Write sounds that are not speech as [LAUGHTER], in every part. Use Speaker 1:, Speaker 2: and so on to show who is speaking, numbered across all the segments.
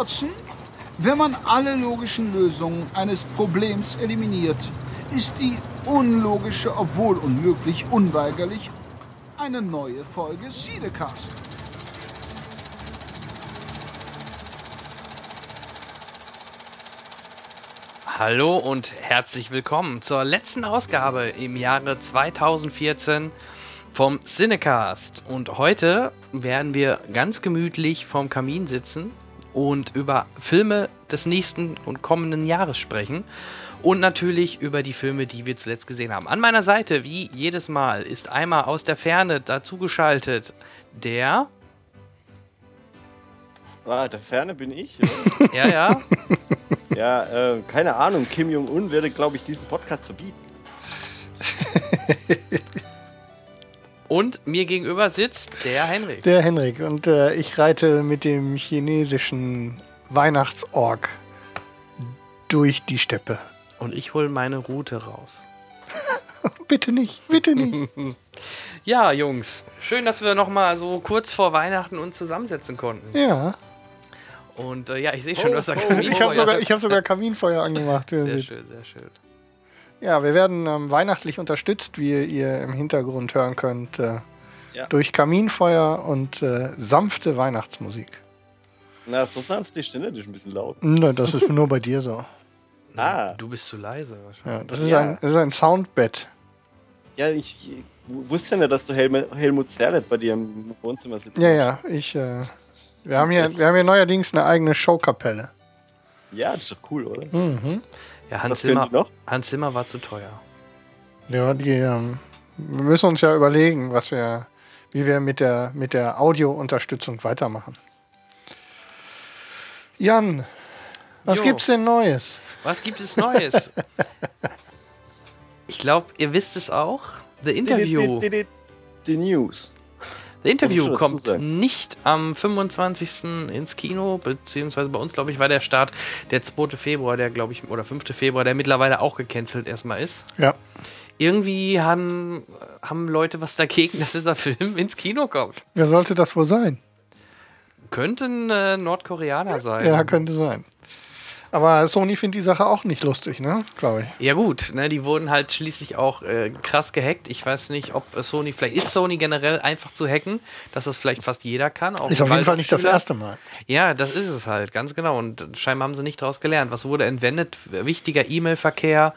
Speaker 1: Watson, wenn man alle logischen Lösungen eines Problems eliminiert, ist die unlogische, obwohl unmöglich, unweigerlich eine neue Folge Siedecast.
Speaker 2: Hallo und herzlich willkommen zur letzten Ausgabe im Jahre 2014 vom Cinecast. Und heute werden wir ganz gemütlich vorm Kamin sitzen und über Filme des nächsten und kommenden Jahres sprechen. Und natürlich über die Filme, die wir zuletzt gesehen haben. An meiner Seite, wie jedes Mal, ist einmal aus der Ferne dazugeschaltet der.
Speaker 3: Ah, der Ferne bin ich. [LAUGHS]
Speaker 2: ja, ja.
Speaker 3: ja, äh, keine Ahnung. Kim Jong-un werde, glaube ich, diesen Podcast verbieten. [LAUGHS]
Speaker 2: Und mir gegenüber sitzt der Henrik.
Speaker 4: Der Henrik. Und äh, ich reite mit dem chinesischen Weihnachtsorg durch die Steppe.
Speaker 2: Und ich hole meine Route raus. [LAUGHS]
Speaker 4: bitte nicht, bitte nicht. [LAUGHS]
Speaker 2: ja, Jungs, schön, dass wir noch mal so kurz vor Weihnachten uns zusammensetzen konnten.
Speaker 4: Ja.
Speaker 2: Und äh, ja, ich sehe schon, oh, du hast da
Speaker 4: oh, Kaminfeuer. Ich habe sogar, [LAUGHS] hab sogar Kaminfeuer angemacht.
Speaker 2: Sehr schön, sehr schön.
Speaker 4: Ja, wir werden ähm, weihnachtlich unterstützt, wie ihr im Hintergrund hören könnt, äh, ja. durch Kaminfeuer und äh, sanfte Weihnachtsmusik.
Speaker 3: Na, so sanft ist die nicht, ist ein bisschen laut.
Speaker 4: Nein, das ist nur bei dir so. [LAUGHS]
Speaker 2: Ah. Du bist zu leise
Speaker 4: wahrscheinlich. Ja, das, ist ja. Ein, das ist ein Soundbett.
Speaker 3: Ja, ich, ich wusste ja nicht, dass du Helm Helmut Zerlett bei dir im Wohnzimmer sitzt.
Speaker 4: Ja, ja, ich. Äh, wir, haben hier, wir haben hier neuerdings eine eigene Showkapelle.
Speaker 3: Ja, das ist doch cool, oder?
Speaker 4: Mhm.
Speaker 2: Ja, Hans Zimmer, Hans Zimmer war zu teuer.
Speaker 4: Ja, die, ähm, wir müssen uns ja überlegen, was wir, wie wir mit der, mit der Audio-Unterstützung weitermachen. Jan, was jo. gibt's denn Neues?
Speaker 2: Was gibt es Neues? [LAUGHS] ich glaube, ihr wisst es auch. The Interview.
Speaker 3: Die News.
Speaker 2: The Interview kommt nicht am 25. ins Kino, beziehungsweise bei uns, glaube ich, war der Start der 2. Februar, der, glaube ich, oder 5. Februar, der mittlerweile auch gecancelt erstmal ist.
Speaker 4: Ja.
Speaker 2: Irgendwie haben, haben Leute was dagegen, [LAUGHS] dass dieser Film ins Kino kommt.
Speaker 4: Wer sollte das wohl sein?
Speaker 2: Könnten äh, Nordkoreaner sein.
Speaker 4: Ja, könnte sein. Aber Sony findet die Sache auch nicht lustig, ne? Glaube ich.
Speaker 2: Ja, gut, ne? Die wurden halt schließlich auch äh, krass gehackt. Ich weiß nicht, ob Sony, vielleicht ist Sony generell einfach zu hacken, dass das vielleicht fast jeder kann.
Speaker 4: ist auf jeden Fall nicht das erste Mal.
Speaker 2: Ja, das ist es halt, ganz genau. Und scheinbar haben sie nicht daraus gelernt. Was wurde entwendet? Wichtiger E-Mail-Verkehr.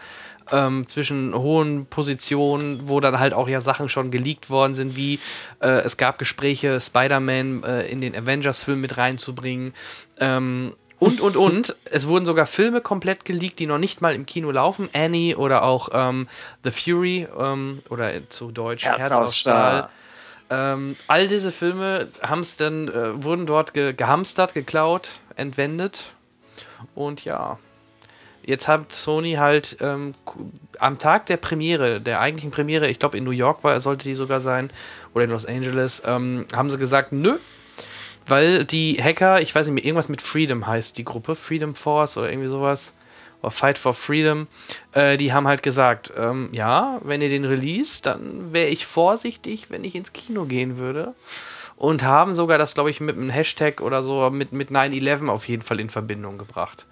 Speaker 2: Ähm, zwischen hohen Positionen, wo dann halt auch ja Sachen schon geleakt worden sind, wie äh, es gab Gespräche, Spider-Man äh, in den Avengers-Film mit reinzubringen. Ähm, und, und, und. Es wurden sogar Filme komplett geleakt, die noch nicht mal im Kino laufen. Annie oder auch ähm, The Fury ähm, oder zu Deutsch
Speaker 3: Herz, Herz aus Stahl.
Speaker 2: Ähm, all diese Filme haben's dann, äh, wurden dort ge gehamstert, geklaut, entwendet. Und ja, jetzt hat Sony halt ähm, am Tag der Premiere, der eigentlichen Premiere, ich glaube in New York war, sollte die sogar sein, oder in Los Angeles, ähm, haben sie gesagt, nö, weil die Hacker, ich weiß nicht mehr, irgendwas mit Freedom heißt die Gruppe, Freedom Force oder irgendwie sowas, oder Fight for Freedom, äh, die haben halt gesagt, ähm, ja, wenn ihr den release, dann wäre ich vorsichtig, wenn ich ins Kino gehen würde. Und haben sogar das, glaube ich, mit einem Hashtag oder so, mit, mit 9-11 auf jeden Fall in Verbindung gebracht.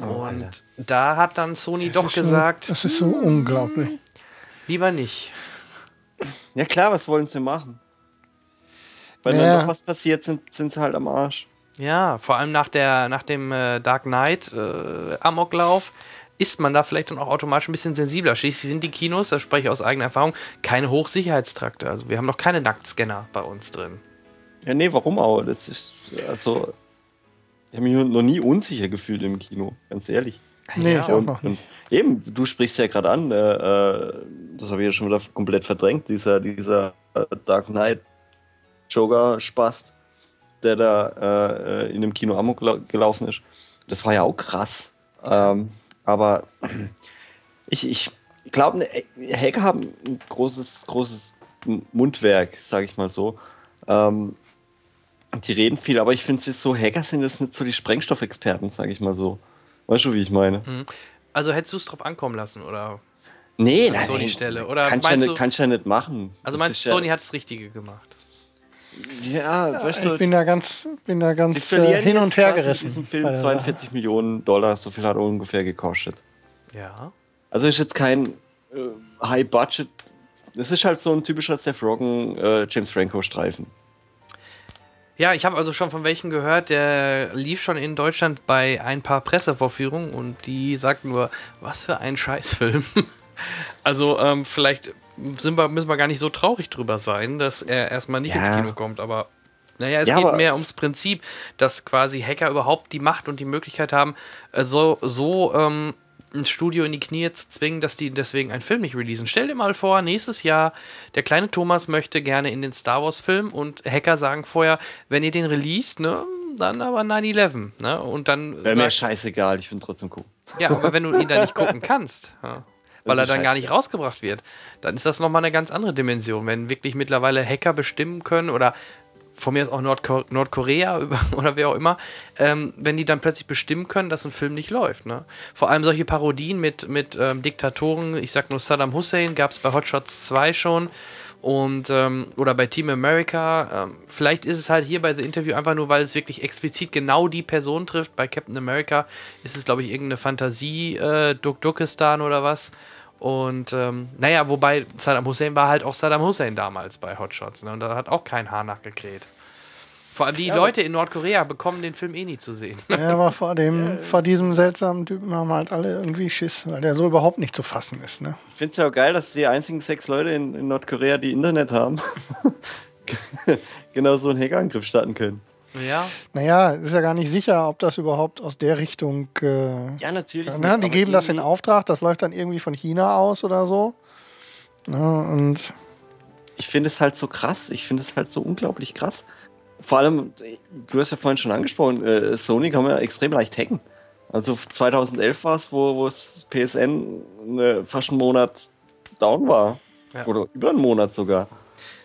Speaker 2: Oh, und Alter. da hat dann Sony das doch gesagt.
Speaker 4: So, das ist so unglaublich.
Speaker 2: Lieber nicht.
Speaker 3: Ja klar, was wollen sie machen? Wenn ja. dann noch was passiert, sind, sind sie halt am Arsch.
Speaker 2: Ja, vor allem nach, der, nach dem äh, Dark Knight äh, Amoklauf ist man da vielleicht dann auch automatisch ein bisschen sensibler. Schließlich sind die Kinos, das spreche ich aus eigener Erfahrung, keine Hochsicherheitstrakte. Also wir haben noch keine Nacktscanner bei uns drin.
Speaker 3: Ja, nee, warum auch? Das ist, also, ich habe mich noch nie unsicher gefühlt im Kino, ganz ehrlich.
Speaker 4: Nee, ja, ich auch noch
Speaker 3: nicht. eben, du sprichst ja gerade an, äh, äh, das habe ich ja schon wieder komplett verdrängt, dieser, dieser Dark Knight Joker Spast, der da äh, in dem Kino Amok gelaufen ist. Das war ja auch krass. Ähm, aber [CLEARS THROAT] ich, ich glaube, ne, Hacker haben ein großes, großes Mundwerk, sage ich mal so. Ähm, die reden viel, aber ich finde es so, Hacker sind jetzt nicht so die Sprengstoffexperten, sage ich mal so. Weißt du, wie ich meine? Mhm.
Speaker 2: Also hättest du es drauf ankommen lassen, oder?
Speaker 3: Nee, nein.
Speaker 2: Sony Stelle. Oder
Speaker 3: kannst, kannst ja nicht machen.
Speaker 2: Also meinst du, Sony hat das Richtige gemacht?
Speaker 3: Ja, ja weißt
Speaker 4: du, ich bin da ganz, bin da ganz
Speaker 3: sie äh,
Speaker 4: hin und her gerissen.
Speaker 3: In diesem Film 42 Millionen Dollar, so viel hat er ungefähr gekostet.
Speaker 2: Ja.
Speaker 3: Also ist jetzt kein äh, High Budget. Es ist halt so ein typischer Seth Rogen, äh, James Franco Streifen.
Speaker 2: Ja, ich habe also schon von welchen gehört, der lief schon in Deutschland bei ein paar Pressevorführungen und die sagten nur, was für ein Scheißfilm. [LAUGHS] also ähm, vielleicht sind wir, müssen wir gar nicht so traurig drüber sein, dass er erstmal nicht ja. ins Kino kommt, aber naja, es ja, geht mehr ums Prinzip, dass quasi Hacker überhaupt die Macht und die Möglichkeit haben, äh, so, so ähm, ein Studio in die Knie zu zwingen, dass die deswegen einen Film nicht releasen. Stell dir mal vor, nächstes Jahr, der kleine Thomas möchte gerne in den Star Wars-Film und Hacker sagen vorher, wenn ihr den released, ne, dann aber 9-11. Ne? Und dann.
Speaker 3: Wäre mir scheißegal, ich will trotzdem gucken.
Speaker 2: Ja, aber wenn du ihn dann nicht gucken [LAUGHS] kannst, ja, weil er dann gar nicht rausgebracht wird, dann ist das nochmal eine ganz andere Dimension. Wenn wirklich mittlerweile Hacker bestimmen können oder von mir ist auch Nordko Nordkorea [LAUGHS] oder wer auch immer, ähm, wenn die dann plötzlich bestimmen können, dass ein Film nicht läuft. Ne? Vor allem solche Parodien mit, mit ähm, Diktatoren, ich sag nur Saddam Hussein, gab es bei Hot Shots 2 schon. Und, ähm, oder bei Team America. Ähm, vielleicht ist es halt hier bei The Interview einfach nur, weil es wirklich explizit genau die Person trifft. Bei Captain America ist es, glaube ich, irgendeine Fantasie, äh, Duk Dukistan oder was. Und ähm, naja, wobei Saddam Hussein war halt auch Saddam Hussein damals bei Hotshots. Ne? Und da hat auch kein Haar nachgekräht. Vor allem die ja, Leute in Nordkorea bekommen den Film eh nie zu sehen.
Speaker 4: Ja, aber vor, dem, vor diesem seltsamen Typen haben halt alle irgendwie Schiss, weil der so überhaupt nicht zu fassen ist. Ne?
Speaker 3: Ich finde es ja auch geil, dass die einzigen sechs Leute in, in Nordkorea, die Internet haben, [LAUGHS] genau so einen Hackerangriff starten können.
Speaker 2: Ja.
Speaker 4: Naja, ist ja gar nicht sicher, ob das überhaupt aus der Richtung. Äh,
Speaker 3: ja, natürlich.
Speaker 4: Ne? Die geben das in Auftrag, das läuft dann irgendwie von China aus oder so. Ja, ne, und.
Speaker 3: Ich finde es halt so krass. Ich finde es halt so unglaublich krass. Vor allem, du hast ja vorhin schon angesprochen, äh, Sony kann man ja extrem leicht hacken. Also 2011 war es, wo, wo es PSN eine, fast einen Monat down war. Ja. Oder über einen Monat sogar.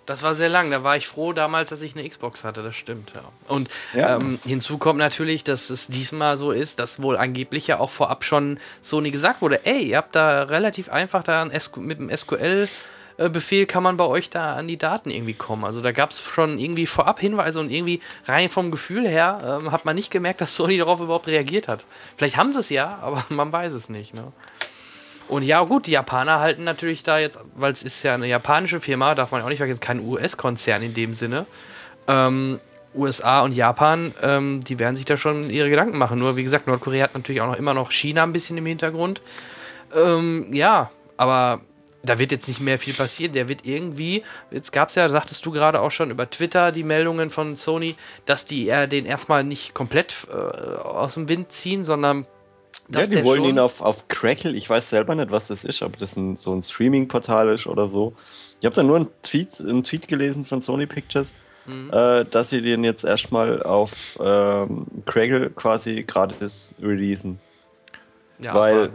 Speaker 2: Das war sehr lang. Da war ich froh damals, dass ich eine Xbox hatte. Das stimmt, ja. Und ja. Ähm, hinzu kommt natürlich, dass es diesmal so ist, dass wohl angeblich ja auch vorab schon Sony gesagt wurde: Ey, ihr habt da relativ einfach da mit dem SQL. Befehl kann man bei euch da an die Daten irgendwie kommen. Also da gab es schon irgendwie vorab Hinweise und irgendwie rein vom Gefühl her ähm, hat man nicht gemerkt, dass Sony darauf überhaupt reagiert hat. Vielleicht haben sie es ja, [LAUGHS] aber man weiß es nicht. Ne? Und ja, gut, die Japaner halten natürlich da jetzt, weil es ist ja eine japanische Firma, darf man auch nicht vergessen, kein US-Konzern in dem Sinne. Ähm, USA und Japan, ähm, die werden sich da schon ihre Gedanken machen. Nur, wie gesagt, Nordkorea hat natürlich auch noch immer noch China ein bisschen im Hintergrund. Ähm, ja, aber da wird jetzt nicht mehr viel passieren. Der wird irgendwie, jetzt gab es ja, sagtest du gerade auch schon über Twitter die Meldungen von Sony, dass die äh, den erstmal nicht komplett äh, aus dem Wind ziehen, sondern
Speaker 3: ja, die wollen ihn auf, auf Crackle, ich weiß selber nicht, was das ist, ob das ein, so ein Streaming-Portal ist oder so. Ich habe da nur einen Tweet, einen Tweet gelesen von Sony Pictures, mhm. äh, dass sie den jetzt erstmal auf ähm, Crackle quasi gratis releasen. Ja, Weil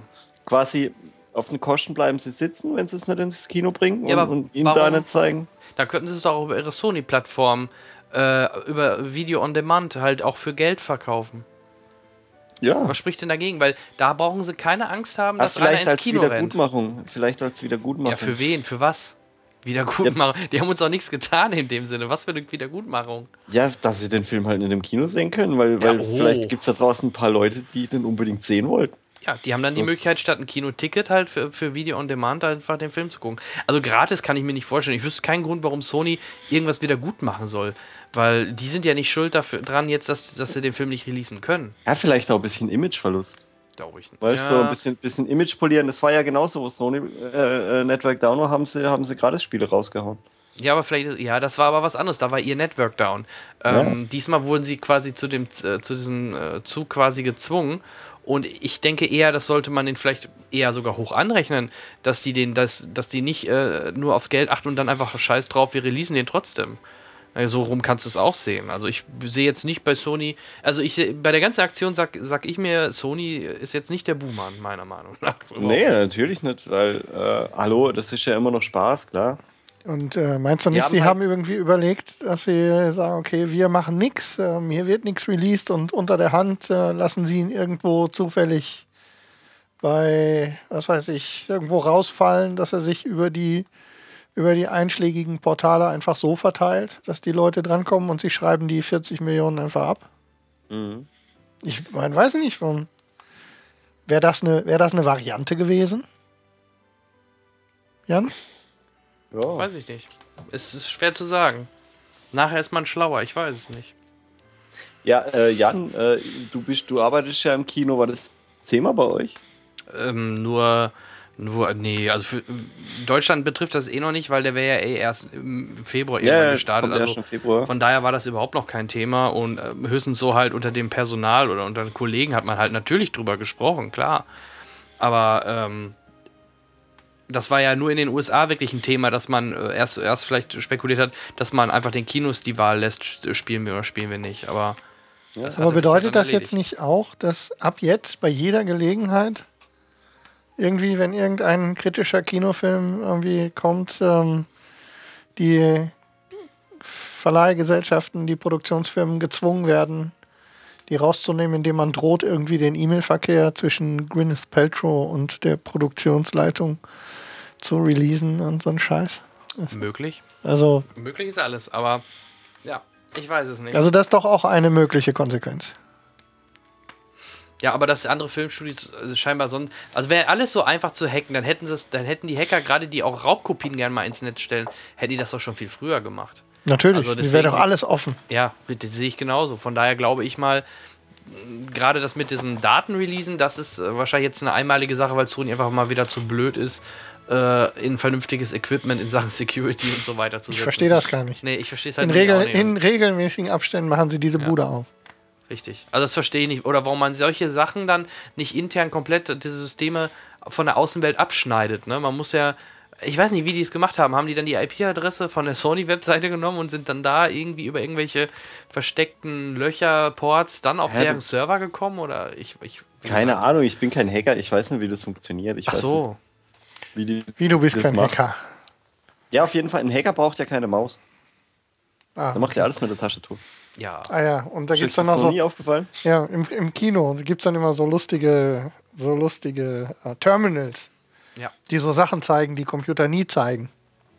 Speaker 3: quasi auf den Kosten bleiben sie sitzen, wenn sie es nicht ins Kino bringen ja, und, und ihnen da nicht zeigen.
Speaker 2: Da könnten sie es auch über ihre Sony-Plattform, äh, über Video on Demand halt auch für Geld verkaufen.
Speaker 3: Ja.
Speaker 2: Was spricht denn dagegen? Weil da brauchen sie keine Angst haben,
Speaker 3: dass
Speaker 2: einer
Speaker 3: ins als Kino Wiedergutmachung. rennt. Vielleicht als Wiedergutmachung. Ja,
Speaker 2: für wen? Für was? Wiedergutmachung. Ja. Die haben uns auch nichts getan in dem Sinne. Was für eine Wiedergutmachung?
Speaker 3: Ja, dass sie den Film halt in dem Kino sehen können, weil, weil oh. vielleicht gibt es da draußen ein paar Leute, die den unbedingt sehen wollten.
Speaker 2: Ja, die haben dann so die Möglichkeit, statt ein Kinoticket halt für, für Video on Demand einfach den Film zu gucken. Also gratis kann ich mir nicht vorstellen. Ich wüsste keinen Grund, warum Sony irgendwas wieder gut machen soll. Weil die sind ja nicht schuld dafür, dran jetzt, dass, dass sie den Film nicht releasen können.
Speaker 3: Ja, vielleicht auch ein bisschen Imageverlust.
Speaker 2: Glaube ich nicht.
Speaker 3: Weil ja. so ein bisschen, bisschen Image polieren, das war ja genauso, wo Sony äh, äh, Network Down war, haben sie, haben sie gratis Spiele rausgehauen.
Speaker 2: Ja, aber vielleicht, ja, das war aber was anderes. Da war ihr Network down. Ähm, ja. Diesmal wurden sie quasi zu dem, äh, zu diesem äh, Zug quasi gezwungen. Und ich denke eher, das sollte man den vielleicht eher sogar hoch anrechnen, dass die den, dass, dass die nicht äh, nur aufs Geld achten und dann einfach scheiß drauf, wir releasen den trotzdem. So rum kannst du es auch sehen. Also ich sehe jetzt nicht bei Sony, also ich bei der ganzen Aktion sag, sag ich mir, Sony ist jetzt nicht der Buhmann, meiner Meinung nach.
Speaker 3: Nee, natürlich nicht, weil, äh, hallo, das ist ja immer noch Spaß, klar.
Speaker 4: Und äh, meinst du nicht, haben sie halt haben irgendwie überlegt, dass sie sagen, okay, wir machen nichts, ähm, hier wird nichts released und unter der Hand äh, lassen sie ihn irgendwo zufällig bei, was weiß ich, irgendwo rausfallen, dass er sich über die über die einschlägigen Portale einfach so verteilt, dass die Leute drankommen und sie schreiben die 40 Millionen einfach ab. Mhm. Ich mein, weiß nicht, warum. Wäre das, eine, wär das eine Variante gewesen? Jan?
Speaker 2: Ja. Weiß ich nicht. Es ist schwer zu sagen. Nachher ist man schlauer, ich weiß es nicht.
Speaker 3: Ja, äh, Jan, äh, du bist, du arbeitest ja im Kino, war das Thema bei euch?
Speaker 2: Ähm, nur, nur, nee, also für Deutschland betrifft das eh noch nicht, weil der wäre ja eh erst im Februar ja, irgendwann gestartet. Also Februar. von daher war das überhaupt noch kein Thema und äh, höchstens so halt unter dem Personal oder unter den Kollegen hat man halt natürlich drüber gesprochen, klar. Aber ähm, das war ja nur in den USA wirklich ein Thema, dass man äh, erst, erst vielleicht spekuliert hat, dass man einfach den Kinos die Wahl lässt, spielen wir oder spielen wir nicht. Aber,
Speaker 4: ja. Aber bedeutet das jetzt nicht auch, dass ab jetzt bei jeder Gelegenheit irgendwie, wenn irgendein kritischer Kinofilm irgendwie kommt, ähm, die Verleihgesellschaften, die Produktionsfirmen gezwungen werden, die rauszunehmen, indem man droht, irgendwie den E-Mail-Verkehr zwischen Gwyneth Paltrow und der Produktionsleitung zu releasen und so ein Scheiß.
Speaker 2: Möglich.
Speaker 4: Also.
Speaker 2: Möglich ist alles, aber ja, ich weiß es nicht.
Speaker 4: Also das ist doch auch eine mögliche Konsequenz.
Speaker 2: Ja, aber das andere Filmstudios äh, scheinbar sonst. Also wäre alles so einfach zu hacken, dann hätten sie dann hätten die Hacker gerade, die auch Raubkopien gerne mal ins Netz stellen, hätten die das doch schon viel früher gemacht.
Speaker 4: Natürlich, also wäre doch alles offen.
Speaker 2: Ja, das sehe ich genauso. Von daher glaube ich mal, gerade das mit diesen Datenreleasen, das ist äh, wahrscheinlich jetzt eine einmalige Sache, weil Sony einfach mal wieder zu blöd ist, in vernünftiges Equipment in Sachen Security und so weiter zu setzen.
Speaker 4: Ich verstehe das gar nicht.
Speaker 2: Nee, ich verstehe es halt
Speaker 4: in
Speaker 2: nicht.
Speaker 4: Regel, in regelmäßigen Abständen machen sie diese ja. Bude auf.
Speaker 2: Richtig. Also das verstehe ich nicht. Oder warum man solche Sachen dann nicht intern komplett diese Systeme von der Außenwelt abschneidet. Ne? Man muss ja, ich weiß nicht, wie die es gemacht haben. Haben die dann die IP-Adresse von der Sony-Webseite genommen und sind dann da irgendwie über irgendwelche versteckten Löcher, Ports dann auf ja, deren Server gekommen? Oder ich, ich
Speaker 3: Keine Ahnung, ich bin kein Hacker, ich weiß nicht, wie das funktioniert. Ich
Speaker 2: Ach so.
Speaker 4: Nicht, wie, die, wie du bist kein macht. Hacker.
Speaker 3: Ja, auf jeden Fall. Ein Hacker braucht ja keine Maus. Ah, der macht ja alles mit der Taschentuch.
Speaker 2: Ja.
Speaker 4: Ah ja, und da gibt es dann noch so.
Speaker 3: nie aufgefallen?
Speaker 4: Ja, im, im Kino gibt es dann immer so lustige, so lustige uh, Terminals.
Speaker 2: Ja.
Speaker 4: Die so Sachen zeigen, die Computer nie zeigen.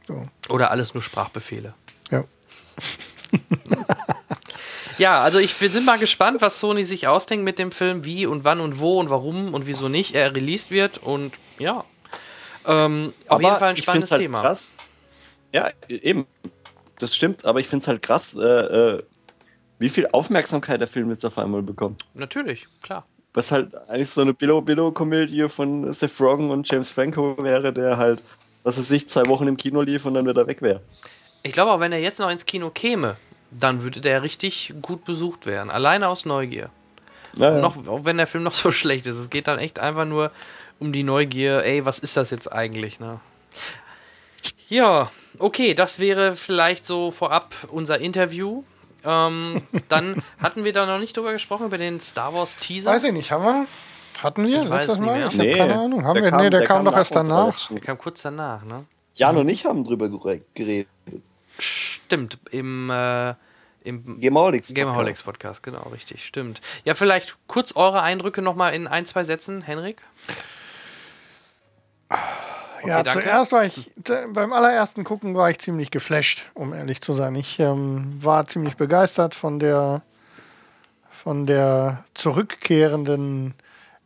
Speaker 4: So.
Speaker 2: Oder alles nur Sprachbefehle.
Speaker 4: Ja. [LAUGHS]
Speaker 2: ja, also ich, wir sind mal gespannt, was Sony sich ausdenkt mit dem Film, wie und wann und wo und warum und wieso nicht er released wird. Und ja, ähm, auf jeden Fall ein spannendes
Speaker 3: halt
Speaker 2: Thema.
Speaker 3: Krass. Ja, eben. Das stimmt, aber ich finde es halt krass, äh, äh, wie viel Aufmerksamkeit der Film jetzt auf einmal bekommt.
Speaker 2: Natürlich, klar.
Speaker 3: Was halt eigentlich so eine Billo-Billo-Komödie von Seth Rogen und James Franco wäre, der halt, was es sich, zwei Wochen im Kino lief und dann wieder weg wäre.
Speaker 2: Ich glaube auch, wenn er jetzt noch ins Kino käme, dann würde der richtig gut besucht werden. Alleine aus Neugier. Naja. Noch, auch wenn der Film noch so [LAUGHS] schlecht ist. Es geht dann echt einfach nur um die Neugier, ey, was ist das jetzt eigentlich, ne? Ja, okay, das wäre vielleicht so vorab unser Interview. Ähm, [LAUGHS] dann hatten wir da noch nicht drüber gesprochen, über den Star Wars Teaser.
Speaker 4: Weiß ich nicht, haben wir? Hatten wir?
Speaker 2: Ich weiß
Speaker 4: das
Speaker 2: mal?
Speaker 4: Ich nee, habe keine Ahnung. Haben der wir? Kam, nee, der, der kam, kam doch erst danach.
Speaker 2: Der kam kurz danach, ne?
Speaker 3: Jan und ich haben drüber geredet.
Speaker 2: Stimmt, im, äh, im
Speaker 3: Gameholics
Speaker 2: Podcast. Podcast, genau, richtig, stimmt. Ja, vielleicht kurz eure Eindrücke nochmal in ein, zwei Sätzen, Henrik.
Speaker 4: Okay, ja, danke. zuerst war ich, beim allerersten Gucken war ich ziemlich geflasht, um ehrlich zu sein. Ich ähm, war ziemlich begeistert von der, von der zurückkehrenden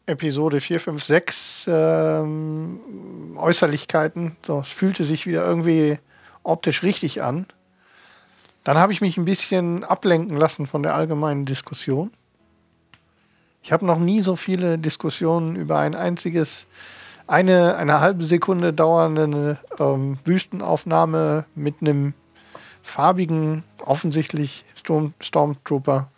Speaker 4: Episode 4, 5, 6 ähm, Äußerlichkeiten. So, es fühlte sich wieder irgendwie optisch richtig an. Dann habe ich mich ein bisschen ablenken lassen von der allgemeinen Diskussion. Ich habe noch nie so viele Diskussionen über ein einziges eine, eine halbe Sekunde dauernde ähm, Wüstenaufnahme mit einem farbigen, offensichtlich Storm Stormtrooper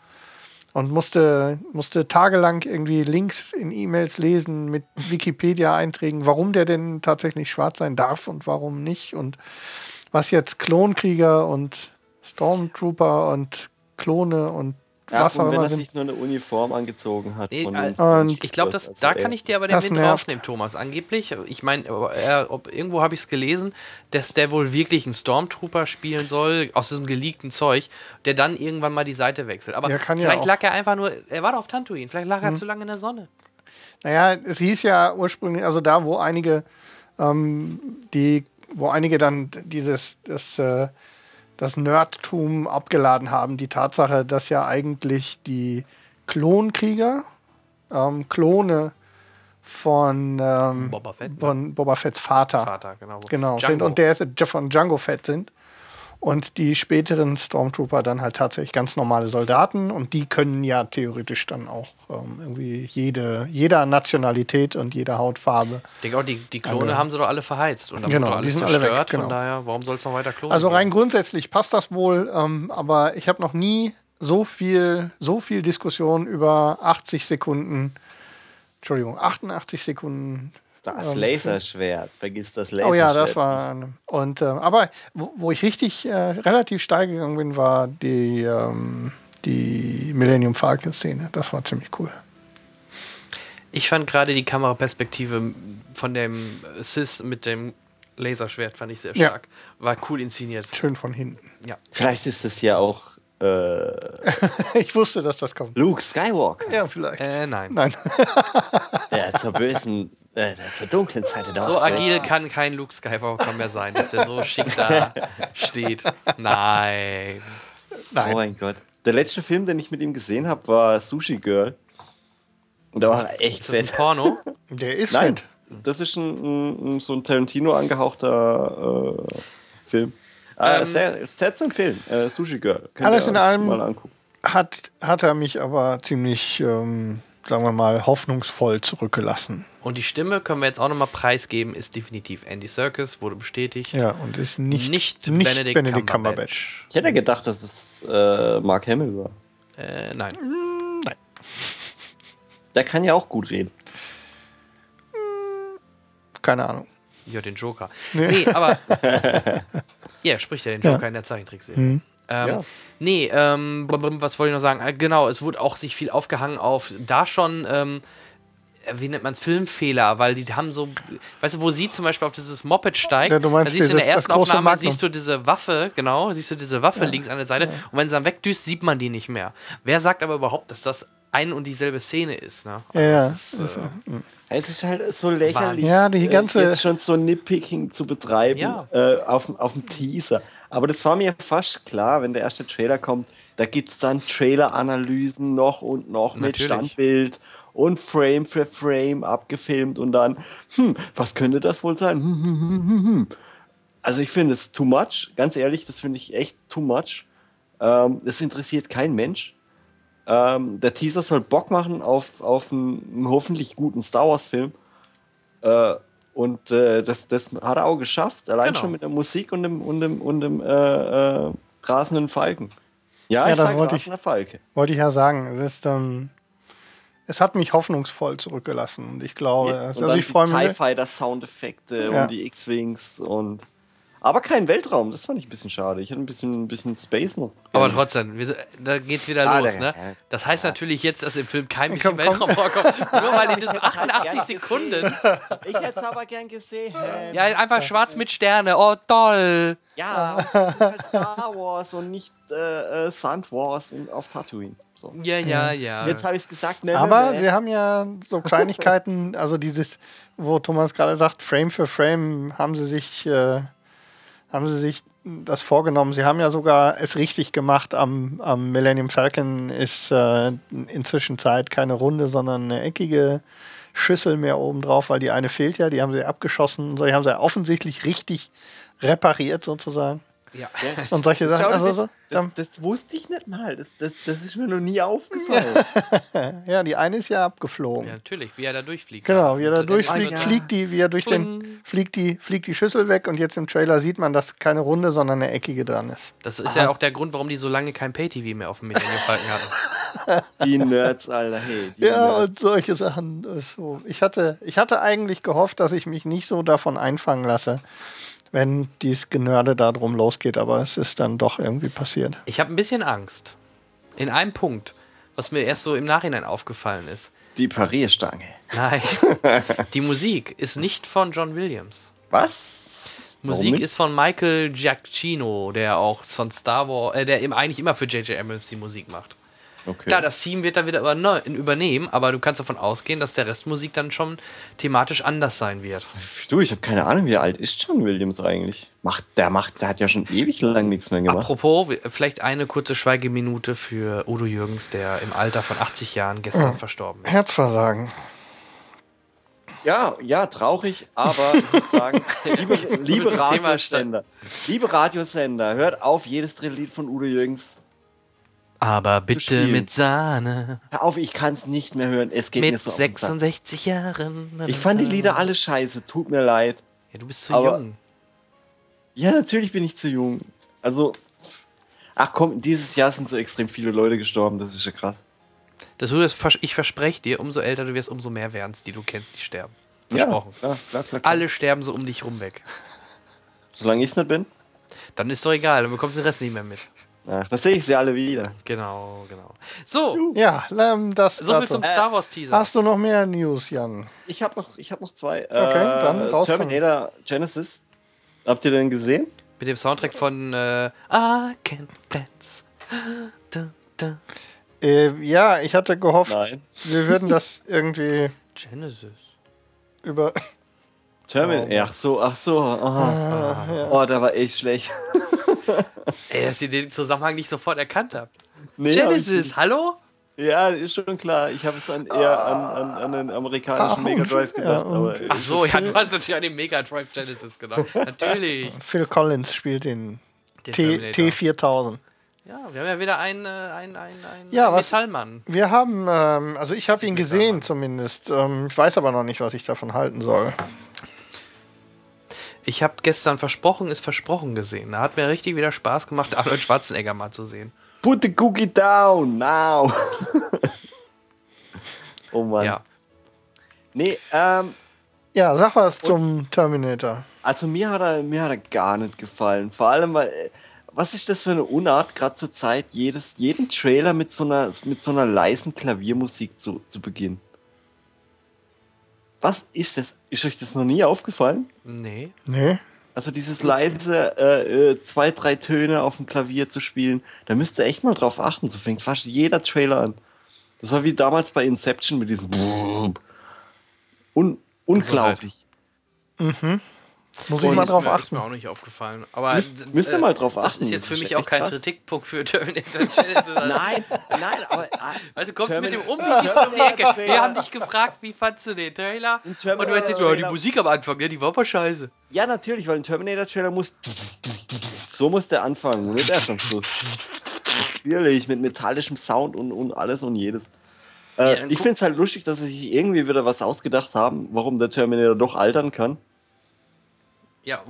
Speaker 4: und musste, musste tagelang irgendwie Links in E-Mails lesen mit Wikipedia-Einträgen, warum der denn tatsächlich schwarz sein darf und warum nicht und was jetzt Klonkrieger und Stormtrooper und Klone und
Speaker 3: ja, was und wenn er sich nur eine Uniform angezogen hat.
Speaker 2: Von uns und ich glaube, da kann ich dir aber den Wind nervt. rausnehmen, Thomas. Angeblich, ich meine, irgendwo habe ich es gelesen, dass der wohl wirklich einen Stormtrooper spielen soll, aus diesem geleakten Zeug, der dann irgendwann mal die Seite wechselt. Aber vielleicht ja lag er einfach nur, er war doch auf Tantuin, vielleicht lag er hm. zu lange in der Sonne.
Speaker 4: Naja, es hieß ja ursprünglich, also da, wo einige ähm, die wo einige dann dieses, das, äh, das Nerdtum abgeladen haben, die Tatsache, dass ja eigentlich die Klonkrieger ähm, Klone von, ähm,
Speaker 2: Boba Fett, ne?
Speaker 4: von Boba Fetts Vater,
Speaker 2: Vater, genau.
Speaker 4: genau sind und der ist von Django Fett sind. Und die späteren Stormtrooper dann halt tatsächlich ganz normale Soldaten und die können ja theoretisch dann auch ähm, irgendwie jede, jeder Nationalität und jeder Hautfarbe.
Speaker 2: Ich denke auch, die, die Klone
Speaker 4: Alle.
Speaker 2: haben sie doch alle verheizt und dann
Speaker 4: Genau,
Speaker 2: wurde doch
Speaker 4: die
Speaker 2: alles
Speaker 4: sind alle weg,
Speaker 2: zerstört.
Speaker 4: genau.
Speaker 2: Von daher, warum soll es noch weiter klonen?
Speaker 4: Also rein
Speaker 2: geben?
Speaker 4: grundsätzlich passt das wohl, ähm, aber ich habe noch nie so viel, so viel Diskussion über 80 Sekunden, Entschuldigung, 88 Sekunden.
Speaker 3: Das
Speaker 4: ähm,
Speaker 3: Laserschwert. Vergiss das Laserschwert.
Speaker 4: Oh ja, das war. Und äh, aber wo, wo ich richtig äh, relativ steil gegangen bin, war die, ähm, die Millennium Falcon Szene. Das war ziemlich cool.
Speaker 2: Ich fand gerade die Kameraperspektive von dem Sis mit dem Laserschwert fand ich sehr
Speaker 4: Ja.
Speaker 2: stark. War cool inszeniert.
Speaker 4: Schön von hinten.
Speaker 2: Ja.
Speaker 3: Vielleicht ist es ja auch äh, [LAUGHS]
Speaker 4: Ich wusste, dass das kommt.
Speaker 3: Luke Skywalker,
Speaker 4: Ja, vielleicht.
Speaker 2: Äh, nein.
Speaker 4: Nein. [LAUGHS]
Speaker 3: der zur bösen, äh, der zur dunklen Seite der
Speaker 2: So agil kann kein Luke Skywalker mehr sein, dass der so schick da [LAUGHS] steht. Nein.
Speaker 3: Oh
Speaker 4: Nein.
Speaker 3: mein Gott. Der letzte Film, den ich mit ihm gesehen habe, war Sushi Girl. Und da war er echt
Speaker 2: Ist das ein
Speaker 3: fett.
Speaker 2: Porno?
Speaker 4: Der ist
Speaker 3: Nein,
Speaker 4: fett.
Speaker 3: das ist ein, ein, ein so ein Tarantino angehauchter äh, Film. Ah,
Speaker 2: Ähm,
Speaker 3: sehr, sehr zu empfehlen. Äh, Sushi Girl. Könnt
Speaker 4: Alles in allem-
Speaker 3: Mal angucken.
Speaker 4: Hat, hat er mich aber ziemlich, ähm, sagen wir mal, hoffnungsvoll zurückgelassen.
Speaker 2: Und die Stimme können wir jetzt auch nochmal preisgeben, ist definitiv Andy Serkis, wurde bestätigt.
Speaker 4: Ja, und ist nicht,
Speaker 2: Nicht
Speaker 4: nicht
Speaker 2: Benedict
Speaker 4: Benedict,
Speaker 2: Cumberbatch.
Speaker 4: Cumberbatch.
Speaker 3: Ich hätte gedacht, dass es äh, Mark Hamill war.
Speaker 2: Äh, nein.
Speaker 3: Der kann ja auch gut reden.
Speaker 4: Keine Ahnung.
Speaker 2: Ja, den Joker.
Speaker 4: Nee.
Speaker 2: Nee, aber. [LAUGHS] ja, spricht ja den Joker
Speaker 4: Ja.
Speaker 2: in der Zeichentrickserie. Ähm,
Speaker 3: Ja.
Speaker 2: Nee, ähm, was wollte ich noch sagen? Äh, genau, es wurde auch sich viel aufgehangen auf da schon, ähm, äh, wie nennt man es, Filmfehler, weil die haben so, weißt du, wo sie zum Beispiel auf dieses Moped steigt,
Speaker 4: Ja, du meinst
Speaker 2: da siehst du in der ersten Aufnahme,
Speaker 4: Magnum.
Speaker 2: siehst du diese Waffe, genau, siehst du diese Waffe links an der Seite und wenn sie dann wegdüst, sieht man die nicht mehr. Wer sagt aber überhaupt, dass das ein und dieselbe Szene ist, ne? Also
Speaker 4: Ja,
Speaker 2: das
Speaker 4: ja.
Speaker 2: ist, äh,
Speaker 3: Es ist halt so lächerlich,
Speaker 4: Ja, die ganze-
Speaker 3: äh, jetzt schon so Nitpicking zu betreiben
Speaker 2: Ja.
Speaker 3: äh, auf, auf dem Teaser. Aber das war mir fast klar, wenn der erste Trailer kommt, da gibt es dann Trailer-Analysen noch und noch mit
Speaker 2: Natürlich.
Speaker 3: Standbild und Frame für Frame abgefilmt und dann, hm, was könnte das wohl sein? Hm, hm, hm, hm, hm. Also ich finde es too much, ganz ehrlich, das finde ich echt too much. Ähm, das interessiert kein Mensch. Ähm, der Teaser soll Bock machen auf, auf einen, hoffentlich guten Star Wars-Film. Äh, und äh, das, das hat er auch geschafft, allein
Speaker 2: Genau.
Speaker 3: schon mit der Musik und dem, und dem, und dem äh, äh, rasenden Falken. Ja,
Speaker 4: Ja,
Speaker 3: ich
Speaker 4: das wollte ich-
Speaker 3: Falke.
Speaker 4: Wollte ich ja sagen. Es, ist, ähm, es hat mich hoffnungsvoll zurückgelassen. Und ich glaube,
Speaker 3: und
Speaker 4: also ich freue
Speaker 3: die
Speaker 4: mich.
Speaker 3: TIE Fighter Soundeffekte
Speaker 4: Ja.
Speaker 3: und die X-Wings und. Aber kein Weltraum, das fand ich ein bisschen schade. Ich hätte ein bisschen, ein bisschen Space noch.
Speaker 2: Aber trotzdem, wir, da geht's wieder
Speaker 3: Ah,
Speaker 2: los,
Speaker 3: der-
Speaker 2: ne?
Speaker 3: ja.
Speaker 2: Das heißt natürlich jetzt, dass im Film kein
Speaker 4: Komm,
Speaker 2: bisschen
Speaker 4: komm.
Speaker 2: Weltraum vorkommt. Nur weil in diesen [LAUGHS]
Speaker 3: hätte halt
Speaker 2: 88
Speaker 3: gern
Speaker 2: Sekunden.
Speaker 3: Ich hätte es aber gern gesehen.
Speaker 2: Ja, einfach schwarz mit Sterne. Oh, toll.
Speaker 3: Ja, halt Star Wars und nicht äh, äh, Sand Wars auf Tatooine. So.
Speaker 2: Ja, ja, ja.
Speaker 3: Jetzt habe ich es gesagt. Ne,
Speaker 4: Aber
Speaker 3: ne, ne.
Speaker 4: sie haben ja so Kleinigkeiten, also dieses, wo Thomas gerade sagt, Frame für Frame haben sie sich, äh, haben sie sich das vorgenommen. Sie haben ja sogar es richtig gemacht. Am, am Millennium Falcon ist äh, inzwischen Zeit keine runde, sondern eine eckige Schüssel mehr oben drauf, weil die eine fehlt ja. Die haben sie abgeschossen. Die haben sie offensichtlich richtig repariert sozusagen.
Speaker 2: Ja. [LAUGHS]
Speaker 4: Und solche Sachen. Also so,
Speaker 3: das, das, das wusste ich nicht mal. Das, das, das ist mir noch nie aufgefallen. [LAUGHS]
Speaker 4: ja, die eine ist ja abgeflogen.
Speaker 2: ja, natürlich, wie er da durchfliegt.
Speaker 4: Genau, wie er da durchfliegt,
Speaker 3: ja.
Speaker 4: fliegt die, wie er durch den, fliegt die, fliegt die Schüssel weg und jetzt im Trailer sieht man, dass keine runde, sondern eine eckige dran ist.
Speaker 2: Das ist ja auch der Grund, warum die so lange kein Pay-TV mehr auf dem Millennium Falcon hatten. [LAUGHS]
Speaker 3: Die Nerds, Alter. Hey,
Speaker 4: Ja,
Speaker 3: Nerds.
Speaker 4: und solche Sachen. So. Ich, hatte, ich hatte eigentlich gehofft, dass ich mich nicht so davon einfangen lasse, wenn dieses Genörde da drum losgeht, aber es ist dann doch irgendwie passiert.
Speaker 2: Ich habe ein bisschen Angst. In einem Punkt, was mir erst so im Nachhinein aufgefallen ist.
Speaker 3: Die Parierstange.
Speaker 2: Nein, [LAUGHS] die Musik ist nicht von John Williams.
Speaker 3: Was?
Speaker 2: Musik ist von Michael Giacchino, der auch von Star Wars, äh, der eben eigentlich immer für J.J. Abrams die Musik macht.
Speaker 3: Okay.
Speaker 2: Klar, das Team wird dann wieder überne- übernehmen, aber du kannst davon ausgehen, dass der Rest Musik dann schon thematisch anders sein wird.
Speaker 3: Du, ich habe keine Ahnung, wie alt ist John Williams eigentlich? Macht, der macht, der hat ja schon ewig lang nichts mehr gemacht.
Speaker 2: Apropos, vielleicht eine kurze Schweigeminute für Udo Jürgens, der im Alter von 80 Jahren gestern verstorben ist.
Speaker 4: Herzversagen.
Speaker 3: Ja, ja, traurig, aber ich muss sagen, [LAUGHS] liebe, liebe Radiosender, liebe Radiosender, hört auf, jedes Lied von Udo Jürgens.
Speaker 2: Aber bitte mit Sahne,
Speaker 3: Hör auf, ich kann es nicht mehr hören. Es geht mir
Speaker 2: mit
Speaker 3: so den Sack.
Speaker 2: 66 Jahren.
Speaker 3: Ich fand die Lieder alle scheiße, tut mir leid.
Speaker 2: Ja, du bist zu
Speaker 3: Aber-
Speaker 2: jung.
Speaker 3: Ja, natürlich bin ich zu jung. Also, ach komm, dieses Jahr sind so extrem viele Leute gestorben, das ist ja krass.
Speaker 2: Das, das, vers- ich verspreche dir, umso älter du wirst, umso mehr werden es, die du kennst, die sterben. Versprochen.
Speaker 3: Ja, klar, klar, klar, klar.
Speaker 2: Alle sterben so um dich rum weg.
Speaker 3: Solange ich es nicht bin,
Speaker 2: Dann ist doch egal, dann bekommst du den Rest nicht mehr mit.
Speaker 3: Ach, das sehe ich sie alle wieder.
Speaker 2: Genau, genau. So,
Speaker 4: Ja, ähm, das
Speaker 2: so viel zum Star Wars Teaser.
Speaker 4: Hast du noch mehr News, Jan?
Speaker 3: Ich habe noch, ich hab noch zwei.
Speaker 4: Okay, dann raus
Speaker 3: Terminator Genesis. Habt ihr den gesehen?
Speaker 2: Mit dem Soundtrack von äh, I Can Dance. Da, da.
Speaker 4: Äh, ja, ich hatte gehofft,
Speaker 3: Nein.
Speaker 4: wir würden das irgendwie
Speaker 2: Genesis.
Speaker 4: über.
Speaker 3: Terminator. ach so, ach so. Aha. Oh, der war echt schlecht.
Speaker 2: Ey, dass ihr den Zusammenhang nicht sofort erkannt habt.
Speaker 3: Nee, hab ich
Speaker 2: Genesis, hallo?
Speaker 3: nicht. Ja, ist schon klar. Ich habe es dann eher an, an, an den amerikanischen Mega Drive
Speaker 4: ja,
Speaker 3: gedacht.
Speaker 4: und-
Speaker 3: aber
Speaker 2: Ach so, ja, du hast natürlich an den Mega Drive Genesis gedacht. [LAUGHS] Natürlich.
Speaker 4: Phil Collins spielt den
Speaker 2: Den
Speaker 4: T,
Speaker 2: Terminator.
Speaker 4: T4000.
Speaker 2: Ja, wir haben ja wieder einen, äh, einen, einen, einen,
Speaker 4: Ja, was-
Speaker 2: Metallmann.
Speaker 4: Wir haben, ähm, also ich habe ihn gesehen zumindest. Ähm, ich weiß aber noch nicht, was ich davon halten soll.
Speaker 2: Ich habe gestern Versprochen ist versprochen gesehen. Da hat mir richtig wieder Spaß gemacht, [LAUGHS] Arnold Schwarzenegger mal zu sehen.
Speaker 3: Put the cookie down now. [LAUGHS] oh Mann.
Speaker 2: Ja.
Speaker 3: Nee, ähm,
Speaker 4: Ja, sag was zum Terminator.
Speaker 3: also mir hat er, mir hat er gar nicht gefallen. Vor allem, weil, äh, was ist das für eine Unart, gerade zur Zeit, jedes, jeden Trailer mit so einer, mit so einer leisen Klaviermusik zu, zu beginnen. Was ist das? Ist euch das noch nie aufgefallen?
Speaker 2: Nee.
Speaker 4: Nee.
Speaker 3: Also dieses leise äh, äh, zwei, drei Töne auf dem Klavier zu spielen, da müsst ihr echt mal drauf achten. So fängt fast jeder Trailer an. Das war wie damals bei Inception mit diesem Un unglaublich.
Speaker 4: Muss ich mal drauf
Speaker 2: mir, Ist
Speaker 4: achten.
Speaker 2: mir auch nicht aufgefallen. Aber
Speaker 3: Müsst-
Speaker 2: äh,
Speaker 3: müsst ihr mal drauf
Speaker 2: Das
Speaker 3: achten,
Speaker 2: ist jetzt
Speaker 3: das
Speaker 2: für mich auch kein
Speaker 3: krass.
Speaker 2: Kritikpunkt für [LAUGHS] Terminator Genesis.
Speaker 3: Nein, nein, aber.
Speaker 2: Also du kommst mit dem Unwichtigsten um die Ecke. [LAUGHS] Wir haben dich gefragt, wie fandst du den Trailer? Und du erzählst, ja, die. Musik am Anfang, ne, die war aber scheiße.
Speaker 3: Ja, natürlich, weil ein Terminator-Trailer muss. So muss der anfangen, und nicht erst am Schluss. Natürlich, mit metallischem Sound und, und alles und jedes.
Speaker 2: Ja,
Speaker 3: Äh,
Speaker 2: dann
Speaker 3: ich finde es halt lustig, dass sie sich irgendwie wieder was ausgedacht haben, warum der Terminator doch altern kann.
Speaker 2: Ja,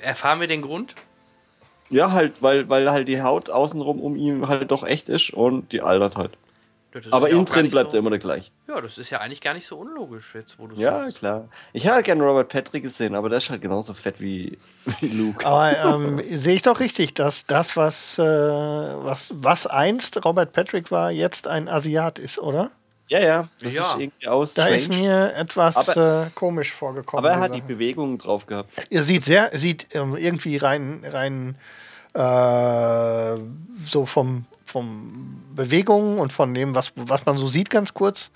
Speaker 2: erfahren wir den Grund?
Speaker 3: Ja, halt, weil, weil halt die Haut außenrum um ihn halt doch echt ist und die altert halt. Aber
Speaker 2: ja auch
Speaker 3: innen drin bleibt
Speaker 2: so,
Speaker 3: er immer der gleich.
Speaker 2: Ja, das ist ja eigentlich gar nicht so unlogisch jetzt, wo du
Speaker 3: Ja,
Speaker 2: sagst.
Speaker 3: klar. Ich hätte halt gerne Robert Patrick gesehen, aber der ist halt genauso fett wie, [LAUGHS] wie Luke.
Speaker 4: Aber ähm, sehe ich doch richtig, dass das, was, äh, was, was einst Robert Patrick war, jetzt ein Asiat ist, oder?
Speaker 3: Ja, ja. Das
Speaker 2: Ja.
Speaker 3: ist irgendwie aus
Speaker 4: Da ist mir etwas
Speaker 3: Aber-
Speaker 4: äh, komisch vorgekommen.
Speaker 3: Aber er hat die
Speaker 4: Sache.
Speaker 3: Bewegungen drauf gehabt.
Speaker 4: Er sieht sehr, sieht ähm, irgendwie rein, rein äh, so vom, vom Bewegungen und von dem, was, was man so sieht, ganz kurz,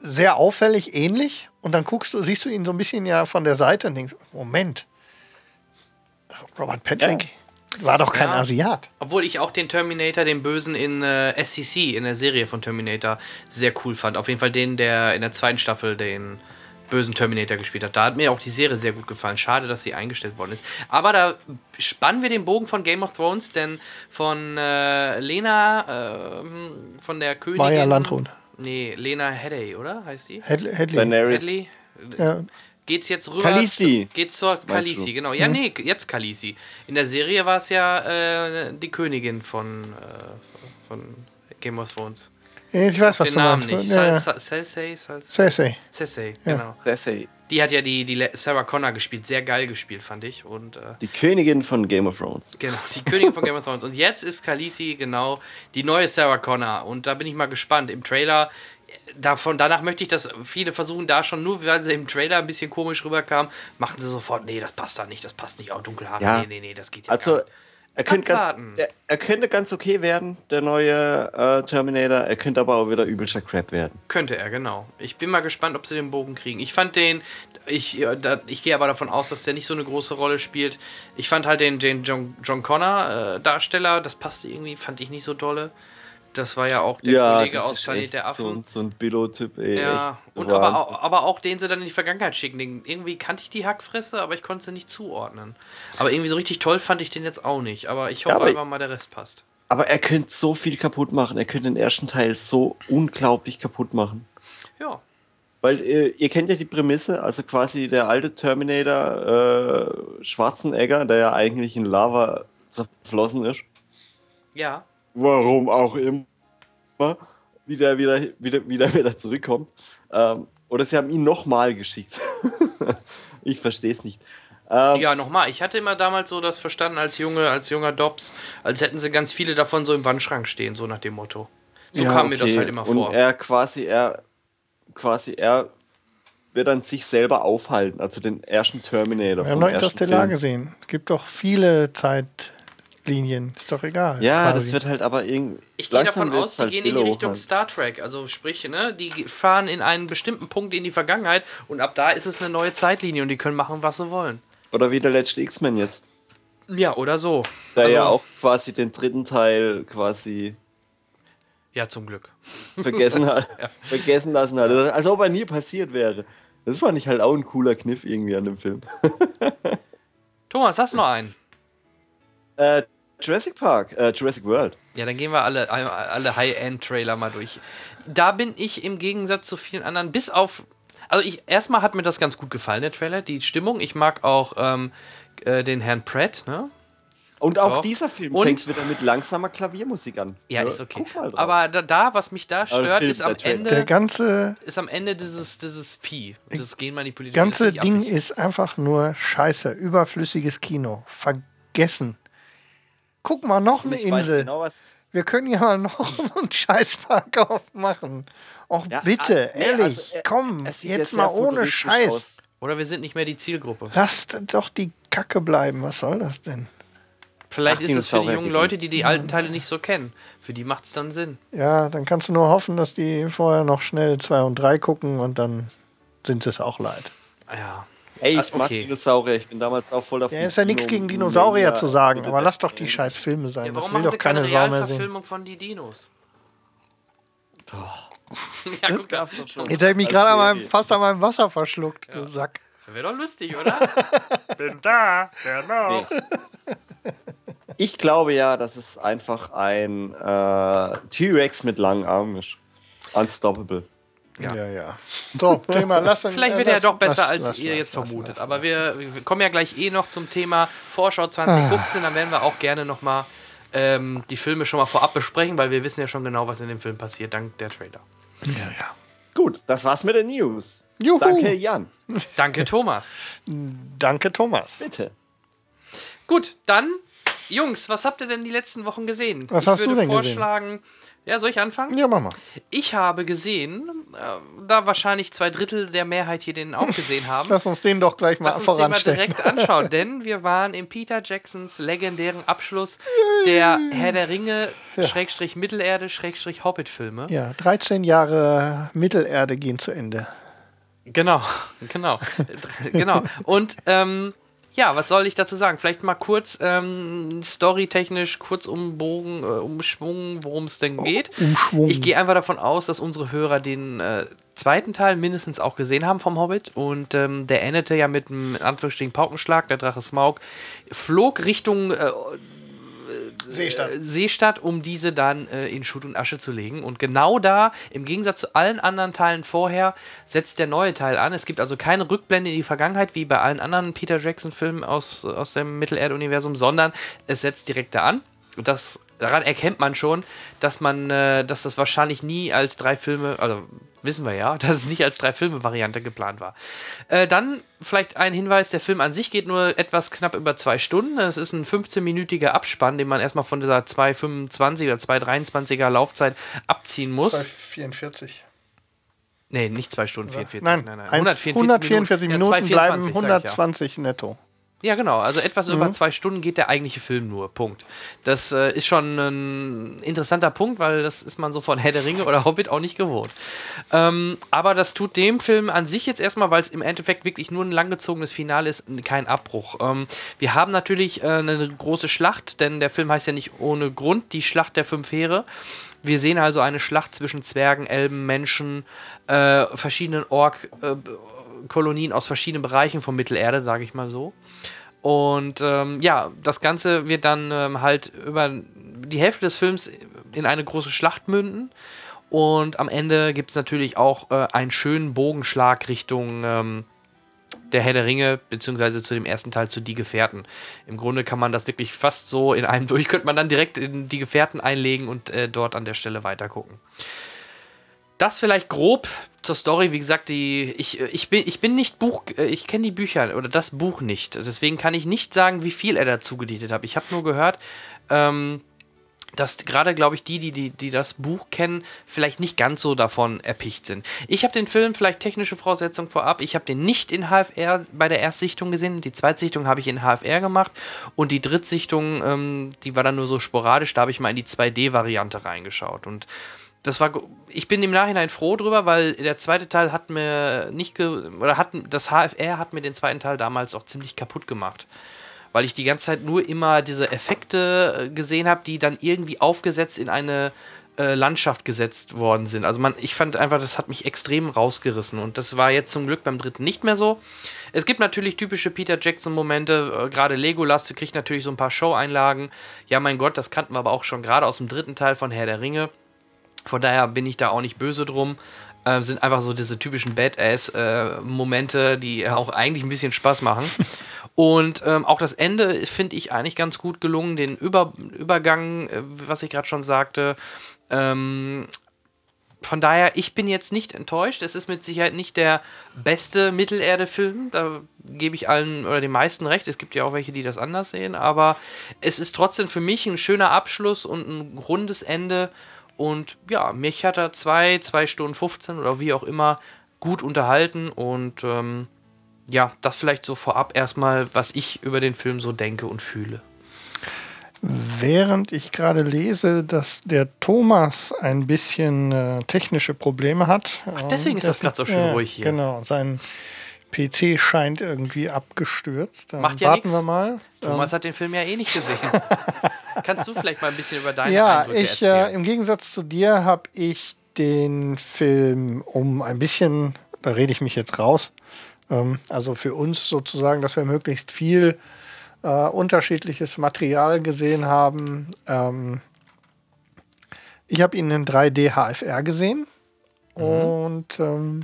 Speaker 4: sehr auffällig ähnlich. Und dann guckst du, siehst du ihn so ein bisschen ja von der Seite und denkst, Moment, Robert Patrick war doch kein
Speaker 2: Ja.
Speaker 4: Asiat.
Speaker 2: Obwohl ich auch den Terminator, den Bösen in äh, SCC, in der Serie von Terminator, sehr cool fand. Auf jeden Fall den, der in der zweiten Staffel den bösen Terminator gespielt hat. Da hat mir auch die Serie sehr gut gefallen. Schade, dass sie eingestellt worden ist. Aber da spannen wir den Bogen von Game of Thrones, denn von äh, Lena, ähm, von der Königin...
Speaker 4: Maya Landrut.
Speaker 2: Nee, Lena Headey, oder? Heißt sie?
Speaker 4: Hedley. Hedley.
Speaker 3: Daenerys.
Speaker 2: Headley?
Speaker 4: Ja.
Speaker 2: Geht's jetzt rüber?
Speaker 3: Khaleesi.
Speaker 2: zu- Geht's zur Khaleesi,
Speaker 3: du?
Speaker 2: genau. Ja, nee, jetzt Khaleesi. In der Serie war es ja äh, die Königin von, äh, von Game of Thrones.
Speaker 4: Ich weiß, was
Speaker 2: Den
Speaker 4: du
Speaker 2: Namen
Speaker 4: meinst.
Speaker 2: nicht.
Speaker 4: Ja, ja.
Speaker 2: Cersei,
Speaker 4: Cersei.
Speaker 2: Cersei, genau.
Speaker 3: Cersei,
Speaker 2: Die hat ja die, die Sarah Connor gespielt. Sehr geil gespielt, fand ich. Und äh,
Speaker 3: die Königin von Game of Thrones.
Speaker 2: Genau, die Königin von Game of Thrones. Und jetzt ist Khaleesi genau die neue Sarah Connor. Und da bin ich mal gespannt. Im Trailer, davon, danach möchte ich, dass viele versuchen, da schon, nur weil sie im Trailer ein bisschen komisch rüberkam, machen sie sofort, nee, das passt da nicht, das passt nicht. Auch dunkelhaar,
Speaker 3: Ja.
Speaker 2: nee, nee, nee, das geht ja
Speaker 3: Also. Er könnte, ganz, er, er könnte ganz okay werden, der neue äh, Terminator. Er könnte aber auch wieder übelster Crap werden.
Speaker 2: Könnte er, genau. Ich bin mal gespannt, ob sie den Bogen kriegen. Ich fand den, ich, ja, da, ich gehe aber davon aus, dass der nicht so eine große Rolle spielt. Ich fand halt den, den John, John Connor äh, Darsteller, das passte irgendwie, fand ich nicht so dolle. Das war ja auch der
Speaker 3: ja,
Speaker 2: Kollege aus Planet der
Speaker 3: so,
Speaker 2: Affen.
Speaker 3: ein- so ein Billo-Typ, ey.
Speaker 2: ja, und aber auch, aber auch den sie dann in die Vergangenheit schicken. Den, irgendwie kannte ich die Hackfresse, aber ich konnte sie nicht zuordnen. Aber irgendwie so richtig toll fand ich den jetzt auch nicht. Aber ich hoffe
Speaker 3: aber-
Speaker 2: einfach mal, der Rest passt.
Speaker 3: Aber er könnte so viel kaputt machen. Er könnte den ersten Teil so unglaublich kaputt machen.
Speaker 2: Ja.
Speaker 3: Weil äh, ihr kennt ja die Prämisse, also quasi der alte Terminator äh, Schwarzenegger, der ja eigentlich in Lava zerflossen ist.
Speaker 2: Ja.
Speaker 3: Warum auch immer. Wieder, wieder, wieder, wieder, wieder zurückkommt. Ähm, oder sie haben ihn nochmal geschickt. [LAUGHS] ich verstehe es nicht. Ähm,
Speaker 2: Ja, nochmal. Ich hatte immer damals so das verstanden als Junge, als junger Dobbs, als hätten sie ganz viele davon so im Wandschrank stehen, so nach dem Motto. So
Speaker 3: ja,
Speaker 2: kam mir das
Speaker 3: okay.
Speaker 2: halt immer
Speaker 3: Und
Speaker 2: vor.
Speaker 3: er quasi, er quasi, er wird dann sich selber aufhalten, also den ersten Terminator.
Speaker 4: Wir haben noch Interstellar gesehen. Es gibt doch viele Zeitlinien. Ist doch egal.
Speaker 3: Ja,
Speaker 4: quasi.
Speaker 3: das wird halt aber irgendwie.
Speaker 2: Ich gehe davon aus, die
Speaker 3: halt
Speaker 2: gehen in die Richtung
Speaker 3: halt.
Speaker 2: Star Trek. Also sprich, ne, die fahren in einen bestimmten Punkt in die Vergangenheit und ab da ist es eine neue Zeitlinie und die können machen, was sie wollen.
Speaker 3: Oder wie der letzte X-Men jetzt.
Speaker 2: Ja, oder so.
Speaker 3: Der
Speaker 2: Also-
Speaker 3: ja auch quasi den dritten Teil quasi
Speaker 2: Ja, zum Glück.
Speaker 3: vergessen [LAUGHS] hat, vergessen lassen hat. Als ob er nie passiert wäre. Das fand ich halt auch ein cooler Kniff irgendwie an dem Film. [LAUGHS]
Speaker 2: Thomas, hast du noch einen?
Speaker 3: Äh, Jurassic Park, äh, Jurassic World.
Speaker 2: Ja, dann gehen wir alle, alle High-End-Trailer mal durch. Da bin ich im Gegensatz zu vielen anderen, bis auf. Also, ich, erstmal hat mir das ganz gut gefallen, der Trailer, die Stimmung. Ich mag auch ähm, äh, den Herrn Pratt, ne?
Speaker 3: Und auch
Speaker 2: Ja.
Speaker 3: dieser Film
Speaker 2: Und-
Speaker 3: fängt wieder mit langsamer Klaviermusik an.
Speaker 2: Ja, ist okay. Aber da, da, was mich da stört,
Speaker 3: Film,
Speaker 2: ist am. Ende.
Speaker 4: Der ganze,
Speaker 2: ist am Ende dieses, dieses Vieh, dieses genmanipulierte
Speaker 4: ganze Ding ist einfach nur scheiße. Überflüssiges Kino. Vergessen. Guck mal, noch eine
Speaker 3: ich weiß
Speaker 4: Insel.
Speaker 3: genau, was.
Speaker 4: Wir können ja mal noch [LAUGHS] einen Scheißpark aufmachen. Och,
Speaker 3: Ja,
Speaker 4: bitte,
Speaker 3: ah, nee,
Speaker 4: ehrlich,
Speaker 3: also, er-
Speaker 4: komm, jetzt mal ohne Scheiß.
Speaker 3: aus.
Speaker 2: Oder wir sind nicht mehr die Zielgruppe.
Speaker 4: Lasst doch die Kacke bleiben. Was soll das denn?
Speaker 2: Vielleicht
Speaker 3: Ach,
Speaker 2: ist es für die jungen Leute, die die alten Teile nicht so kennen. Für die macht es dann Sinn.
Speaker 4: Ja, dann kannst du nur hoffen, dass die vorher noch schnell 2 und 3 gucken und dann sind sie es auch leid.
Speaker 2: Ja.
Speaker 3: Ey, ich
Speaker 2: Ah,
Speaker 3: mag
Speaker 2: okay.
Speaker 3: Dinosaurier. Ich bin damals auch voll auf
Speaker 4: Ja,
Speaker 3: die
Speaker 4: ist ja nichts gegen Dinosaurier zu sagen, aber lass doch die scheiß Filme sein.
Speaker 2: ja
Speaker 4: das
Speaker 2: warum
Speaker 4: will
Speaker 2: machen
Speaker 4: doch
Speaker 2: sie keine
Speaker 4: keine Sau mehr sehen.
Speaker 2: Realverfilmung von die Dinos? [LAUGHS] ja,
Speaker 3: Das gab's doch schon.
Speaker 4: Jetzt habe ich mich gerade an fast an meinem Wasser verschluckt, du Sack.
Speaker 2: das wäre doch lustig, oder? [LAUGHS]
Speaker 4: Bin da, wer noch?
Speaker 3: Ich glaube ja, dass es einfach ein äh, T-Rex mit langen Armen ist. Unstoppable.
Speaker 2: Ja.
Speaker 4: Ja, ja. So, Thema, lass uns.
Speaker 2: Vielleicht wird er
Speaker 4: lass-
Speaker 2: doch besser,
Speaker 4: lass-
Speaker 2: als
Speaker 4: lass-
Speaker 2: ihr
Speaker 4: lass-
Speaker 2: jetzt
Speaker 4: lass-
Speaker 2: vermutet.
Speaker 4: lass-
Speaker 2: Aber wir, wir kommen ja gleich eh noch zum Thema Vorschau 2015. Dann werden wir auch gerne nochmal ähm, die Filme schon mal vorab besprechen, weil wir wissen ja schon genau, was in dem Film passiert, dank der Trailer.
Speaker 4: Ja, ja.
Speaker 3: Gut, das war's mit den News.
Speaker 4: Juhu.
Speaker 3: Danke, Jan.
Speaker 2: Danke, Thomas. [LAUGHS]
Speaker 4: Danke, Thomas.
Speaker 3: Bitte.
Speaker 2: Gut, dann, Jungs, was habt ihr denn die letzten Wochen gesehen?
Speaker 4: Was
Speaker 2: ich
Speaker 4: hast
Speaker 2: würde
Speaker 4: du denn gesehen?
Speaker 2: vorschlagen, ja, soll ich anfangen?
Speaker 4: Ja, mach mal.
Speaker 2: Ich habe gesehen, äh, da wahrscheinlich zwei Drittel der Mehrheit hier den auch gesehen [LAUGHS] haben.
Speaker 4: Lass uns den doch gleich mal
Speaker 2: Lass uns den mal direkt [LAUGHS] anschauen, denn wir waren im Peter Jacksons legendären Abschluss der Herr der Ringe, Schrägstrich Mittelerde, Schrägstrich Hobbit-Filme.
Speaker 4: Ja, 13 Jahre Mittelerde gehen zu Ende.
Speaker 2: Genau, [LAUGHS] genau, genau. Und ähm, ja, was soll ich dazu sagen? Vielleicht mal kurz ähm, storytechnisch kurz umbogen, äh, umschwungen, worum es denn geht.
Speaker 4: umschwungen.
Speaker 2: Ich gehe einfach davon aus, dass unsere Hörer den äh, zweiten Teil mindestens auch gesehen haben vom Hobbit und ähm, der endete ja mit einem in Anführungsstrichen Paukenschlag. Der Drache Smaug flog Richtung äh,
Speaker 4: Seestadt.
Speaker 2: äh, Seestadt, um diese dann äh, in Schutt und Asche zu legen. Und genau da, im Gegensatz zu allen anderen Teilen vorher, setzt der neue Teil an. Es gibt also keine Rückblende in die Vergangenheit, wie bei allen anderen Peter Jackson-Filmen aus, aus dem Mittelerde-Universum, sondern es setzt direkt da an. Und das, daran erkennt man schon, dass man, äh, dass das wahrscheinlich nie als drei Filme, also wissen wir ja, [LAUGHS] dass es nicht als drei Filme-Variante geplant war. Äh, dann vielleicht ein Hinweis: Der Film an sich geht nur etwas knapp über zwei Stunden. Es ist ein 15-minütiger Abspann, den man erstmal von dieser 2,25 oder 2,23er Laufzeit abziehen muss.
Speaker 4: 44.
Speaker 2: Nee, nicht zwei Stunden 44.
Speaker 4: Nein,
Speaker 2: nein, nein.
Speaker 4: 144 Minuten,
Speaker 2: Ja,
Speaker 4: bleiben
Speaker 2: 2,24 sag ich ja.
Speaker 4: 120 netto.
Speaker 2: Ja, genau. Also etwas mhm. über zwei Stunden geht der eigentliche Film nur. Punkt. Das äh, ist schon ein interessanter Punkt, weil das ist man so von Herr der Ringe oder Hobbit auch nicht gewohnt. Ähm, aber das tut dem Film an sich jetzt erstmal, weil es im Endeffekt wirklich nur ein langgezogenes Finale ist, kein Abbruch. Ähm, wir haben natürlich äh, eine große Schlacht, denn der Film heißt ja nicht ohne Grund die Schlacht der fünf Heere. Wir sehen also eine Schlacht zwischen Zwergen, Elben, Menschen, äh, verschiedenen Ork-Kolonien aus verschiedenen Bereichen von Mittelerde, sage ich mal so. Und ähm, ja, das Ganze wird dann ähm, halt über die Hälfte des Films in eine große Schlacht münden. Und am Ende gibt es natürlich auch äh, einen schönen Bogenschlag Richtung ähm, der Herr der Ringe, beziehungsweise zu dem ersten Teil zu Die Gefährten. Im Grunde kann man das wirklich fast so in einem [LAUGHS] durch, könnte man dann direkt in Die Gefährten einlegen und äh, dort an der Stelle weitergucken. Das vielleicht grob zur Story. Wie gesagt, die, ich, ich, bin, ich bin nicht Buch, äh, ich kenne die Bücher oder das Buch nicht. Deswegen kann ich nicht sagen, wie viel er dazu gedietet hat. Ich habe nur gehört, ähm, dass gerade, glaube ich, die, die, die, die das Buch kennen, vielleicht nicht ganz so davon erpicht sind. Ich habe den Film, vielleicht technische Voraussetzung vorab, ich habe den nicht in HFR bei der Erstsichtung gesehen. Die Zweitsichtung habe ich in HFR gemacht und die Drittsichtung, ähm, die war dann nur so sporadisch, da habe ich mal in die 2D-Variante reingeschaut. Und das war, ich bin im Nachhinein froh drüber, weil der zweite Teil hat mir nicht, ge, oder hat, das HFR hat mir den zweiten Teil damals auch ziemlich kaputt gemacht. Weil ich die ganze Zeit nur immer diese Effekte äh, gesehen habe, die dann irgendwie aufgesetzt in eine äh, Landschaft gesetzt worden sind. Also man, ich fand einfach, das hat mich extrem rausgerissen und das war jetzt zum Glück beim dritten nicht mehr so. Es gibt natürlich typische Peter Jackson-Momente, äh, gerade Legolas, du kriegst natürlich so ein paar Show-Einlagen. Ja, mein Gott, das kannten wir aber auch schon gerade aus dem dritten Teil von Herr der Ringe. Von daher bin ich da auch nicht böse drum. Äh, sind einfach so diese typischen Badass-Momente, äh, die auch eigentlich ein bisschen Spaß machen. [LAUGHS] Und ähm, auch das Ende finde ich eigentlich ganz gut gelungen. Den Über Übergang, äh, was ich gerade schon sagte. Ähm, von daher, ich bin jetzt nicht enttäuscht. Es ist mit Sicherheit nicht der beste Mittelerde-Film. Da gebe ich allen oder den meisten recht. Es gibt ja auch welche, die das anders sehen. Aber es ist trotzdem für mich ein schöner Abschluss und ein rundes Ende. Und ja, mich hat er zwei, zwei Stunden 15 oder wie auch immer gut unterhalten. Und ähm, ja, das vielleicht so vorab erstmal, was ich über den Film so denke und fühle.
Speaker 4: Während ich gerade lese, dass der Thomas ein bisschen äh, technische Probleme hat.
Speaker 2: Ach, deswegen ist das gerade so schön äh, ruhig hier.
Speaker 4: Genau, sein PC scheint irgendwie abgestürzt.
Speaker 2: Dann Macht ja
Speaker 4: warten nix. wir mal.
Speaker 2: Thomas ähm. hat den Film ja eh nicht gesehen. [LAUGHS] Kannst du vielleicht mal ein bisschen über deine
Speaker 4: ja,
Speaker 2: Eindrücke
Speaker 4: ich, äh, im Gegensatz zu dir habe ich den Film um ein bisschen, da rede ich mich jetzt raus, ähm, also für uns sozusagen, dass wir möglichst viel äh, unterschiedliches Material gesehen haben. Ähm, ich habe ihn in 3D HFR gesehen mhm. und ähm,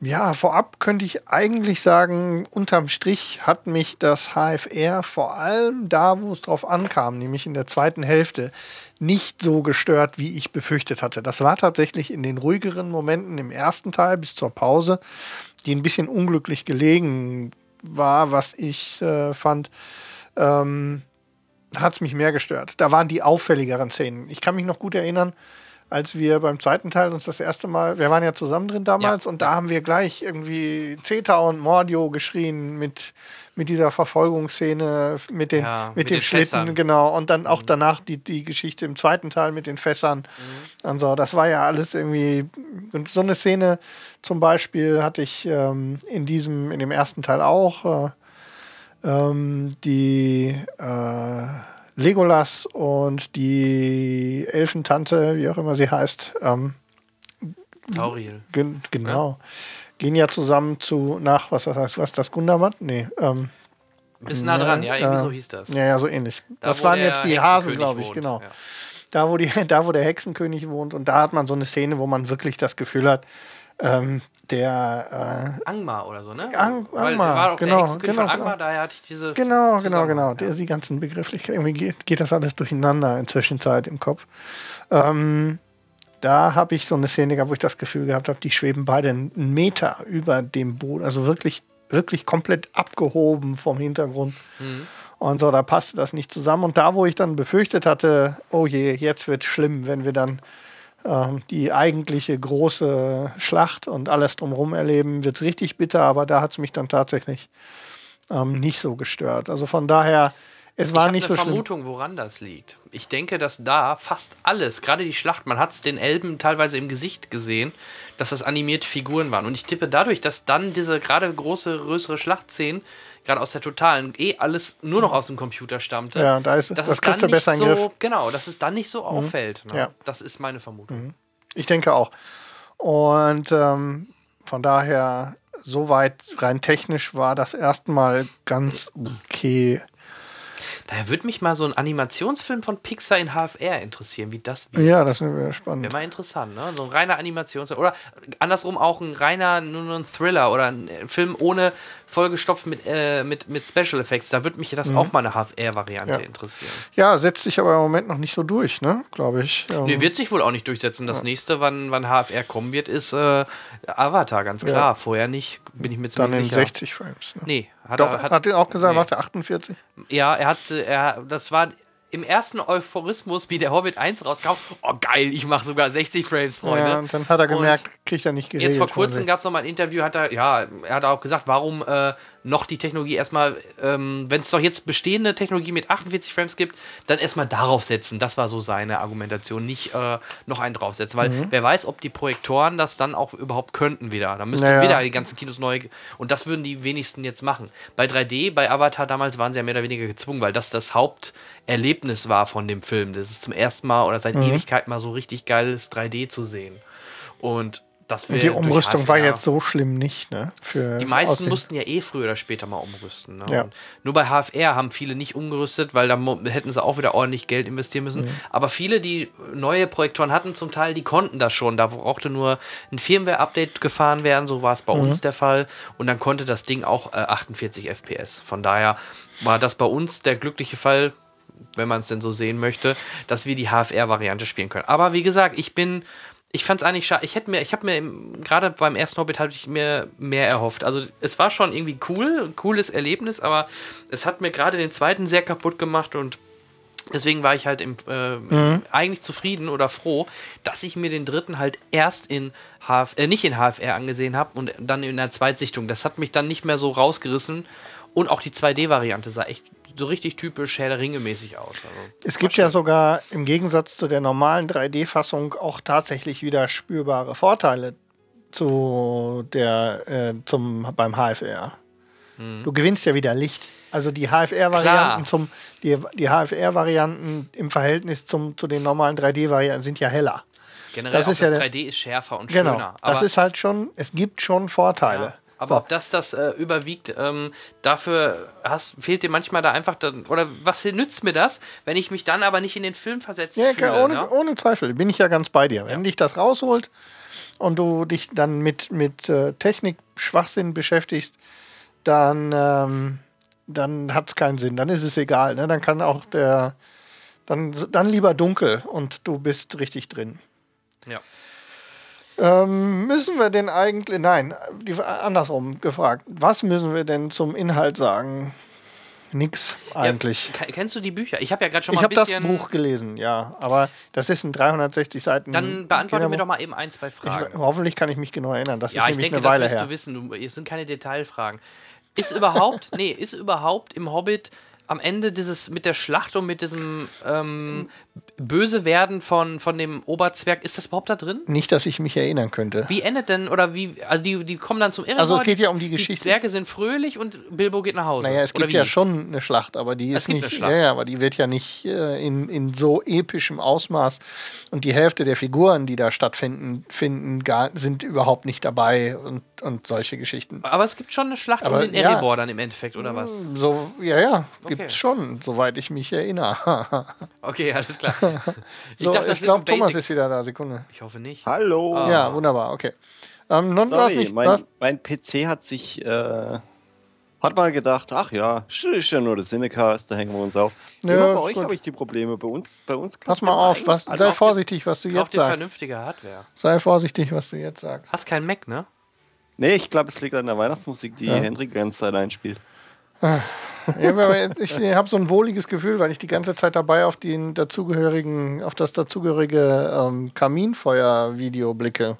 Speaker 4: ja, vorab könnte ich eigentlich sagen, unterm Strich hat mich das HFR vor allem da, wo es drauf ankam, nämlich in der zweiten Hälfte, nicht so gestört, wie ich befürchtet hatte. Das war tatsächlich in den ruhigeren Momenten im ersten Teil bis zur Pause, die ein bisschen unglücklich gelegen war, was ich äh, fand. Ähm, hat es mich mehr gestört. Da waren die auffälligeren Szenen. Ich kann mich noch gut erinnern, als wir beim zweiten Teil uns das erste Mal, wir waren ja zusammen drin damals ja. und da haben wir gleich irgendwie Zeta und Mordio geschrien mit, mit dieser Verfolgungsszene, mit den, ja, mit, mit, den, den Schlitten, Fässern. genau. Und dann auch mhm. danach die, die Geschichte im zweiten Teil mit den Fässern mhm. und so. Das war ja alles irgendwie, und so eine Szene zum Beispiel hatte ich ähm, in diesem, in dem ersten Teil auch, äh, ähm, die, äh, Legolas und die Elfentante, wie auch immer sie heißt, ähm,
Speaker 2: Tauriel.
Speaker 4: Gen genau. Ja. Gehen ja zusammen zu, nach, was das heißt, was das Gundermatt? Nee. Ähm,
Speaker 2: Bisschen nah dran, ja, irgendwie äh, so hieß das.
Speaker 4: Ja, ja, so ähnlich. Da, das waren jetzt die Hasen, glaube ich, wohnt. genau. Ja. Da, wo die, [LAUGHS] da, wo der Hexenkönig wohnt. Und da hat man so eine Szene, wo man wirklich das Gefühl hat, ähm, der
Speaker 2: äh, Angmar oder so, ne?
Speaker 4: Ang Angmar, war auch genau,
Speaker 2: der
Speaker 4: genau,
Speaker 2: von Angmar, daher hatte ich diese.
Speaker 4: Genau, genau, genau. Ja. die ganzen Begrifflichkeiten, irgendwie geht, geht das alles durcheinander in Zwischenzeit im Kopf. Ähm, da habe ich so eine Szene gehabt, wo ich das Gefühl gehabt habe, die schweben beide einen Meter über dem Boden, also wirklich, wirklich komplett abgehoben vom Hintergrund. Mhm. Und so, da passte das nicht zusammen. Und da, wo ich dann befürchtet hatte, oh je, jetzt wird schlimm, wenn wir dann die eigentliche große Schlacht und alles drumherum erleben, wird es richtig bitter, aber da hat es mich dann tatsächlich ähm, nicht so gestört. Also von daher, es war nicht so
Speaker 2: schlimm. Ich
Speaker 4: habe
Speaker 2: eine Vermutung, woran das liegt. Ich denke, dass da fast alles, gerade die Schlacht, man hat es den Elben teilweise im Gesicht gesehen, dass das animierte Figuren waren. Und ich tippe dadurch, dass dann diese gerade große, größere Schlachtszenen, gerade aus der totalen, eh alles nur noch aus dem Computer stammte.
Speaker 4: Ja, da ist
Speaker 2: dass
Speaker 4: das
Speaker 2: es dann nicht
Speaker 4: besser
Speaker 2: so,
Speaker 4: Griff.
Speaker 2: Genau, dass es dann nicht so
Speaker 4: Mhm.
Speaker 2: auffällt. Ne?
Speaker 4: Ja.
Speaker 2: Das ist meine Vermutung.
Speaker 4: Mhm. Ich denke auch. Und ähm, von daher, soweit rein technisch war das erstmal ganz okay.
Speaker 2: Daher würde mich mal so ein Animationsfilm von Pixar in HFR interessieren, wie das wird.
Speaker 4: Ja, das wäre spannend.
Speaker 2: Wäre mal interessant, ne? So ein reiner Animationsfilm. Oder andersrum auch ein reiner, nur, ein Thriller oder ein Film ohne vollgestopft mit, äh, mit, mit Special Effects. Da würde mich das auch mal eine HFR-Variante
Speaker 4: Ja.
Speaker 2: interessieren.
Speaker 4: Ja, setzt sich aber im Moment noch nicht so durch, ne? Glaube ich. Ähm,
Speaker 2: Nee, wird sich wohl auch nicht durchsetzen. Das nächste, wann, wann HFR kommen wird, ist äh, Avatar, ganz
Speaker 4: Ja.
Speaker 2: klar. Vorher nicht, bin ich mir
Speaker 4: dann
Speaker 2: ziemlich
Speaker 4: in
Speaker 2: sicher.
Speaker 4: 60 Frames. Ne?
Speaker 2: Nee, hat
Speaker 4: Doch,
Speaker 2: er.
Speaker 4: hat, er auch gesagt,
Speaker 2: nee.
Speaker 4: macht er 48?
Speaker 2: Ja, er hat, er, das war im ersten Euphorismus, wie der Hobbit 1 rauskam. Oh, geil, ich mache sogar 60 Frames, Freunde.
Speaker 4: Ja, und dann hat er gemerkt,
Speaker 2: Und
Speaker 4: kriegt er nicht geregelt.
Speaker 2: Jetzt vor kurzem gab es noch mal ein Interview, hat er, ja, er hat auch gesagt, warum äh, noch die Technologie erstmal, ähm, wenn es doch jetzt bestehende Technologie mit 48 Frames gibt, dann erstmal darauf setzen. Das war so seine Argumentation, nicht äh, noch einen draufsetzen. Weil
Speaker 4: Mhm.
Speaker 2: wer weiß, ob die Projektoren das dann auch überhaupt könnten wieder. Da müssten
Speaker 4: Naja.
Speaker 2: wieder die ganzen Kinos neu. Und das würden die wenigsten jetzt machen. Bei 3D, bei Avatar damals waren sie ja mehr oder weniger gezwungen, weil das das Haupterlebnis war von dem Film. Das ist zum ersten Mal oder seit
Speaker 4: Mhm.
Speaker 2: Ewigkeit mal so richtig geiles 3D zu sehen. Und das wäre
Speaker 4: die Umrüstung war jetzt so schlimm nicht, ne? Für
Speaker 2: die meisten
Speaker 4: Aussehen.
Speaker 2: mussten ja eh früher oder später mal umrüsten. Ne?
Speaker 4: Ja.
Speaker 2: Nur bei HFR haben viele nicht umgerüstet, weil da hätten sie auch wieder ordentlich Geld investieren müssen.
Speaker 4: Mhm.
Speaker 2: Aber viele, die neue Projektoren hatten, zum Teil, die konnten das schon. Da brauchte nur ein Firmware-Update gefahren werden, so war es bei
Speaker 4: Mhm.
Speaker 2: uns der Fall. Und dann konnte das Ding auch äh, 48 FPS. Von daher war das bei uns der glückliche Fall, wenn man es denn so sehen möchte, dass wir die HFR-Variante spielen können. Aber wie gesagt, ich bin. Ich fand es eigentlich schade. Ich hätte mir, ich habe mir gerade beim ersten Hobbit habe ich mir mehr erhofft. Also es war schon irgendwie cool, cooles Erlebnis, aber es hat mir gerade den zweiten sehr kaputt gemacht und deswegen war ich halt im, äh, eigentlich zufrieden oder froh, dass ich mir den dritten halt erst in HF, äh, nicht in HFR angesehen habe und dann in der Zweitsichtung. Das hat mich dann nicht mehr so rausgerissen und auch die 2D-Variante sah echt so richtig typisch Herr der Ringe mäßig aus. Also,
Speaker 4: Es gibt ja sogar im Gegensatz zu der normalen 3D-Fassung auch tatsächlich wieder spürbare Vorteile zu der, äh, zum, beim HFR. Du gewinnst ja wieder Licht. Also die HFR-Varianten zum die, die HFR-Varianten im Verhältnis zum, zu den normalen 3D-Varianten sind ja heller.
Speaker 2: generell
Speaker 4: Das
Speaker 2: auch
Speaker 4: ist ja
Speaker 2: das
Speaker 4: der-
Speaker 2: 3D ist schärfer und
Speaker 4: Genau.
Speaker 2: schöner.
Speaker 4: das
Speaker 2: aber-
Speaker 4: ist halt schon, es gibt schon Vorteile.
Speaker 2: Ja, aber ob das das äh, überwiegt, ähm, dafür hast, fehlt dir manchmal da einfach, dann, oder was nützt mir das, wenn ich mich dann aber nicht in den Film versetzt
Speaker 4: Ja,
Speaker 2: fühle?
Speaker 4: ohne,
Speaker 2: ne?
Speaker 4: ohne Zweifel, bin ich ja ganz bei dir. Wenn dich das rausholt und du dich dann mit, mit äh, Technik-Schwachsinn beschäftigst, dann, ähm, dann hat es keinen Sinn. Dann ist es egal. Ne? Dann kann auch der, dann, dann lieber dunkel und du bist richtig drin.
Speaker 2: Ja.
Speaker 4: Ähm, müssen wir denn eigentlich, nein, die, andersrum gefragt, was müssen wir denn zum Inhalt sagen? Nix eigentlich.
Speaker 2: Ja, ke- kennst du die Bücher? Ich habe ja gerade schon
Speaker 4: Ich
Speaker 2: mal ein
Speaker 4: habe das
Speaker 2: bisschen.
Speaker 4: Buch gelesen, ja, aber das ist ein 360 Seiten.
Speaker 2: dann beantworte mir
Speaker 4: Kinderbuch.
Speaker 2: doch mal eben ein, zwei Fragen.
Speaker 4: Ich, hoffentlich kann ich mich genau erinnern. Das
Speaker 2: ja,
Speaker 4: ist
Speaker 2: ich
Speaker 4: nämlich
Speaker 2: denke,
Speaker 4: eine
Speaker 2: das
Speaker 4: Weile
Speaker 2: wirst
Speaker 4: her.
Speaker 2: du wissen. Du, es sind keine Detailfragen. Ist überhaupt, [LAUGHS] nee, ist überhaupt im Hobbit am Ende dieses mit der Schlacht und mit diesem ähm, böse werden von, von dem Oberzwerg, ist das überhaupt da drin?
Speaker 4: Nicht, dass ich mich erinnern könnte.
Speaker 2: Wie endet denn, oder wie, also die, die kommen dann zum Erebor,
Speaker 4: Also es geht ja um die
Speaker 2: Die
Speaker 4: Geschichte.
Speaker 2: Zwerge sind fröhlich und Bilbo geht nach Hause.
Speaker 4: Naja, es gibt ja schon eine Schlacht, aber die ist nicht. ja, aber die wird ja nicht äh, in, in so epischem Ausmaß. Und die Hälfte der Figuren, die da stattfinden, finden, gar, sind überhaupt nicht dabei und, und solche Geschichten.
Speaker 2: Aber es gibt schon eine Schlacht
Speaker 4: Aber
Speaker 2: um den
Speaker 4: ja.
Speaker 2: Erebor dann im Endeffekt, oder was?
Speaker 4: So, ja, ja,
Speaker 2: Okay.
Speaker 4: gibt's schon, soweit ich mich erinnere. [LAUGHS]
Speaker 2: Okay, alles klar. Ich
Speaker 4: so,
Speaker 2: dachte,
Speaker 4: ich glaube, Thomas ist wieder da. Sekunde.
Speaker 2: Ich hoffe nicht.
Speaker 3: Hallo.
Speaker 2: Ah.
Speaker 4: Ja, wunderbar, okay. Ähm, non, was
Speaker 3: Sorry,
Speaker 4: nicht,
Speaker 3: mein, mein PC hat sich, äh, hat mal gedacht, ach ja, ist ja nur der Cinecast, da hängen wir uns auf.
Speaker 4: Ja,
Speaker 3: Immer bei euch habe ich die Probleme, bei uns, bei uns
Speaker 4: Pass mal auf, was, sei vorsichtig, was du jetzt
Speaker 2: dir
Speaker 4: sagst.
Speaker 2: vernünftige Hardware.
Speaker 4: Sei vorsichtig, was du jetzt sagst.
Speaker 2: Hast keinen Mac, ne?
Speaker 3: Nee, ich glaube, es liegt an der Weihnachtsmusik, die
Speaker 4: Ja.
Speaker 3: Hendrik Zeit einspielt.
Speaker 4: Ja, aber [LAUGHS] ich habe so ein wohliges Gefühl, weil ich die ganze Zeit dabei auf den dazugehörigen, auf das dazugehörige ähm, Kaminfeuer-Video blicke.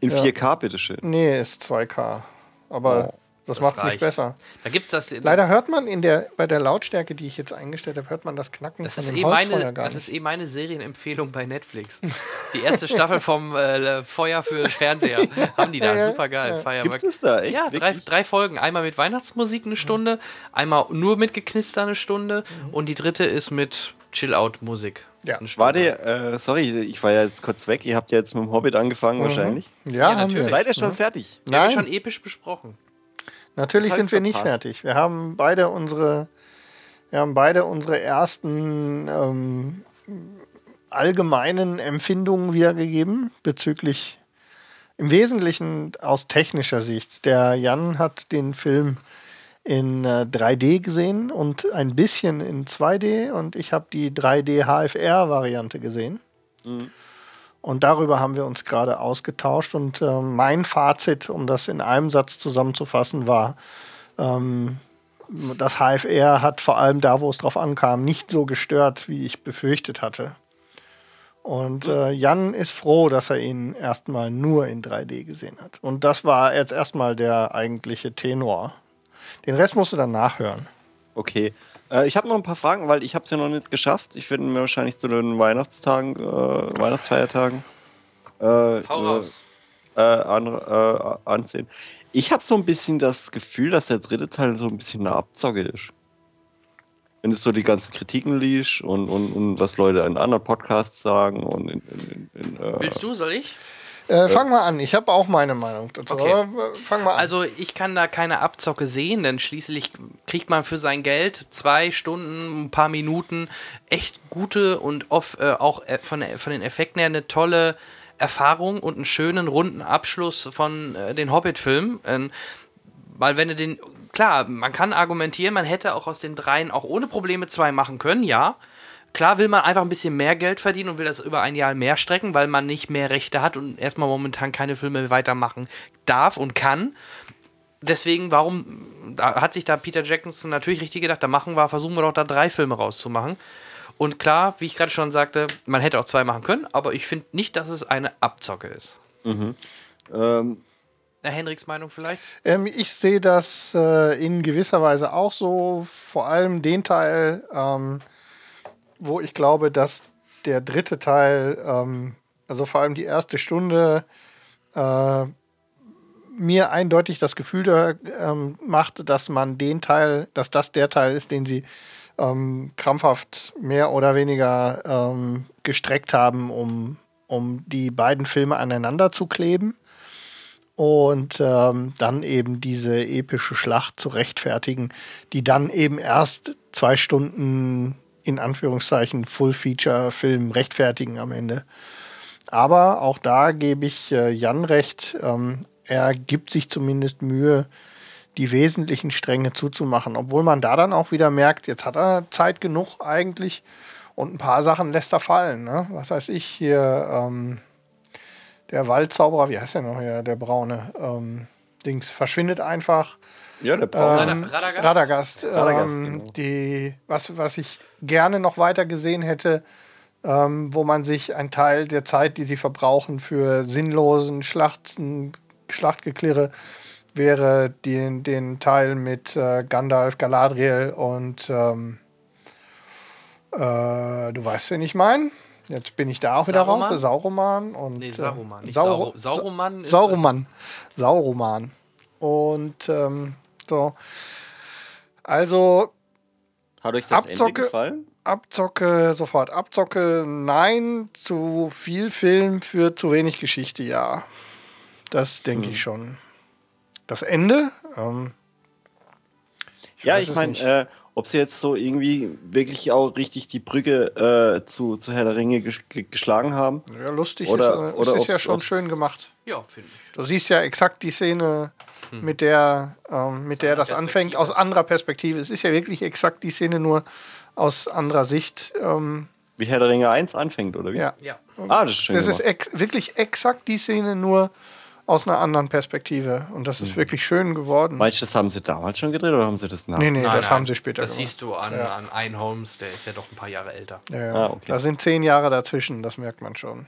Speaker 3: In
Speaker 4: Ja.
Speaker 3: 4K, bitteschön.
Speaker 4: Nee, ist 2K. Aber Das, das macht es nicht besser.
Speaker 2: Da gibt's das.
Speaker 4: Leider hört man in der, bei der Lautstärke, die ich jetzt eingestellt habe, hört man das Knacken
Speaker 2: das
Speaker 4: von
Speaker 2: ist
Speaker 4: dem
Speaker 2: eh
Speaker 4: Holzfeuer
Speaker 2: meine,
Speaker 4: gar
Speaker 2: Das
Speaker 4: nicht.
Speaker 2: ist eh meine Serienempfehlung bei Netflix. [LAUGHS] Die erste Staffel vom äh, Feuer für Fernseher [LAUGHS] haben die da.
Speaker 4: Ja,
Speaker 2: Super geil.
Speaker 4: ja.
Speaker 3: Gibt's das da? Echt?
Speaker 2: Ja, drei, drei Folgen. Einmal mit Weihnachtsmusik eine Stunde, einmal nur mit Geknister eine Stunde und die dritte ist mit Chill-Out-Musik.
Speaker 4: Ja.
Speaker 3: War der, äh, sorry, ich war ja jetzt kurz weg. Ihr habt ja jetzt mit dem Hobbit angefangen wahrscheinlich.
Speaker 4: Ja,
Speaker 2: Ja, natürlich.
Speaker 3: Seid ihr schon fertig?
Speaker 2: Wir haben
Speaker 4: Nein,
Speaker 2: schon episch besprochen.
Speaker 4: Natürlich
Speaker 3: Das
Speaker 4: sind wir nicht
Speaker 3: verpasst.
Speaker 4: fertig. Wir haben beide unsere, wir haben beide unsere ersten ähm, allgemeinen Empfindungen wiedergegeben bezüglich im Wesentlichen aus technischer Sicht. Der Jan hat den Film in äh, 3D gesehen und ein bisschen in 2D und ich habe die 3D HFR-Variante gesehen.
Speaker 3: Mhm.
Speaker 4: Und darüber haben wir uns gerade ausgetauscht. Und äh, mein Fazit, um das in einem Satz zusammenzufassen, war, ähm, das HFR hat vor allem da, wo es drauf ankam, nicht so gestört, wie ich befürchtet hatte. Und äh, Jan ist froh, dass er ihn erstmal nur in 3D gesehen hat. Und das war jetzt erstmal der eigentliche Tenor. Den Rest musst du dann nachhören.
Speaker 3: Okay. Äh, ich habe noch ein paar Fragen, weil ich habe es ja noch nicht geschafft. Ich werde mir wahrscheinlich zu den Weihnachtstagen, äh, Weihnachtsfeiertagen äh,
Speaker 2: Hau
Speaker 3: äh, äh, an, äh, ansehen. Ich habe so ein bisschen das Gefühl, dass der dritte Teil so ein bisschen eine Abzocke ist. Wenn du so die ganzen Kritiken liest und, und, und was Leute in anderen Podcasts sagen und in, in, in, in äh,
Speaker 2: Willst du, soll ich?
Speaker 4: Äh, fang mal an. Ich habe auch meine Meinung dazu.
Speaker 2: Okay.
Speaker 4: Äh, fang mal an.
Speaker 2: Also ich kann da keine Abzocke sehen, denn schließlich kriegt man für sein Geld zwei Stunden, ein paar Minuten echt gute und oft, äh, auch äh, von, der- von den Effekten her eine tolle Erfahrung und einen schönen runden Abschluss von äh, den Hobbit-Filmen. Ähm, weil wenn du den, klar, man kann argumentieren, man hätte auch aus den dreien auch ohne Probleme zwei machen können, ja. Klar will man einfach ein bisschen mehr Geld verdienen und will das über ein Jahr mehr strecken, weil man nicht mehr Rechte hat und erstmal momentan keine Filme weitermachen darf und kann. Deswegen, warum da hat sich da Peter Jackson natürlich richtig gedacht, da machen wir, versuchen wir doch da drei Filme rauszumachen. Und klar, wie ich gerade schon sagte, man hätte auch zwei machen können, aber ich finde nicht, dass es eine Abzocke ist.
Speaker 3: ähm,
Speaker 2: Herr Henriks Meinung vielleicht?
Speaker 4: Ähm, ich sehe das äh, in gewisser Weise auch so, vor allem den Teil, ähm, wo ich glaube, dass der dritte Teil, ähm, also vor allem die erste Stunde, äh, mir eindeutig das Gefühl da, ähm, macht, dass man den Teil, dass das der Teil ist, den sie ähm, krampfhaft mehr oder weniger ähm, gestreckt haben, um, um die beiden Filme aneinander zu kleben und ähm, dann eben diese epische Schlacht zu rechtfertigen, die dann eben erst zwei Stunden in Anführungszeichen Full-Feature-Film rechtfertigen am Ende. Aber auch da gebe ich äh, Jan recht. Ähm, er gibt sich zumindest Mühe, die wesentlichen Stränge zuzumachen, obwohl man da dann auch wieder merkt, jetzt hat er Zeit genug eigentlich und ein paar Sachen lässt er fallen. Ne? Was weiß ich hier, ähm, der Waldzauberer, wie heißt der noch hier, der braune ähm, Dings, verschwindet einfach.
Speaker 3: Ja, der braucht.
Speaker 4: Ähm,
Speaker 2: Radagast?
Speaker 4: Radagast.
Speaker 3: Radagast,
Speaker 4: ähm,
Speaker 3: genau.
Speaker 4: die, was, was ich gerne noch weiter gesehen hätte, ähm, wo man sich einen Teil der Zeit, die sie verbrauchen für sinnlosen Schlachten, Schlachtgeklirre, wäre den, den Teil mit äh, Gandalf, Galadriel und ähm, äh, du weißt, wen ich meine. Jetzt bin ich da auch wieder
Speaker 2: Saruman?
Speaker 4: raus. Sauroman und
Speaker 2: Nee,
Speaker 4: äh,
Speaker 2: Saruman. Nicht
Speaker 4: Sauro-
Speaker 2: Sauro Sauroman ist.
Speaker 4: Sauroman. Sauroman. Und ähm, so. Also
Speaker 3: Hat euch das
Speaker 4: Abzocke-
Speaker 3: Ende gefallen?
Speaker 4: Abzocke, sofort Abzocke, nein, zu viel Film für zu wenig Geschichte, ja. Das denke
Speaker 3: Hm.
Speaker 4: ich schon. Das Ende, ähm,
Speaker 3: Ja,
Speaker 4: weiß
Speaker 3: ich meine, äh, ob sie jetzt so irgendwie wirklich auch richtig die Brücke äh, zu, zu Herr der Ringe ges ge geschlagen haben.
Speaker 4: ja, lustig
Speaker 3: Oder-
Speaker 4: ist, äh,
Speaker 3: oder
Speaker 4: es ist ja schon schön gemacht.
Speaker 2: Ja, finde ich.
Speaker 4: Du siehst ja exakt die Szene, mit der, ähm, mit der das anfängt, aus anderer Perspektive. Es ist ja wirklich exakt die Szene, nur aus anderer Sicht. Ähm,
Speaker 3: Wie Herr der Ringe 1 anfängt, oder wie?
Speaker 4: ja.
Speaker 2: Ja.
Speaker 3: Ah, das ist schön.
Speaker 4: Das ist ex wirklich exakt die Szene, nur aus einer anderen Perspektive. Und das ist
Speaker 3: Mhm.
Speaker 4: wirklich schön geworden.
Speaker 3: Meinst du, das haben sie damals schon gedreht oder haben sie das nach?
Speaker 4: nee, nee,
Speaker 2: Nein,
Speaker 4: das
Speaker 2: nein,
Speaker 4: haben sie später
Speaker 2: Das
Speaker 4: gemacht.
Speaker 2: siehst du an,
Speaker 4: Ja.
Speaker 2: an Ein Holmes, der ist ja doch ein paar Jahre älter.
Speaker 4: Ja, ja.
Speaker 3: Ah, okay.
Speaker 4: Da sind zehn Jahre dazwischen, das merkt man schon.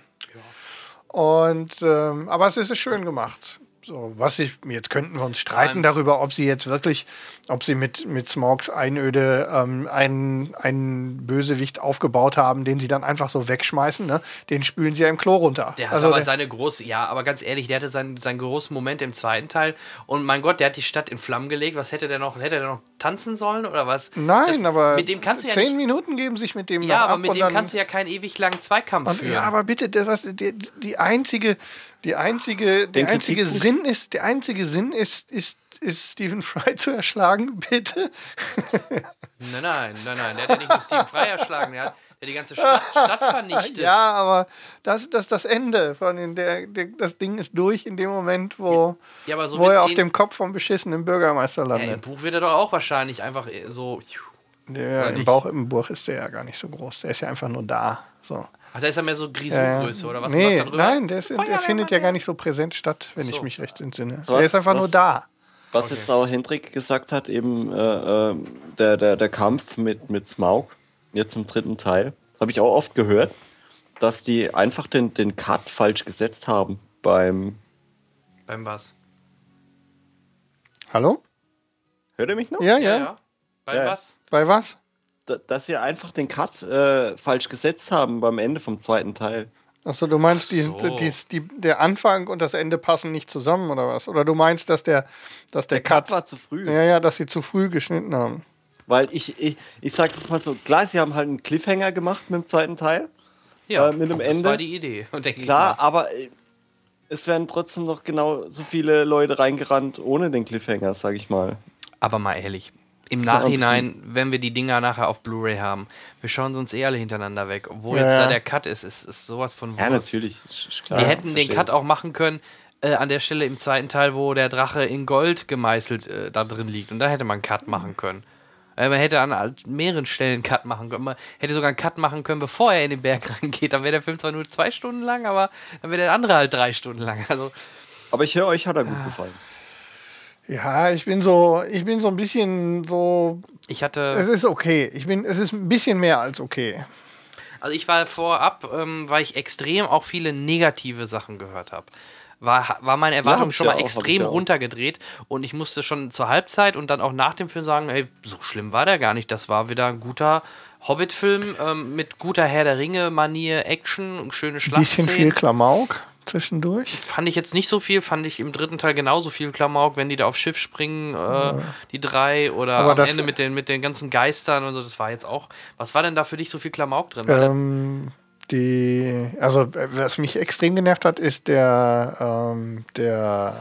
Speaker 4: Und ähm, aber es ist schön gemacht. So, was ich, jetzt könnten wir uns streiten darüber, ob sie jetzt wirklich, ob sie mit, mit Smogs Einöde ähm, einen, einen Bösewicht aufgebaut haben, den sie dann einfach so wegschmeißen, ne? Den spülen sie ja im Klo runter.
Speaker 2: Der hat
Speaker 4: also
Speaker 2: aber
Speaker 4: der,
Speaker 2: seine große, ja, aber ganz ehrlich, der hatte seinen, seinen großen Moment im zweiten Teil und mein Gott, der hat die Stadt in Flammen gelegt. Was hätte der noch, hätte der noch tanzen sollen oder was?
Speaker 4: Nein,
Speaker 2: das,
Speaker 4: aber
Speaker 2: mit dem kannst du ja
Speaker 4: zehn
Speaker 2: nicht,
Speaker 4: Minuten geben sich mit dem
Speaker 2: ja,
Speaker 4: noch
Speaker 2: aber
Speaker 4: ab
Speaker 2: mit dem
Speaker 4: dann,
Speaker 2: kannst du ja keinen ewig langen Zweikampf
Speaker 4: und,
Speaker 2: führen.
Speaker 4: Ja, aber bitte, das, was, die, die einzige, die einzige, der einzige Sinn ist, der einzige Sinn ist, ist, ist Stephen Fry zu erschlagen, [LAUGHS] bitte.
Speaker 2: Nein, nein, nein, nein. Der hat ja nicht nur Steven Fry erschlagen, der hat der die ganze Stadt, Stadt vernichtet.
Speaker 4: Ja, aber das, das ist das Ende. Von den, der, der, das Ding ist durch in dem Moment, wo,
Speaker 2: Ja, aber so
Speaker 4: wo er auf
Speaker 2: eh-
Speaker 4: dem Kopf vom beschissenen Bürgermeister
Speaker 2: Ja, Im
Speaker 4: landet.
Speaker 2: Buch wird er doch auch wahrscheinlich einfach äh, so.
Speaker 4: der, Im? Bauch im Buch ist der ja gar nicht so groß. Der ist ja einfach nur da. So.
Speaker 2: Ach, da ist er mehr so
Speaker 4: Äh,
Speaker 2: Grisou-Größe oder was
Speaker 4: nee, nein, der, ist, der findet ja gar nicht so präsent statt, wenn
Speaker 2: so.
Speaker 4: ich mich recht entsinne.
Speaker 3: So
Speaker 4: der ist
Speaker 3: was-
Speaker 4: einfach nur da.
Speaker 3: Was jetzt auch Hendrik gesagt hat, eben äh, äh, der, der, der Kampf mit, mit Smaug, jetzt im dritten Teil, das habe ich auch oft gehört, dass die einfach den, den Cut falsch gesetzt haben beim.
Speaker 2: Beim was?
Speaker 4: Hallo?
Speaker 3: Hört ihr mich noch?
Speaker 4: Ja, ja.
Speaker 2: Beim
Speaker 3: Ja.
Speaker 2: was?
Speaker 4: Bei was?
Speaker 3: Da, dass sie einfach den Cut äh, falsch gesetzt haben beim Ende vom zweiten Teil.
Speaker 4: Achso, du meinst, die,
Speaker 2: Ach so.
Speaker 4: die, die, der Anfang und das Ende passen nicht zusammen oder was? Oder du meinst, dass der, dass der,
Speaker 3: Der Cut
Speaker 4: Cut,
Speaker 3: war zu früh.
Speaker 4: ja, ja, dass sie zu früh geschnitten haben.
Speaker 3: Weil ich, ich, ich sag das mal so, klar, sie haben halt einen Cliffhanger gemacht mit dem zweiten Teil.
Speaker 2: Ja,
Speaker 3: Äh, mit dem
Speaker 2: das
Speaker 3: Ende?
Speaker 2: war die Idee. [LAUGHS]
Speaker 3: Klar, aber äh, es werden trotzdem noch genau so viele Leute reingerannt ohne den Cliffhanger, sag ich mal.
Speaker 2: Aber mal ehrlich. Im Nachhinein, wenn wir die Dinger nachher auf Blu-ray haben, wir schauen sie uns eh alle hintereinander weg. Obwohl
Speaker 4: Ja,
Speaker 2: jetzt
Speaker 4: ja.
Speaker 2: da der Cut ist, ist, ist sowas von
Speaker 3: Ja,
Speaker 2: Wurst.
Speaker 3: natürlich. ist- ist klar,
Speaker 2: Die hätten den
Speaker 3: verstehe
Speaker 2: Cut
Speaker 3: ich.
Speaker 2: auch machen können äh, an der Stelle im zweiten Teil, wo der Drache in Gold gemeißelt äh, da drin liegt. Und da hätte man einen Cut machen können. Äh, man hätte an mehreren Stellen einen Cut machen können. Man hätte sogar einen Cut machen können, bevor er in den Berg [LAUGHS] reingeht. Dann wäre der Film zwar nur zwei Stunden lang, aber dann wäre der andere halt drei Stunden lang. Also,
Speaker 3: Aber ich höre, euch hat er
Speaker 2: Ah.
Speaker 3: gut gefallen.
Speaker 4: Ja, ich bin so, ich bin so ein bisschen so.
Speaker 2: ich
Speaker 4: Es
Speaker 2: hatte.
Speaker 4: ist okay. Ich bin, es ist ein bisschen mehr als okay.
Speaker 2: Also, ich war vorab, ähm, weil ich extrem auch viele negative Sachen gehört habe. War, war meine Erwartung schon
Speaker 3: ja
Speaker 2: mal
Speaker 3: auch,
Speaker 2: extrem
Speaker 3: ja
Speaker 2: runtergedreht und ich musste schon zur Halbzeit und dann auch nach dem Film sagen, ey, so schlimm war der gar nicht. Das war wieder ein guter Hobbit-Film ähm, mit guter Herr der Ringe-Manier, Action, schöne
Speaker 4: Ein bisschen viel
Speaker 2: Schlachtszenen.
Speaker 4: Klamauk zwischendurch.
Speaker 2: Fand ich jetzt nicht so viel, fand ich im dritten Teil genauso viel Klamauk, wenn die da aufs Schiff springen, äh, die drei, oder
Speaker 4: Aber
Speaker 2: am Ende mit den, mit den ganzen Geistern und so, das war jetzt auch. Was war denn da für dich so viel Klamauk drin?
Speaker 4: Ähm, die, also was mich extrem genervt hat, ist der, ähm, der,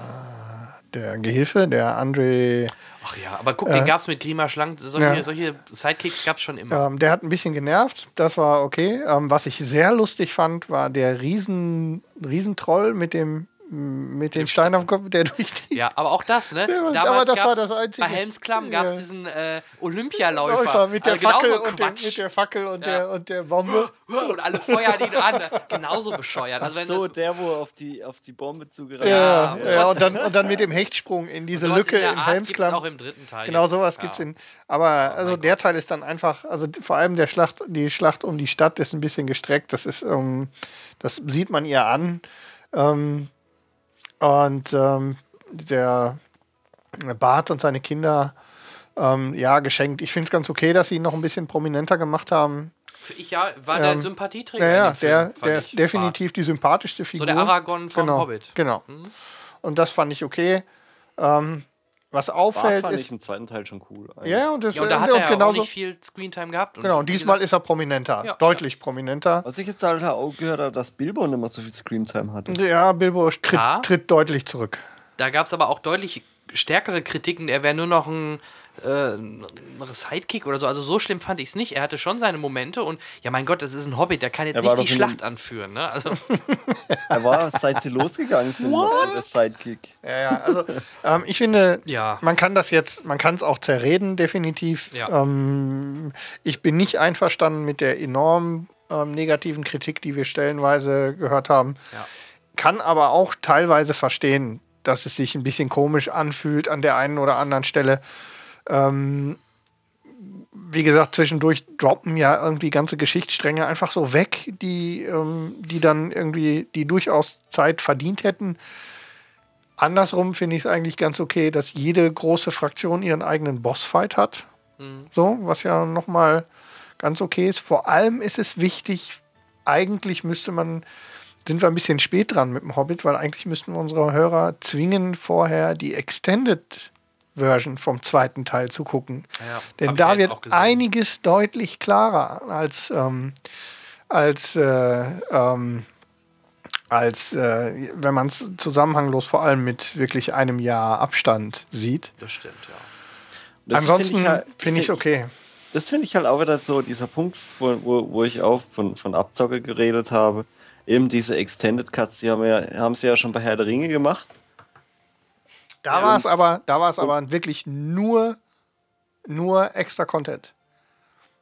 Speaker 4: der Gehilfe, der André.
Speaker 2: Ach ja, aber guck, den gab es mit Grima Schlank, solche,
Speaker 4: Ja.
Speaker 2: solche Sidekicks gab es schon immer.
Speaker 4: Ähm, der hat ein bisschen genervt, das war okay. Ähm, was ich sehr lustig fand, war der Riesen, Riesentroll mit dem mit dem Stein auf dem Kopf, der durch die
Speaker 2: Ja, aber auch das, ne? [LAUGHS]
Speaker 4: Ja, aber
Speaker 2: Damals
Speaker 4: das war das Einzige.
Speaker 2: Bei Helmsklamm gab es
Speaker 4: Ja.
Speaker 2: diesen äh, Olympialäufer.
Speaker 4: Läufer mit der
Speaker 2: also genauso
Speaker 4: Fackel und, dem, mit der Fackel und,
Speaker 2: Ja.
Speaker 4: der, und der Bombe. [LAUGHS]
Speaker 2: und alle feuern ihn an. Genauso bescheuert.
Speaker 3: Ach
Speaker 2: Also wenn
Speaker 3: so,
Speaker 2: das,
Speaker 3: der, wo auf die, auf die Bombe zugerannt
Speaker 4: Ja,
Speaker 2: Ja,
Speaker 4: ja, und, dann, und dann mit dem Hechtsprung in diese Lücke
Speaker 2: in
Speaker 4: im
Speaker 2: Art gibt's
Speaker 4: Helmsklamm.
Speaker 2: auch im dritten Teil.
Speaker 4: Genau
Speaker 2: jetzt.
Speaker 4: sowas
Speaker 2: Ja.
Speaker 4: gibt's in. Aber also
Speaker 2: mein
Speaker 4: der
Speaker 2: Gott.
Speaker 4: Teil ist dann einfach, also vor allem der Schlacht, die Schlacht um die Stadt ist ein bisschen gestreckt. Das ist, ähm, das sieht man ihr an. Ähm, und ähm, der Bart und seine Kinder, ähm, ja, geschenkt. Ich finde es ganz okay, dass sie ihn noch ein bisschen prominenter gemacht haben.
Speaker 2: Ich ja, war der
Speaker 4: Ähm,
Speaker 2: Sympathieträger.
Speaker 4: Ja,
Speaker 2: dem Film,
Speaker 4: der, der
Speaker 2: ich.
Speaker 4: ist definitiv die sympathischste Figur.
Speaker 2: der Aragorn vom
Speaker 4: genau,
Speaker 2: Hobbit.
Speaker 4: Genau. Und das fand ich okay. Ähm, was
Speaker 3: Bart
Speaker 4: auffällt
Speaker 3: fand ich
Speaker 4: ist.
Speaker 3: im zweiten Teil schon cool. eigentlich.
Speaker 4: Ja, und, das,
Speaker 2: Ja, und da hat
Speaker 4: und
Speaker 2: er ja auch
Speaker 4: genauso,
Speaker 2: nicht viel Screentime gehabt. Und
Speaker 4: Genau,
Speaker 2: wie
Speaker 4: diesmal
Speaker 2: gesagt,
Speaker 4: ist er prominenter.
Speaker 2: Ja,
Speaker 4: deutlich prominenter.
Speaker 3: Was ich jetzt halt auch gehört habe, dass Bilbo nicht mehr so viel Screamtime hatte.
Speaker 4: Ja, Bilbo tritt, tritt deutlich zurück.
Speaker 2: Da gab es aber auch deutlich stärkere Kritiken. Er wäre nur noch ein äh, ein Sidekick oder so. Also so schlimm fand ich es nicht. Er hatte schon seine Momente und ja, mein Gott, das ist ein Hobbit, der kann jetzt
Speaker 3: Er
Speaker 2: nicht die Schlacht anführen. Ne? Also, [LAUGHS]
Speaker 3: Er war, seit sie losgegangen sind, der Sidekick.
Speaker 4: Ja, ja, also ähm, ich finde,
Speaker 2: Ja.
Speaker 4: man kann das jetzt, man kann es auch zerreden, definitiv.
Speaker 2: Ja.
Speaker 4: Ähm, ich bin nicht einverstanden mit der enorm ähm, negativen Kritik, die wir stellenweise gehört haben.
Speaker 2: Ja.
Speaker 4: Kann aber auch teilweise verstehen, dass es sich ein bisschen komisch anfühlt an der einen oder anderen Stelle. Ähm, wie gesagt, zwischendurch droppen ja irgendwie ganze Geschichtsstränge einfach so weg, die, ähm, die dann irgendwie, die durchaus Zeit verdient hätten. andersrum finde ich es eigentlich ganz okay, dass jede große Fraktion ihren eigenen Bossfight hat. Mhm. So, was ja nochmal ganz okay ist. Vor allem ist es wichtig, eigentlich müsste man, sind wir ein bisschen spät dran mit dem Hobbit, weil eigentlich müssten wir unsere Hörer zwingen, vorher die Extended Version vom zweiten Teil zu gucken. Ja, Denn da wird einiges deutlich klarer als, ähm, als, äh, ähm, als äh, wenn man es zusammenhanglos vor allem mit wirklich einem Jahr Abstand sieht.
Speaker 2: Das stimmt, ja.
Speaker 4: Das Ansonsten finde ich, find ich okay.
Speaker 3: Das finde ich halt auch wieder so, dieser Punkt, wo, wo ich auch von, von Abzocke geredet habe. Eben diese Extended Cuts, die haben, ja, haben sie ja schon bei Herr der Ringe gemacht.
Speaker 4: Da war es aber, da war es aber wirklich nur, nur extra Content.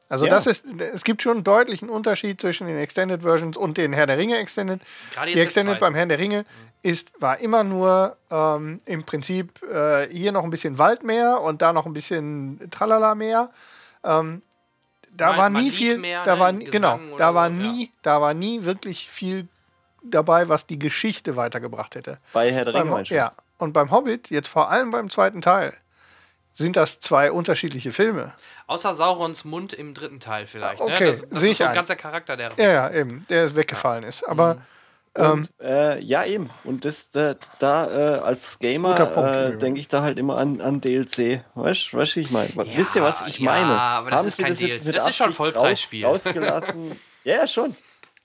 Speaker 4: Also ja. das ist, es gibt schon einen deutlichen Unterschied zwischen den Extended Versions und den Herr der Ringe Extended. Die Extended beim Herr der Ringe mhm. ist, war immer nur ähm, im Prinzip äh, hier noch ein bisschen Wald mehr und da noch ein bisschen Tralala mehr. Ähm, da man, war nie viel, mehr, da war genau, da war nie, ja. da war nie wirklich viel dabei, was die Geschichte weitergebracht hätte.
Speaker 3: Bei Herr der Ringe,
Speaker 4: Ja, und beim Hobbit, jetzt vor allem beim zweiten Teil, sind das zwei unterschiedliche Filme.
Speaker 2: Außer Saurons Mund im dritten Teil vielleicht.
Speaker 4: Ne? Okay,
Speaker 2: ne? das, das ist so ein ganzer Charakter, der.
Speaker 4: Ja, ja, eben, der weggefallen ja. ist. Aber. Mhm.
Speaker 3: Und, ähm, äh, ja, eben. Und das, äh, da äh, als Gamer äh, denke ich da halt immer an, an DLC. Weißt du, wie ich meine? Ja, Wisst ihr, was ich ja, meine?
Speaker 2: Aber das
Speaker 3: Haben
Speaker 2: ist Sie kein das DLC. Jetzt mit das ist schon ein Vollpreisspiel.
Speaker 3: Raus, rausgelassen? [LAUGHS] ja, schon.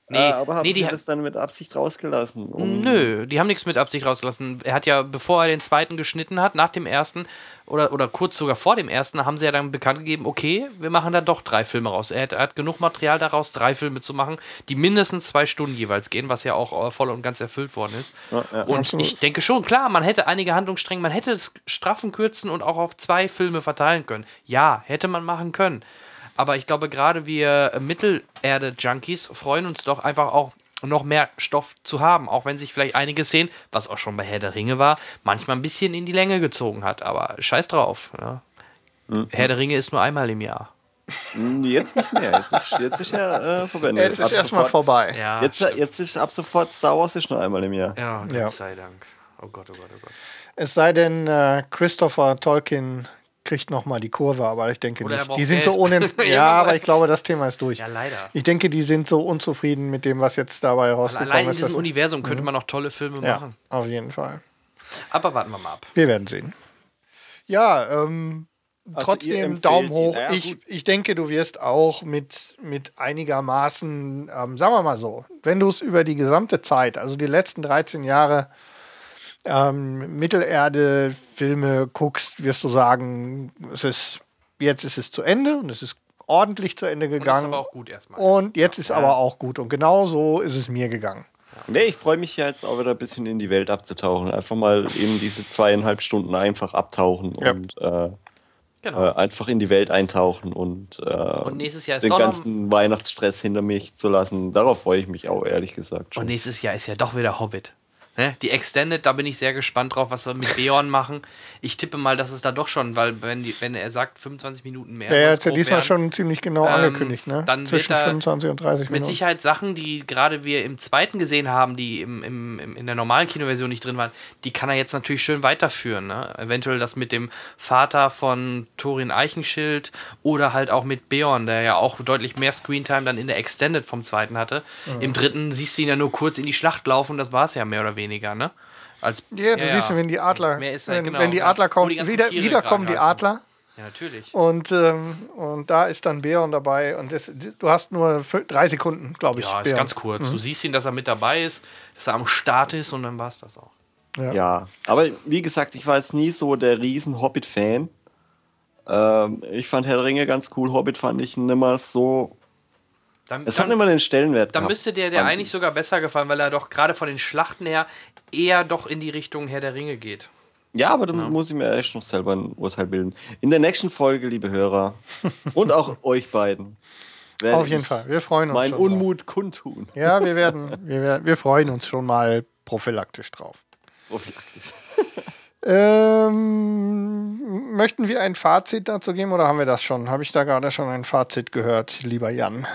Speaker 3: Nee, äh, aber haben nee, die das dann mit Absicht rausgelassen?
Speaker 2: Um Nö, die haben nichts mit Absicht rausgelassen. Er hat ja, bevor er den zweiten geschnitten hat, nach dem ersten oder, oder kurz sogar vor dem ersten, haben sie ja dann bekannt gegeben, okay, wir machen da doch drei Filme raus. Er hat, er hat genug Material daraus, drei Filme zu machen, die mindestens zwei Stunden jeweils gehen, was ja auch äh, voll und ganz erfüllt worden ist. Ja, ja, und absolut. ich denke schon, klar, man hätte einige Handlungsstränge, man hätte es straffen kürzen und auch auf zwei Filme verteilen können. Ja, hätte man machen können. Aber ich glaube, gerade wir Mittelerde-Junkies freuen uns doch einfach auch noch mehr Stoff zu haben, auch wenn sich vielleicht einige Szenen, was auch schon bei Herr der Ringe war, manchmal ein bisschen in die Länge gezogen hat. Aber scheiß drauf. Ja. Mhm. Herr der Ringe ist nur einmal im Jahr.
Speaker 3: Hm, jetzt nicht mehr. Jetzt ist, jetzt ist ja äh, vorbei.
Speaker 4: Jetzt ist erstmal vorbei.
Speaker 3: Ja, jetzt, jetzt ist ab sofort Star Wars ist nur einmal im Jahr.
Speaker 2: Ja, Gott ja. sei Dank. Oh Gott, oh Gott, oh Gott.
Speaker 4: Es sei denn, äh, Christopher Tolkien kriegt nochmal die Kurve, aber ich denke Oder nicht. Die sind Geld. so ohne. [LAUGHS] ja, aber ich glaube, das Thema ist durch.
Speaker 2: Ja, leider.
Speaker 4: Ich denke, die sind so unzufrieden mit dem, was jetzt dabei rausgekommen ist.
Speaker 2: Allein in diesem Universum könnte mhm. man noch tolle Filme
Speaker 4: ja,
Speaker 2: machen.
Speaker 4: Auf jeden Fall.
Speaker 2: Aber warten wir mal ab.
Speaker 4: Wir werden sehen. Ja, ähm, also trotzdem Daumen hoch. Ja, ich, ich denke, du wirst auch mit, mit einigermaßen, ähm, sagen wir mal so, wenn du es über die gesamte Zeit, also die letzten 13 Jahre, ähm, Mittelerde-Filme guckst, wirst du sagen, es ist, jetzt ist es zu Ende und es ist ordentlich zu Ende gegangen. Und ist
Speaker 2: aber auch gut erstmal.
Speaker 4: Und jetzt ja. ist aber auch gut. Und genau so ist es mir gegangen.
Speaker 3: Nee, ich freue mich jetzt auch wieder ein bisschen in die Welt abzutauchen. Einfach mal eben diese zweieinhalb Stunden einfach abtauchen ja. und äh, genau. äh, einfach in die Welt eintauchen und, äh,
Speaker 2: und nächstes Jahr ist
Speaker 3: den ganzen Weihnachtsstress hinter mich zu lassen. Darauf freue ich mich auch, ehrlich gesagt.
Speaker 2: Schon. Und nächstes Jahr ist ja doch wieder Hobbit. Ne? Die Extended, da bin ich sehr gespannt drauf, was wir mit Beorn machen. Ich tippe mal, dass es da doch schon, weil wenn, die, wenn er sagt 25 Minuten mehr.
Speaker 4: Ja, er hat ja diesmal wären, schon ziemlich genau ähm, angekündigt, ne?
Speaker 2: Dann Zwischen 25 und 30 Minuten. Mit Sicherheit Sachen, die gerade wir im zweiten gesehen haben, die im, im, im, in der normalen Kinoversion nicht drin waren, die kann er jetzt natürlich schön weiterführen. Ne? Eventuell das mit dem Vater von Thorin Eichenschild oder halt auch mit Beorn, der ja auch deutlich mehr Screentime dann in der Extended vom zweiten hatte. Mhm. Im dritten siehst du ihn ja nur kurz in die Schlacht laufen und das war es ja mehr oder weniger weniger, ne?
Speaker 4: Als, ja, du ja, siehst, wenn die Adler, halt, wenn, genau, wenn, die Adler kommen, die wieder, wieder kommen die Adler.
Speaker 2: Ja, natürlich.
Speaker 4: Und, ähm, und da ist dann Bären dabei und das, du hast nur drei Sekunden, glaube ich.
Speaker 2: Ja, ist Bären. ganz kurz. Mhm. Du siehst ihn, dass er mit dabei ist, dass er am Start ist und dann war es das auch.
Speaker 3: Ja. ja. aber wie gesagt, ich war jetzt nie so der riesen Hobbit-Fan. Ähm, ich fand Herr Ringe ganz cool. Hobbit fand ich nimmer so dann, es hat immer den Stellenwert.
Speaker 2: Dann müsste der der eigentlich sogar besser gefallen, weil er doch gerade von den Schlachten her eher doch in die Richtung Herr der Ringe geht.
Speaker 3: Ja, aber da ja. muss ich mir echt noch selber ein Urteil bilden. In der nächsten Folge, liebe Hörer, [LAUGHS] und auch euch beiden.
Speaker 4: Auf jeden Fall, wir freuen uns.
Speaker 3: Mein Unmut mal. kundtun.
Speaker 4: Ja, wir [LAUGHS] werden, wir werden, wir freuen uns schon mal prophylaktisch drauf.
Speaker 3: Prophylaktisch. [LAUGHS]
Speaker 4: ähm, möchten wir ein Fazit dazu geben oder haben wir das schon? Habe ich da gerade schon ein Fazit gehört, lieber Jan?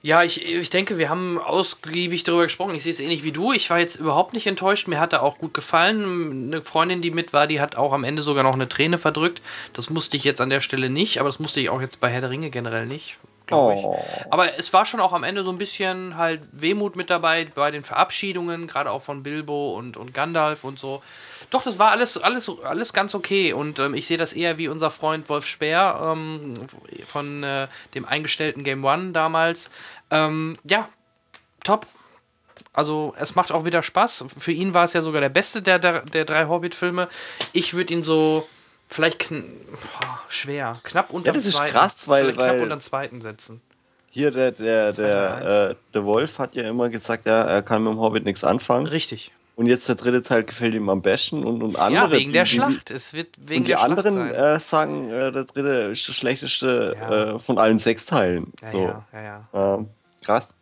Speaker 2: Ja, ich, ich denke, wir haben ausgiebig darüber gesprochen. Ich sehe es ähnlich wie du. Ich war jetzt überhaupt nicht enttäuscht. Mir hat er auch gut gefallen. Eine Freundin, die mit war, die hat auch am Ende sogar noch eine Träne verdrückt. Das musste ich jetzt an der Stelle nicht, aber das musste ich auch jetzt bei Herr der Ringe generell nicht. Oh. Aber es war schon auch am Ende so ein bisschen halt Wehmut mit dabei bei den Verabschiedungen, gerade auch von Bilbo und, und Gandalf und so. Doch, das war alles, alles, alles ganz okay. Und ähm, ich sehe das eher wie unser Freund Wolf Speer ähm, von äh, dem eingestellten Game One damals. Ähm, ja, top. Also es macht auch wieder Spaß. Für ihn war es ja sogar der beste der, der, der drei Hobbit-Filme. Ich würde ihn so vielleicht kn boah, schwer, knapp unter
Speaker 3: ja, das ist krass, weil, weil
Speaker 2: knapp unter den zweiten setzen.
Speaker 3: Hier der der der, äh, der Wolf hat ja immer gesagt, ja, er kann mit dem Hobbit nichts anfangen.
Speaker 2: Richtig.
Speaker 3: Und jetzt der dritte Teil gefällt ihm am besten und, und andere.
Speaker 2: Ja, wegen die, der Schlacht. es wird wegen
Speaker 3: und die anderen äh, sagen, äh, der dritte ist der schlechteste ja. äh, von allen sechs Teilen.
Speaker 2: Ja,
Speaker 3: so.
Speaker 2: ja, ja, ja.
Speaker 3: Ähm, krass.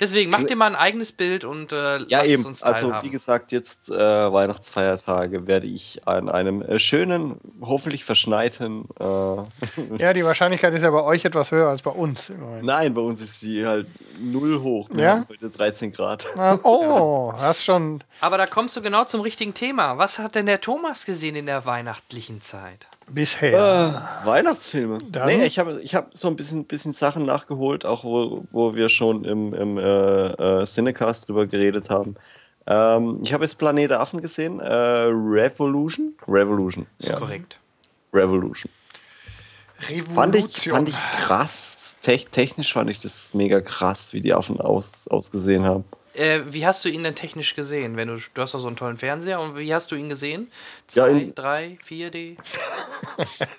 Speaker 2: Deswegen mach dir mal ein eigenes Bild und äh,
Speaker 3: ja eben. Uns also wie gesagt, jetzt äh, Weihnachtsfeiertage werde ich an einem äh, schönen, hoffentlich verschneiten. Äh, [LAUGHS]
Speaker 4: ja, die Wahrscheinlichkeit ist ja bei euch etwas höher als bei uns.
Speaker 3: Nein, bei uns ist sie halt null hoch.
Speaker 4: Ja?
Speaker 3: Heute 13 Grad.
Speaker 4: Ah, oh, [LAUGHS] hast schon.
Speaker 2: Aber da kommst du genau zum richtigen Thema. Was hat denn der Thomas gesehen in der weihnachtlichen Zeit?
Speaker 4: Bisher.
Speaker 3: Äh, Weihnachtsfilme. Dann? Nee, ich habe ich hab so ein bisschen, bisschen Sachen nachgeholt, auch wo, wo wir schon im, im äh, äh, Cinecast drüber geredet haben. Ähm, ich habe jetzt Planet Affen gesehen. Äh, Revolution. Revolution.
Speaker 2: Ist ja. korrekt.
Speaker 3: Revolution. Revolution. Fand ich, fand ich krass. Te technisch fand ich das mega krass, wie die Affen aus, ausgesehen haben.
Speaker 2: Äh, wie hast du ihn denn technisch gesehen? Wenn du, du hast doch so einen tollen Fernseher und wie hast du ihn gesehen?
Speaker 3: 2,
Speaker 2: ja, 3, 4D?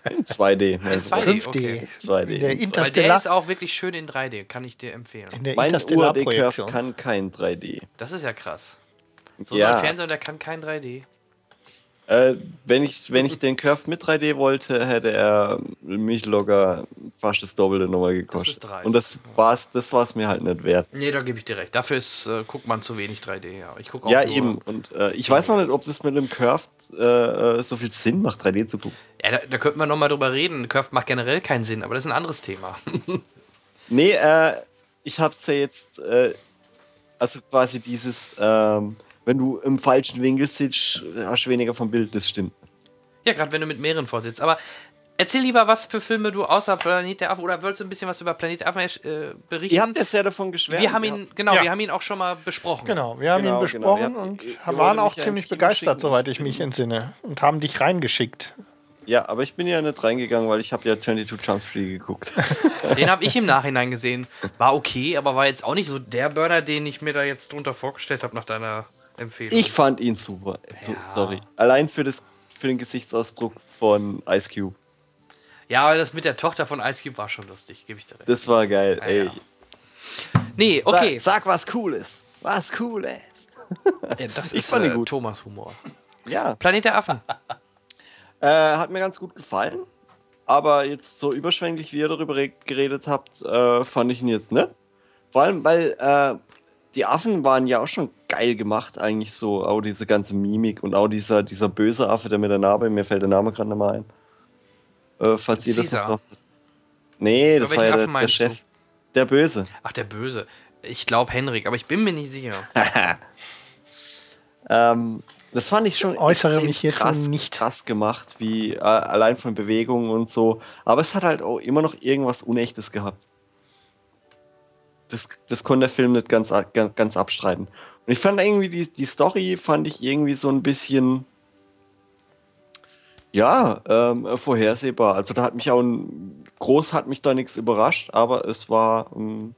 Speaker 3: In 2D. [LAUGHS]
Speaker 2: In 2D, okay.
Speaker 3: 2D.
Speaker 4: Der,
Speaker 2: Interstellar der ist auch wirklich schön in 3D, kann ich dir empfehlen.
Speaker 3: mein UAD-Curve kann kein 3D.
Speaker 2: Das ist ja krass. So
Speaker 3: ja.
Speaker 2: ein Fernseher, der kann kein 3D.
Speaker 3: Äh, wenn, ich, wenn ich den Curve mit 3D wollte, hätte er mich locker fast das Doppelte nochmal gekostet. Das Und das war's, das war's mir halt nicht wert.
Speaker 2: Nee, da gebe ich dir recht. Dafür ist, äh, guckt man zu wenig 3D. Ja, ich guck
Speaker 3: auch ja eben. Und äh, ich weiß noch nicht, ob das mit einem Curve äh, so viel Sinn macht, 3D zu gucken.
Speaker 2: Ja, da, da könnten wir nochmal drüber reden. Curve macht generell keinen Sinn, aber das ist ein anderes Thema. [LAUGHS]
Speaker 3: nee, äh, ich hab's ja jetzt, äh, also quasi dieses, ähm, wenn du im falschen Winkel sitzt, hast du weniger vom Bild, das stimmt.
Speaker 2: Ja, gerade wenn du mit mehreren vorsitzt. Aber erzähl lieber, was für Filme du außer Planet der Affen oder wolltest du ein bisschen was über Planet der Affen äh, berichten?
Speaker 3: Ihr habt ja sehr davon geschwärmt.
Speaker 2: Wir haben ihn, genau, ja. wir haben ihn auch schon mal besprochen.
Speaker 4: Genau, wir haben
Speaker 3: genau,
Speaker 4: ihn besprochen genau. und wir waren auch ziemlich begeistert, soweit ich mich entsinne. Und haben dich reingeschickt.
Speaker 3: Ja, aber ich bin ja nicht reingegangen, weil ich habe ja 22 Jump Street geguckt. [LAUGHS]
Speaker 2: Den habe ich im Nachhinein gesehen. War okay, aber war jetzt auch nicht so der Burner, den ich mir da jetzt drunter vorgestellt habe nach deiner Empfehlung.
Speaker 3: Ich fand ihn super. Ja. Sorry. Allein für, das, für den Gesichtsausdruck von Ice Cube.
Speaker 2: Ja, aber das mit der Tochter von Ice Cube war schon lustig, gebe ich dir recht.
Speaker 3: Das war geil,
Speaker 2: ja,
Speaker 3: ey.
Speaker 2: Ja. Nee, okay.
Speaker 3: Sag, sag, was Cooles. Was Cooles. [LAUGHS]
Speaker 2: Ja, das ich ist fand äh, gut. Thomas Humor.
Speaker 3: Ja.
Speaker 2: Planet der Affen.
Speaker 3: äh, hat mir ganz gut gefallen. Aber jetzt so überschwänglich, wie ihr darüber geredet habt, äh, fand ich ihn jetzt nicht. Vor allem, weil äh, die Affen waren ja auch schon geil gemacht, eigentlich so. Auch diese ganze Mimik und auch dieser, dieser böse Affe, der mit der Narbe, mir fällt der Name gerade nicht mal ein. Äh, falls ihr das noch drauf Nee, das war ja der, der Chef. Du? Der Böse.
Speaker 2: Ach, der Böse. Ich glaube Henrik, aber ich bin mir nicht sicher. [LAUGHS]
Speaker 3: ähm, das fand ich schon
Speaker 4: äußere mich jetzt
Speaker 3: krass,
Speaker 4: nicht
Speaker 3: krass gemacht, wie äh, allein von Bewegungen und so. Aber es hat halt auch immer noch irgendwas Unechtes gehabt das, das konnte der Film nicht ganz, ganz, ganz abstreiten. Ich fand irgendwie die, die Story, fand ich irgendwie so ein bisschen, ja, ähm, vorhersehbar. Also da hat mich auch ein, groß hat mich da nichts überrascht, aber es war ähm,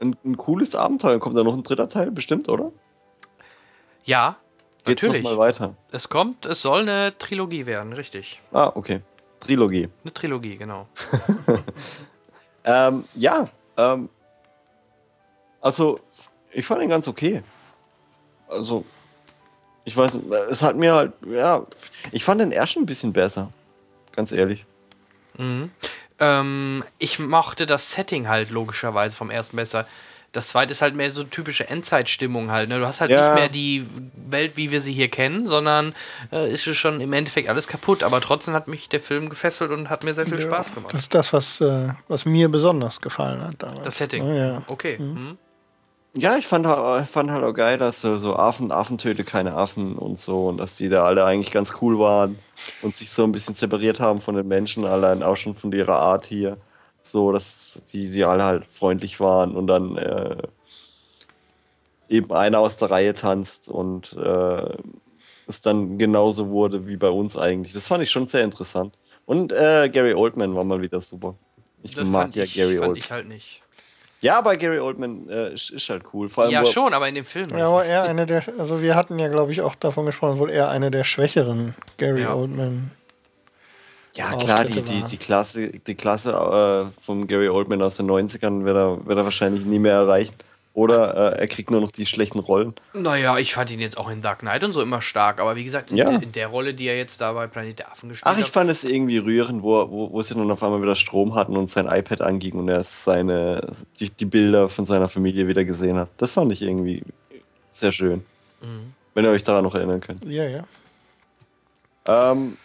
Speaker 3: ein, ein, cooles Abenteuer. Kommt da noch ein dritter Teil, bestimmt, oder?
Speaker 2: Ja,
Speaker 3: Geht's
Speaker 2: natürlich.
Speaker 3: Noch mal weiter.
Speaker 2: Es kommt, es soll eine Trilogie werden, richtig.
Speaker 3: Ah, okay. Trilogie.
Speaker 2: Eine Trilogie, genau. [LAUGHS]
Speaker 3: ähm, ja, ähm, also, ich fand ihn ganz okay. Also, ich weiß, es hat mir halt, ja, ich fand den ersten ein bisschen besser. Ganz ehrlich.
Speaker 2: Mhm. Ähm, ich mochte das Setting halt logischerweise vom ersten besser. Das zweite ist halt mehr so typische Endzeitstimmung halt. Ne? Du hast halt ja. nicht mehr die Welt, wie wir sie hier kennen, sondern äh, ist es schon im Endeffekt alles kaputt. Aber trotzdem hat mich der Film gefesselt und hat mir sehr viel Spaß gemacht.
Speaker 4: Das ist das, was, äh, was mir besonders gefallen hat damals.
Speaker 2: Das Setting.
Speaker 4: Ja, ja.
Speaker 2: Okay. Mhm.
Speaker 3: Ja, ich fand, halt- fand halt auch geil, dass so, so Affen, Affen töte keine Affen und so und dass die da alle eigentlich ganz cool waren und sich so ein bisschen separiert haben von den Menschen, allein auch schon von ihrer Art hier. So, dass die, die alle halt freundlich waren und dann äh, eben einer aus der Reihe tanzt und äh, es dann genauso wurde wie bei uns eigentlich. Das fand ich schon sehr interessant. Und äh, Gary Oldman war mal wieder super. Ich
Speaker 2: Das
Speaker 3: mag ja
Speaker 2: ich,
Speaker 3: Gary
Speaker 2: fand
Speaker 3: Oldman.
Speaker 2: ich halt nicht.
Speaker 3: Ja, aber Gary Oldman äh, ist, halt cool. Vor allem,
Speaker 2: Ja, schon, aber in dem Film.
Speaker 4: Ja, aber er eine der, also wir hatten ja, glaube ich, auch davon gesprochen, wohl eher eine der schwächeren Gary
Speaker 2: Ja.
Speaker 4: Oldman.
Speaker 3: Ja, klar, die, die, die Klasse, die Klasse äh, von Gary Oldman aus den 90ern wird er, wird er wahrscheinlich nie mehr erreichen. Oder äh, er kriegt nur noch die schlechten Rollen.
Speaker 2: Naja, ich fand ihn jetzt auch in Dark Knight und so immer stark, aber wie gesagt, in,
Speaker 3: Ja.
Speaker 2: in der Rolle, die er jetzt da bei Planet der Affen gespielt
Speaker 3: Ach, ich
Speaker 2: hat.
Speaker 3: fand es irgendwie rührend, wo, wo, wo sie dann auf einmal wieder Strom hatten und sein iPad anging und er seine, die, die Bilder von seiner Familie wieder gesehen hat. Das fand ich irgendwie sehr schön.
Speaker 2: Mhm.
Speaker 3: Wenn ihr euch daran noch erinnern könnt.
Speaker 4: Ja, ja.
Speaker 3: Ähm,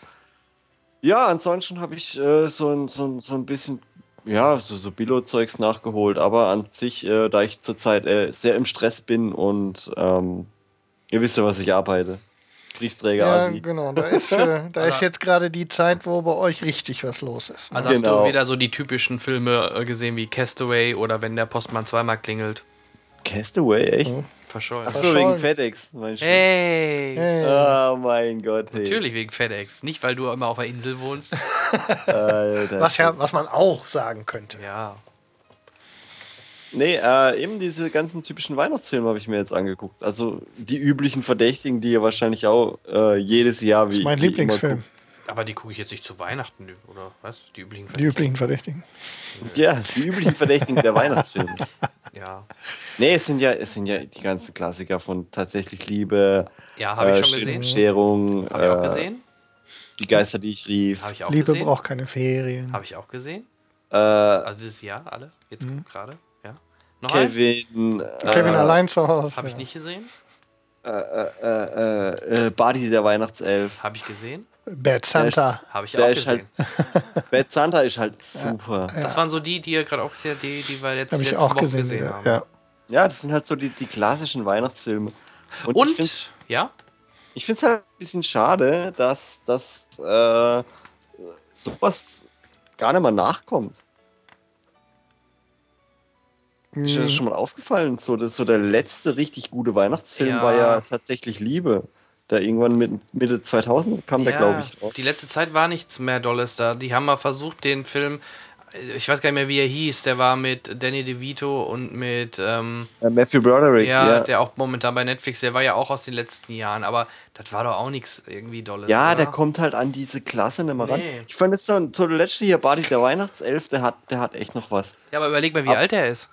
Speaker 3: ja, ansonsten habe ich äh, so, ein, so, ein- so ein bisschen, ja, so, so Billo-Zeugs nachgeholt, aber an sich, äh, da ich zurzeit äh, sehr im Stress bin und ähm, ihr wisst ja, was ich arbeite. Briefträger
Speaker 4: Ja,
Speaker 3: Asi.
Speaker 4: genau. Da ist, für, [LAUGHS] da ist jetzt gerade die Zeit, wo bei euch richtig was los ist. Ne?
Speaker 2: Also hast
Speaker 3: Genau.
Speaker 2: du wieder so die typischen Filme äh, gesehen wie Castaway oder wenn der Postmann zweimal klingelt.
Speaker 3: Castaway, echt?
Speaker 4: Mhm.
Speaker 2: Verschollen.
Speaker 3: Ach so,
Speaker 4: Verschollen.
Speaker 3: wegen FedEx. meinst du?
Speaker 2: Hey!
Speaker 4: Hey.
Speaker 3: Oh mein Gott, hey.
Speaker 2: Natürlich wegen FedEx. Nicht, weil du immer auf der Insel wohnst. [LAUGHS]
Speaker 3: Alter.
Speaker 4: Was, ja, was man auch sagen könnte.
Speaker 2: Ja.
Speaker 3: Nee, äh, eben diese ganzen typischen Weihnachtsfilme habe ich mir jetzt angeguckt. Also die üblichen Verdächtigen, die ihr wahrscheinlich auch äh, jedes Jahr wie.
Speaker 4: Das ist mein Lieblingsfilm.
Speaker 2: Aber die gucke ich jetzt nicht zu Weihnachten, oder was? Die üblichen
Speaker 4: Die üblichen Verdächtigen.
Speaker 3: Ja, die üblichen Verdächtigen der [LAUGHS] Weihnachtsfilme.
Speaker 2: Ja.
Speaker 3: Nee, es sind ja, es sind ja die ganzen Klassiker von tatsächlich Liebe,
Speaker 2: Ja, habe
Speaker 3: äh,
Speaker 2: ich schon
Speaker 3: Sch-
Speaker 2: gesehen.
Speaker 3: Scherung,
Speaker 2: Habe ich auch
Speaker 3: äh,
Speaker 2: gesehen.
Speaker 3: die Geister, die ich rief.
Speaker 2: Ich auch
Speaker 4: Liebe
Speaker 2: gesehen.
Speaker 4: braucht keine Ferien.
Speaker 2: Habe ich auch gesehen.
Speaker 3: Äh,
Speaker 2: Also dieses Jahr, alle. Jetzt
Speaker 4: Mhm.
Speaker 2: gerade. Ja. Noch?
Speaker 3: Kevin, äh,
Speaker 4: Kevin allein zu Hause.
Speaker 2: Habe ich
Speaker 4: ja.
Speaker 2: nicht gesehen.
Speaker 3: äh, äh, äh, Buddy der Weihnachtself.
Speaker 2: Habe ich gesehen.
Speaker 4: Bad Santa.
Speaker 2: Habe ich
Speaker 3: Der
Speaker 2: auch
Speaker 3: ist
Speaker 2: gesehen.
Speaker 3: halt, [LAUGHS] Bad Santa ist halt super.
Speaker 2: Das waren so die, die ihr gerade auch gesehen habt, die, die wir jetzt
Speaker 4: ich
Speaker 2: letzte
Speaker 4: auch
Speaker 2: Woche
Speaker 4: gesehen.
Speaker 2: gesehen haben.
Speaker 4: Ja.
Speaker 3: Ja, das sind halt so die, die klassischen Weihnachtsfilme. Und,
Speaker 2: Und,
Speaker 3: ich finde
Speaker 2: ja,
Speaker 3: ich finde es halt ein bisschen schade, dass, dass äh, sowas gar nicht mal nachkommt. Ist dir das schon mal aufgefallen? So, das, so der letzte richtig gute Weihnachtsfilm
Speaker 2: Ja.
Speaker 3: war ja tatsächlich Liebe. Da irgendwann mit, Mitte 2000 kam der,
Speaker 2: ja,
Speaker 3: glaube ich, raus.
Speaker 2: die letzte Zeit war nichts mehr Dolles da. Die haben mal versucht, den Film, ich weiß gar nicht mehr, wie er hieß, der war mit Danny DeVito und mit, ähm,
Speaker 3: Äh, Matthew Broderick,
Speaker 2: ja,
Speaker 3: ja.
Speaker 2: der auch momentan bei Netflix, der war ja auch aus den letzten Jahren, aber das war doch auch nichts irgendwie Dolles.
Speaker 3: Ja,
Speaker 2: oder?
Speaker 3: der kommt halt an diese Klasse nicht mehr ran.
Speaker 2: Nee.
Speaker 3: Ich fand jetzt so, so der letzte hier, Barty der Weihnachtself, der hat, der hat echt noch was.
Speaker 2: Ja, aber überleg mal, wie alt er ist.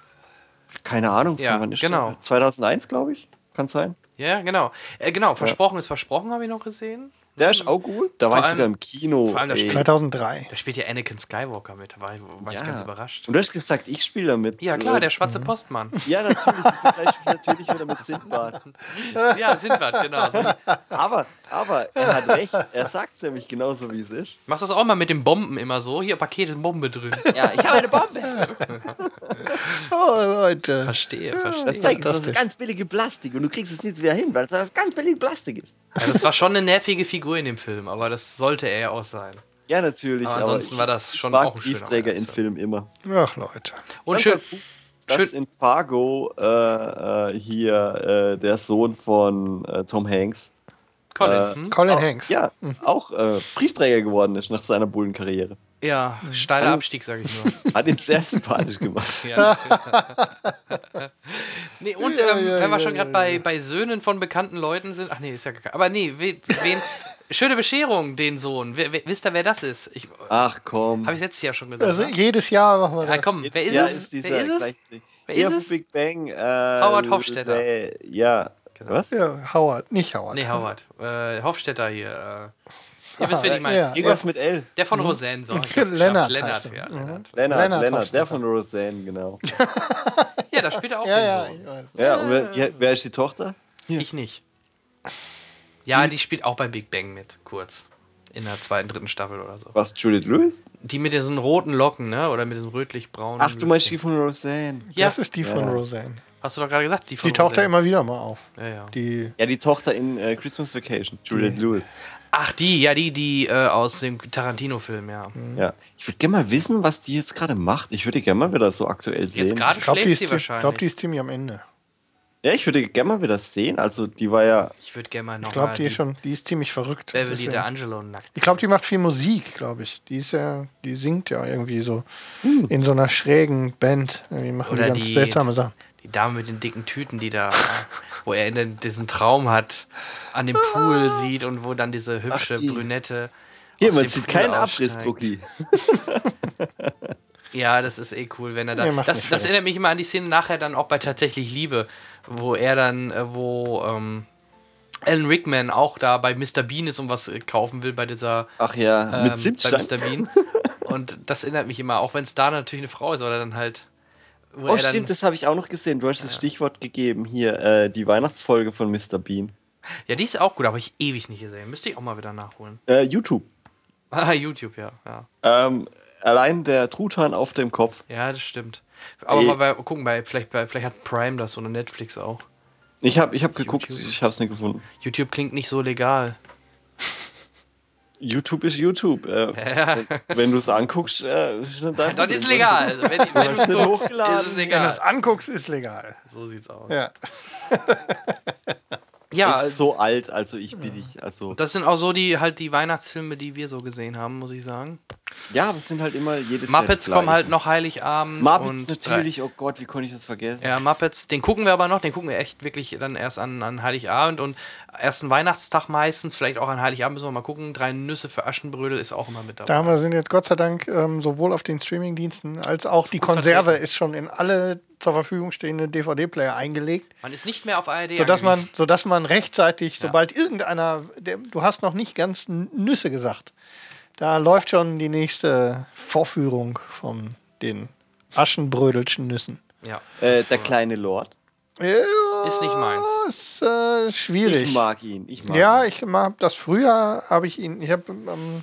Speaker 3: Keine Ahnung,
Speaker 2: Ja, genau.
Speaker 3: der? 2001, glaube ich. Kann sein.
Speaker 2: Ja, genau. Äh, genau, Versprochen ist Versprochen, habe ich noch gesehen.
Speaker 3: Der ist auch gut. Da war ich sogar im Kino.
Speaker 2: vor allem das
Speaker 3: ey.
Speaker 4: 2003.
Speaker 2: Da spielt ja Anakin Skywalker mit, da war ich, war ich
Speaker 3: Ja.
Speaker 2: ganz überrascht.
Speaker 3: Und du hast gesagt, ich spiele damit.
Speaker 2: Ja, klar, der schwarze Postmann.
Speaker 3: Ja, natürlich. Vielleicht natürlich wieder mit Sindbad. [LAUGHS]
Speaker 2: ja, Sindbad, genau.
Speaker 3: Aber, aber er hat recht. Er sagt es nämlich genauso, wie es ist.
Speaker 2: Machst du das auch mal mit den Bomben immer so? Hier, Paket ist Bombe drin.
Speaker 3: Ja, ich habe eine Bombe. [LAUGHS]
Speaker 4: Oh, Leute.
Speaker 2: Verstehe, verstehe.
Speaker 3: Das zeigt, das ist ganz billige Plastik und du kriegst es nicht wieder hin, weil das ganz billige Plastik ist.
Speaker 2: Ja, das war schon eine nervige Figur in dem Film, aber das sollte er ja auch sein.
Speaker 3: Ja, natürlich.
Speaker 2: Aber ansonsten
Speaker 3: ich,
Speaker 2: war das schon auch ein
Speaker 3: Briefträger in. Filmen immer.
Speaker 4: Ach, Leute.
Speaker 2: Und schön,
Speaker 3: dass
Speaker 2: schön-
Speaker 3: in Fargo äh, äh, hier äh, der Sohn von äh, Tom Hanks
Speaker 2: Colin,
Speaker 3: äh,
Speaker 2: hm?
Speaker 4: Colin
Speaker 3: auch,
Speaker 4: Hanks.
Speaker 3: ja, auch äh, Briefträger geworden ist nach seiner Bullenkarriere.
Speaker 2: Ja, steiler Abstieg, sage ich nur. [LAUGHS]
Speaker 3: Hat ihn sehr sympathisch gemacht. [LAUGHS]
Speaker 2: Ja. [LAUGHS] nee, und
Speaker 4: Ja,
Speaker 2: ähm,
Speaker 4: ja,
Speaker 2: wenn wir
Speaker 4: ja,
Speaker 2: schon gerade
Speaker 4: ja,
Speaker 2: bei, bei Söhnen von bekannten Leuten sind. Ach nee, ist ja gar kein. Aber nee, we, wen. Schöne Bescherung, den Sohn. Wer, wer, wisst ihr, wer das ist? Ich,
Speaker 3: Ach komm.
Speaker 2: Habe ich letztes Jahr schon gesagt.
Speaker 4: Also
Speaker 2: ne?
Speaker 4: jedes Jahr machen wir
Speaker 2: Ja,
Speaker 4: das.
Speaker 2: komm, wer ist
Speaker 3: ja,
Speaker 2: es?
Speaker 3: Ist dieser
Speaker 2: wer ist es?
Speaker 3: gleich-
Speaker 2: Wer
Speaker 3: Der
Speaker 2: ist es?
Speaker 3: Big Bang. Äh,
Speaker 2: Howard Hofstetter.
Speaker 3: äh, ja.
Speaker 2: Genau.
Speaker 3: Was?
Speaker 4: Ja, Howard, nicht Howard.
Speaker 2: Nee, Howard. Äh, Hofstetter hier. Äh, ihr wisst, wen ich meine.
Speaker 4: Ja.
Speaker 3: Irgendwas mit L.
Speaker 2: Der von Roseanne, so.
Speaker 4: Lennart
Speaker 2: Lennart, ja,
Speaker 4: Mhm.
Speaker 2: Lennart.
Speaker 3: Lennart,
Speaker 4: Lennart
Speaker 3: der von Roseanne, genau. [LAUGHS]
Speaker 2: Ja, da spielt er auch
Speaker 4: Ja, ja,
Speaker 2: den
Speaker 4: weiß.
Speaker 3: Ja, und wer, ja, wer ist die Tochter?
Speaker 2: Ich nicht. Ja, die spielt auch bei Big Bang mit, kurz. In der zweiten, dritten Staffel oder so.
Speaker 3: Was, Juliette Lewis?
Speaker 2: Die mit diesen roten Locken, ne? Oder mit diesem rötlich-braunen.
Speaker 3: Ach, du meinst die von Roseanne.
Speaker 2: Ja,
Speaker 4: Das ist die von
Speaker 3: Ja.
Speaker 4: Roseanne.
Speaker 2: hast du doch gerade gesagt, die von
Speaker 4: Die taucht ja
Speaker 2: Roseanne.
Speaker 4: immer wieder mal auf.
Speaker 2: Ja, ja.
Speaker 4: Die,
Speaker 3: Ja, die Tochter in äh, Christmas Vacation, Juliette Lewis.
Speaker 2: Ach, die, ja, die, die äh, aus dem Tarantino-Film, ja.
Speaker 3: Ja. Ich würde gerne mal wissen, was die jetzt gerade macht. Ich würde gerne mal wieder so aktuell sehen.
Speaker 2: Jetzt gerade
Speaker 4: ich glaube, die,
Speaker 2: schläft
Speaker 4: ist
Speaker 2: sie
Speaker 4: zie-
Speaker 2: wahrscheinlich.
Speaker 4: glaub, die ist ziemlich am Ende.
Speaker 3: Ja, ich würde gerne mal wieder sehen. Also, die war ja.
Speaker 2: ich würde gerne mal noch
Speaker 4: Ich glaube,
Speaker 2: mal
Speaker 4: die, ist schon, die ist ziemlich verrückt.
Speaker 2: Beverly
Speaker 4: Deswegen-
Speaker 2: der Angelo nackt.
Speaker 4: Ich glaube, die macht viel Musik, glaube ich. Die ist ja, die singt ja irgendwie so in so einer schrägen Band. Irgendwie machen
Speaker 2: Oder
Speaker 4: die ganz
Speaker 2: die-
Speaker 4: seltsame Sachen.
Speaker 2: Die Dame mit den dicken Tüten, die da, wo er in den, diesen Traum hat, an dem Pool sieht und wo dann diese hübsche
Speaker 3: Ach, die.
Speaker 2: Brünette.
Speaker 3: Hier, man sieht
Speaker 2: Pool
Speaker 3: keinen. Abriss, Drucki. [LAUGHS]
Speaker 2: Ja, das ist eh cool, wenn er da.
Speaker 4: Nee,
Speaker 2: das, das erinnert mich immer an die Szene nachher dann auch bei Tatsächlich Liebe, wo er dann, äh, wo ähm, Alan Rickman auch da bei Mr. Bean ist und was äh, kaufen will bei dieser.
Speaker 3: Ach ja,
Speaker 2: ähm,
Speaker 3: mit
Speaker 2: bei
Speaker 3: Zimtstein.
Speaker 2: Mr. Bean. [LAUGHS] Und das erinnert mich immer, auch wenn es da natürlich eine Frau ist oder dann halt.
Speaker 3: Oh, stimmt, das habe ich auch noch gesehen. Du hast das Stichwort gegeben. Hier, äh, die Weihnachtsfolge von Mr. Bean.
Speaker 2: Ja, die ist auch gut, aber ich ewig nicht gesehen. Müsste ich auch mal wieder nachholen.
Speaker 3: Äh, YouTube. [LAUGHS]
Speaker 2: Ah, YouTube, ja. Ja,
Speaker 3: Ähm, allein der Truthahn auf dem Kopf.
Speaker 2: ja das stimmt. Aber
Speaker 3: Ey.
Speaker 2: mal bei, gucken, bei, vielleicht, bei, vielleicht hat Prime das oder Netflix auch.
Speaker 3: Ich habe ich hab geguckt,
Speaker 2: YouTube.
Speaker 3: ich habe es nicht gefunden.
Speaker 2: YouTube klingt nicht so legal.
Speaker 3: YouTube ist YouTube. Äh, [LAUGHS] Wenn du es anguckst, äh, ist
Speaker 2: Dann
Speaker 3: Problem.
Speaker 2: ist legal. Also, wenn wenn du es
Speaker 3: nicht hochgeladen.
Speaker 2: ist es
Speaker 4: Wenn du es
Speaker 2: egal.
Speaker 4: anguckst, ist legal.
Speaker 2: So sieht's aus.
Speaker 4: Ja.
Speaker 2: Ja,
Speaker 3: ist so alt, also ich bin nicht. Also,
Speaker 2: das sind auch so die halt die Weihnachtsfilme, die wir so gesehen haben, muss ich sagen.
Speaker 3: Ja, aber es sind halt immer jedes Jahr
Speaker 2: Muppets kommen halt noch Heiligabend.
Speaker 3: Muppets
Speaker 2: und
Speaker 3: natürlich, oh Gott, wie konnte ich das vergessen?
Speaker 2: Ja, Muppets, den gucken wir aber noch, den gucken wir echt wirklich dann erst an, an Heiligabend und ersten Weihnachtstag meistens, vielleicht auch an Heiligabend müssen wir mal gucken. Drei Nüsse für Aschenbrödel ist auch immer mit dabei.
Speaker 4: Da haben wir sind jetzt Gott sei Dank ähm, sowohl auf den Streamingdiensten als auch die Konserve ist schon in alle zur Verfügung stehende DVD-Player eingelegt,
Speaker 2: Man ist nicht mehr auf ARD
Speaker 4: sodass man, sodass man rechtzeitig, sobald irgendeiner, der, du hast noch nicht ganz Nüsse gesagt, da läuft schon die nächste Vorführung von den Aschenbrödelschen Nüssen.
Speaker 2: Ja.
Speaker 3: Äh, der kleine Lord.
Speaker 4: Ja,
Speaker 2: Ist nicht meins.
Speaker 4: Ist äh, schwierig.
Speaker 3: Ich mag ihn. Ich mag
Speaker 4: Ja,
Speaker 3: ihn.
Speaker 4: ich habe das früher habe ich ihn, ich habe ähm,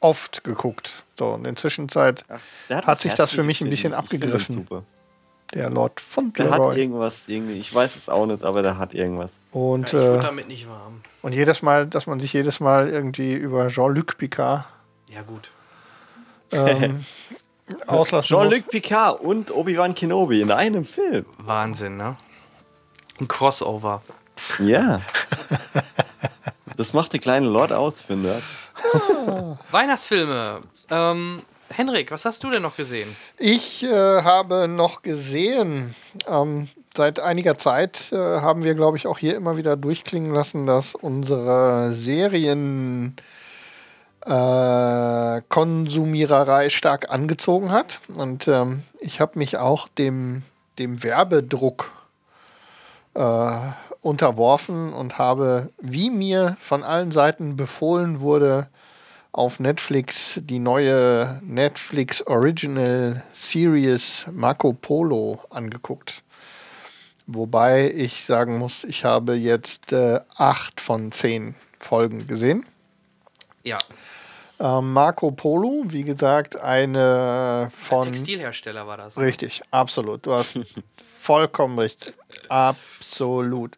Speaker 4: oft geguckt. So, und in der Zwischenzeit
Speaker 3: Ach, der
Speaker 4: hat
Speaker 3: was
Speaker 4: sich das für mich ein bisschen abgegriffen.
Speaker 3: Super.
Speaker 4: der Lord von
Speaker 3: Der hat irgendwas, irgendwie, ich weiß es auch nicht, aber der hat irgendwas.
Speaker 4: Und,
Speaker 2: Ja, ich
Speaker 4: äh,
Speaker 2: damit nicht warm.
Speaker 4: Und jedes Mal, dass man sich jedes Mal irgendwie über Jean-Luc Picard
Speaker 2: Ja, gut.
Speaker 4: ähm, [LAUGHS] auslassen.
Speaker 3: Jean-Luc Picard und Obi-Wan Kenobi in einem Film.
Speaker 2: Wahnsinn, ne? Ein Crossover.
Speaker 3: Ja. Das macht der kleine Lord aus, finde ich.
Speaker 2: Weihnachtsfilme. Ähm, Henrik, was hast du denn noch gesehen?
Speaker 4: Ich äh, habe noch gesehen, ähm, seit einiger Zeit äh, haben wir, glaube ich, auch hier immer wieder durchklingen lassen, dass unsere Serien äh, stark angezogen hat. Und ähm, ich habe mich auch dem, dem Werbedruck äh, unterworfen und habe, wie mir von allen Seiten befohlen wurde, auf Netflix die neue Netflix Original Series Marco Polo angeguckt. Wobei ich sagen muss, ich habe jetzt äh, acht von zehn Folgen gesehen.
Speaker 2: Ja,
Speaker 4: Ähm, Marco Polo, wie gesagt, eine von.
Speaker 2: Textilhersteller war das.
Speaker 4: Richtig, absolut. Du hast [LAUGHS] vollkommen recht. Absolut.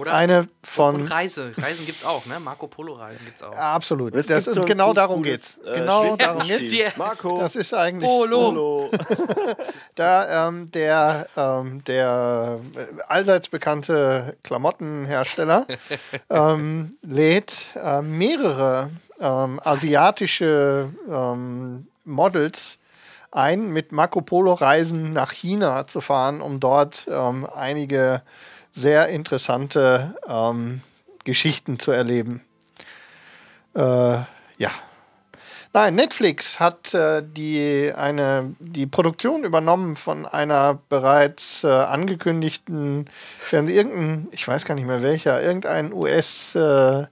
Speaker 2: Oder?
Speaker 4: Eine von.
Speaker 2: Und Reise. Reisen gibt's auch, ne? Marco Polo Reisen gibt's auch.
Speaker 4: Absolut.
Speaker 3: Und es
Speaker 4: Das
Speaker 3: gibt
Speaker 4: ist,
Speaker 3: so
Speaker 4: genau darum geht's.
Speaker 3: äh,
Speaker 4: Genau darum geht's. [LAUGHS]
Speaker 3: Marco.
Speaker 4: Das ist eigentlich.
Speaker 2: Polo.
Speaker 3: Polo. [LAUGHS]
Speaker 4: Da ähm, der, ähm, der äh, allseits bekannte Klamottenhersteller [LAUGHS] ähm, lädt äh, mehrere ähm, asiatische ähm, Models ein, mit Marco Polo Reisen nach China zu fahren, um dort ähm, einige sehr interessante ähm, Geschichten zu erleben. Äh, ja. Nein, Netflix hat äh, die, eine, die Produktion übernommen von einer bereits äh, angekündigten, irgendein, ich weiß gar nicht mehr welcher, irgendein US, äh,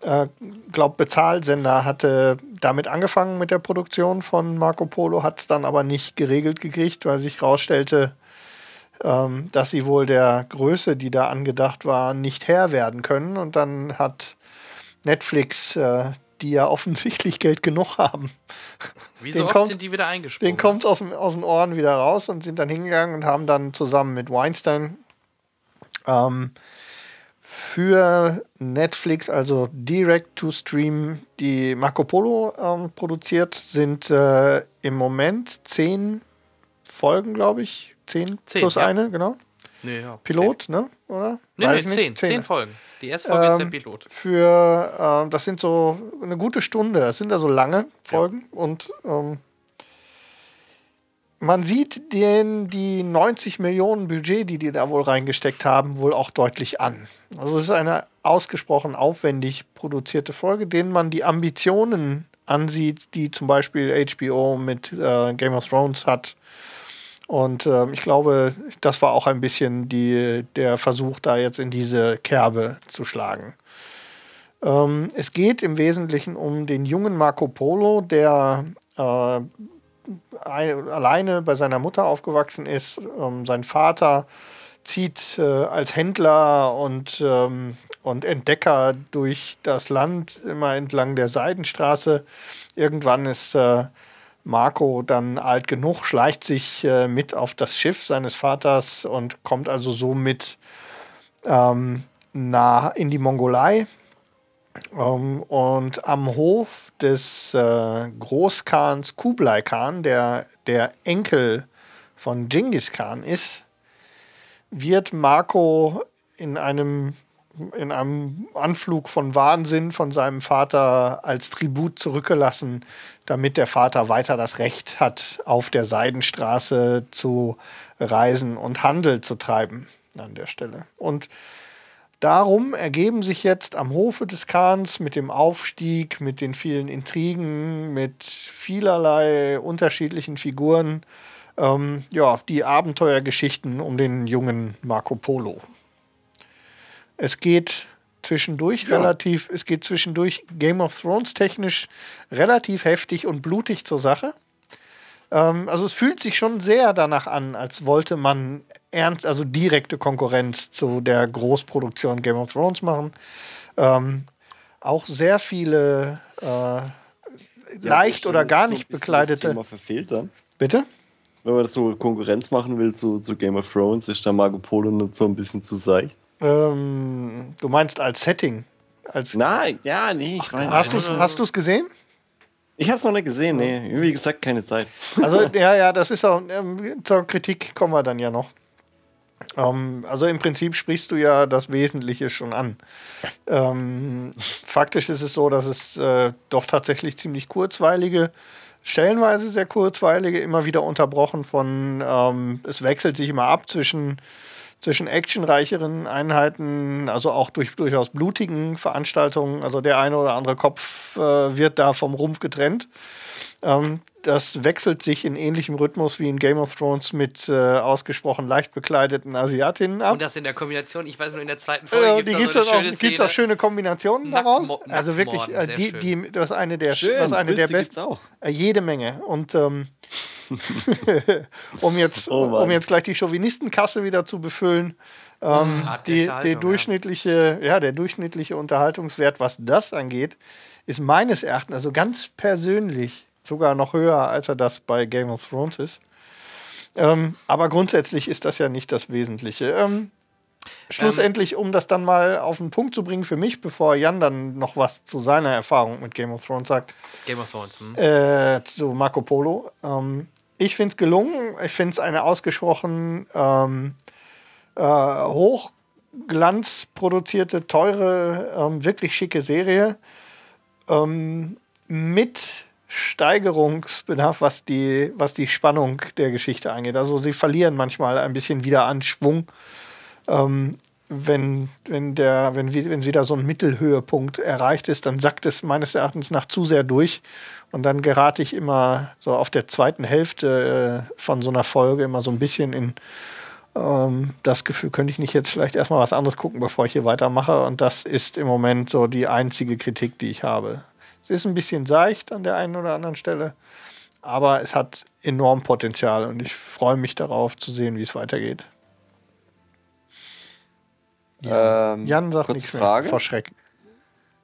Speaker 4: äh, glaub Bezahlsender hatte damit angefangen mit der Produktion von Marco Polo, hat es dann aber nicht geregelt gekriegt, weil sich herausstellte, ähm, dass sie wohl der Größe, die da angedacht war, nicht Herr werden können. Und dann hat Netflix, äh, die ja [LAUGHS] offensichtlich Geld genug haben.
Speaker 2: Wieso oft kommt, sind die wieder eingesprungen?
Speaker 4: Den kommt es aus, aus den Ohren wieder raus und sind dann hingegangen und haben dann zusammen mit Weinstein ähm, für Netflix, also Direct to Stream, die Marco Polo ähm, produziert, sind äh, im Moment zehn Folgen, glaube ich. Zehn, zehn plus ja. eine, genau. Nee, ja, Pilot, zehn. ne? Oder?
Speaker 2: Nee, Weiß nee, zehn, zehn. Zehn Folgen. Die erste Folge ähm, ist der ähm, Pilot.
Speaker 4: Für, äh, das sind so eine gute Stunde. Das sind da so lange Folgen. Ja. Und ähm, man sieht den, die 90 Millionen Budget, die die da wohl reingesteckt haben, wohl auch deutlich an. Also es ist eine ausgesprochen aufwendig produzierte Folge, denen man die Ambitionen ansieht, die zum Beispiel HBO mit äh, Game of Thrones hat. Und äh, ich glaube, das war auch ein bisschen die, der Versuch, da jetzt in diese Kerbe zu schlagen. Ähm, es geht im Wesentlichen um den jungen Marco Polo, der äh, alleine bei seiner Mutter aufgewachsen ist. Ähm, sein Vater zieht äh, als Händler und, ähm, und Entdecker durch das Land, immer entlang der Seidenstraße. Irgendwann ist äh, Marco dann alt genug, schleicht sich äh, mit auf das Schiff seines Vaters und kommt also somit ähm, nah in die Mongolei. Ähm, und am Hof des äh, Großkhans Kublai Khan, der der Enkel von Genghis Khan ist, wird Marco in einem, in einem Anflug von Wahnsinn von seinem Vater als Tribut zurückgelassen, damit der Vater weiter das Recht hat, auf der Seidenstraße zu reisen und Handel zu treiben an der Stelle. Und Darum ergeben sich jetzt am Hofe des Khans mit dem Aufstieg, mit den vielen Intrigen, mit vielerlei unterschiedlichen Figuren, ähm, ja, die Abenteuergeschichten um den jungen Marco Polo. Es geht zwischendurch ja. relativ, es geht zwischendurch Game of Thrones technisch relativ heftig und blutig zur Sache. Ähm, also es fühlt sich schon sehr danach an, als wollte man ernst, also direkte Konkurrenz zu der Großproduktion Game of Thrones machen. Ähm, auch sehr viele äh, ja, leicht oder gar so nicht bekleidete.
Speaker 3: Thema verfehlt dann.
Speaker 4: Bitte?
Speaker 3: Wenn man das so Konkurrenz machen will zu, zu Game of Thrones, ist da Marco Polo nicht so ein bisschen zu seicht.
Speaker 4: Ähm, du meinst als Setting? Als
Speaker 3: Nein, ja, nee.
Speaker 4: Ach, hast du es gesehen?
Speaker 3: Ich habe es noch nicht gesehen, nee. Wie gesagt, keine Zeit.
Speaker 4: Also, [LAUGHS] ja, ja, das ist auch, ähm, zur Kritik kommen wir dann ja noch. Ähm, also im Prinzip sprichst du ja das Wesentliche schon an. Ähm, faktisch ist es so, dass es äh, doch tatsächlich ziemlich kurzweilige, stellenweise sehr kurzweilige, immer wieder unterbrochen von, ähm, es wechselt sich immer ab zwischen, zwischen actionreicheren Einheiten, also auch durch durchaus blutigen Veranstaltungen. Also der eine oder andere Kopf äh, wird da vom Rumpf getrennt. Ähm, das wechselt sich in ähnlichem Rhythmus wie in Game of Thrones mit äh, ausgesprochen leicht bekleideten Asiatinnen ab.
Speaker 2: Und das in der Kombination, ich weiß nur, in der zweiten Folge äh, gibt es so auch,
Speaker 4: gibt's auch schöne Kombinationen Nackt, daraus. Also wirklich, äh, die, die, das ist eine der,
Speaker 3: schön,
Speaker 4: das eine
Speaker 3: der besten.
Speaker 4: Äh, jede Menge. Und ähm, [LAUGHS] um, jetzt, oh um jetzt gleich die Chauvinistenkasse wieder zu befüllen. Ähm, die, die durchschnittliche, ja. ja, der durchschnittliche Unterhaltungswert, was das angeht, ist meines Erachtens, also ganz persönlich, sogar noch höher, als er das bei Game of Thrones ist. Ähm, aber grundsätzlich ist das ja nicht das Wesentliche. Ähm, schlussendlich, um das dann mal auf den Punkt zu bringen für mich, bevor Jan dann noch was zu seiner Erfahrung mit Game of Thrones sagt.
Speaker 2: Game of Thrones. Hm.
Speaker 4: Äh, zu Marco Polo. Ähm, ich finde es gelungen. Ich finde es eine ausgesprochen ähm, äh, hochglanzproduzierte, teure, ähm, wirklich schicke Serie. Ähm, mit Steigerungsbedarf, was die, was die Spannung der Geschichte angeht. Also sie verlieren manchmal ein bisschen wieder an Schwung, ähm, wenn, wenn, der, wenn, wenn wieder so ein Mittelhöhepunkt erreicht ist, dann sackt es meines Erachtens nach zu sehr durch. Und dann gerate ich immer so auf der zweiten Hälfte äh, von so einer Folge immer so ein bisschen in ähm, das Gefühl, könnte ich nicht jetzt vielleicht erstmal was anderes gucken, bevor ich hier weitermache. Und das ist im Moment so die einzige Kritik, die ich habe. Es ist ein bisschen seicht an der einen oder anderen Stelle, aber es hat enorm Potenzial und ich freue mich darauf zu sehen, wie es weitergeht.
Speaker 3: Ähm,
Speaker 4: Jan sagt nichts
Speaker 3: Frage.
Speaker 4: mehr vor Schreck.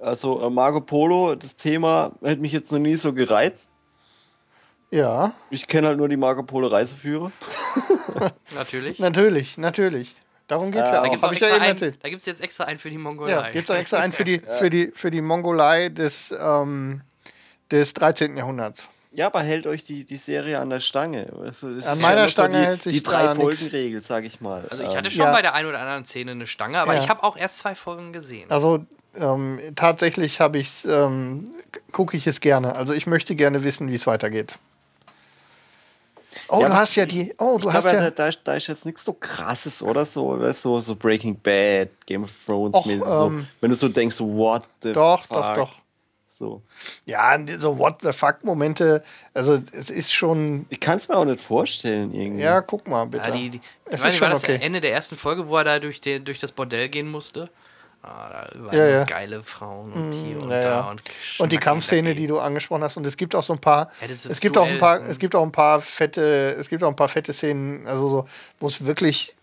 Speaker 3: Also äh, Marco Polo, das Thema hätte mich jetzt noch nie so gereizt.
Speaker 4: Ja,
Speaker 3: Ich kenne halt nur die Marco Polo Reiseführer. [LAUGHS]
Speaker 2: Natürlich.
Speaker 4: natürlich, natürlich. Darum geht es ja
Speaker 2: Da
Speaker 4: auch.
Speaker 2: gibt es
Speaker 4: ja
Speaker 2: da jetzt extra einen für die
Speaker 4: Ja,
Speaker 2: Mongolei.
Speaker 4: gibt es extra einen für die, [LAUGHS] für die, für die Mongolei des, ähm, des 13. Jahrhunderts.
Speaker 3: Ja, aber hält euch die, die Serie an der Stange. Also, das
Speaker 4: An
Speaker 3: ist
Speaker 4: meiner Stange
Speaker 3: die,
Speaker 4: hält sich
Speaker 3: die
Speaker 4: da
Speaker 3: drei
Speaker 4: nix.
Speaker 3: Folgen-Regel, sag ich mal.
Speaker 2: also ich
Speaker 3: Ähm,
Speaker 2: hatte schon
Speaker 4: Ja.
Speaker 2: bei der einen oder anderen Szene eine Stange, aber
Speaker 4: Ja.
Speaker 2: ich habe auch erst zwei Folgen gesehen.
Speaker 4: Also ähm, tatsächlich habe ich, ähm, gucke ich es gerne. Also ich möchte gerne wissen, wie es weitergeht. Oh,
Speaker 3: Ja,
Speaker 4: du hast ja die. Oh, du
Speaker 3: ich
Speaker 4: hast
Speaker 3: glaube,
Speaker 4: ja.
Speaker 3: da, da, ist- jetzt nichts so krasses, oder? So, weißt, du, so, so Breaking Bad, Game of Thrones.
Speaker 4: Och,
Speaker 3: so,
Speaker 4: ähm,
Speaker 3: wenn du so denkst, so, what the
Speaker 4: Doch,
Speaker 3: fuck.
Speaker 4: doch, doch.
Speaker 3: So.
Speaker 4: Ja, so What the fuck-Momente. Also es ist schon.
Speaker 3: Ich kann es mir auch nicht vorstellen, irgendwie.
Speaker 4: Ja, guck mal bitte.
Speaker 2: Ja, die, die,
Speaker 4: Es
Speaker 2: ich weiß nicht, war das
Speaker 4: okay.
Speaker 2: Ende der ersten Folge, wo er da durch, den, durch das Bordell gehen musste? Ah, da waren
Speaker 4: Ja, ja.
Speaker 2: geile Frauen und hier und
Speaker 4: ja,
Speaker 2: da. Und,
Speaker 4: Und die Kampfszene,
Speaker 2: dagegen.
Speaker 4: die du angesprochen hast, und es gibt auch so ein paar, es gibt auch ein
Speaker 2: Duell,
Speaker 4: paar,
Speaker 2: ne?
Speaker 4: es gibt auch ein paar fette, es gibt auch ein paar fette Szenen, also so, wo es wirklich,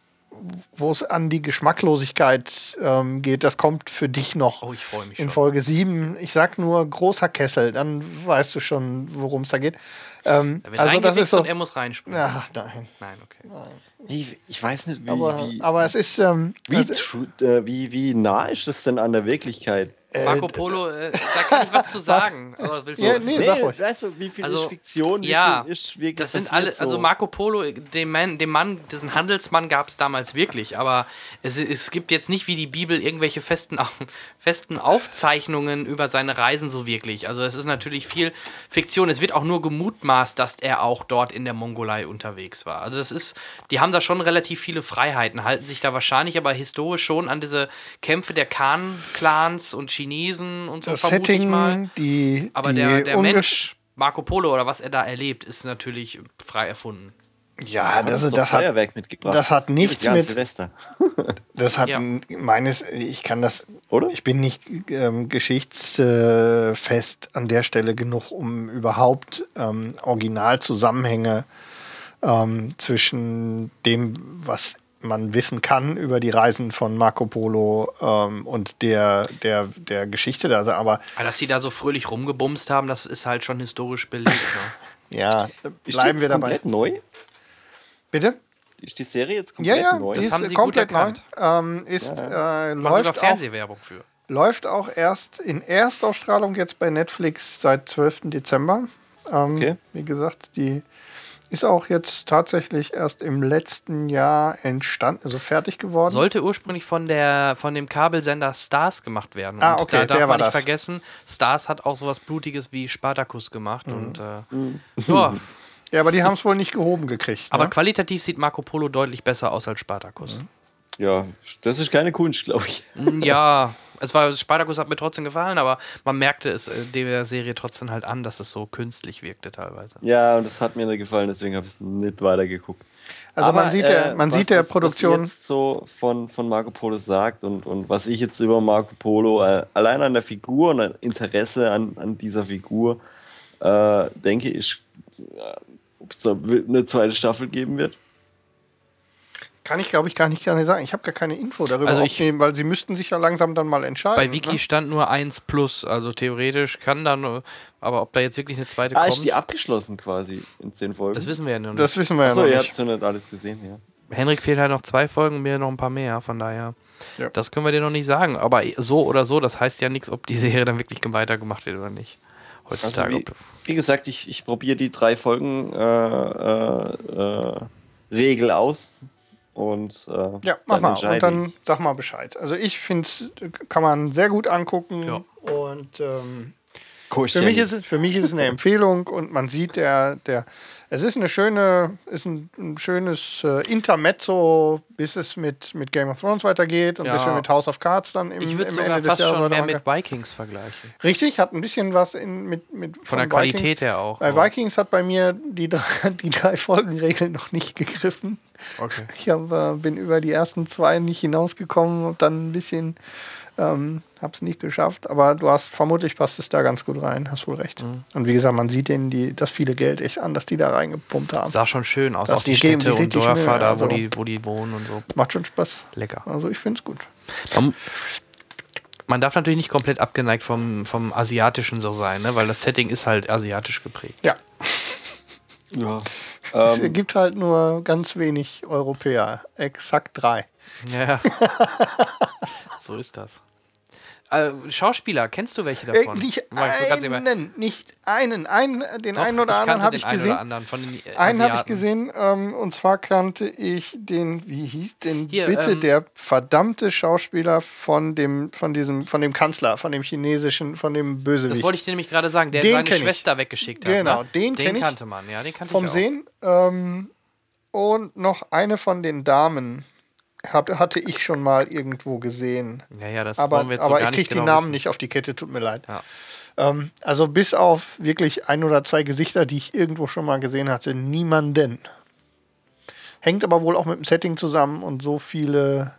Speaker 4: wo es an die Geschmacklosigkeit ähm, geht. Das kommt für dich noch
Speaker 2: Oh, ich freue mich
Speaker 4: in
Speaker 2: schon.
Speaker 4: Folge 7. Ich sag nur großer Kessel, dann weißt du schon, worum es da geht. Ähm,
Speaker 2: Da
Speaker 4: also das ist so.
Speaker 2: und er muss reinspringen.
Speaker 4: Ach, nein.
Speaker 2: Nein, okay.
Speaker 3: Ich, ich weiß nicht, wie,
Speaker 4: Aber,
Speaker 3: wie,
Speaker 4: aber es ist. Ähm,
Speaker 3: wie,
Speaker 4: also,
Speaker 3: äh, wie, wie nah ist das denn an der Wirklichkeit?
Speaker 2: Marco Polo, äh, da kann ich was zu sagen. [LAUGHS] Aber willst du
Speaker 4: Ja, nee, sag ruhig.
Speaker 3: weißt du, wie viel
Speaker 2: Also,
Speaker 3: ist Fiktion, wie
Speaker 2: ja,
Speaker 3: viel ist wirklich
Speaker 2: Das sind alle,
Speaker 3: so?
Speaker 2: also Marco Polo, den Mann, den Mann, diesen Handelsmann gab es damals wirklich, aber es, es gibt jetzt nicht wie die Bibel irgendwelche festen, festen Aufzeichnungen über seine Reisen so wirklich. Also es ist natürlich viel Fiktion. Es wird auch nur gemutmaßt, dass er auch dort in der Mongolei unterwegs war. Also es ist, die haben da schon relativ viele Freiheiten, halten sich da wahrscheinlich aber historisch schon an diese Kämpfe der Khan-Clans und Chinesen und so
Speaker 4: das
Speaker 2: vermute ich mal.
Speaker 4: Setting, die.
Speaker 2: Aber
Speaker 4: die
Speaker 2: der, der Mensch, Marco Polo oder was er da erlebt, ist natürlich frei erfunden.
Speaker 4: Ja,
Speaker 3: Hat
Speaker 4: das,
Speaker 3: doch
Speaker 4: das, hat,
Speaker 3: Feuerwerk mitgebracht.
Speaker 4: das hat nichts mit-
Speaker 3: Silvester. [LAUGHS]
Speaker 4: das hat
Speaker 2: Ja.
Speaker 4: meines. Ich kann das.
Speaker 3: Oder?
Speaker 4: Ich bin nicht ähm, geschichtsfest an der Stelle genug, um überhaupt ähm, Originalzusammenhänge ähm, zwischen dem, was man wissen kann über die Reisen von Marco Polo ähm, und der, der, der Geschichte da. Also, aber
Speaker 2: Aber dass sie da so fröhlich rumgebumst haben, das ist halt schon historisch belegt. Ne? [LAUGHS]
Speaker 4: ja, bleiben wir dabei.
Speaker 3: komplett neu?
Speaker 4: Ist
Speaker 3: Ist die Serie jetzt
Speaker 4: Ja,
Speaker 3: komplett
Speaker 4: ja,
Speaker 3: neu?
Speaker 4: die
Speaker 2: Das
Speaker 4: ist
Speaker 2: haben sie
Speaker 4: komplett
Speaker 2: gut erkannt.
Speaker 4: neu. Ähm, ist, äh,
Speaker 2: War sogar
Speaker 4: läuft, auch,
Speaker 2: Fernsehwerbung für.
Speaker 4: läuft auch erst in Erstausstrahlung jetzt bei Netflix seit 12. Dezember. Ähm,
Speaker 3: Okay.
Speaker 4: Wie gesagt, die ist auch jetzt tatsächlich erst im letzten Jahr entstanden, also fertig geworden.
Speaker 2: Sollte ursprünglich von, der, von dem Kabelsender Stars gemacht werden.
Speaker 4: Ah,
Speaker 2: und
Speaker 4: okay,
Speaker 2: da darf
Speaker 4: der war
Speaker 2: man nicht
Speaker 4: das.
Speaker 2: vergessen, Stars hat auch sowas Blutiges wie Spartacus gemacht.
Speaker 4: Mhm.
Speaker 2: Und äh, ja, [LAUGHS]
Speaker 4: ja, aber die haben es wohl nicht gehoben gekriegt.
Speaker 2: aber
Speaker 4: ne?
Speaker 2: qualitativ sieht Marco Polo deutlich besser aus als Spartacus.
Speaker 3: Ja, das ist keine Kunst, glaube ich.
Speaker 2: Ja, [LAUGHS] es war Spartacus hat mir trotzdem gefallen, aber man merkte es äh, der Serie trotzdem halt an, dass es so künstlich wirkte teilweise.
Speaker 3: Ja, und das hat mir nicht gefallen, deswegen habe ich es nicht weitergeguckt.
Speaker 4: Also man sieht der, man
Speaker 3: was,
Speaker 4: sieht der
Speaker 3: was, Was
Speaker 4: Produktion.
Speaker 3: ihr jetzt so von, von Marco Polo sagt und, und was ich jetzt über Marco Polo äh, allein an der Figur und an Interesse an, an dieser Figur äh, denke, ich, äh, ob es da eine zweite Staffel geben wird.
Speaker 4: Kann ich, glaube ich, gar nicht gerne sagen. Ich habe gar keine Info darüber
Speaker 2: Also ich-
Speaker 4: aufnehmen, weil sie müssten sich ja langsam dann mal entscheiden.
Speaker 2: Bei Wiki
Speaker 4: ne?
Speaker 2: stand nur 1 plus, also theoretisch kann dann, aber ob da jetzt wirklich eine zweite
Speaker 3: Ah,
Speaker 2: kommt,
Speaker 3: ist die abgeschlossen quasi in zehn Folgen?
Speaker 2: das wissen wir ja noch nicht.
Speaker 4: Das wissen wir ja
Speaker 3: Achso,
Speaker 4: noch
Speaker 3: ihr
Speaker 4: nicht.
Speaker 3: habt ja nicht alles gesehen, ja.
Speaker 2: Henrik fehlt halt noch zwei Folgen, mir noch ein paar mehr, von daher.
Speaker 4: Ja.
Speaker 2: Das können wir dir noch nicht sagen. Aber so oder so, das heißt ja nichts, ob die Serie dann wirklich weitergemacht wird oder nicht.
Speaker 3: Also
Speaker 2: Heutzutage.
Speaker 3: wie, wie gesagt, ich, ich probiere die drei Folgen äh, äh, äh, Regel aus und äh,
Speaker 4: Ja, mach
Speaker 3: dann
Speaker 4: mal. Und dann
Speaker 3: ich.
Speaker 4: sag mal Bescheid. Also ich finde, kann man sehr gut angucken.
Speaker 2: Ja.
Speaker 4: Und ähm, für, mich ist, es- für mich ist es eine [LAUGHS] Empfehlung und man sieht, der, der, es ist eine schöne, ist ein, ein schönes äh, Intermezzo, bis es mit, mit Game of Thrones weitergeht und
Speaker 2: Ja.
Speaker 4: bis wir mit House of Cards dann im,
Speaker 2: ich würde sogar
Speaker 4: Ende des
Speaker 2: fast
Speaker 4: Jahres
Speaker 2: schon mehr mit Vikings vergleichen.
Speaker 4: Richtig, hat ein bisschen was in, mit, mit
Speaker 2: Von der
Speaker 4: Vikings.
Speaker 2: Qualität her auch.
Speaker 4: Bei Vikings hat bei mir die drei, [LAUGHS] die drei Folgenregel noch nicht gegriffen.
Speaker 2: Okay.
Speaker 4: Ich hab, äh, bin über die ersten zwei nicht hinausgekommen und dann ein bisschen Ähm, hab's nicht geschafft, aber du hast vermutlich passt es da ganz gut rein, hast wohl recht.
Speaker 2: Mhm.
Speaker 4: Und wie gesagt, man sieht denen die, das viele Geld echt an, dass die da reingepumpt haben.
Speaker 2: Sah schon schön aus, auch die
Speaker 4: die
Speaker 2: Städte und Dörfer
Speaker 4: Mühe,
Speaker 2: da,
Speaker 4: also.
Speaker 2: wo, die, wo die wohnen und so.
Speaker 4: Macht schon Spaß.
Speaker 2: Lecker.
Speaker 4: Also ich find's gut.
Speaker 2: Man, man darf natürlich nicht komplett abgeneigt vom, vom Asiatischen so sein, ne? weil das Setting ist halt asiatisch geprägt.
Speaker 4: Ja,
Speaker 3: Ja.
Speaker 4: es
Speaker 3: Ähm,
Speaker 4: gibt halt nur ganz wenig Europäer. Exakt drei.
Speaker 2: Ja. [LAUGHS] so ist das. Äh, Schauspieler, kennst du welche
Speaker 4: Äh,
Speaker 2: davon?
Speaker 4: nicht
Speaker 2: ganz nebenbei.
Speaker 4: einen, nicht einen. einen den
Speaker 2: Doch,
Speaker 4: einen oder anderen
Speaker 2: kannte
Speaker 4: habe ich
Speaker 2: einen
Speaker 4: gesehen.
Speaker 2: Oder anderen von den äh,
Speaker 4: Einen habe ich gesehen, ähm, und zwar kannte ich den, wie hieß den
Speaker 2: Hier,
Speaker 4: bitte,
Speaker 2: ähm,
Speaker 4: der verdammte Schauspieler von dem, von diesem, von dem Kanzler, von dem chinesischen, von dem Bösewicht.
Speaker 2: Das wollte ich dir nämlich gerade sagen, der
Speaker 4: Den
Speaker 2: seine
Speaker 4: kenn ich.
Speaker 2: Schwester weggeschickt hat.
Speaker 4: Genau,
Speaker 2: ne?
Speaker 4: den
Speaker 2: den
Speaker 4: kenn ich
Speaker 2: kannte man, ja, den kannte
Speaker 4: vom
Speaker 2: ich auch.
Speaker 4: Sehen. Ähm, und noch eine von den Damen hab, hatte ich schon mal irgendwo gesehen.
Speaker 2: Ja, ja, das
Speaker 4: Aber,
Speaker 2: wollen wir jetzt
Speaker 4: aber
Speaker 2: so gar
Speaker 4: ich kriege
Speaker 2: genau
Speaker 4: die Namen
Speaker 2: wissen.
Speaker 4: nicht auf die Kette, tut mir leid.
Speaker 2: Ja.
Speaker 4: Ähm, also bis auf wirklich ein oder zwei Gesichter, die ich irgendwo schon mal gesehen hatte, niemanden. Hängt aber wohl auch mit dem Setting zusammen und so viele.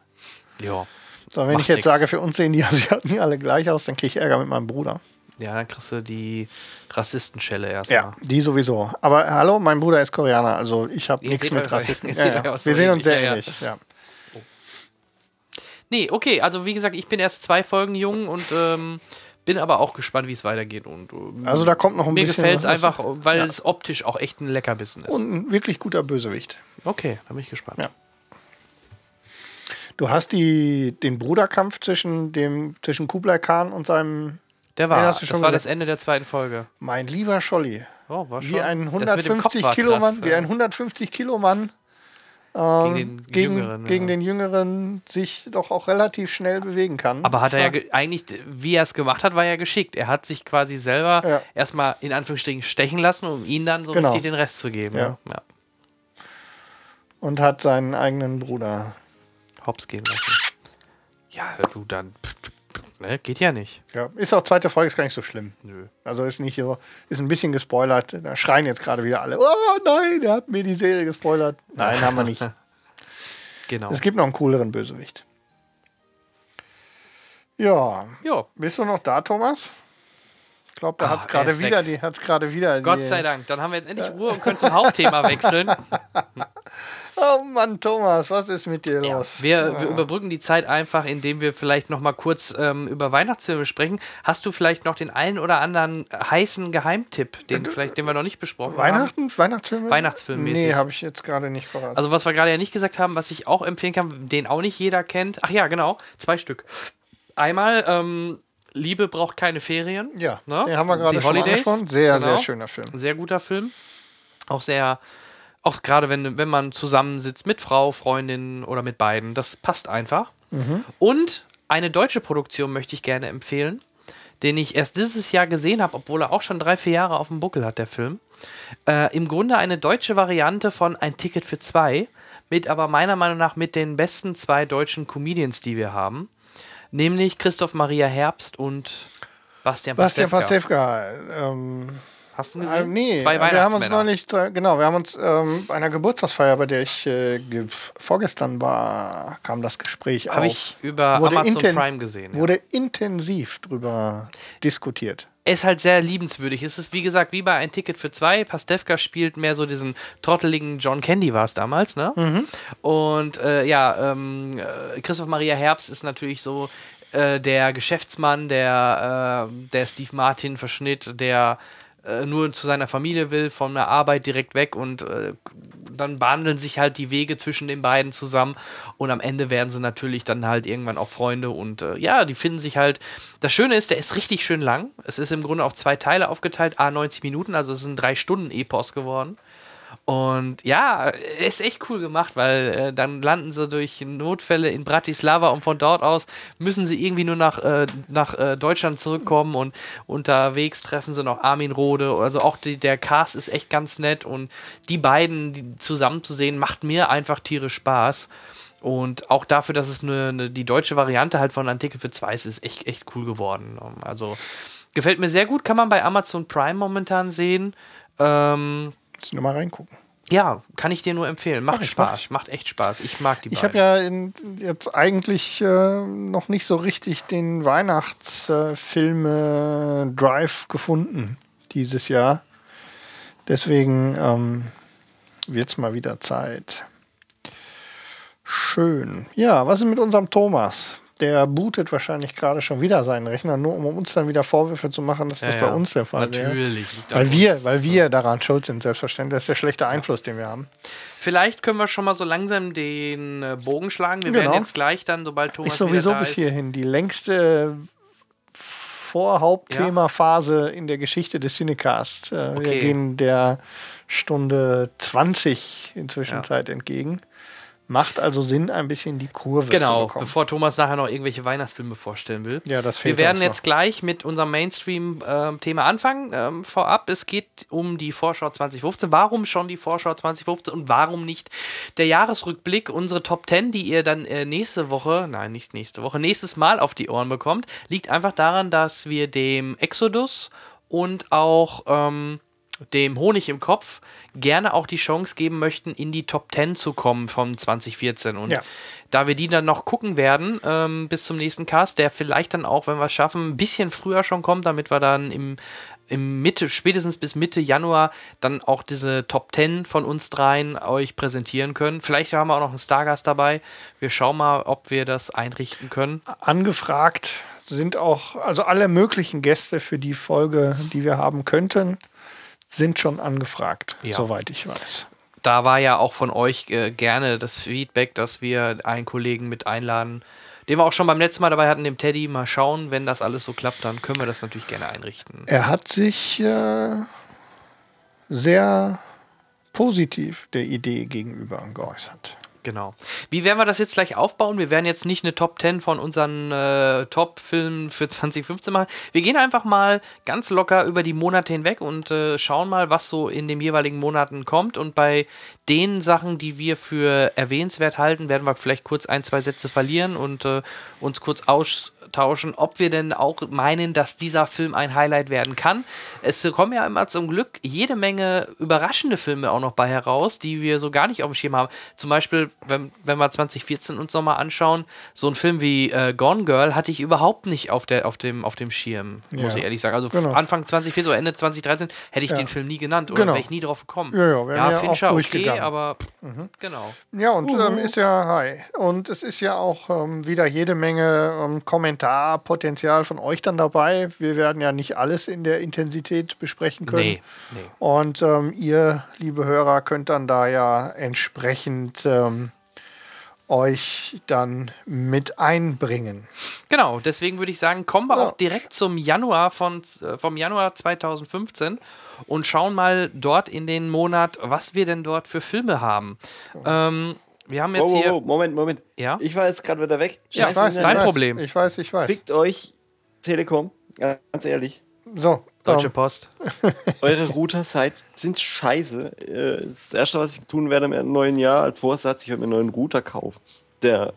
Speaker 2: Ja.
Speaker 4: So, wenn ich jetzt
Speaker 2: nix.
Speaker 4: sage, für uns sehen die [LAUGHS] Asiaten nie alle gleich aus, dann kriege ich Ärger mit meinem Bruder.
Speaker 2: ja, dann kriegst du die Rassistenschelle erstmal.
Speaker 4: Ja, die sowieso. Aber hallo, mein Bruder ist Koreaner, also ich habe nichts mit [LAUGHS] Rassisten. Ja, ja. Wir sehen uns sehr ähnlich. Ja.
Speaker 2: Nee, okay, also wie gesagt, ich bin erst zwei Folgen jung und ähm, bin aber auch gespannt, wie es weitergeht. Und, ähm,
Speaker 4: Also da kommt noch ein
Speaker 2: mir
Speaker 4: bisschen
Speaker 2: gefällt es einfach, weil
Speaker 4: Ja.
Speaker 2: es optisch auch echt ein Leckerbissen ist.
Speaker 4: Und ein wirklich guter Bösewicht.
Speaker 2: okay, da bin ich gespannt.
Speaker 4: Ja. Du hast die, den Bruderkampf zwischen, dem, zwischen Kublai Khan und seinem,
Speaker 2: Der war, das war
Speaker 4: gesagt.
Speaker 2: das Ende der zweiten Folge.
Speaker 4: mein lieber Scholli,
Speaker 2: Oh, war schon.
Speaker 4: wie ein
Speaker 2: das mit dem Kopf
Speaker 4: 150
Speaker 2: war
Speaker 4: Kilo Mann, wie ein 150 Kilo Mann
Speaker 2: gegen den
Speaker 4: gegen,
Speaker 2: Jüngeren.
Speaker 4: gegen
Speaker 2: ja.
Speaker 4: den Jüngeren sich doch auch relativ schnell bewegen kann.
Speaker 2: Aber hat er ja eigentlich, wie er es gemacht hat, war ja geschickt. Er hat sich quasi selber
Speaker 4: Ja.
Speaker 2: erstmal in Anführungsstrichen stechen lassen, um ihm dann so
Speaker 4: Genau.
Speaker 2: richtig den Rest zu geben.
Speaker 4: Ja.
Speaker 2: Ja.
Speaker 4: Und hat seinen eigenen Bruder.
Speaker 2: Hops gehen lassen. Ja, du dann. Ne, geht ja nicht.
Speaker 4: Ja, ist auch zweite Folge, ist gar nicht so schlimm.
Speaker 2: Nö.
Speaker 4: Also ist nicht so, ist ein bisschen gespoilert. Da schreien jetzt gerade wieder alle, oh nein, der hat mir die Serie gespoilert. Nein, haben wir nicht. [LAUGHS]
Speaker 2: Genau.
Speaker 4: Es gibt noch einen cooleren Bösewicht. Ja,
Speaker 2: Jo,
Speaker 4: bist du noch da, Thomas? Ich glaube, da
Speaker 2: Ah,
Speaker 4: hat es
Speaker 2: er
Speaker 4: gerade wieder, die, hat's gerade wieder.
Speaker 2: Gott
Speaker 4: die,
Speaker 2: sei Dank. Dann haben wir jetzt endlich Ruhe und können zum Hauptthema [LAUGHS] wechseln.
Speaker 4: Oh Mann, Thomas, was ist mit dir
Speaker 2: Ja,
Speaker 4: los?
Speaker 2: wir, wir überbrücken die Zeit einfach, indem wir vielleicht noch mal kurz ähm, über Weihnachtsfilme sprechen. Hast du vielleicht noch den einen oder anderen heißen Geheimtipp, den, vielleicht, den wir noch nicht besprochen haben?
Speaker 4: Weihnachten? Weihnachtsfilme?
Speaker 2: Weihnachtsfilmmäßig.
Speaker 4: Nee, habe ich jetzt gerade nicht verraten.
Speaker 2: Also was wir gerade ja nicht gesagt haben, was ich auch empfehlen kann, den auch nicht jeder kennt. Ach ja, genau, zwei Stück. Einmal ähm, Liebe braucht keine Ferien.
Speaker 4: ja,
Speaker 2: ne?
Speaker 4: den haben wir gerade schon angesprochen. Sehr,
Speaker 2: Genau.
Speaker 4: sehr schöner Film.
Speaker 2: Sehr guter Film. Auch sehr, auch gerade wenn, wenn man zusammensitzt mit Frau, Freundin oder mit beiden. Das passt einfach. Und eine deutsche Produktion möchte ich gerne empfehlen, den ich erst dieses Jahr gesehen habe, obwohl er auch schon drei, vier Jahre auf dem Buckel hat, der Film. Äh, Im Grunde eine deutsche Variante von Ein Ticket für zwei, mit aber meiner Meinung nach mit den besten zwei deutschen Comedians, die wir haben. Nämlich Christoph Maria Herbst und Bastian
Speaker 4: Bastian
Speaker 2: Pastewka.
Speaker 4: Pastewka. Ähm,
Speaker 2: Hast du ihn
Speaker 4: äh,
Speaker 2: gesehen?
Speaker 4: nee,
Speaker 2: Zwei
Speaker 4: wir haben uns
Speaker 2: Weihnachtsmänner.
Speaker 4: neulich, zwei- genau, wir haben uns ähm, bei einer Geburtstagsfeier, bei der ich äh, ge vorgestern war, kam das Gespräch auf.
Speaker 2: Habe ich über
Speaker 4: Wurde
Speaker 2: Amazon Prime gesehen. Ja.
Speaker 4: Wurde intensiv drüber diskutiert.
Speaker 2: Er ist halt sehr liebenswürdig. Es ist, wie gesagt, wie bei Ein Ticket für zwei. Pastewka spielt mehr so diesen trotteligen John Candy war es damals, ne?
Speaker 4: Mhm.
Speaker 2: Und äh, ja, ähm, äh, Christoph Maria Herbst ist natürlich so äh, der Geschäftsmann, der, äh, der Steve Martin verschnitt, der äh, nur zu seiner Familie will, von der Arbeit direkt weg und äh, dann behandeln sich halt die Wege zwischen den beiden zusammen und am Ende werden sie natürlich dann halt irgendwann auch Freunde und äh, ja, die finden sich halt. Das Schöne ist, der ist richtig schön lang. Es ist im Grunde auf zwei Teile aufgeteilt, a 90 Minuten, also es ist ein drei Stunden Epos geworden. Und ja, ist echt cool gemacht, weil äh, dann landen sie durch Notfälle in Bratislava und von dort aus müssen sie irgendwie nur nach, äh, nach äh, Deutschland zurückkommen und unterwegs treffen sie noch Armin Rohde. Also auch die, der Cast ist echt ganz nett und die beiden die zusammen zu sehen, macht mir einfach tierisch Spaß. Und auch dafür, dass es eine, eine, die deutsche Variante halt von Antike für zwei ist, ist echt, echt cool geworden. Also gefällt mir sehr gut, kann man bei Amazon Prime momentan sehen. Ähm,
Speaker 4: Jetzt nur mal reingucken.
Speaker 2: Ja, kann ich dir nur empfehlen. Macht Spaß, macht echt Spaß. Ich mag die
Speaker 4: Ich habe ja in, jetzt eigentlich äh, noch nicht so richtig den Weihnachtsfilme-Drive gefunden dieses Jahr. Deswegen ähm, wird es mal wieder Zeit. Schön. Ja, was ist mit unserem Thomas? Der bootet wahrscheinlich gerade schon wieder seinen Rechner, nur um uns dann wieder Vorwürfe zu machen, dass das
Speaker 2: Ja,
Speaker 4: bei
Speaker 2: ja.
Speaker 4: uns der Fall wäre.
Speaker 2: Natürlich.
Speaker 4: Weil wir, weil wir daran schuld sind, selbstverständlich. Das ist der schlechte Einfluss, den wir haben.
Speaker 2: Vielleicht können wir schon mal so langsam den äh, Bogen schlagen. Wir werden
Speaker 4: Genau.
Speaker 2: jetzt gleich dann, sobald Thomas
Speaker 4: ist sowieso bis
Speaker 2: ist.
Speaker 4: hierhin die längste Vorhauptthemaphase in der Geschichte des Cinecast. Äh, Wir
Speaker 2: Okay.
Speaker 4: gehen der Stunde 20 inzwischen Zeit entgegen. Macht also Sinn, ein bisschen die Kurve
Speaker 2: Genau,
Speaker 4: zu bekommen.
Speaker 2: bevor Thomas nachher noch irgendwelche Weihnachtsfilme vorstellen will.
Speaker 4: Ja, das fehlt
Speaker 2: Wir werden jetzt gleich mit unserem Mainstream-Thema anfangen. Ähm, vorab, es geht um die Vorschau 2015. Warum schon die Vorschau 2015 und warum nicht der Jahresrückblick, unsere Top 10, die ihr dann äh, nächste Woche, nein, nicht nächste Woche, nächstes Mal auf die Ohren bekommt, liegt einfach daran, dass wir dem Exodus und auch ähm, dem Honig im Kopf gerne auch die Chance geben möchten, in die Top 10 zu kommen von 2014. Und
Speaker 4: Ja.
Speaker 2: da wir die dann noch gucken werden, ähm, bis zum nächsten Cast, der vielleicht dann auch, wenn wir es schaffen, ein bisschen früher schon kommt, damit wir dann im, im Mitte, spätestens bis Mitte Januar, dann auch diese Top 10 von uns dreien euch präsentieren können. Vielleicht haben wir auch noch einen Stargast dabei. Wir schauen mal, ob wir das einrichten können.
Speaker 4: Angefragt sind auch, also alle möglichen Gäste für die Folge, die wir haben könnten, sind schon angefragt,
Speaker 2: Ja.
Speaker 4: soweit ich weiß.
Speaker 2: da war ja auch von euch äh, gerne das Feedback, dass wir einen Kollegen mit einladen, den wir auch schon beim letzten Mal dabei hatten, dem Teddy. Mal schauen, wenn das alles so klappt, dann können wir das natürlich gerne einrichten.
Speaker 4: Er hat sich äh, sehr positiv der Idee gegenüber geäußert.
Speaker 2: Genau. Wie werden wir das jetzt gleich aufbauen? Wir werden jetzt nicht eine Top 10 von unseren äh, Top-Filmen für [LAUGHS] 2015 machen. Wir gehen einfach mal ganz locker über die Monate hinweg und äh, schauen mal, was so in den jeweiligen Monaten kommt. Und bei den Sachen, die wir für erwähnenswert halten, werden wir vielleicht kurz ein, zwei Sätze verlieren und äh, uns kurz austauschen, ob wir denn auch meinen, dass dieser Film ein Highlight werden kann. Es kommen ja immer zum Glück jede Menge überraschende Filme auch noch bei heraus, die wir so gar nicht auf dem Schirm haben. Zum Beispiel, wenn, wenn wir 2014 uns nochmal anschauen, so ein Film wie äh, Gone Girl hatte ich überhaupt nicht auf, der, auf, dem, auf dem Schirm, muss
Speaker 4: Ja.
Speaker 2: ich ehrlich sagen. Also
Speaker 4: Genau.
Speaker 2: Anfang 2014 oder Ende 2013 hätte ich
Speaker 4: Ja.
Speaker 2: den Film nie genannt oder
Speaker 4: Genau.
Speaker 2: wäre ich nie drauf gekommen.
Speaker 4: Ja, ja, ja auch
Speaker 2: Fincher, okay,
Speaker 4: durchgegangen.
Speaker 2: aber genau.
Speaker 4: Ja, und ähm, ist ja, hi. Und es ist ja auch ähm, wieder jede Menge ähm, Kommentarpotenzial von euch dann dabei. Wir werden ja nicht alles in der Intensität besprechen können.
Speaker 2: Nee, nee.
Speaker 4: Und ähm, ihr, liebe Hörer, könnt dann da ja entsprechend ähm, euch dann mit einbringen.
Speaker 2: Genau, deswegen würde ich sagen, kommen wir
Speaker 4: Ja.
Speaker 2: auch direkt zum Januar von, äh, vom Januar 2015 und schauen mal dort in den Monat, was wir denn dort für Filme haben. Ähm, wir haben jetzt
Speaker 3: Oh, oh,
Speaker 2: hier.
Speaker 3: oh, Moment, Moment.
Speaker 2: Ja?
Speaker 3: Ich war jetzt gerade wieder weg.
Speaker 2: Ja,
Speaker 3: Scheiße,
Speaker 2: weiß, dein. Problem.
Speaker 4: Ich weiß, ich weiß.
Speaker 3: Fickt euch Telekom, ganz ehrlich.
Speaker 4: So,
Speaker 2: Deutsche
Speaker 4: ähm,
Speaker 2: Post. [LAUGHS]
Speaker 3: Eure Router seid, sind scheiße. Äh, Das erste, was ich tun werde im neuen Jahr als Vorsatz, ich werde mir einen neuen Router kaufen. Der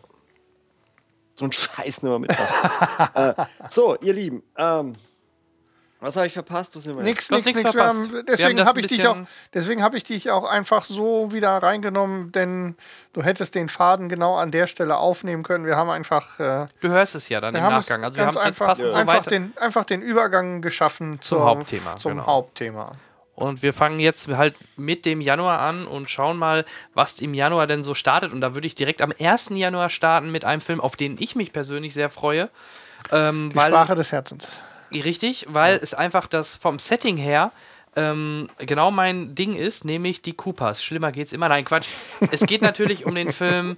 Speaker 3: so ein Scheiß nimmer mitmacht. [LAUGHS] äh, so, ihr Lieben, ähm, was habe ich verpasst? Wir?
Speaker 4: Nix, nix,
Speaker 2: nichts
Speaker 4: nix.
Speaker 2: Verpasst.
Speaker 4: haben,
Speaker 2: Wir haben
Speaker 4: deswegen habe ich dich auch, deswegen habe ich dich auch einfach so wieder reingenommen, denn du hättest den Faden genau an der Stelle aufnehmen können. Wir haben einfach, äh,
Speaker 2: Du hörst es ja dann im Nachgang. Also wir haben
Speaker 4: einfach,
Speaker 2: passend so
Speaker 4: einfach, den, einfach den Übergang geschaffen
Speaker 2: Zum
Speaker 4: zur-
Speaker 2: Hauptthema,
Speaker 4: Zum
Speaker 2: genau.
Speaker 4: Hauptthema.
Speaker 2: Und wir fangen jetzt halt mit dem Januar an und schauen mal, was im Januar denn so startet. Und da würde ich direkt am 1. Januar starten mit einem Film, auf den ich mich persönlich sehr freue. Ähm,
Speaker 4: Die
Speaker 2: weil,
Speaker 4: Sprache des Herzens.
Speaker 2: Richtig, weil es einfach das vom Setting her ähm, genau mein Ding ist, nämlich die Coopers. Schlimmer geht's immer. Nein, Quatsch. Es geht natürlich um den Film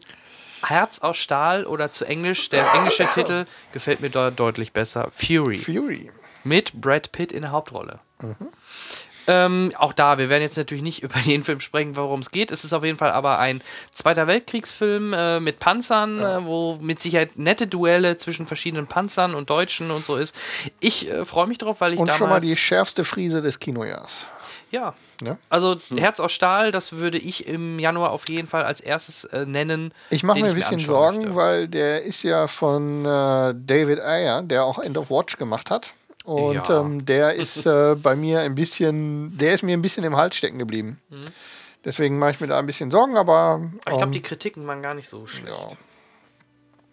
Speaker 2: Herz aus Stahl oder zu Englisch, der englische Titel gefällt mir dort deutlich besser. Fury.
Speaker 4: Fury.
Speaker 2: Mit Brad Pitt in der Hauptrolle. Ähm, auch da, wir werden jetzt natürlich nicht [LAUGHS] über jeden Film sprechen, worum es geht. Es ist auf jeden Fall aber ein Zweiter Weltkriegsfilm äh, mit Panzern, äh, wo mit Sicherheit nette Duelle zwischen verschiedenen Panzern und Deutschen und so ist. Ich äh, freue mich drauf, weil ich
Speaker 4: Und
Speaker 2: damals...
Speaker 4: schon mal die schärfste Frise des Kinojahrs.
Speaker 2: Ja.
Speaker 4: Ne?
Speaker 2: Also Herz aus Stahl, das würde ich im Januar auf jeden Fall als erstes äh, nennen.
Speaker 4: Ich mache
Speaker 2: den
Speaker 4: mir ein bisschen Sorgen,
Speaker 2: möchte.
Speaker 4: weil der ist ja von äh, David Ayer, der auch End of Watch gemacht hat. Und
Speaker 2: Ja.
Speaker 4: ähm, der ist [LAUGHS] äh, bei mir ein bisschen, der ist mir ein bisschen im Hals stecken geblieben.
Speaker 2: Mhm.
Speaker 4: Deswegen mache ich mir da ein bisschen Sorgen, aber.
Speaker 2: Aber ich glaube,
Speaker 4: ähm,
Speaker 2: die Kritiken waren gar nicht so schlecht.
Speaker 4: ja.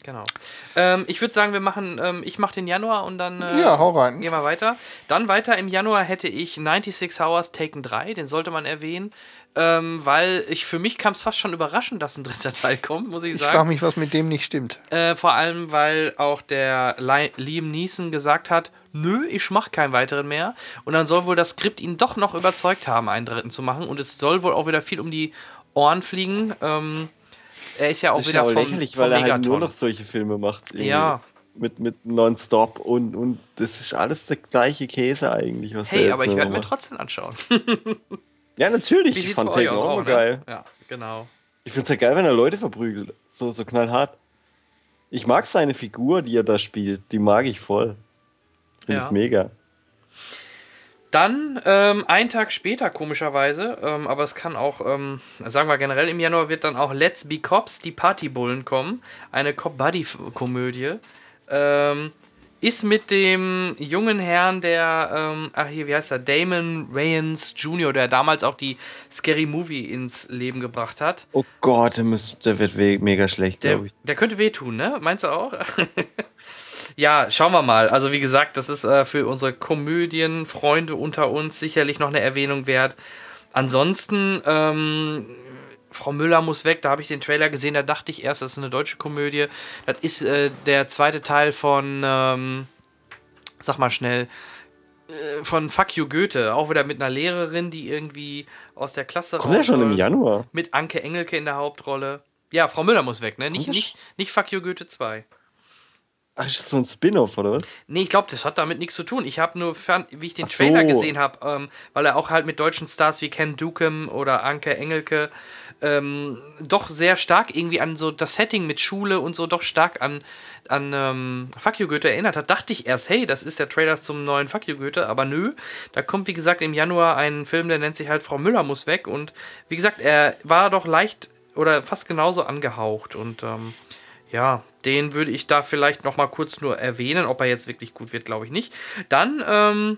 Speaker 2: Genau. Ähm, ich würde sagen, wir machen, ähm, ich mache den Januar und dann äh,
Speaker 4: Ja, hau rein.
Speaker 2: gehen wir weiter. Dann weiter im Januar hätte ich 96 Hours Taken 3, den sollte man erwähnen, ähm, weil ich für mich kam es fast schon überraschend, dass ein dritter Teil kommt, muss ich
Speaker 4: Ich frage
Speaker 2: sagen.
Speaker 4: mich, was mit dem nicht stimmt.
Speaker 2: Äh, vor allem, weil auch der Li Liam Neeson gesagt hat, nö, ich mache keinen weiteren mehr. Und dann soll wohl das Skript ihn doch noch überzeugt haben, einen dritten zu machen. Und es soll wohl auch wieder viel um die Ohren fliegen. Ähm, er ist ja auch
Speaker 3: Das ist
Speaker 2: wieder
Speaker 3: ja auch
Speaker 2: vom,
Speaker 3: lächerlich, weil er halt nur noch solche Filme macht. irgendwie.
Speaker 2: Ja.
Speaker 3: Mit, mit Nonstop und, und das ist alles der gleiche Käse eigentlich.
Speaker 2: Hey, aber ich werde mir trotzdem anschauen. [LAUGHS]
Speaker 3: Ja, natürlich. Ich fand Taken auch
Speaker 2: auch, ne?
Speaker 3: geil.
Speaker 2: Ja, genau.
Speaker 3: Ich find's ja geil, wenn er Leute verprügelt. So, so knallhart. Ich mag seine Figur, die er da spielt. Die mag ich voll. Finde
Speaker 2: Ja.
Speaker 3: ich mega.
Speaker 2: Dann, ähm, einen Tag später, komischerweise, ähm, aber es kann auch, ähm, sagen wir generell, im Januar wird dann auch Let's Be Cops, die Partybullen kommen. Eine Cop-Buddy-Komödie. Ähm, ist mit dem jungen Herrn, der, ähm, ach hier, wie heißt er, Damon Wayans Jr., der damals auch die Scary Movie ins Leben gebracht hat.
Speaker 3: Oh Gott, der, muss, der wird mega schlecht, glaube ich.
Speaker 2: der könnte wehtun, ne? Meinst du auch? [LAUGHS] ja, schauen wir mal. Also wie gesagt, das ist äh, für unsere Komödienfreunde unter uns sicherlich noch eine Erwähnung wert. Ansonsten, ähm, Frau Müller muss weg, da habe ich den Trailer gesehen, da dachte ich erst, das ist eine deutsche Komödie. Das ist äh, der zweite Teil von, ähm, sag mal schnell, äh, von Fuck You Goethe. Auch wieder mit einer Lehrerin, die irgendwie aus der Klasse
Speaker 3: Kommt ja schon im. Januar.
Speaker 2: Mit Anke Engelke in der Hauptrolle. Ja, Frau Müller muss weg, ne? Nicht, nicht, nicht Fuck You Goethe 2.
Speaker 3: Ach, ist das so ein Spin-off, oder was?
Speaker 2: Nee, ich glaube, das hat damit nichts zu tun. Ich habe nur, fern, wie ich den
Speaker 3: Ach so.
Speaker 2: Trailer gesehen habe, ähm, weil er auch halt mit deutschen Stars wie Ken Dukem oder Anke Engelke ähm, doch sehr stark irgendwie an so das Setting mit Schule und so doch stark an, an ähm, Fuck You Goethe erinnert hat, dachte ich erst, hey, das ist der Trailer zum neuen Fuck You Goethe, aber nö. Da kommt, wie gesagt, im Januar ein Film, der nennt sich halt Frau Müller muss weg und wie gesagt, er war doch leicht oder fast genauso angehaucht und ähm, ja, den würde ich da vielleicht noch mal kurz nur erwähnen. Ob er jetzt wirklich gut wird, glaube ich nicht. Dann ähm,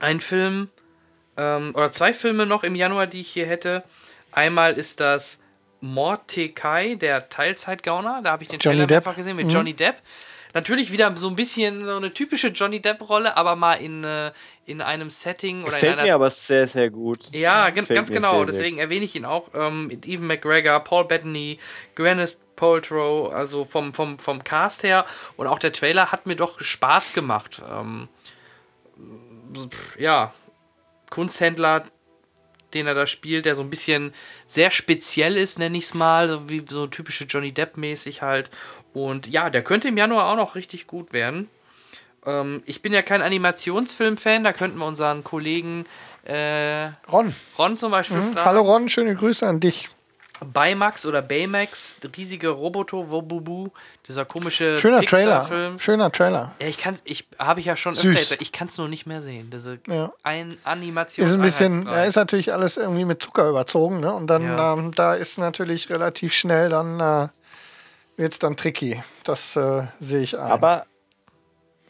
Speaker 2: ein Film ähm, oder zwei Filme noch im Januar, die ich hier hätte. Einmal ist das Mordecai, der Teilzeitgauner. Da habe ich den
Speaker 4: Johnny
Speaker 2: Trailer
Speaker 4: Depp.
Speaker 2: mehrfach gesehen mit Johnny Depp. Natürlich wieder so ein bisschen so eine typische Johnny Depp-Rolle, aber mal in, äh, in einem Setting oder in
Speaker 3: Gefällt
Speaker 2: einer
Speaker 3: mir aber sehr, sehr gut.
Speaker 2: ja, ganz genau.
Speaker 3: sehr,
Speaker 2: Deswegen erwähne ich ihn auch. Ähm, mit Evan McGregor, Paul Bettany, Gwyneth Paltrow, also vom, vom, vom Cast her. Und auch der Trailer hat mir doch Spaß gemacht. Ähm, ja, Kunsthändler, den er da spielt, der so ein bisschen sehr speziell ist, nenne ich es mal. So wie so typische Johnny Depp-mäßig halt. Und ja, der könnte im Januar auch noch richtig gut werden. Ähm, ich bin ja kein Animationsfilm-Fan, da könnten wir unseren Kollegen äh,
Speaker 4: Ron.
Speaker 2: Ron zum Beispiel fragen.
Speaker 4: Hallo Ron, schöne Grüße an dich.
Speaker 2: Baymax oder Baymax, riesige Roboto, Wobubu, dieser komische
Speaker 4: Schöner. Trailer. Schöner Trailer.
Speaker 2: Ja, ich kann, ich habe ich ja schon
Speaker 4: Süß.
Speaker 2: öfter gesagt, ich kann es nur nicht mehr sehen. Diese
Speaker 4: Ja.
Speaker 2: ein Animation.
Speaker 4: Ist ein bisschen, da ist natürlich alles irgendwie mit Zucker überzogen, ne? Und dann,
Speaker 2: Ja.
Speaker 4: ähm, da ist natürlich relativ schnell dann äh, wird es dann tricky. Das äh, sehe ich ein.
Speaker 3: Aber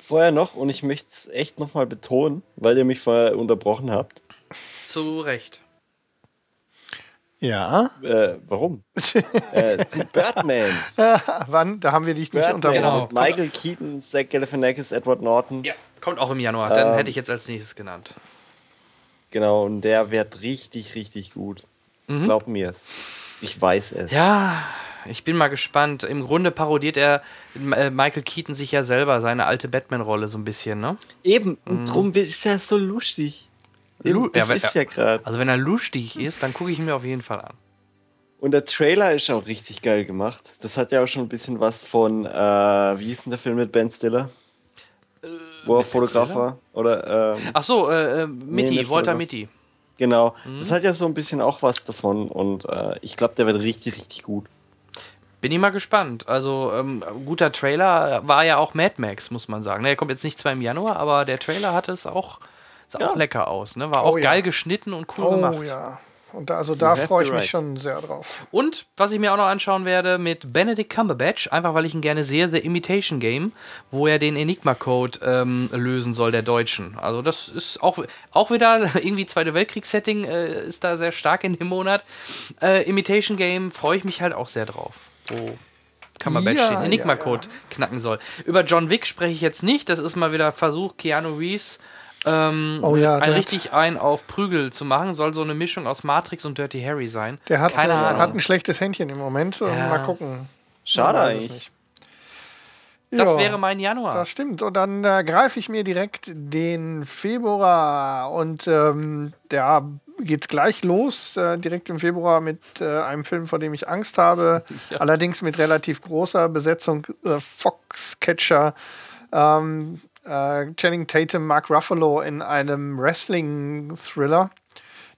Speaker 3: vorher noch, und ich möchte es echt nochmal betonen, weil ihr mich vorher unterbrochen habt.
Speaker 2: Zu Recht.
Speaker 4: ja.
Speaker 3: Äh, warum? [LAUGHS] äh, zu Birdman.
Speaker 4: Wann? Da haben wir dich nicht unterbrochen.
Speaker 2: Genau.
Speaker 3: mit Michael Keaton, Zach Galifianakis, Edward Norton.
Speaker 2: Ja, kommt auch im Januar. Dann
Speaker 3: Ähm.
Speaker 2: hätte ich jetzt als nächstes genannt.
Speaker 3: Genau, und der wird richtig, richtig gut. Glaub mir es. Ich weiß es.
Speaker 2: Mhm. Ja, ich bin mal gespannt. Im Grunde parodiert er äh, Michael Keaton sich ja selber, seine alte Batman-Rolle so ein bisschen, ne?
Speaker 3: Eben, und drum ist er so lustig.
Speaker 2: Lu-
Speaker 3: das
Speaker 2: ja,
Speaker 3: ist ja gerade.
Speaker 2: Also wenn er lustig ist, dann gucke ich ihn mir auf jeden Fall an.
Speaker 3: Und der Trailer ist auch richtig geil gemacht. Das hat ja auch schon ein bisschen was von, äh, wie hieß denn der Film mit Ben Stiller? Wo er Fotograf war? Oder, ähm,
Speaker 2: Ach so, äh, äh, Mitty,
Speaker 3: nicht
Speaker 2: Walter
Speaker 3: Fotograf.
Speaker 2: Mitty.
Speaker 3: genau.
Speaker 2: Mhm.
Speaker 3: Das hat ja so ein bisschen auch was davon. Und äh, ich glaube, der wird richtig, richtig gut.
Speaker 2: Bin ich mal gespannt. Also, ähm, guter Trailer war ja auch Mad Max, muss man sagen. Ne, Er kommt jetzt nicht zwar im Januar, aber der Trailer hatte es auch, sah
Speaker 3: Ja.
Speaker 2: auch lecker aus. Ne? War
Speaker 4: Oh
Speaker 2: auch
Speaker 4: ja.
Speaker 2: geil geschnitten und cool
Speaker 4: Oh
Speaker 2: gemacht.
Speaker 4: ja. Und da, also da freue ich mich schon sehr drauf.
Speaker 2: Und was ich mir auch noch anschauen werde mit Benedict Cumberbatch, einfach weil ich ihn gerne sehe, The Imitation Game, wo er den Enigma-Code ähm, lösen soll, der Deutschen. Also das ist auch, auch wieder [LAUGHS] irgendwie Zweite Weltkriegssetting äh, ist da sehr stark in dem Monat. Äh, Imitation Game freue ich mich halt auch sehr drauf. Wo Cumberbatch ja, den Enigma-Code ja, ja. knacken soll. Über John Wick spreche ich jetzt nicht. Das ist mal wieder Versuch, Keanu Reeves ähm, oh ja, ein richtig ein auf Prügel zu machen. Soll so eine Mischung aus Matrix und Dirty Harry sein.
Speaker 4: Der hat, Keine Ahnung. hat ein schlechtes Händchen im Moment. Ja. Mal gucken.
Speaker 3: Schade eigentlich.
Speaker 2: Das ja, wäre mein Januar.
Speaker 4: Das stimmt. Und dann äh, greife ich mir direkt den Februar und ähm, da geht's gleich los, äh, direkt im Februar mit äh, einem Film, vor dem ich Angst habe. [LAUGHS] Ja. Allerdings mit relativ großer Besetzung. Äh, Foxcatcher. Ähm, äh, Channing Tatum, Mark Ruffalo in einem Wrestling-Thriller.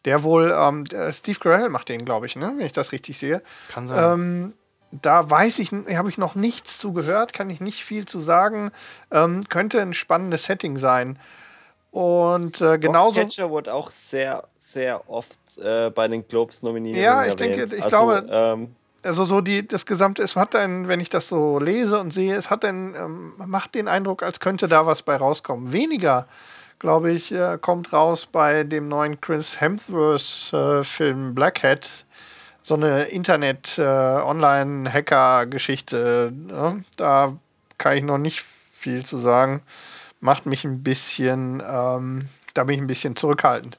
Speaker 4: Der wohl, ähm, Steve Carell macht den, glaube ich, ne? wenn ich das richtig sehe.
Speaker 2: Kann sein.
Speaker 4: Ähm, da weiß ich, habe ich noch nichts zu gehört, kann ich nicht viel zu sagen. Ähm, könnte ein spannendes Setting sein. Und äh, genauso.
Speaker 3: Catcher wurde auch sehr, sehr oft äh, bei den Globes nominiert.
Speaker 4: Ja, ich denke, ich also, glaube, ähm, also so die, das Gesamte, es hat einen, wenn ich das so lese und sehe, es hat einen, ähm, macht den Eindruck, als könnte da was bei rauskommen. Weniger, glaube ich, äh, kommt raus bei dem neuen Chris Hemsworth-Film äh, Blackhead. So eine Internet-Online-Hacker-Geschichte. Äh, ne? Da kann ich noch nicht viel zu sagen. Macht mich ein bisschen, ähm, da bin ich ein bisschen zurückhaltend.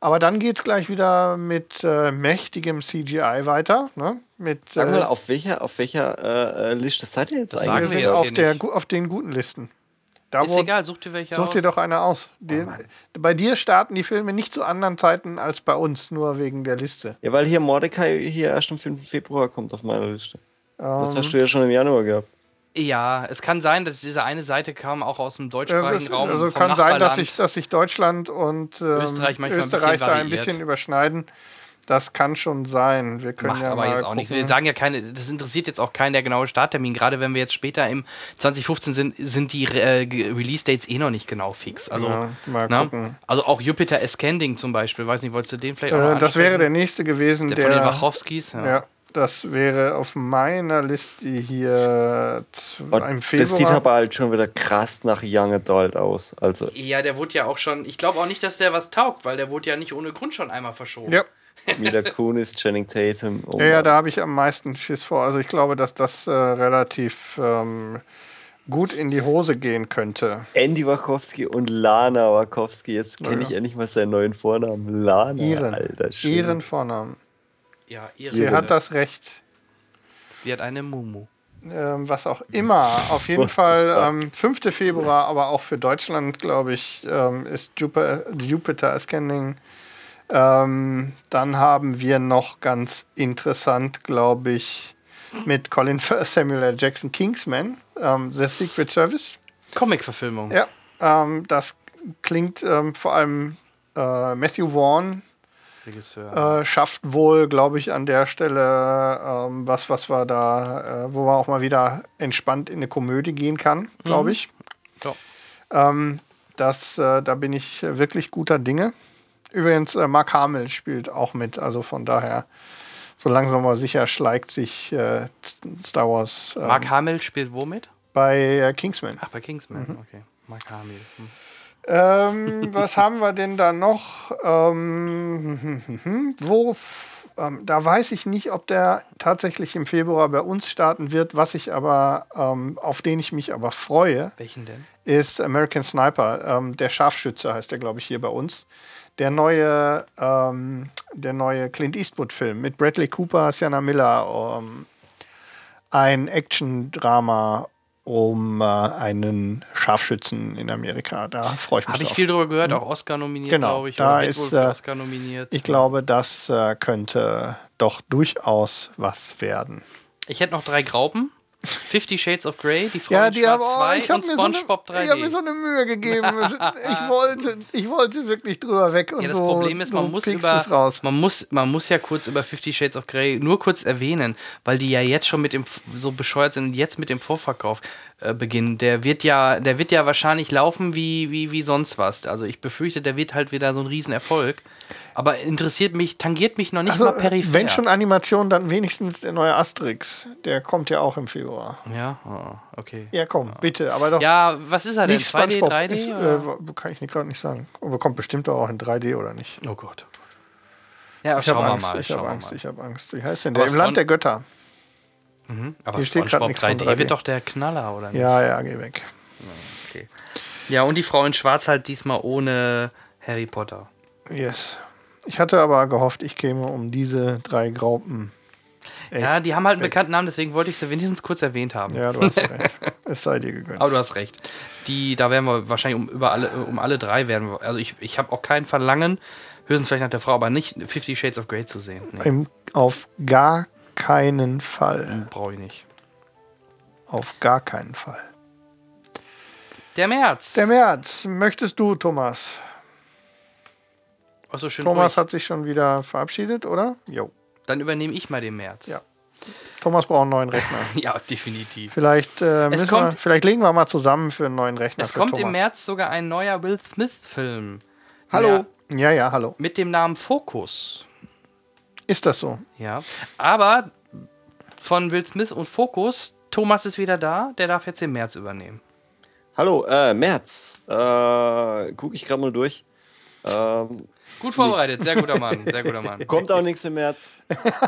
Speaker 4: Aber dann geht es gleich wieder mit äh, mächtigem CGI weiter. Ne? Mit,
Speaker 3: Sag mal, äh, auf welcher, auf welcher äh, äh Liste seid ihr jetzt
Speaker 4: eigentlich? Wir sind auf, der, auf den guten Listen.
Speaker 2: Da ist wo, egal, such dir welche
Speaker 4: such aus. dir doch eine aus. Die, oh bei dir starten die Filme nicht zu anderen Zeiten als bei uns, nur wegen der Liste.
Speaker 3: Ja, weil hier Mordecai hier erst am 5. Februar kommt auf meiner Liste. Um, das hast du ja schon im Januar gehabt.
Speaker 2: Ja, es kann sein, dass diese eine Seite kam auch aus dem deutschsprachigen Raum.
Speaker 4: Also kann sein, dass sich, dass Deutschland und ähm, Österreich, Österreich ein da ein bisschen überschneiden. Das kann schon sein. Wir können Macht ja aber jetzt auch nichts.
Speaker 2: Wir sagen ja keine, das interessiert jetzt auch keinen der genaue Starttermin. Gerade wenn wir jetzt später im 2015 sind, sind die äh, Release-Dates eh noch nicht genau fix. Also, ja, mal na? gucken. Also auch Jupiter Ascending zum Beispiel. Weiß nicht, wolltest du den vielleicht
Speaker 4: äh, auch Das wäre der nächste gewesen.
Speaker 2: Der, der von den Wachowskis.
Speaker 4: Ja. ja. Das wäre auf meiner Liste hier
Speaker 3: im Februar. Das sieht aber halt schon wieder krass nach Young Adult aus. Also.
Speaker 2: Ja, der wurde ja auch schon. Ich glaube auch nicht, dass der was taugt, weil der wurde ja nicht ohne Grund schon einmal verschoben.
Speaker 4: Ja.
Speaker 3: Mila Kunis, Channing Tatum.
Speaker 4: Oh ja, ja, da habe ich am meisten Schiss vor. Also ich glaube, dass das äh, relativ ähm, gut in die Hose gehen könnte.
Speaker 3: Andy Wachowski und Lana Wachowski. Jetzt kenne ja. ich endlich mal seinen neuen Vornamen. Lana,
Speaker 4: Ihren, alter Schön. Ihren Vornamen.
Speaker 2: Ja,
Speaker 4: ihre Sie hat das Recht.
Speaker 2: Sie hat eine Mumu.
Speaker 4: Ähm, was auch immer. Auf jeden [LAUGHS] Fall ähm, 5. Februar, aber auch für Deutschland, glaube ich, ähm, ist Jupiter, Jupiter Scanning. Ähm, dann haben wir noch ganz interessant, glaube ich, mit Colin [LAUGHS] Samuel L. Jackson Kingsman, ähm, The Secret Service.
Speaker 2: Comic-Verfilmung.
Speaker 4: Ja, ähm, das klingt vor allem äh, Matthew Vaughn Regisseur. Äh, schafft wohl, glaube ich, an der Stelle ähm, was, was wir da, äh, wo man auch mal wieder entspannt in eine Komödie gehen kann, glaube mhm. ich. So. Ähm, das, äh, da bin ich wirklich guter Dinge. Übrigens, äh, Mark Hamill spielt auch mit, also von daher, so langsam aber sicher schleicht sich äh, Star Wars.
Speaker 2: Ähm, Mark Hamill spielt womit?
Speaker 4: Bei äh, Kingsman.
Speaker 2: Ach, bei Kingsman, mhm. okay. Mark Hamill. Hm.
Speaker 4: Ähm, was [LAUGHS] haben wir denn da noch? Ähm, wo, ähm, da weiß ich nicht, ob der tatsächlich im Februar bei uns starten wird. Was ich aber, ähm, auf den ich mich aber freue,
Speaker 2: welchen denn?
Speaker 4: Ist American Sniper. Ähm, der Scharfschütze heißt der, glaube ich, hier bei uns. Der neue, ähm, der neue Clint Eastwood-Film mit Bradley Cooper, Sienna Miller. ein Action-Drama um äh, einen Scharfschützen in Amerika. Da freue ich mich
Speaker 2: Habe ich viel darüber gehört, hm? auch Oscar nominiert,
Speaker 4: genau,
Speaker 2: glaube ich.
Speaker 4: Da ist, äh, Oscar nominiert. Ich glaube, das äh, könnte doch durchaus was werden.
Speaker 2: Ich hätte noch drei Graupen. Fifty Shades of Grey, die Frau ja, die haben, oh, 2 und SpongeBob
Speaker 4: so 3D. Ich habe mir so eine Mühe gegeben. [LAUGHS] ich, wollte, ich wollte wirklich drüber weg. Und
Speaker 2: ja, das
Speaker 4: so,
Speaker 2: Problem ist, man muss, über, man, muss, man muss ja kurz über Fifty Shades of Grey nur kurz erwähnen, weil die ja jetzt schon mit dem so bescheuert sind und jetzt mit dem Vorverkauf äh, beginnen. Der wird ja, der wird ja wahrscheinlich laufen wie, wie, wie sonst was. Also ich befürchte, der wird halt wieder so ein Riesenerfolg. Aber interessiert mich, tangiert mich noch nicht
Speaker 4: Also,
Speaker 2: mal peripher.
Speaker 4: wenn schon Animation, dann wenigstens der neue Asterix. Der kommt ja auch im Februar.
Speaker 2: Ja, oh, okay.
Speaker 4: Ja, komm, bitte, aber doch
Speaker 2: Ja, was ist er denn?
Speaker 4: nicht
Speaker 2: 2D,
Speaker 4: SpongeBob.
Speaker 2: 3D?
Speaker 4: Ist, äh, kann ich gerade nicht sagen. Aber kommt bestimmt auch in 3D oder nicht.
Speaker 2: oh Gott. Ja,
Speaker 4: Ich habe
Speaker 2: wir
Speaker 4: Angst,
Speaker 2: mal.
Speaker 4: ich habe Angst,
Speaker 2: mal.
Speaker 4: ich habe Angst. Wie heißt denn der? Im
Speaker 2: Spon-
Speaker 4: Land der Götter.
Speaker 2: Aber
Speaker 4: Hier steht von
Speaker 2: 3D,
Speaker 4: 3D.
Speaker 2: wird doch der Knaller, oder nicht?
Speaker 4: Ja, ja, geh weg.
Speaker 2: Okay. Ja, und die Frau in Schwarz halt diesmal ohne Harry Potter.
Speaker 4: Yes. Ich hatte aber gehofft, ich käme um diese drei Graupen.
Speaker 2: Ja, die haben halt einen bekannten Namen, deswegen wollte ich sie wenigstens kurz erwähnt haben.
Speaker 4: Ja, du hast [LAUGHS] recht. Es sei dir gegönnt.
Speaker 2: Aber du hast recht. Die, da werden wir wahrscheinlich um, über alle, um alle drei werden wir. Also ich, ich habe auch kein Verlangen, höchstens vielleicht nach der Frau, aber nicht Fifty Shades of Grey zu sehen. Nee,
Speaker 4: Im, auf gar keinen Fall.
Speaker 2: brauche ich nicht.
Speaker 4: Auf gar keinen Fall.
Speaker 2: Der März.
Speaker 4: Der März, möchtest du, Thomas?
Speaker 2: Achso, schön
Speaker 4: Thomas
Speaker 2: ruhig.
Speaker 4: hat sich schon wieder verabschiedet, oder? Jo.
Speaker 2: Dann übernehme ich mal den März.
Speaker 4: Ja. Thomas braucht einen neuen Rechner. [LAUGHS]
Speaker 2: Ja, definitiv.
Speaker 4: Vielleicht, äh, müssen wir,
Speaker 2: kommt-
Speaker 4: vielleicht legen wir mal zusammen für einen neuen Rechner.
Speaker 2: Es
Speaker 4: für
Speaker 2: kommt
Speaker 4: Thomas.
Speaker 2: im März sogar ein neuer Will Smith-Film.
Speaker 4: Hallo. Ja, ja, hallo.
Speaker 2: Mit dem Namen Focus.
Speaker 4: Ist das so?
Speaker 2: Ja. Aber von Will Smith und Focus, Thomas ist wieder da, der darf jetzt den März übernehmen.
Speaker 3: Hallo, äh, März. Äh, guck ich gerade mal durch. Ähm,
Speaker 2: Gut vorbereitet, sehr guter Mann, sehr guter Mann. [LAUGHS]
Speaker 3: kommt auch nichts im März.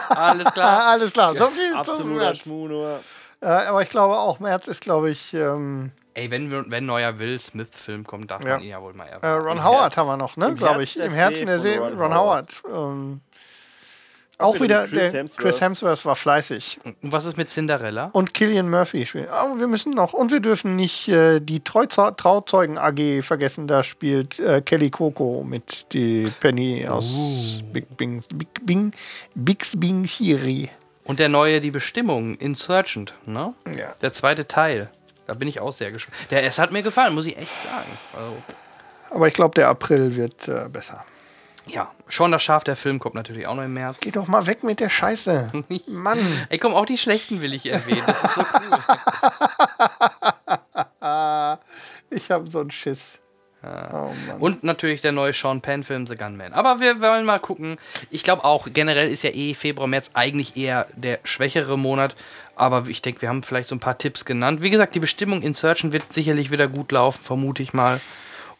Speaker 2: Alles klar. [LAUGHS]
Speaker 4: alles klar. So viel zum
Speaker 3: Absoluter
Speaker 4: März.
Speaker 3: Schmu nur.
Speaker 4: Äh, aber ich glaube auch, März ist, glaube ich, ähm,
Speaker 2: Ey, wenn, wir- wenn ein neuer Will Smith-Film kommt, darf
Speaker 4: Ja.
Speaker 2: man ihn ja wohl mal
Speaker 4: äh,
Speaker 2: erwähnen.
Speaker 4: Ron
Speaker 3: Im
Speaker 4: Howard
Speaker 3: Herz-
Speaker 4: haben wir noch, ne?
Speaker 3: im
Speaker 4: Glaube ich. Im Herzen der See,
Speaker 3: Ron
Speaker 4: Ron Howard. Ähm, auch
Speaker 3: wieder Chris
Speaker 4: der
Speaker 3: Hemsworth.
Speaker 4: Chris Hemsworth war fleißig.
Speaker 2: Und was ist mit Cinderella?
Speaker 4: Und Killian Murphy spielt. Oh, wir müssen noch, und wir dürfen nicht äh, die Trauzeugen AG vergessen. Da spielt äh, Kelly Coco mit die Penny aus
Speaker 2: Oh.
Speaker 4: Big Bing, Big Bing, Big Bing Theory.
Speaker 2: Und der neue Die Bestimmung, Insurgent, ne?
Speaker 4: Ja.
Speaker 2: Der zweite Teil. Da bin ich auch sehr gespannt. Der, es hat mir gefallen, muss ich echt sagen. Also,
Speaker 4: Aber ich glaube, der April wird äh, besser.
Speaker 2: ja, schon das Schaf, der Film kommt natürlich auch noch im März.
Speaker 4: Geh doch mal weg mit der Scheiße. [LAUGHS] Mann.
Speaker 2: Ey, komm, auch die schlechten will ich erwähnen. Das ist so cool. [LAUGHS]
Speaker 4: Ich habe so einen Schiss. Oh Mann.
Speaker 2: Und natürlich der neue Sean Penn-Film The Gunman. Aber wir wollen mal gucken. Ich glaube auch, generell ist ja eh Februar, März eigentlich eher der schwächere Monat. Aber ich denke, wir haben vielleicht so ein paar Tipps genannt. Wie gesagt, die Bestimmung Insurgent wird sicherlich wieder gut laufen, vermute ich mal.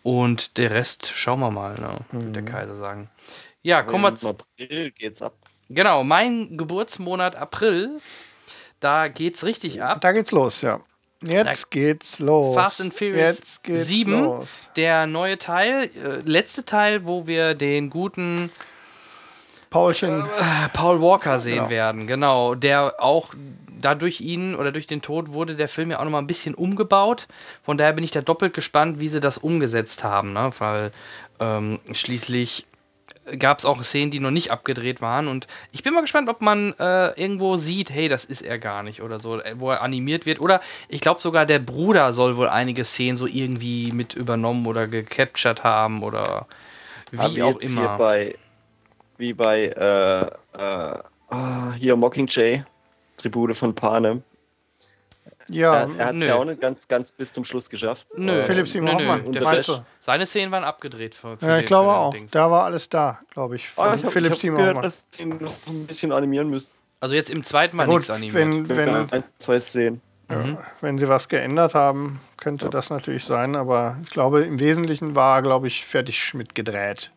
Speaker 2: Und der Rest schauen wir mal, ne? wird der Kaiser sagen. Ja, kommen wir zu.
Speaker 3: April geht's ab.
Speaker 2: Genau, mein Geburtsmonat April. Da geht's richtig ab.
Speaker 4: Da geht's los, ja. Jetzt
Speaker 2: Da-
Speaker 4: geht's los.
Speaker 2: Fast and Furious
Speaker 4: Jetzt geht's
Speaker 2: 7,
Speaker 4: los.
Speaker 2: der neue Teil, äh, letzte Teil, wo wir den guten
Speaker 4: Paulchen.
Speaker 2: äh, Paul Walker sehen
Speaker 4: Genau.
Speaker 2: werden, genau, der auch dadurch ihn oder durch den Tod wurde der Film ja auch nochmal ein bisschen umgebaut. Von daher bin ich da doppelt gespannt, wie sie das umgesetzt haben, ne? weil ähm, schließlich gab es auch Szenen, die noch nicht abgedreht waren und ich bin mal gespannt, ob man äh, irgendwo sieht, hey, das ist er gar nicht oder so, äh, wo er animiert wird oder ich glaube sogar der Bruder soll wohl einige Szenen so irgendwie mit übernommen oder gecaptured haben oder
Speaker 3: Haben
Speaker 2: wie
Speaker 3: wir
Speaker 2: auch
Speaker 3: jetzt Hier
Speaker 2: immer.
Speaker 3: bei, wie bei äh, äh, ah, hier Mockingjay, Tribute von Panem.
Speaker 4: Ja,
Speaker 3: er er hat es
Speaker 2: nö.
Speaker 3: ja auch nicht ganz, ganz bis zum Schluss geschafft.
Speaker 2: Nö.
Speaker 3: Äh,
Speaker 4: Philipp Simon
Speaker 2: Nö, nö,
Speaker 4: Hoffmann.
Speaker 2: der
Speaker 3: Flash.
Speaker 4: du?
Speaker 2: Seine Szenen waren abgedreht. Für, für
Speaker 4: Ja, ich glaube auch.
Speaker 2: Dings.
Speaker 4: Da war alles da, glaube ich.
Speaker 3: Ah,
Speaker 4: Von
Speaker 3: ich habe
Speaker 4: Philipp
Speaker 3: hab
Speaker 4: Simon
Speaker 3: gehört,
Speaker 4: Hoffmann.
Speaker 3: dass sie noch ein bisschen animieren müssen.
Speaker 2: Also jetzt im zweiten Mal nichts animiert.
Speaker 4: wenn, wenn,
Speaker 3: ein, zwei Szenen.
Speaker 4: wenn sie was geändert haben, könnte das natürlich sein. Aber ich glaube, im Wesentlichen war, glaube ich, fertig mit gedreht.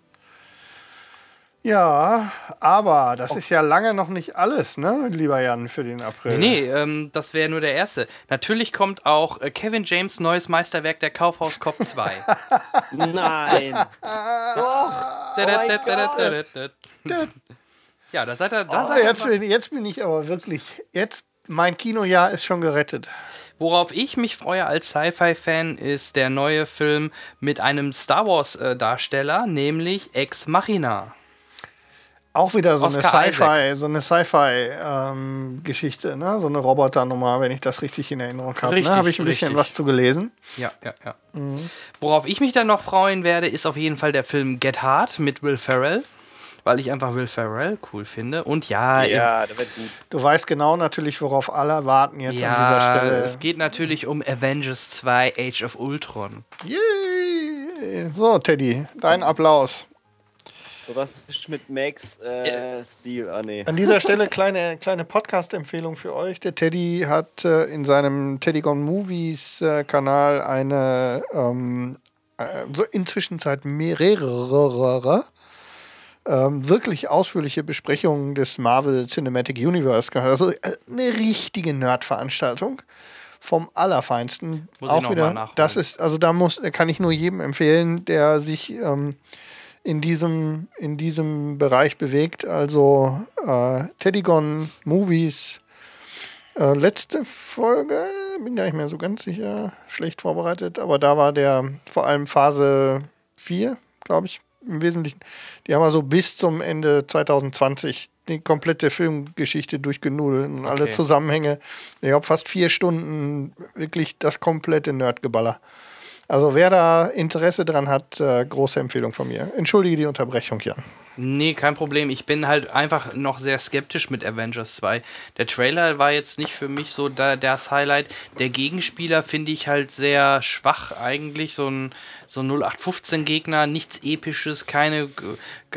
Speaker 4: Ja, aber das ist ja lange noch nicht alles, ne, lieber Jan, für den April.
Speaker 2: Nee, nee ähm, das wäre nur der erste. Natürlich kommt auch äh, Kevin James' neues Meisterwerk, der Kaufhaus Cop [LAUGHS] 2.
Speaker 3: Nein! Doch!
Speaker 2: ja, da seid ihr. Da
Speaker 4: Ah,
Speaker 2: seid ihr
Speaker 4: jetzt, bin- jetzt bin ich aber wirklich, jetzt, mein Kinojahr ist schon gerettet.
Speaker 2: Worauf ich mich freue als Sci-Fi-Fan ist der neue Film mit einem Star Wars-Darsteller, nämlich Ex Machina.
Speaker 4: Auch wieder so
Speaker 2: Oscar
Speaker 4: eine Sci-Fi, so eine Sci-Fi-Geschichte, ne? So eine Roboternummer, wenn ich das richtig in Erinnerung habe. Ne?
Speaker 2: Richtig,
Speaker 4: Habe ich ein bisschen
Speaker 2: richtig.
Speaker 4: was zu gelesen.
Speaker 2: Ja, ja, ja. Worauf ich mich dann noch freuen werde, ist auf jeden Fall der Film Get Hard mit Will Ferrell. Weil ich einfach Will Ferrell cool finde. Und ja,
Speaker 3: Ja, der wird gut.
Speaker 4: Du weißt genau natürlich, worauf alle warten jetzt
Speaker 2: ja
Speaker 4: an dieser Stelle.
Speaker 2: es geht natürlich um Avengers 2 Age of Ultron.
Speaker 4: Yay. So, Teddy, dein Applaus.
Speaker 3: So was ist mit Max äh, Stil? Ah, nee.
Speaker 4: An dieser Stelle kleine, kleine Podcast-Empfehlung für euch. Der Teddy hat äh, in seinem Teddy Gone Movies äh, Kanal eine ähm, äh, so inzwischen seit mehrere ähm, wirklich ausführliche Besprechungen des Marvel Cinematic Universe gehabt. Also äh, eine richtige Nerd-Veranstaltung vom Allerfeinsten.
Speaker 2: Muss ich
Speaker 4: auch
Speaker 2: noch
Speaker 4: wieder.
Speaker 2: mal nachholen.
Speaker 4: Das ist, also da muss, kann ich nur jedem empfehlen, der sich ähm, in diesem, in diesem Bereich bewegt. Also äh, Teddygon Movies. Äh, letzte Folge, bin gar nicht mehr so ganz sicher, schlecht vorbereitet, aber da war der vor allem Phase 4, glaube ich, im Wesentlichen. Die haben also bis zum Ende 2020 die komplette Filmgeschichte durchgenudelt und alle
Speaker 2: Okay.
Speaker 4: Zusammenhänge. Ich glaube, fast vier Stunden wirklich das komplette Nerdgeballer. Also wer da Interesse dran hat, äh, große Empfehlung von mir. Entschuldige die Unterbrechung, Jan.
Speaker 2: Nee, kein Problem. Ich bin halt einfach noch sehr skeptisch mit Avengers 2. Der Trailer war jetzt nicht für mich so da, das Highlight. Der Gegenspieler finde ich halt sehr schwach eigentlich. So ein, so ein 0815-Gegner, nichts Episches, keine.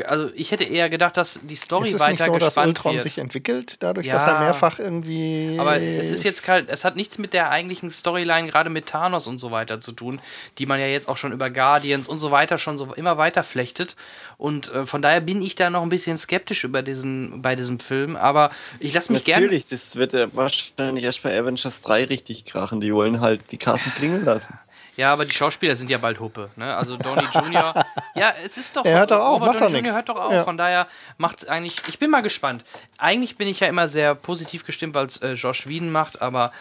Speaker 2: Also ich hätte eher gedacht, dass die Story
Speaker 4: Ist es
Speaker 2: weiter
Speaker 4: nicht so, dass
Speaker 2: gespannt
Speaker 4: Ultron
Speaker 2: wird.
Speaker 4: sich entwickelt, dadurch,
Speaker 2: Ja.
Speaker 4: dass er mehrfach irgendwie.
Speaker 2: Aber es ist jetzt kalt, es hat nichts mit der eigentlichen Storyline, gerade mit Thanos und so weiter zu tun, die man ja jetzt auch schon über Guardians und so weiter schon so immer weiter flechtet. Und äh, von daher bin ich da noch ein bisschen skeptisch über diesen, bei diesem Film. Aber ich lasse mich gerne.
Speaker 3: Natürlich, das wird ja wahrscheinlich erst bei Avengers 3 richtig krachen. Die wollen halt die Kassen klingeln lassen. [LAUGHS]
Speaker 2: Ja, aber die Schauspieler sind ja bald Huppe. Ne? Also Downey Jr. [LAUGHS] ja, es ist doch.
Speaker 4: Er hört doch auf,
Speaker 2: Robert
Speaker 4: nix.
Speaker 2: Jr. hört doch auf.
Speaker 4: Ja.
Speaker 2: Von daher macht es eigentlich. Ich bin mal gespannt. Eigentlich bin ich ja immer sehr positiv gestimmt, weil es äh, Josh Whedon macht, aber.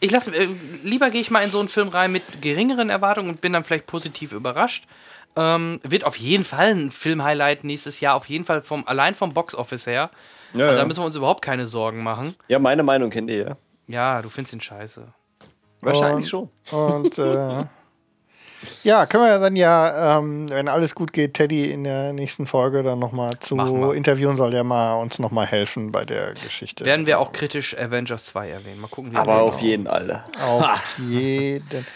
Speaker 2: Ich lasse äh, lieber gehe ich mal in so einen Film rein mit geringeren Erwartungen und bin dann vielleicht positiv überrascht. Ähm, wird auf jeden Fall ein Film-Highlight nächstes Jahr, auf jeden Fall vom, allein vom Box-Office her.
Speaker 3: Ja,
Speaker 2: Also da müssen wir uns überhaupt keine Sorgen machen.
Speaker 3: ja, meine Meinung kennt ihr ja.
Speaker 2: Ja, du findest ihn scheiße.
Speaker 3: Wahrscheinlich schon.
Speaker 4: Und äh, ja, können wir dann ja, ähm, wenn alles gut geht, Teddy in der nächsten Folge dann nochmal zu interviewen, soll der mal uns nochmal helfen bei der Geschichte.
Speaker 2: Werden wir auch kritisch Avengers 2 erwähnen. Mal gucken, wie
Speaker 3: Aber
Speaker 2: wir-
Speaker 3: auf jeden Alter.
Speaker 4: Auf jeden.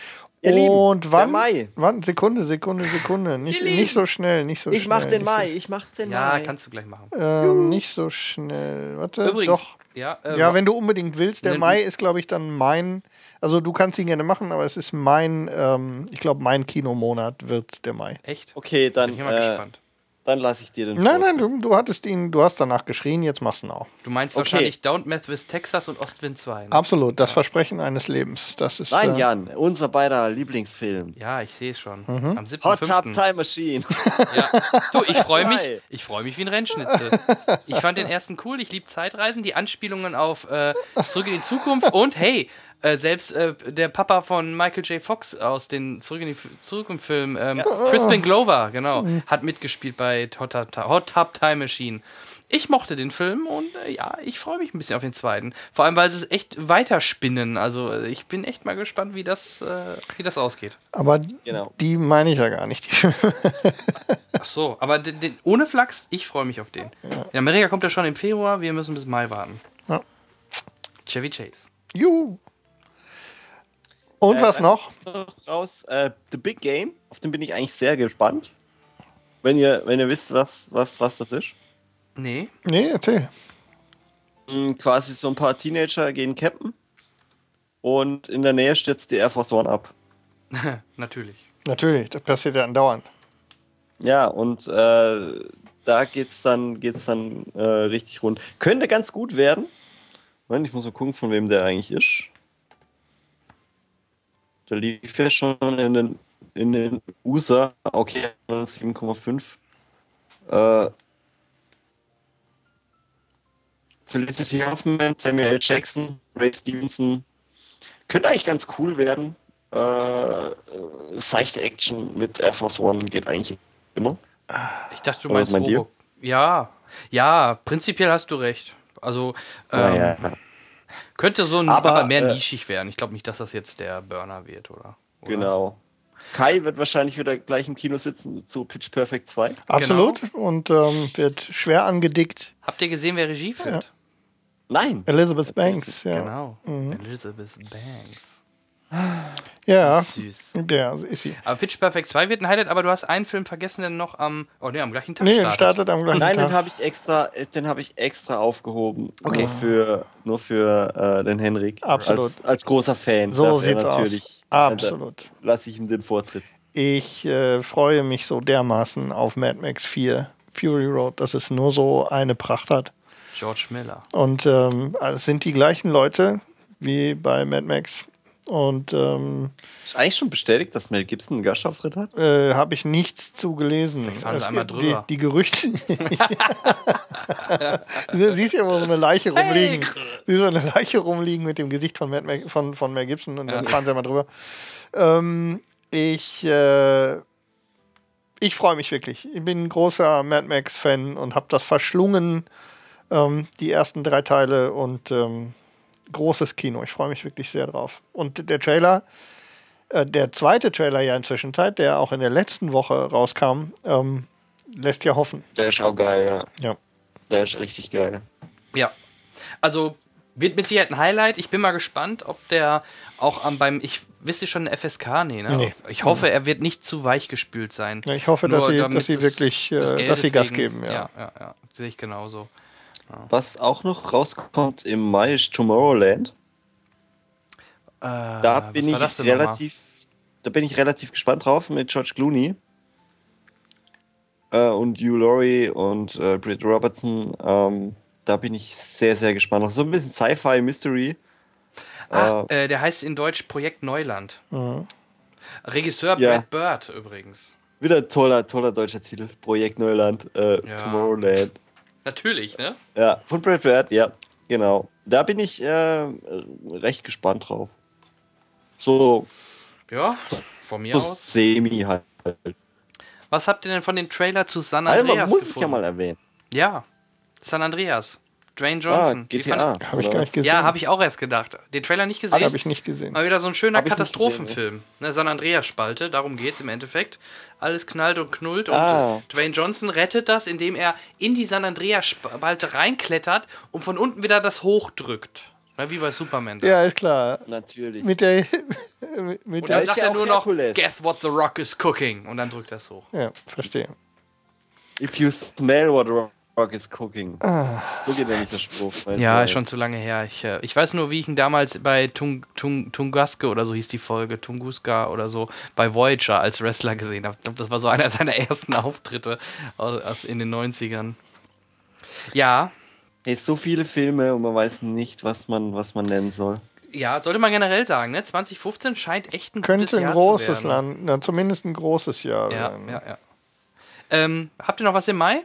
Speaker 3: Ihr Lieben,
Speaker 4: Und
Speaker 3: der
Speaker 4: wann?
Speaker 3: Mai.
Speaker 4: Wann? Sekunde, Sekunde, Sekunde. Nicht, nicht so schnell, nicht so
Speaker 3: Ich
Speaker 4: schnell.
Speaker 3: mach den Mai, ich mach den
Speaker 2: Ja,
Speaker 3: Mai.
Speaker 2: kannst du gleich machen.
Speaker 4: Ähm, nicht so schnell. Warte,
Speaker 2: Übrigens,
Speaker 4: doch.
Speaker 2: ja, äh,
Speaker 4: Ja, wenn du unbedingt willst. Der Mai ist, glaube ich, dann mein. Also du kannst ihn gerne machen, aber es ist mein, ähm, ich glaube, mein Kinomonat wird der Mai.
Speaker 2: echt?
Speaker 3: Okay, dann,
Speaker 2: Bin ich mal
Speaker 3: äh,
Speaker 2: gespannt.
Speaker 3: dann lasse ich dir den
Speaker 4: Nein, nein, du, du hattest ihn, du hast danach geschrien, jetzt machst du ihn auch.
Speaker 2: Du meinst
Speaker 3: okay.
Speaker 2: wahrscheinlich Down Meth with Texas und Ostwind 2. Ne?
Speaker 4: Absolut, das Versprechen eines Lebens. Das ist.
Speaker 3: Nein,
Speaker 4: äh,
Speaker 3: Jan, unser beider Lieblingsfilm.
Speaker 2: Ja, ich sehe es schon.
Speaker 4: Mhm.
Speaker 2: Am 7.5.
Speaker 3: Hot Tub Time Machine. [LAUGHS]
Speaker 2: Ja. Du, ich freue mich, ich freue mich wie ein Rennschnitzel. Ich fand den ersten cool, ich liebe Zeitreisen, die Anspielungen auf äh, Zurück in die Zukunft und hey, äh, selbst äh, der Papa von Michael J. Fox aus den Zurück in die F- Zurück im Film, ähm, Crispin Glover, genau,
Speaker 4: Mhm.
Speaker 2: hat mitgespielt bei Hot Hot Tub Time Machine. Ich mochte den Film und äh, ja, ich freue mich ein bisschen auf den zweiten. Vor allem, weil sie es echt weiterspinnen. Also äh, ich bin echt mal gespannt, wie das, äh, wie das ausgeht.
Speaker 4: Aber
Speaker 3: Genau.
Speaker 4: die meine ich ja gar nicht. Die
Speaker 2: Ach so, aber den, den, ohne Flachs, ich freue mich auf den. In Amerika kommt er schon im Februar, wir müssen bis Mai warten.
Speaker 4: Ja.
Speaker 2: Chevy Chase.
Speaker 4: Juhu. Und
Speaker 3: Äh,
Speaker 4: was noch?
Speaker 3: raus. Äh, The Big Game, auf den bin ich eigentlich sehr gespannt. Wenn ihr, wenn ihr wisst, was, was, was das ist.
Speaker 2: Nee,
Speaker 4: Nee, erzähl.
Speaker 3: Hm, quasi so ein paar Teenager gehen campen und in der Nähe stürzt die Air Force One ab. [LAUGHS]
Speaker 2: natürlich.
Speaker 4: Natürlich, das passiert ja andauernd.
Speaker 3: Ja, und äh, da geht's dann, geht's dann äh, richtig rund. Könnte ganz gut werden. Moment, ich muss mal gucken, von wem der eigentlich ist. Der lief ja schon in den, in den USA. Okay, 7,5. Äh, Felicity Huffman, Samuel L. Jackson, Ray Stevenson. Könnte eigentlich ganz cool werden. Äh, seichte Action mit Air Force One geht eigentlich immer.
Speaker 2: Ich dachte, du meinst
Speaker 3: ihr?
Speaker 2: Robo. Ja, ja, prinzipiell hast du recht. Also, ähm,
Speaker 3: Naja.
Speaker 2: Könnte so ein,
Speaker 3: Aber,
Speaker 2: aber, mehr
Speaker 3: äh,
Speaker 2: nischig werden. Ich glaube nicht, dass das jetzt der Burner wird, oder? oder?
Speaker 3: Genau. Kai wird wahrscheinlich wieder gleich im Kino sitzen zu Pitch Perfect 2.
Speaker 4: Absolut. Und ähm, wird schwer angedickt.
Speaker 2: Habt ihr gesehen, wer Regie führt?
Speaker 3: Nein.
Speaker 4: Elizabeth Banks, ja.
Speaker 2: Genau. Elizabeth Banks.
Speaker 4: Ja,
Speaker 2: Süß.
Speaker 4: der ist sie.
Speaker 2: Aber Pitch Perfect 2 wird ein Highlight, aber du hast einen Film vergessen, der noch am, oh nee, am gleichen Tag
Speaker 4: Nee,
Speaker 2: startet.
Speaker 4: startet am gleichen
Speaker 3: Nein, den
Speaker 4: Tag.
Speaker 3: habe ich extra, den habe ich extra aufgehoben.
Speaker 2: Okay.
Speaker 3: Nur für, nur für äh, den Henrik.
Speaker 4: Absolut.
Speaker 3: Als, als großer Fan.
Speaker 4: So sieht's
Speaker 3: natürlich.
Speaker 4: aus. Absolut.
Speaker 3: Äh, Lasse ich ihm den Vortritt.
Speaker 4: Ich äh, freue mich so dermaßen auf Mad Max 4 Fury Road, dass es nur so eine Pracht hat.
Speaker 2: George Miller.
Speaker 4: Und ähm, es sind die gleichen Leute wie bei Mad Max. Und ähm,
Speaker 3: Ist eigentlich schon bestätigt, dass Mel Gibson einen Gastauftritt hat?
Speaker 4: äh, habe ich nichts zu gelesen.
Speaker 2: Fahren sie
Speaker 4: Es
Speaker 2: einmal drüber.
Speaker 4: Die, die Gerüchte. [LAUGHS] Siehst ja, wo so eine Leiche rumliegen. Siehst so eine Leiche rumliegen mit dem Gesicht von, Matt von, von Mel Gibson und dann fahren sie mal drüber. Ähm, ich äh, ich freue mich wirklich. Ich bin ein großer Mad Max-Fan und habe das verschlungen, ähm, die ersten drei Teile und ähm, großes Kino. Ich freue mich wirklich sehr drauf. Und der Trailer, äh, der zweite Trailer ja inzwischen Zeit, der auch in der letzten Woche rauskam, ähm, lässt ja hoffen.
Speaker 3: Der ist auch geil, ja.
Speaker 4: Ja.
Speaker 3: Der ist richtig geil.
Speaker 2: Ja. Also wird mit Sicherheit ein Highlight. Ich bin mal gespannt, ob der auch am beim ich wisst ihr schon FSK nee, ne?
Speaker 4: Nee.
Speaker 2: Ich hoffe, er wird nicht zu weich gespült sein.
Speaker 4: Ja, ich hoffe, dass
Speaker 2: Nur
Speaker 4: sie-
Speaker 2: damit
Speaker 4: dass sie wirklich, äh,
Speaker 2: Geldes
Speaker 4: dass sie Gas
Speaker 2: wegen-
Speaker 4: geben, ja.
Speaker 2: Ja, ja, ja. Sehe ich genauso.
Speaker 3: Was auch noch rauskommt im Mai ist Tomorrowland. Da
Speaker 2: Äh,
Speaker 3: bin
Speaker 2: was
Speaker 3: ich relativ, da bin ich relativ gespannt drauf mit George Clooney äh, und Hugh Laurie und äh, Britt Robertson. Ähm, da bin ich sehr, sehr gespannt. Noch so ein bisschen Sci-Fi Mystery.
Speaker 2: Ah, äh, der heißt in Deutsch Projekt Neuland. Regisseur
Speaker 3: Ja.
Speaker 2: Brad Bird übrigens.
Speaker 3: Wieder toller, toller deutscher Titel. Projekt Neuland, äh,
Speaker 2: Ja.
Speaker 3: Tomorrowland.
Speaker 2: Natürlich, ne?
Speaker 3: Ja, von Brad Bird, ja, genau. Da bin ich äh, recht gespannt drauf. So,
Speaker 2: Ja, von mir
Speaker 3: so
Speaker 2: aus.
Speaker 3: semi halt.
Speaker 2: Was habt ihr denn von dem Trailer zu San Andreas
Speaker 3: man muss es
Speaker 2: gefunden?
Speaker 3: ja mal erwähnen.
Speaker 2: Ja, San Andreas. Dwayne
Speaker 3: Ah,
Speaker 2: Johnson. Wie
Speaker 3: GTA.
Speaker 4: Habe ich gar nicht gesehen.
Speaker 2: Ja, habe ich auch erst gedacht. Den Trailer nicht gesehen.
Speaker 4: Habe ich nicht gesehen.
Speaker 2: Mal wieder so ein schöner Katastrophenfilm. Ne, San Andreas Spalte, darum geht's im Endeffekt. Alles knallt und knullt und
Speaker 3: Ah.
Speaker 2: Dwayne Johnson rettet das, indem er in die San Andreas Spalte reinklettert und von unten wieder das hochdrückt. Ne, wie bei Superman.
Speaker 4: Ja, ist klar.
Speaker 3: Natürlich.
Speaker 4: Mit der. [LAUGHS] mit
Speaker 2: und
Speaker 4: der
Speaker 2: dann sagt
Speaker 3: ja
Speaker 2: er nur noch,
Speaker 3: Herkules.
Speaker 2: guess what the rock is cooking. Und dann drückt er es hoch.
Speaker 4: ja, verstehe.
Speaker 3: If you smell what the rock is cooking. So geht nämlich der Spruch.
Speaker 2: Ja, ist schon zu lange her. Ich, äh, ich weiß nur, wie ich ihn damals bei Tung, Tung, Tunguske oder so hieß die Folge, Tunguska oder so, bei Voyager als Wrestler gesehen habe. Ich glaube, das war so einer seiner ersten Auftritte aus, aus in den 90ern. Ja,
Speaker 3: Hey, so viele Filme und man weiß nicht, was man, was man nennen soll.
Speaker 2: ja, sollte man generell sagen, ne? 2015 scheint echt ein gutes
Speaker 4: Könnte ein
Speaker 2: Jahr
Speaker 4: großes
Speaker 2: zu werden.
Speaker 4: Land, na, zumindest ein großes Jahr
Speaker 2: Ja,
Speaker 4: werden.
Speaker 2: ja, ja. Ähm, habt ihr noch was im Mai?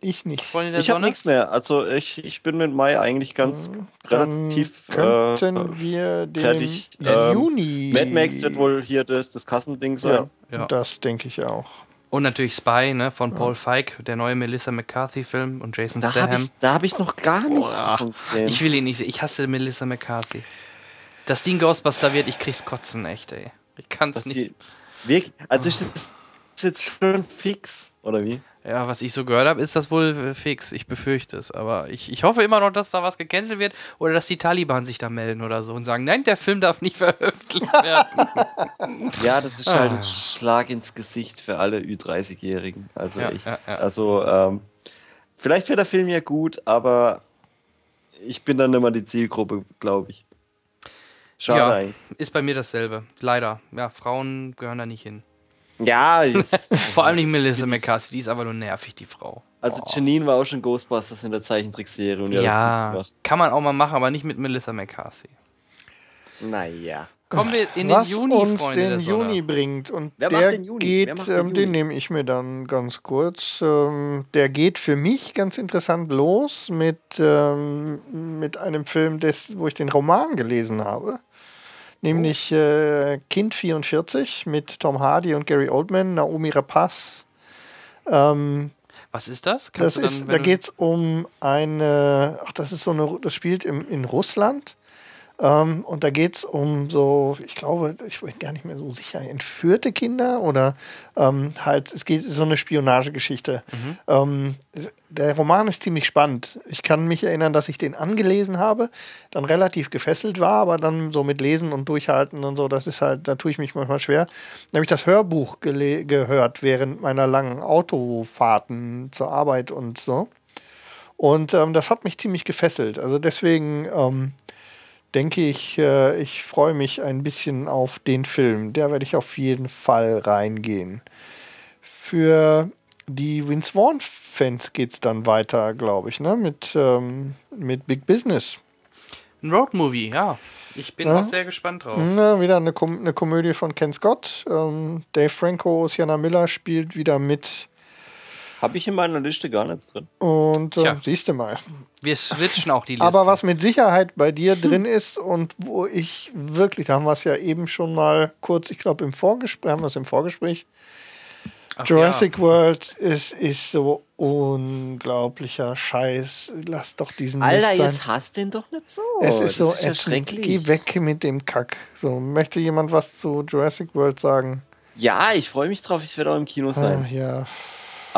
Speaker 4: Ich nicht.
Speaker 2: Freunde der
Speaker 3: Ich habe nichts mehr. Also ich, ich bin mit Mai eigentlich ganz relativ
Speaker 4: Dann könnten
Speaker 3: äh,
Speaker 4: wir den
Speaker 3: fertig.
Speaker 4: den
Speaker 3: Ähm,
Speaker 4: Juni.
Speaker 3: Mad Max wird wohl hier das, das Kassending
Speaker 4: Ja,
Speaker 3: sein.
Speaker 2: Ja.
Speaker 4: das denke ich auch.
Speaker 2: Und natürlich Spy, ne? Von Paul Feig, der neue Melissa McCarthy-Film und Jason
Speaker 3: Da habe
Speaker 2: Statham.
Speaker 3: ich, da hab ich noch gar nichts davon gesehen.
Speaker 2: Ich will ihn nicht sehen. Ich hasse Melissa McCarthy. Dass die ein Ghostbuster wird, ich krieg's kotzen, echt, ey. Ich kann's
Speaker 3: dass
Speaker 2: nicht.
Speaker 3: die, wirklich, also ist das ist jetzt schon fix, oder wie?
Speaker 2: Ja, was ich so gehört habe, ist das wohl äh, fix. Ich befürchte es. Aber ich, ich hoffe immer noch, dass da was gecancelt wird oder dass die Taliban sich da melden oder so und sagen, nein, der Film darf nicht [LAUGHS] veröffentlicht werden. [LAUGHS]
Speaker 3: Ja, das ist halt ein Schlag ins Gesicht für alle Ü30-Jährigen. Also
Speaker 2: Ja,
Speaker 3: ich,
Speaker 2: ja, ja.
Speaker 3: also ähm, vielleicht wird der Film ja gut, aber ich bin dann immer die Zielgruppe, glaube ich. Schade
Speaker 2: ja, ist bei mir dasselbe. Leider. Ja, Frauen gehören da nicht hin.
Speaker 3: Ja, [LAUGHS]
Speaker 2: Vor allem nicht Melissa McCarthy, die ist aber nur nervig, die Frau.
Speaker 3: also Janine war auch schon Ghostbusters in der Zeichentrickserie und die hat das
Speaker 2: Ja,
Speaker 3: gemacht.
Speaker 2: kann man auch mal machen, aber nicht mit Melissa McCarthy.
Speaker 3: Naja.
Speaker 2: Kommen wir in
Speaker 4: Was
Speaker 2: den Juni,
Speaker 4: uns
Speaker 2: Freunde
Speaker 4: den. Juni bringt. Und
Speaker 3: Wer macht
Speaker 4: der
Speaker 3: den Juni?
Speaker 4: geht,
Speaker 3: Wer macht den
Speaker 4: ähm, den nehme ich mir dann ganz kurz. Ähm, der geht für mich ganz interessant los mit, ähm, mit einem Film, des, wo ich den Roman gelesen habe. Nämlich äh, Kind 44 mit Tom Hardy und Gary Oldman, Naomi Rapaz. Ähm,
Speaker 2: Was ist das?
Speaker 4: das
Speaker 2: du
Speaker 4: ist, da geht es um eine, ach, das ist so eine, das spielt im, in Russland. Ähm, und da geht es um so, ich glaube, ich bin gar nicht mehr so sicher, entführte Kinder oder ähm, halt, es geht so eine Spionagegeschichte.
Speaker 2: Mhm.
Speaker 4: Ähm, der Roman ist ziemlich spannend. Ich kann mich erinnern, dass ich den angelesen habe, dann relativ gefesselt war, aber dann so mit Lesen und Durchhalten und so, das ist halt, da tue ich mich manchmal schwer. Dann habe ich das Hörbuch gehört während meiner langen Autofahrten zur Arbeit und so. Und ähm, das hat mich ziemlich gefesselt. Also deswegen ähm, denke ich, äh, ich freue mich ein bisschen auf den Film. Der werde ich auf jeden Fall reingehen. Für die Vince Vaughn-Fans geht es dann weiter, glaube ich, ne? mit, ähm, mit Big Business.
Speaker 2: Ein Roadmovie, ja. Ich bin
Speaker 4: Ja.
Speaker 2: auch sehr gespannt drauf.
Speaker 4: Na, wieder eine, Kom eine Komödie von Ken Scott. Ähm, Dave Franco, Sienna Miller spielt wieder mit.
Speaker 3: Habe ich in meiner Liste gar nicht drin.
Speaker 4: Und äh, siehst du mal.
Speaker 2: Wir switchen auch die [LAUGHS] Liste.
Speaker 4: Aber was mit Sicherheit bei dir [LAUGHS] drin ist und wo ich wirklich, da haben wir es ja eben schon mal kurz, ich glaube im Vorgespräch, haben wir es im Vorgespräch.
Speaker 2: Ach
Speaker 4: Jurassic World ist, ist so unglaublicher Scheiß. Lass doch diesen
Speaker 3: Alter,
Speaker 4: Mist sein.
Speaker 3: jetzt hasst den doch nicht so.
Speaker 4: Es ist
Speaker 3: das
Speaker 4: so
Speaker 3: ist ja schrecklich.
Speaker 4: Geh weg mit dem Kack. So, möchte jemand was zu Jurassic World sagen?
Speaker 3: Ja, ich freue mich drauf, ich werde auch im Kino
Speaker 4: Ah,
Speaker 3: sein.
Speaker 4: ja.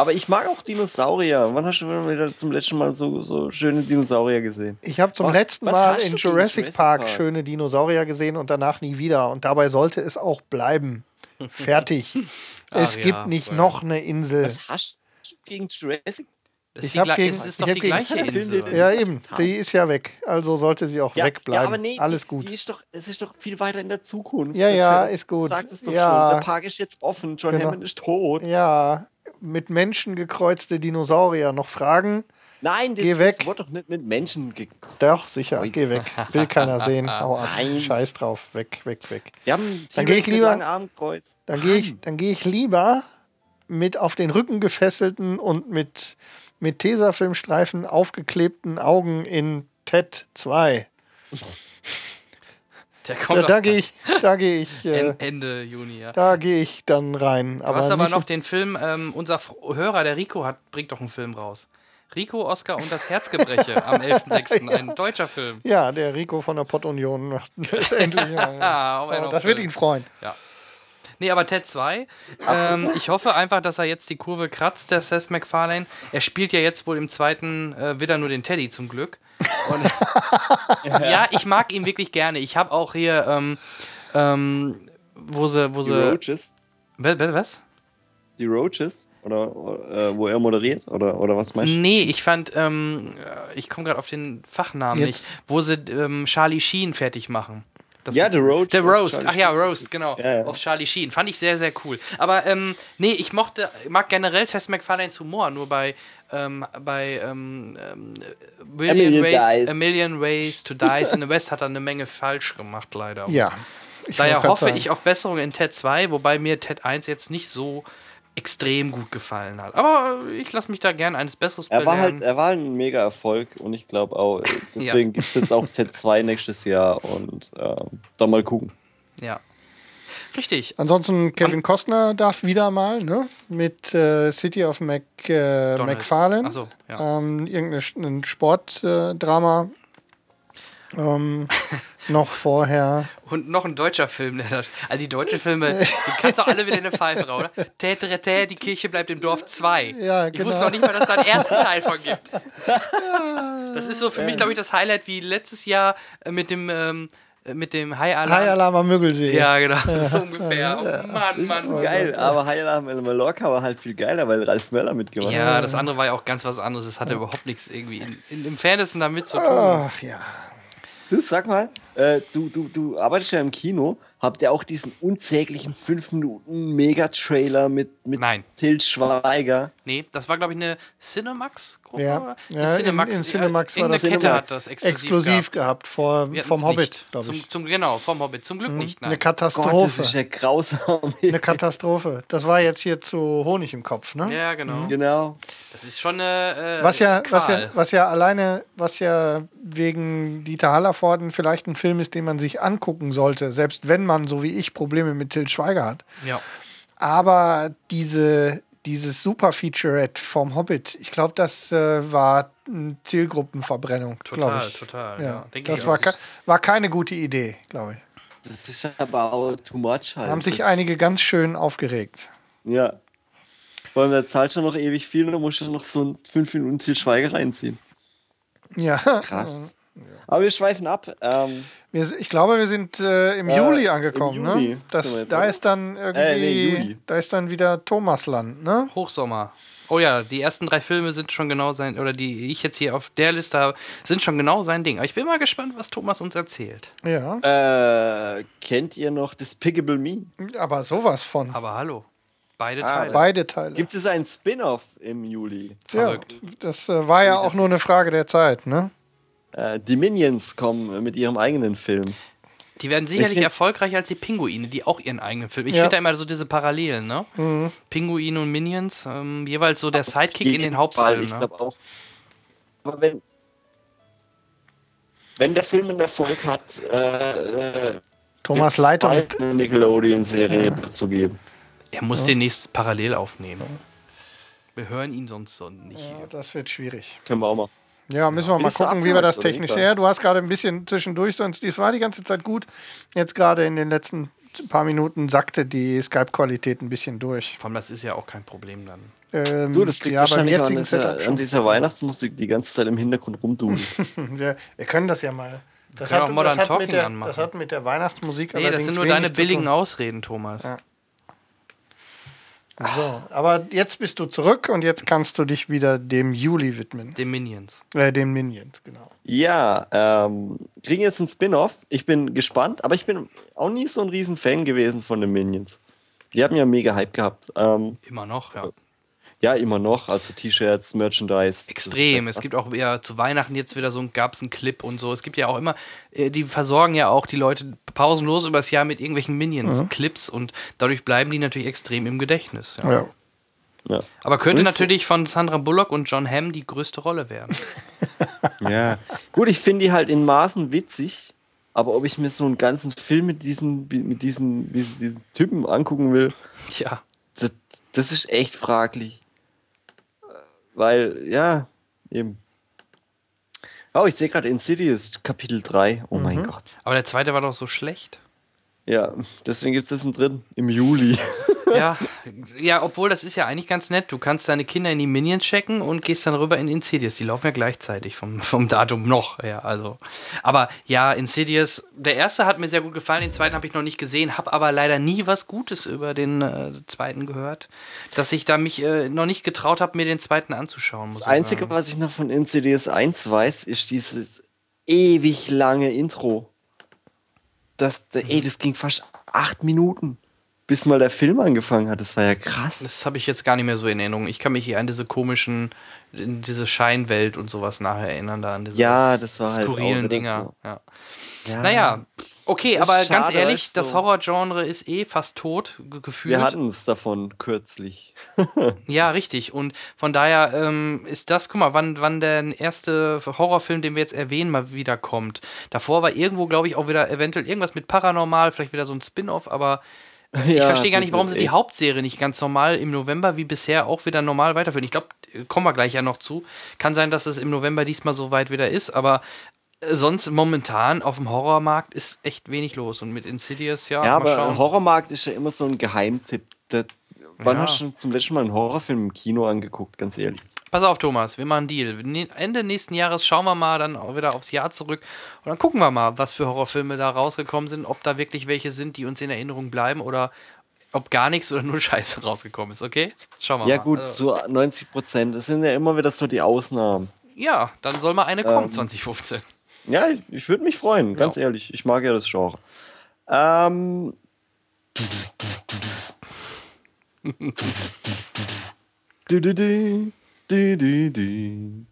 Speaker 3: Aber ich mag auch Dinosaurier. Wann hast du wieder zum letzten Mal so, so schöne Dinosaurier gesehen?
Speaker 4: Ich habe zum
Speaker 3: Was-
Speaker 4: letzten
Speaker 3: was
Speaker 4: Mal in Jurassic,
Speaker 3: Jurassic
Speaker 4: Park,
Speaker 3: Park?
Speaker 4: schöne Dinosaurier gesehen und danach nie wieder. Und dabei sollte es auch bleiben. [LAUGHS] Fertig. es
Speaker 2: Ach ja,
Speaker 4: gibt nicht
Speaker 2: voll.
Speaker 4: noch eine Insel.
Speaker 3: Was hast du gegen Jurassic?
Speaker 2: Das ist,
Speaker 4: Ich
Speaker 2: die
Speaker 4: hab
Speaker 2: gla-
Speaker 4: gegen-
Speaker 2: das ist
Speaker 4: ich
Speaker 2: doch
Speaker 4: hab
Speaker 2: die
Speaker 4: gegen-
Speaker 2: gleiche Insel. Oder?
Speaker 4: Ja, eben. Die ist ja weg. Also sollte sie auch
Speaker 3: Ja,
Speaker 4: wegbleiben.
Speaker 3: ja, aber nee,
Speaker 4: Alles
Speaker 3: die,
Speaker 4: gut.
Speaker 3: Die ist doch, es ist doch viel weiter in der Zukunft.
Speaker 4: Ja,
Speaker 3: Der
Speaker 4: ja, ist gut.
Speaker 3: Sagt es doch
Speaker 4: Ja.
Speaker 3: schon. Der Park ist jetzt offen. John
Speaker 4: Genau.
Speaker 3: Hammond ist tot.
Speaker 4: ja, mit Menschen gekreuzte Dinosaurier. Noch Fragen?
Speaker 3: Nein, das,
Speaker 4: Geh weg.
Speaker 3: das wurde doch nicht mit Menschen ge
Speaker 4: Doch, sicher. Geh weg. Will keiner sehen. [LAUGHS] Hau ab.
Speaker 3: Nein.
Speaker 4: Scheiß drauf. Weg, weg, weg.
Speaker 3: Wir haben
Speaker 4: Dann geh ich lieber-. Dann gehe ich, dann gehe ich lieber mit auf den Rücken gefesselten und mit, mit Tesafilmstreifen aufgeklebten Augen in Ted 2. [LAUGHS]
Speaker 2: Der kommt
Speaker 4: Da, da gehe ich, da gehe ich, [LAUGHS] äh,
Speaker 2: En- Ende Juni, ja.
Speaker 4: da gehe ich dann rein.
Speaker 2: Du hast aber noch den Film, ähm, unser F- Hörer, der Rico, hat, bringt doch einen Film raus. Rico, Oscar und das Herzgebreche am [LAUGHS] 11.06. Ein deutscher Film.
Speaker 4: Ja, der Rico von der Pottunion macht [LAUGHS] das endlich. Ja, ja.
Speaker 2: Ah,
Speaker 4: Aber das wird ihn freuen.
Speaker 2: Nee, aber Ted 2. Ähm, ich hoffe einfach, dass er jetzt die Kurve kratzt, der Seth MacFarlane. Er spielt ja jetzt wohl im zweiten äh, wieder nur den Teddy zum Glück. Und [LAUGHS] ja, ich mag ihn wirklich gerne. Ich habe auch hier, ähm, ähm, wo sie, wo
Speaker 3: Die
Speaker 2: sie.
Speaker 3: Roaches.
Speaker 2: Was? was?
Speaker 3: Die Roaches? Oder äh, wo er moderiert? Oder, oder was meinst du?
Speaker 2: Nee, ich fand, ähm, äh, ich komme gerade auf den Fachnamen
Speaker 4: Jetzt.
Speaker 2: nicht, wo sie ähm, Charlie Sheen fertig machen. Das
Speaker 3: Ja, The Roach.
Speaker 2: The Roast, ach ja. Roast, genau.
Speaker 3: Ja, ja.
Speaker 2: Auf Charlie Sheen. Fand ich sehr, sehr cool. Aber ähm, nee, ich mochte, mag generell Seth MacFarlane's Humor, nur bei, ähm, bei ähm, ähm, Million,
Speaker 3: Million
Speaker 2: Ways. A Million Ways to Dice in the West hat er eine Menge falsch gemacht, leider.
Speaker 4: Ja.
Speaker 2: Daher hoffe
Speaker 4: sagen.
Speaker 2: ich auf Besserung in Ted 2, wobei mir Ted 1 jetzt nicht so extrem gut gefallen hat. Aber ich lasse mich da gern eines Besseres
Speaker 3: Er war halt, er war ein mega Erfolg und ich glaube auch, [LAUGHS] äh, deswegen gibt es jetzt auch Z2 [LAUGHS] nächstes Jahr und ähm, dann mal gucken.
Speaker 2: Ja. Richtig.
Speaker 4: Ansonsten Kevin Costner darf wieder mal, ne? Mit äh, City of Mac, äh. McFarlane.
Speaker 2: So, ja.
Speaker 4: ähm, irgendein Sportdrama. Äh, Drama. ähm, [LAUGHS] noch vorher.
Speaker 2: Und noch ein deutscher Film. Der da, also die deutschen Filme, die kannst du auch alle wieder in eine Pfeife raus, oder? Tätere, die Kirche bleibt im Dorf 2.
Speaker 4: Ja,
Speaker 2: Ich
Speaker 4: genau.
Speaker 2: wusste noch nicht mal, dass es da einen ersten Teil von gibt. [LAUGHS] Das ist so für mich, glaube ich, das Highlight wie letztes Jahr äh, mit dem, ähm, äh, mit dem High Alarm.
Speaker 4: High Alarm am Müggelsee.
Speaker 2: Ja, genau. So [LAUGHS] ungefähr. Oh Mann,
Speaker 3: Das ist
Speaker 2: Mann.
Speaker 3: geil, aber High Alarm in Mallorca war halt viel geiler, weil Ralf Möller mitgemacht hat.
Speaker 2: Ja, das andere war ja auch ganz was anderes. Das hatte überhaupt nichts irgendwie in, in, im Fantasy damit zu tun.
Speaker 4: Ach ja.
Speaker 3: Du sag mal, äh, du, du, du arbeitest ja im Kino, habt ihr auch diesen unsäglichen 5 Minuten Mega-Trailer mit, mit
Speaker 2: Nein.
Speaker 3: Til Schweiger?
Speaker 2: Nee, das war, glaube ich, eine Cinemax-Gruppe.
Speaker 4: Ja, ja
Speaker 2: Cinemax,
Speaker 4: im Cinemax
Speaker 2: ja,
Speaker 4: war das
Speaker 2: Kette
Speaker 3: Cinemax.
Speaker 2: hat das exklusiv,
Speaker 4: exklusiv
Speaker 2: gehabt.
Speaker 4: gehabt, vor, vom Hobbit, glaube
Speaker 2: Zum,
Speaker 4: ich. Mhm.
Speaker 2: zum, genau, vom Hobbit. Zum Glück nicht, nein.
Speaker 4: Eine
Speaker 3: Gott, das
Speaker 4: Katastrophe.
Speaker 3: ist ja grausam.
Speaker 4: Eine Katastrophe. Das war jetzt hier zu Honig im Kopf, ne?
Speaker 2: ja, genau.
Speaker 3: genau.
Speaker 2: Das ist schon eine äh,
Speaker 4: Was ja, was,
Speaker 2: Qual.
Speaker 4: ja, was ja alleine, was ja wegen Dieter Hallervorden vielleicht ein Film ist, den man sich angucken sollte, selbst wenn man, so wie ich, Probleme mit Til Schweiger hat.
Speaker 2: ja.
Speaker 4: Aber diese, dieses Super-Featurette vom Hobbit, ich glaube, das äh, war eine Zielgruppenverbrennung.
Speaker 2: Total,
Speaker 4: ich.
Speaker 2: total.
Speaker 4: Ja,
Speaker 2: Ja,
Speaker 4: das
Speaker 2: ich
Speaker 4: war, ke war keine gute Idee, glaube ich.
Speaker 3: Das ist aber auch too much halt.
Speaker 4: Da haben sich
Speaker 3: das,
Speaker 4: einige ganz schön aufgeregt.
Speaker 3: Ja. Vor allem, da zahlt schon noch ewig viel und da musst du noch so ein 5 Minuten Ziel Schweige reinziehen.
Speaker 4: Ja.
Speaker 3: Krass. Aber wir schweifen ab. Ähm,
Speaker 4: Wir, ich glaube, wir sind äh, im
Speaker 3: Äh,
Speaker 4: Juli
Speaker 3: im
Speaker 4: angekommen.
Speaker 3: Juli
Speaker 4: ne? Das, da
Speaker 3: oder?
Speaker 4: ist dann irgendwie,
Speaker 3: Äh, nee, Juli.
Speaker 4: da ist dann wieder Thomasland, ne?
Speaker 2: Hochsommer. Oh ja, die ersten drei Filme sind schon genau sein, oder die ich jetzt hier auf der Liste habe, sind schon genau sein Ding. Aber ich bin mal gespannt, was Thomas uns erzählt.
Speaker 4: Ja,
Speaker 3: äh, kennt ihr noch Despicable Me?
Speaker 4: aber sowas von.
Speaker 2: Aber hallo. Beide
Speaker 3: Ah,
Speaker 2: Teile.
Speaker 4: Beide Teile.
Speaker 3: Gibt es einen Spin-off im Juli?
Speaker 4: ja,
Speaker 2: verrückt.
Speaker 4: das äh, war ja auch nur eine Frage der Zeit, ne?
Speaker 3: Äh, die Minions kommen mit ihrem eigenen Film.
Speaker 2: Die werden sicherlich erfolgreicher als die Pinguine, die auch ihren eigenen Film. Ich
Speaker 4: Ja.
Speaker 2: finde da immer so diese Parallelen, ne? Pinguine und Minions, ähm, jeweils so der Sidekick in den.
Speaker 3: Fall, Ich
Speaker 2: Ne?
Speaker 3: glaube auch. Aber wenn, wenn der Film einen Erfolg hat, äh, äh,
Speaker 4: Thomas
Speaker 3: bald eine Nickelodeon-Serie dazu geben.
Speaker 2: Er muss den nächst parallel aufnehmen. Wir hören ihn sonst so nicht.
Speaker 4: Ja, das wird schwierig.
Speaker 3: Können wir auch mal.
Speaker 4: Ja, müssen wir mal gucken, wie wir das technisch. Ja, du hast gerade ein bisschen zwischendurch, sonst das war die ganze Zeit gut. Jetzt gerade in den letzten paar Minuten sackte die Skype-Qualität ein bisschen durch.
Speaker 2: Vor allem, das ist ja auch kein Problem dann.
Speaker 4: Ähm,
Speaker 3: Du, das liegt
Speaker 4: ja,
Speaker 3: wahrscheinlich an dieser,
Speaker 4: Setup
Speaker 3: an dieser Weihnachtsmusik, die ganze Zeit im Hintergrund rumdudeln.
Speaker 4: Wir, [LAUGHS] wir können das ja mal. Das
Speaker 2: Modern
Speaker 4: das
Speaker 2: Talking
Speaker 4: mit der,
Speaker 2: anmachen.
Speaker 4: Das hat mit der Weihnachtsmusik
Speaker 2: Nee, das sind nur deine billigen. Ausreden, Thomas.
Speaker 4: Ja. So, aber jetzt bist du zurück und jetzt kannst du dich wieder dem Juli widmen.
Speaker 2: Den Minions.
Speaker 4: Äh, den Minions, genau.
Speaker 3: ja, ähm, kriegen jetzt einen Spin-off. Ich bin gespannt, aber ich bin auch nie so ein riesen Fan gewesen von den Minions. Die haben ja mega Hype gehabt. Ähm,
Speaker 2: Immer noch, ja.
Speaker 3: Ja, immer noch. Also T-Shirts, Merchandise.
Speaker 2: Extrem. Es gibt auch ja zu Weihnachten jetzt wieder so einen, gab es einen Clip und so. Es gibt ja auch immer, äh, die versorgen ja auch die Leute pausenlos übers Jahr mit irgendwelchen Minions-Clips und dadurch bleiben die natürlich extrem im Gedächtnis. Ja.
Speaker 4: Ja.
Speaker 3: Ja.
Speaker 2: Aber könnte natürlich von Sandra Bullock und John Hamm die größte Rolle werden. [LAUGHS]
Speaker 3: Ja. Gut, ich finde die halt in Maßen witzig, aber ob ich mir so einen ganzen Film mit diesen, mit diesen, mit diesen Typen angucken will,
Speaker 2: Tja.
Speaker 3: das, das ist echt fraglich. Weil, ja, eben. Oh, ich sehe gerade Insidious, Kapitel 3. Oh mein Gott.
Speaker 2: Aber der zweite war doch so schlecht.
Speaker 3: Ja, deswegen gibt es das einen dritten im Juli. [LAUGHS]
Speaker 2: Ja, ja, obwohl das ist ja eigentlich ganz nett. Du kannst deine Kinder in die Minions checken und gehst dann rüber in Insidious. Die laufen ja gleichzeitig vom, vom Datum noch. Ja, also. Aber ja, Insidious, der erste hat mir sehr gut gefallen, den zweiten habe ich noch nicht gesehen, habe aber leider nie was Gutes über den äh, zweiten gehört, dass ich da mich äh, noch nicht getraut habe, mir den zweiten anzuschauen.
Speaker 3: Das Einzige,
Speaker 2: sagen.
Speaker 3: was ich noch von Insidious 1 weiß, ist dieses ewig lange Intro. Das, ey, das ging fast acht Minuten, bis mal der Film angefangen hat. Das war ja krass.
Speaker 2: Das habe ich jetzt gar nicht mehr so in Erinnerung. Ich kann mich hier an diese komischen, diese Scheinwelt und sowas nachher erinnern, da an diese
Speaker 3: Ja, das war halt auch
Speaker 2: skurrilen
Speaker 3: wieder
Speaker 2: Dinger.
Speaker 3: so.
Speaker 2: Ja.
Speaker 3: Ja.
Speaker 2: Naja, okay, aber ganz
Speaker 3: schade,
Speaker 2: ehrlich,
Speaker 3: weißt du.
Speaker 2: das Horrorgenre ist eh fast tot, ge- gefühlt.
Speaker 3: Wir hatten es davon kürzlich. [LAUGHS]
Speaker 2: ja, richtig. Und von daher ähm, ist das, guck mal, wann, wann der erste Horrorfilm, den wir jetzt erwähnen, mal wieder kommt. Davor war irgendwo, glaube ich, auch wieder eventuell irgendwas mit Paranormal, vielleicht wieder so ein Spin-off, aber [LAUGHS] ich
Speaker 3: Ja,
Speaker 2: verstehe gar nicht, warum sie die. Hauptserie nicht ganz normal im November wie bisher auch wieder normal weiterführen. Ich glaube, kommen wir gleich ja noch zu. Kann sein, dass es im November diesmal so weit wieder ist, aber äh, sonst momentan auf dem Horrormarkt ist echt wenig los. Und mit Insidious, ja,
Speaker 3: Ja, aber
Speaker 2: schauen.
Speaker 3: Horrormarkt ist ja immer so ein Geheimtipp. Das, wann
Speaker 2: Ja.
Speaker 3: hast du zum letzten Mal einen Horrorfilm im Kino angeguckt, ganz ehrlich?
Speaker 2: Pass auf, Thomas, wir machen einen Deal. Ne- Ende nächsten Jahres schauen wir mal dann auch wieder aufs Jahr zurück und dann gucken wir mal, was für Horrorfilme da rausgekommen sind, ob da wirklich welche sind, die uns in Erinnerung bleiben oder ob gar nichts oder nur [LAUGHS] Scheiße rausgekommen ist, okay? Schauen wir
Speaker 3: Ja,
Speaker 2: mal.
Speaker 3: gut,
Speaker 2: Also,
Speaker 3: zu 90 Prozent. Das sind ja immer wieder so die Ausnahmen.
Speaker 2: ja, dann soll mal eine kommen,
Speaker 3: Ähm,
Speaker 2: 2015.
Speaker 3: Ja, ich, ich würde mich freuen, ganz
Speaker 2: Ja.
Speaker 3: ehrlich. Ich mag ja das Genre. Ähm. [LAUGHS] Du, du, du, du, du, du.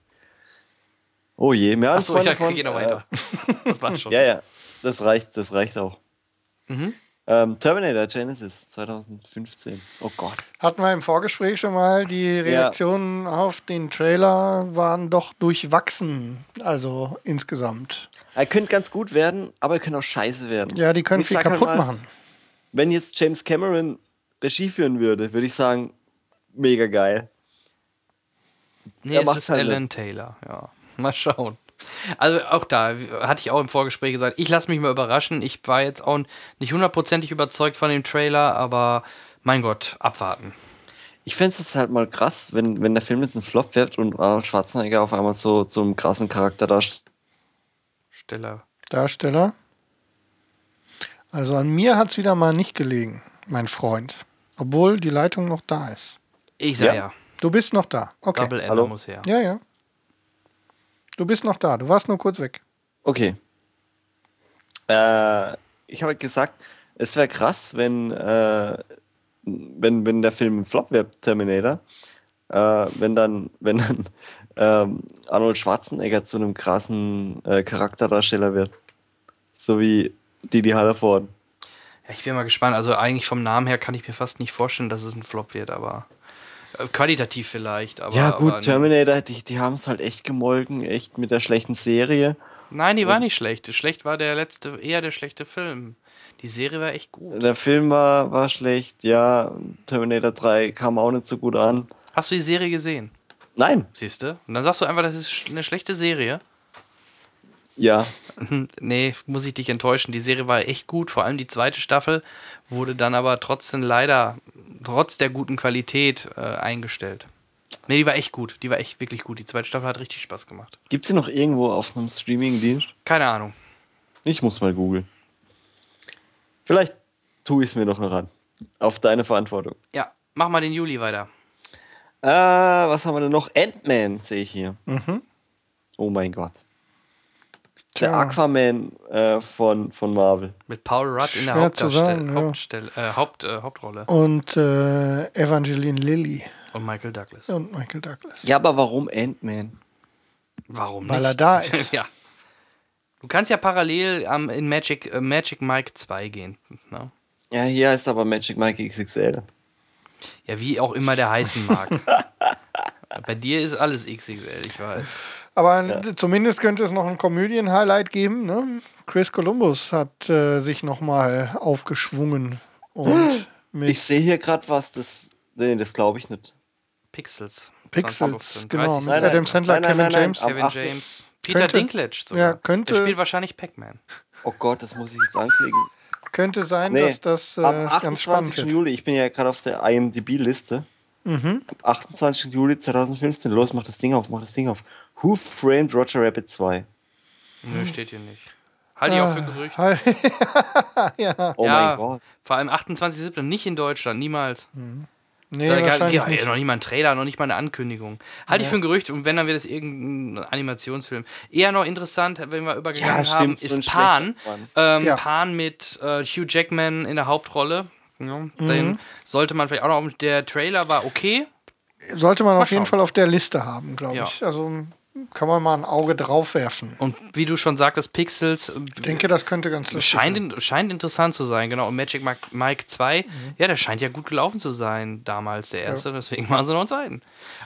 Speaker 3: Oh je, mehr als
Speaker 2: Achso, ich geh noch
Speaker 3: äh,
Speaker 2: weiter. [LAUGHS] Das war schon.
Speaker 3: Ja, ja, das reicht, das reicht auch.
Speaker 2: Mhm.
Speaker 3: Ähm, Terminator Genesis 2015. Oh Gott.
Speaker 4: Hatten wir im Vorgespräch schon mal, die Reaktionen auf den Trailer waren doch durchwachsen. Also insgesamt.
Speaker 3: Er könnte ganz gut werden, aber er könnte auch scheiße werden.
Speaker 4: Ja, die können
Speaker 3: Ich
Speaker 4: viel
Speaker 3: halt
Speaker 4: kaputt
Speaker 3: mal,
Speaker 4: machen.
Speaker 3: Wenn jetzt James Cameron Regie führen würde, würde ich sagen, mega geil.
Speaker 2: Nee,
Speaker 3: Er
Speaker 2: es ist
Speaker 3: halt
Speaker 2: Alan Taylor, ja. Mal schauen. Also auch da hatte ich auch im Vorgespräch gesagt, ich lasse mich mal überraschen. Ich war jetzt auch nicht hundertprozentig überzeugt von dem Trailer, aber mein Gott, abwarten.
Speaker 3: Ich fände es halt mal krass, wenn, wenn der Film jetzt ein Flop wird und Arnold Schwarzenegger auf einmal so so einen krassen Charakter darstellt.
Speaker 2: Stiller.
Speaker 4: Darsteller. Also an mir hat es wieder mal nicht gelegen, mein Freund. Obwohl die Leitung noch da ist.
Speaker 2: Ich sag
Speaker 3: Ja.
Speaker 2: ja.
Speaker 4: Du bist noch da. Okay.
Speaker 2: Double Ender
Speaker 3: Hallo?
Speaker 2: muss her.
Speaker 4: Ja, ja. Du bist noch da. Du warst nur kurz weg.
Speaker 3: Okay. Äh, ich habe gesagt, es wäre krass, wenn, äh, wenn, wenn der Film ein Flop wäre, Terminator, äh, wenn dann, wenn dann ähm, Arnold Schwarzenegger zu einem krassen äh, Charakterdarsteller wird. So wie Didi Hallerford.
Speaker 2: Ja, ich bin mal gespannt. Also eigentlich vom Namen her kann ich mir fast nicht vorstellen, dass es ein Flop wird, aber qualitativ vielleicht. Aber,
Speaker 3: Ja, gut,
Speaker 2: aber,
Speaker 3: Terminator, die, die haben es halt echt gemolken, echt mit der schlechten Serie.
Speaker 2: Nein, die war nicht schlecht. Schlecht war der letzte, eher der schlechte Film. Die Serie war echt gut.
Speaker 3: Der Film war, war schlecht, ja. Terminator 3 kam auch nicht so gut an.
Speaker 2: Hast du die Serie gesehen?
Speaker 3: Nein,
Speaker 2: Siehst du? Und dann sagst du einfach, das ist eine schlechte Serie.
Speaker 3: ja.
Speaker 2: nee, muss ich dich enttäuschen. Die Serie war echt gut. Vor allem die zweite Staffel wurde dann aber trotzdem leider, trotz der guten Qualität, äh, eingestellt. Nee, die war echt gut. Die war echt wirklich gut. Die zweite Staffel hat richtig Spaß gemacht.
Speaker 3: Gibt sie noch irgendwo auf einem Streaming-Dienst?
Speaker 2: Keine Ahnung.
Speaker 3: Ich muss mal googeln. Vielleicht tue ich es mir noch noch an. Auf deine Verantwortung.
Speaker 2: Ja, mach mal den Juli weiter.
Speaker 3: Äh, was haben wir denn noch? Ant-Man sehe ich hier.
Speaker 4: Mhm.
Speaker 3: Oh mein Gott. Der
Speaker 4: Tja.
Speaker 3: Aquaman äh, von, von Marvel.
Speaker 2: Mit Paul Rudd in der
Speaker 4: Schwer zu
Speaker 2: Hauptdarstell
Speaker 4: sagen, ja.
Speaker 2: Hauptstell äh, Haupt, äh, Hauptrolle.
Speaker 4: Und äh, Evangeline Lilly
Speaker 2: Und Michael Douglas.
Speaker 4: und Michael Douglas.
Speaker 3: Ja, aber warum Ant-Man?
Speaker 2: Warum
Speaker 4: Weil
Speaker 2: nicht?
Speaker 4: er da [LAUGHS] ist.
Speaker 2: ja. Du kannst ja parallel ähm, in Magic, äh, Magic Mike 2 gehen. Ne?
Speaker 3: Ja, hier heißt aber Magic Mike XXL.
Speaker 2: Ja, wie auch immer der heißen mag. [LAUGHS] Bei dir ist alles XXL, ich weiß.
Speaker 4: Aber zumindest könnte es noch ein Komödien-Highlight geben. Ne? Chris Columbus hat äh, sich nochmal aufgeschwungen. Und
Speaker 3: Ich sehe hier gerade was, das. Nee, das glaube ich nicht.
Speaker 2: Pixels.
Speaker 4: Pixels,
Speaker 2: 2015,
Speaker 4: genau.
Speaker 2: 30.
Speaker 4: Mit Adam Sandler,
Speaker 3: Nein, nein,
Speaker 4: Kevin
Speaker 3: nein, nein.
Speaker 4: James.
Speaker 3: Am
Speaker 2: Kevin
Speaker 3: 8.
Speaker 2: James. Peter
Speaker 4: Könnte-
Speaker 2: Dinklage sogar.
Speaker 4: ja, könnte-
Speaker 2: Der spielt wahrscheinlich Pac-Man.
Speaker 3: Oh Gott, das muss ich jetzt anklicken.
Speaker 4: Könnte sein,
Speaker 3: Nee,
Speaker 4: dass das äh,
Speaker 3: Am
Speaker 4: ganz spannend
Speaker 3: 28.
Speaker 4: wird.
Speaker 3: Juli, ich bin ja gerade auf der IMDb-Liste.
Speaker 4: Mhm.
Speaker 3: Am 28. Juli 2015. Los, mach das Ding auf, mach das Ding auf. Who Framed Roger Rabbit 2?
Speaker 2: Nö, steht hier nicht. Halte ich auch für
Speaker 4: Ah,
Speaker 2: Gerüchte.
Speaker 4: halt- [LAUGHS] ja.
Speaker 3: Oh
Speaker 2: ja,
Speaker 3: mein Gott.
Speaker 2: vor allem 28.07. nicht in Deutschland, niemals.
Speaker 4: Nee,
Speaker 2: da
Speaker 4: wahrscheinlich
Speaker 2: ja,
Speaker 4: nicht.
Speaker 2: noch nicht mal ein Trailer, noch nicht mal eine Ankündigung. Halte ich für ein Gerücht und wenn, dann wird es irgendein Animationsfilm. Eher noch interessant, wenn wir übergegangen
Speaker 3: Ja,
Speaker 2: haben,
Speaker 3: so
Speaker 2: ist Pan. Ähm,
Speaker 4: Ja.
Speaker 2: Pan mit äh, Hugh Jackman in der Hauptrolle. Ja,
Speaker 4: Mhm.
Speaker 2: Den sollte man vielleicht auch noch. Der Trailer war okay.
Speaker 4: Sollte man auf jeden
Speaker 2: schauen.
Speaker 4: Fall auf der Liste haben, glaube
Speaker 2: Ja.
Speaker 4: ich. Also kann man mal ein Auge drauf werfen.
Speaker 2: Und wie du schon sagtest, Pixels. äh,
Speaker 4: Ich denke, das könnte ganz lustig
Speaker 2: Scheint,
Speaker 4: sein.
Speaker 2: in, scheint interessant zu sein, genau. Und Magic Mike, Mike 2,
Speaker 4: Mhm.
Speaker 2: ja, der scheint ja gut gelaufen zu sein, damals der erste, deswegen machen sie noch einen zweiten.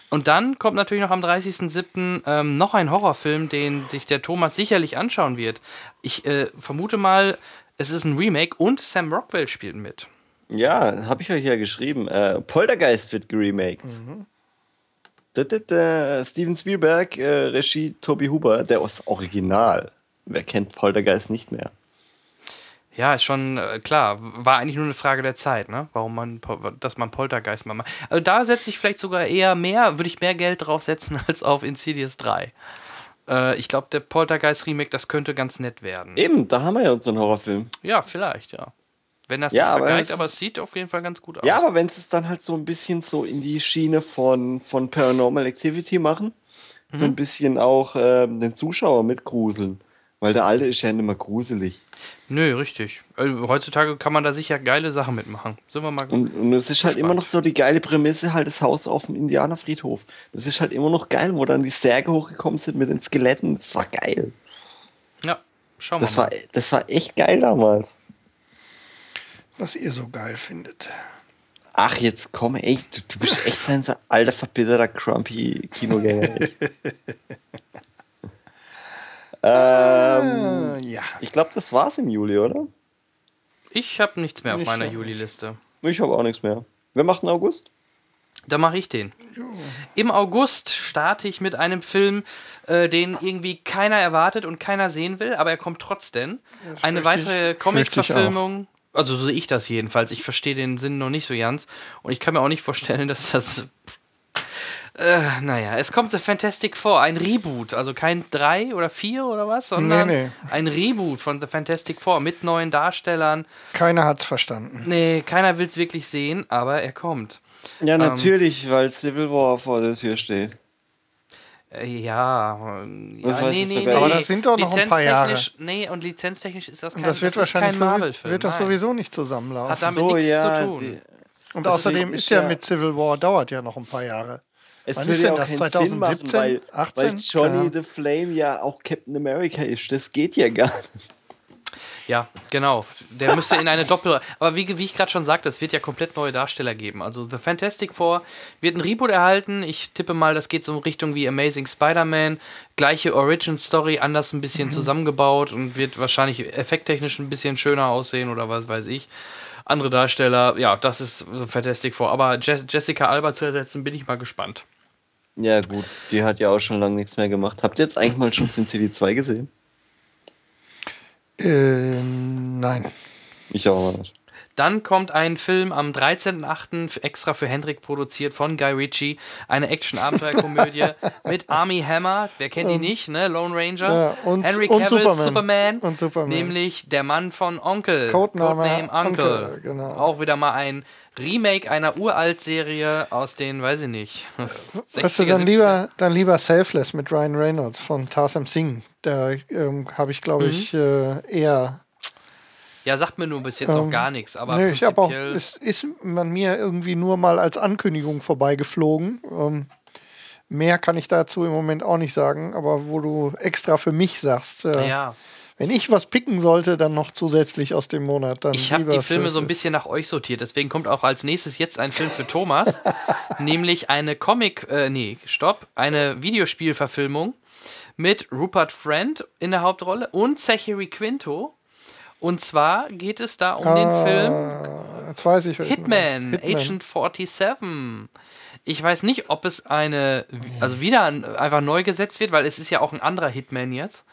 Speaker 2: Und dann kommt natürlich noch am 30.07. Ähm, noch ein Horrorfilm, den sich der Thomas sicherlich anschauen wird. Ich äh, vermute mal, es ist ein Remake und Sam Rockwell spielt mit.
Speaker 3: Ja, habe ich euch ja geschrieben. Äh, Poltergeist wird geremaked.
Speaker 2: Mhm.
Speaker 3: Da, da, da, Steven Spielberg, äh, Regie Toby Huber, der ist Original. Wer kennt Poltergeist nicht mehr?
Speaker 2: Ja, ist schon äh, klar. War eigentlich nur eine Frage der Zeit, ne? Warum man, dass man Poltergeist mal macht. Also da setze ich vielleicht sogar eher mehr, würde ich mehr Geld drauf setzen [LAUGHS] als auf Insidious 3. Äh, ich glaube, der Poltergeist Remake, das könnte ganz nett werden.
Speaker 3: Eben, da haben wir ja unseren Horrorfilm.
Speaker 2: Ja, vielleicht, ja. Wenn das
Speaker 3: Ja,
Speaker 2: nicht
Speaker 3: aber
Speaker 2: vergeigt,
Speaker 3: es
Speaker 2: aber es sieht auf jeden Fall ganz gut aus.
Speaker 3: Ja, aber wenn sie es dann halt so ein bisschen so in die Schiene von, von Paranormal Activity machen, so
Speaker 2: Mhm.
Speaker 3: ein bisschen auch ähm, den Zuschauer mitgruseln. Weil der alte ist ja nicht mehr gruselig.
Speaker 2: Nö, richtig. Äh, heutzutage kann man da sicher geile Sachen mitmachen. Sind wir mal
Speaker 3: Und, und es ist halt immer noch so die geile Prämisse, halt das Haus auf dem Indianerfriedhof. Das ist halt immer noch geil, wo dann die Särge hochgekommen sind mit den Skeletten. Das war geil.
Speaker 2: Ja, schauen wir
Speaker 3: Das
Speaker 2: mal.
Speaker 3: war, das war echt geil damals.
Speaker 4: Was ihr so geil findet.
Speaker 3: Ach, jetzt komm, ey, du, du bist echt ein alter, verbitterter, crumpy Kinogänger. [LAUGHS] ähm,
Speaker 4: Äh, ja.
Speaker 3: ich glaube, das war's im Juli, oder?
Speaker 2: Ich habe nichts mehr auf
Speaker 4: Ich
Speaker 2: meiner. Juli-Liste.
Speaker 3: Ich habe auch nichts mehr. Wer macht den August?
Speaker 2: Dann mache ich den. Im August starte ich mit einem Film, äh, den irgendwie keiner erwartet und keiner sehen will, aber er kommt trotzdem. Eine weitere Comic-Verfilmung. Also so sehe ich das jedenfalls. Ich verstehe den Sinn noch nicht so ganz. Und ich kann mir auch nicht vorstellen, [LAUGHS] dass das. Äh, naja, es kommt The Fantastic Four, ein Reboot. Also kein 3 oder 4 oder was, sondern
Speaker 4: Nee, nee.
Speaker 2: ein Reboot von The Fantastic Four mit neuen Darstellern.
Speaker 4: Keiner hat's verstanden.
Speaker 2: Nee, keiner will es wirklich sehen, aber er kommt.
Speaker 3: Ja, natürlich, weil Civil War vor der Tür steht.
Speaker 2: Äh, Ja, ähm,
Speaker 3: Das
Speaker 2: ja nee, nee.
Speaker 4: Aber das sind doch noch ein paar Jahre.
Speaker 2: Lizenztechnisch- Nee, und lizenztechnisch ist das kein,
Speaker 4: Und das wird
Speaker 2: das
Speaker 4: wahrscheinlich
Speaker 2: Marvel-Film.
Speaker 4: wird doch
Speaker 2: nein.
Speaker 4: sowieso nicht zusammenlaufen.
Speaker 2: Hat damit
Speaker 3: so,
Speaker 2: nichts
Speaker 3: ja.
Speaker 2: zu tun.
Speaker 3: die-
Speaker 4: Und
Speaker 3: das
Speaker 4: außerdem
Speaker 3: ist
Speaker 4: ja
Speaker 3: ja-
Speaker 4: mit Civil War dauert ja noch ein paar Jahre.
Speaker 3: Es
Speaker 4: Wann ist
Speaker 3: ja
Speaker 4: denn
Speaker 3: auch
Speaker 4: das?
Speaker 3: keinen
Speaker 4: 2017?
Speaker 3: Sinn machen, weil,
Speaker 4: 18?
Speaker 3: weil Johnny the Flame ja auch Captain America ist. Das geht ja gar nicht.
Speaker 2: Ja, genau. Der müsste in eine Doppel. Aber wie, wie ich gerade schon sagte, es wird ja komplett neue Darsteller geben. Also The Fantastic Four wird ein Reboot erhalten. Ich tippe mal, das geht so in Richtung wie Amazing Spider-Man. Gleiche Origin Story, anders ein bisschen
Speaker 4: Mhm.
Speaker 2: zusammengebaut und wird wahrscheinlich effekttechnisch ein bisschen schöner aussehen oder was weiß ich. Andere Darsteller, ja, das ist The Fantastic Four. Aber Je Jessica Alba zu ersetzen, bin ich mal gespannt.
Speaker 3: Ja, gut. Die hat ja auch schon lange nichts mehr gemacht. Habt ihr jetzt eigentlich mal schon Sin City 2 gesehen?
Speaker 4: Äh, nein.
Speaker 3: Ich auch nicht.
Speaker 2: Dann kommt ein Film am 13.08. extra für Hendrik produziert von Guy Ritchie. Eine Action-Abenteuerkomödie [LAUGHS] mit Army Hammer. Wer kennt ihn nicht, ne? Lone Ranger.
Speaker 4: Ja, und-
Speaker 2: Henry
Speaker 4: und
Speaker 2: Cavill,
Speaker 4: Superman.
Speaker 2: Superman.
Speaker 4: Und Superman.
Speaker 2: Nämlich der Mann von Onkel.
Speaker 4: Codename
Speaker 2: Uncle.
Speaker 4: Uncle, genau.
Speaker 2: Auch wieder mal ein Remake einer Uralt-Serie aus den, weiß ich nicht. [LAUGHS]
Speaker 4: Weißt du,
Speaker 2: 60er,
Speaker 4: dann
Speaker 2: 70er.
Speaker 4: lieber, dann lieber Selfless mit Ryan Reynolds von Tarsem Singh. Da ähm, habe ich, glaube ich, äh, eher.
Speaker 2: Ja, sagt mir nur bis jetzt noch
Speaker 4: Ähm,
Speaker 2: gar nichts. Aber
Speaker 4: nee, ich habe auch. Es ist man mir irgendwie nur mal als Ankündigung vorbeigeflogen. Ähm, mehr kann ich dazu im Moment auch nicht sagen. Aber wo du extra für mich sagst, äh,
Speaker 2: ja.
Speaker 4: wenn ich was picken sollte, dann noch zusätzlich aus dem Monat. Dann
Speaker 2: Ich habe die Filme so ein bisschen nach euch sortiert, deswegen kommt auch als nächstes jetzt ein Film für Thomas, [LAUGHS] nämlich eine Comic, äh, nee, stopp, eine Videospielverfilmung mit Rupert Friend in der Hauptrolle und Zachary Quinto. Und zwar geht es da um den Film
Speaker 4: Ah, Jetzt weiß ich,
Speaker 2: Hitman.
Speaker 4: Hitman.
Speaker 2: Agent 47. Ich weiß nicht, ob es eine, also wieder ein- einfach neu gesetzt wird, weil es ist ja auch ein anderer Hitman jetzt.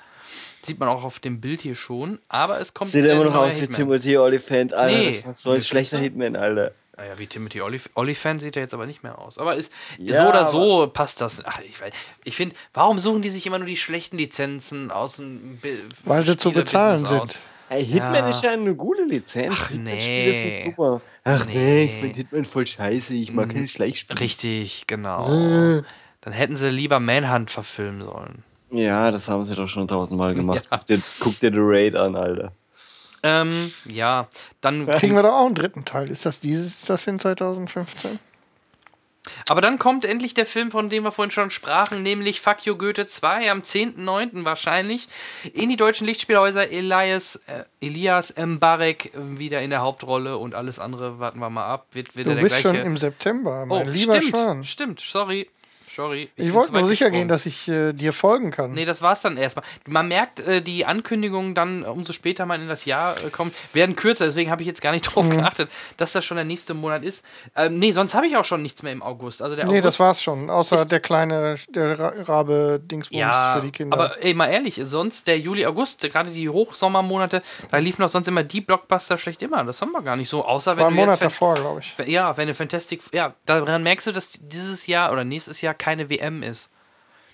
Speaker 2: Sieht man auch auf dem Bild hier schon. Aber es kommt
Speaker 3: Sieht immer noch aus wie
Speaker 2: Hitman.
Speaker 3: Timothy Olyphant, Alter.
Speaker 2: Nee.
Speaker 3: Das war so ein schlechter Hitman, Alter.
Speaker 2: Naja, wie Timothy Olyphant sieht er jetzt aber nicht mehr aus. Aber ist,
Speaker 3: Ja,
Speaker 2: so oder so passt das. Ach, ich weiß- ich finde, warum suchen die sich immer nur die schlechten Lizenzen aus dem Bi-
Speaker 4: Weil sie zu bezahlen sind.
Speaker 3: Hey, Hitman
Speaker 2: Ja.
Speaker 3: ist ja eine gute Lizenz.
Speaker 2: Ach,
Speaker 3: Hitman-Spiele
Speaker 2: nee.
Speaker 3: sind super. Ach nee,
Speaker 2: Nee.
Speaker 3: ich finde Hitman voll scheiße. Ich mag keine Schleichspiele.
Speaker 2: Richtig, genau. Dann hätten sie lieber Manhunt verfilmen sollen.
Speaker 3: Ja, das haben sie doch schon tausendmal [LAUGHS] gemacht.
Speaker 2: Ja.
Speaker 3: Guck, dir, guck dir The Raid an, Alter.
Speaker 2: Ähm, ja, dann
Speaker 4: Kriegen wir doch auch einen dritten Teil. Ist das dieses, ist das in 2015?
Speaker 2: Aber dann kommt endlich der Film, von dem wir vorhin schon sprachen, nämlich Fuck You Goethe 2 am 10.9. wahrscheinlich in die deutschen Lichtspielhäuser. Elias, äh, Elias Mbarek äh, wieder in der Hauptrolle und alles andere warten wir mal ab. Wird wieder
Speaker 4: Du bist
Speaker 2: gleiche.
Speaker 4: schon im September,
Speaker 2: oh,
Speaker 4: mein lieber
Speaker 2: stimmt,
Speaker 4: Schwan.
Speaker 2: stimmt, sorry. Sorry.
Speaker 4: Ich
Speaker 2: bin
Speaker 4: wollte nur sicher
Speaker 2: gesprungen.
Speaker 4: gehen, dass ich äh, dir folgen kann.
Speaker 2: Nee, das war's dann erstmal. Man merkt, äh, die Ankündigungen dann, äh, umso später man in das Jahr äh, kommt, werden kürzer. Deswegen habe ich jetzt gar nicht [LAUGHS] drauf
Speaker 4: Mhm.
Speaker 2: geachtet, dass das schon der nächste Monat ist. Ähm, nee, sonst habe ich auch schon nichts mehr im August. Also der
Speaker 4: nee,
Speaker 2: August
Speaker 4: das war's schon. Außer der kleine, der Ra- Rabe Dingsbums
Speaker 2: ja,
Speaker 4: für die Kinder.
Speaker 2: aber ey, mal ehrlich, sonst der Juli, August, gerade die Hochsommermonate, da liefen doch sonst immer die Blockbuster schlecht immer. Das haben wir gar nicht so, außer wenn
Speaker 4: War ein
Speaker 2: du
Speaker 4: Monat davor, glaube ich.
Speaker 2: ja, wenn eine Fantastic, ja, daran merkst du, dass dieses Jahr oder nächstes Jahr keine WM ist.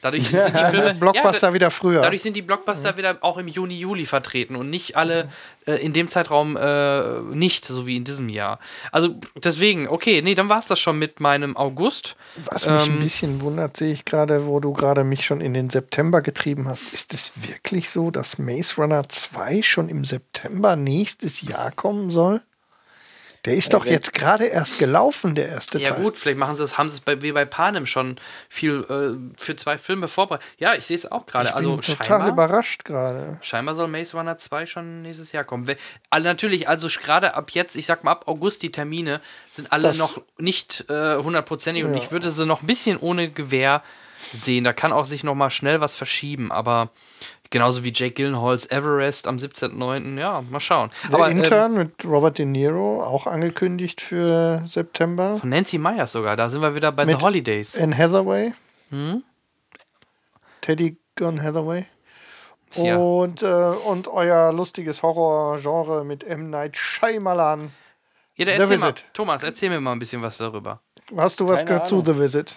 Speaker 2: Dadurch [LAUGHS] sind die Filme
Speaker 4: Blockbuster
Speaker 2: ja,
Speaker 4: wieder früher.
Speaker 2: Dadurch sind die Blockbuster wieder auch im Juni, Juli vertreten und nicht alle äh, in dem Zeitraum äh, nicht, so wie in diesem Jahr. Also deswegen, okay, nee, dann war es das schon mit meinem August.
Speaker 4: Was mich
Speaker 2: ähm,
Speaker 4: ein bisschen wundert, sehe ich gerade, wo du gerade mich schon in den September getrieben hast. Ist es wirklich so, dass Maze Runner 2 schon im September nächstes Jahr kommen soll? Der ist doch
Speaker 3: wenn-
Speaker 4: jetzt gerade erst gelaufen, der erste
Speaker 2: Ja
Speaker 4: Teil.
Speaker 2: gut, vielleicht machen sie es, haben sie es bei, wie bei Panem schon viel äh, für zwei Filme vorbereitet. Ja, ich sehe es auch gerade.
Speaker 4: Ich
Speaker 2: Also
Speaker 4: bin total
Speaker 2: scheinbar,
Speaker 4: überrascht gerade.
Speaker 2: scheinbar soll Maze Runner 2 schon nächstes Jahr kommen. Also natürlich, also gerade ab jetzt, ich sag mal ab August, die Termine sind alle
Speaker 4: Das-
Speaker 2: noch nicht äh, hundertprozentig und
Speaker 4: Ja.
Speaker 2: ich würde sie noch ein bisschen ohne Gewähr sehen. Da kann auch sich noch mal schnell was verschieben, aber Genauso wie Jake Gyllenhaals Everest am 17.09. Ja, mal schauen.
Speaker 4: Der
Speaker 2: Aber, ähm,
Speaker 4: Intern mit Robert De Niro, auch angekündigt für September.
Speaker 2: von Nancy Myers sogar, da sind wir wieder bei
Speaker 4: Mit-
Speaker 2: The Holidays.
Speaker 4: Anne Hathaway.
Speaker 2: Hm?
Speaker 4: Teddy Gun Hathaway.
Speaker 2: Tja.
Speaker 4: Und, äh, und euer lustiges Horror-Genre mit M. Night Shyamalan.
Speaker 2: Ja,
Speaker 4: The
Speaker 2: erzähl mal,
Speaker 4: Visit.
Speaker 2: Thomas, erzähl mir mal ein bisschen was darüber.
Speaker 4: Hast du was
Speaker 3: Keine
Speaker 4: gehört zu
Speaker 3: Ahnung.
Speaker 4: The Visit?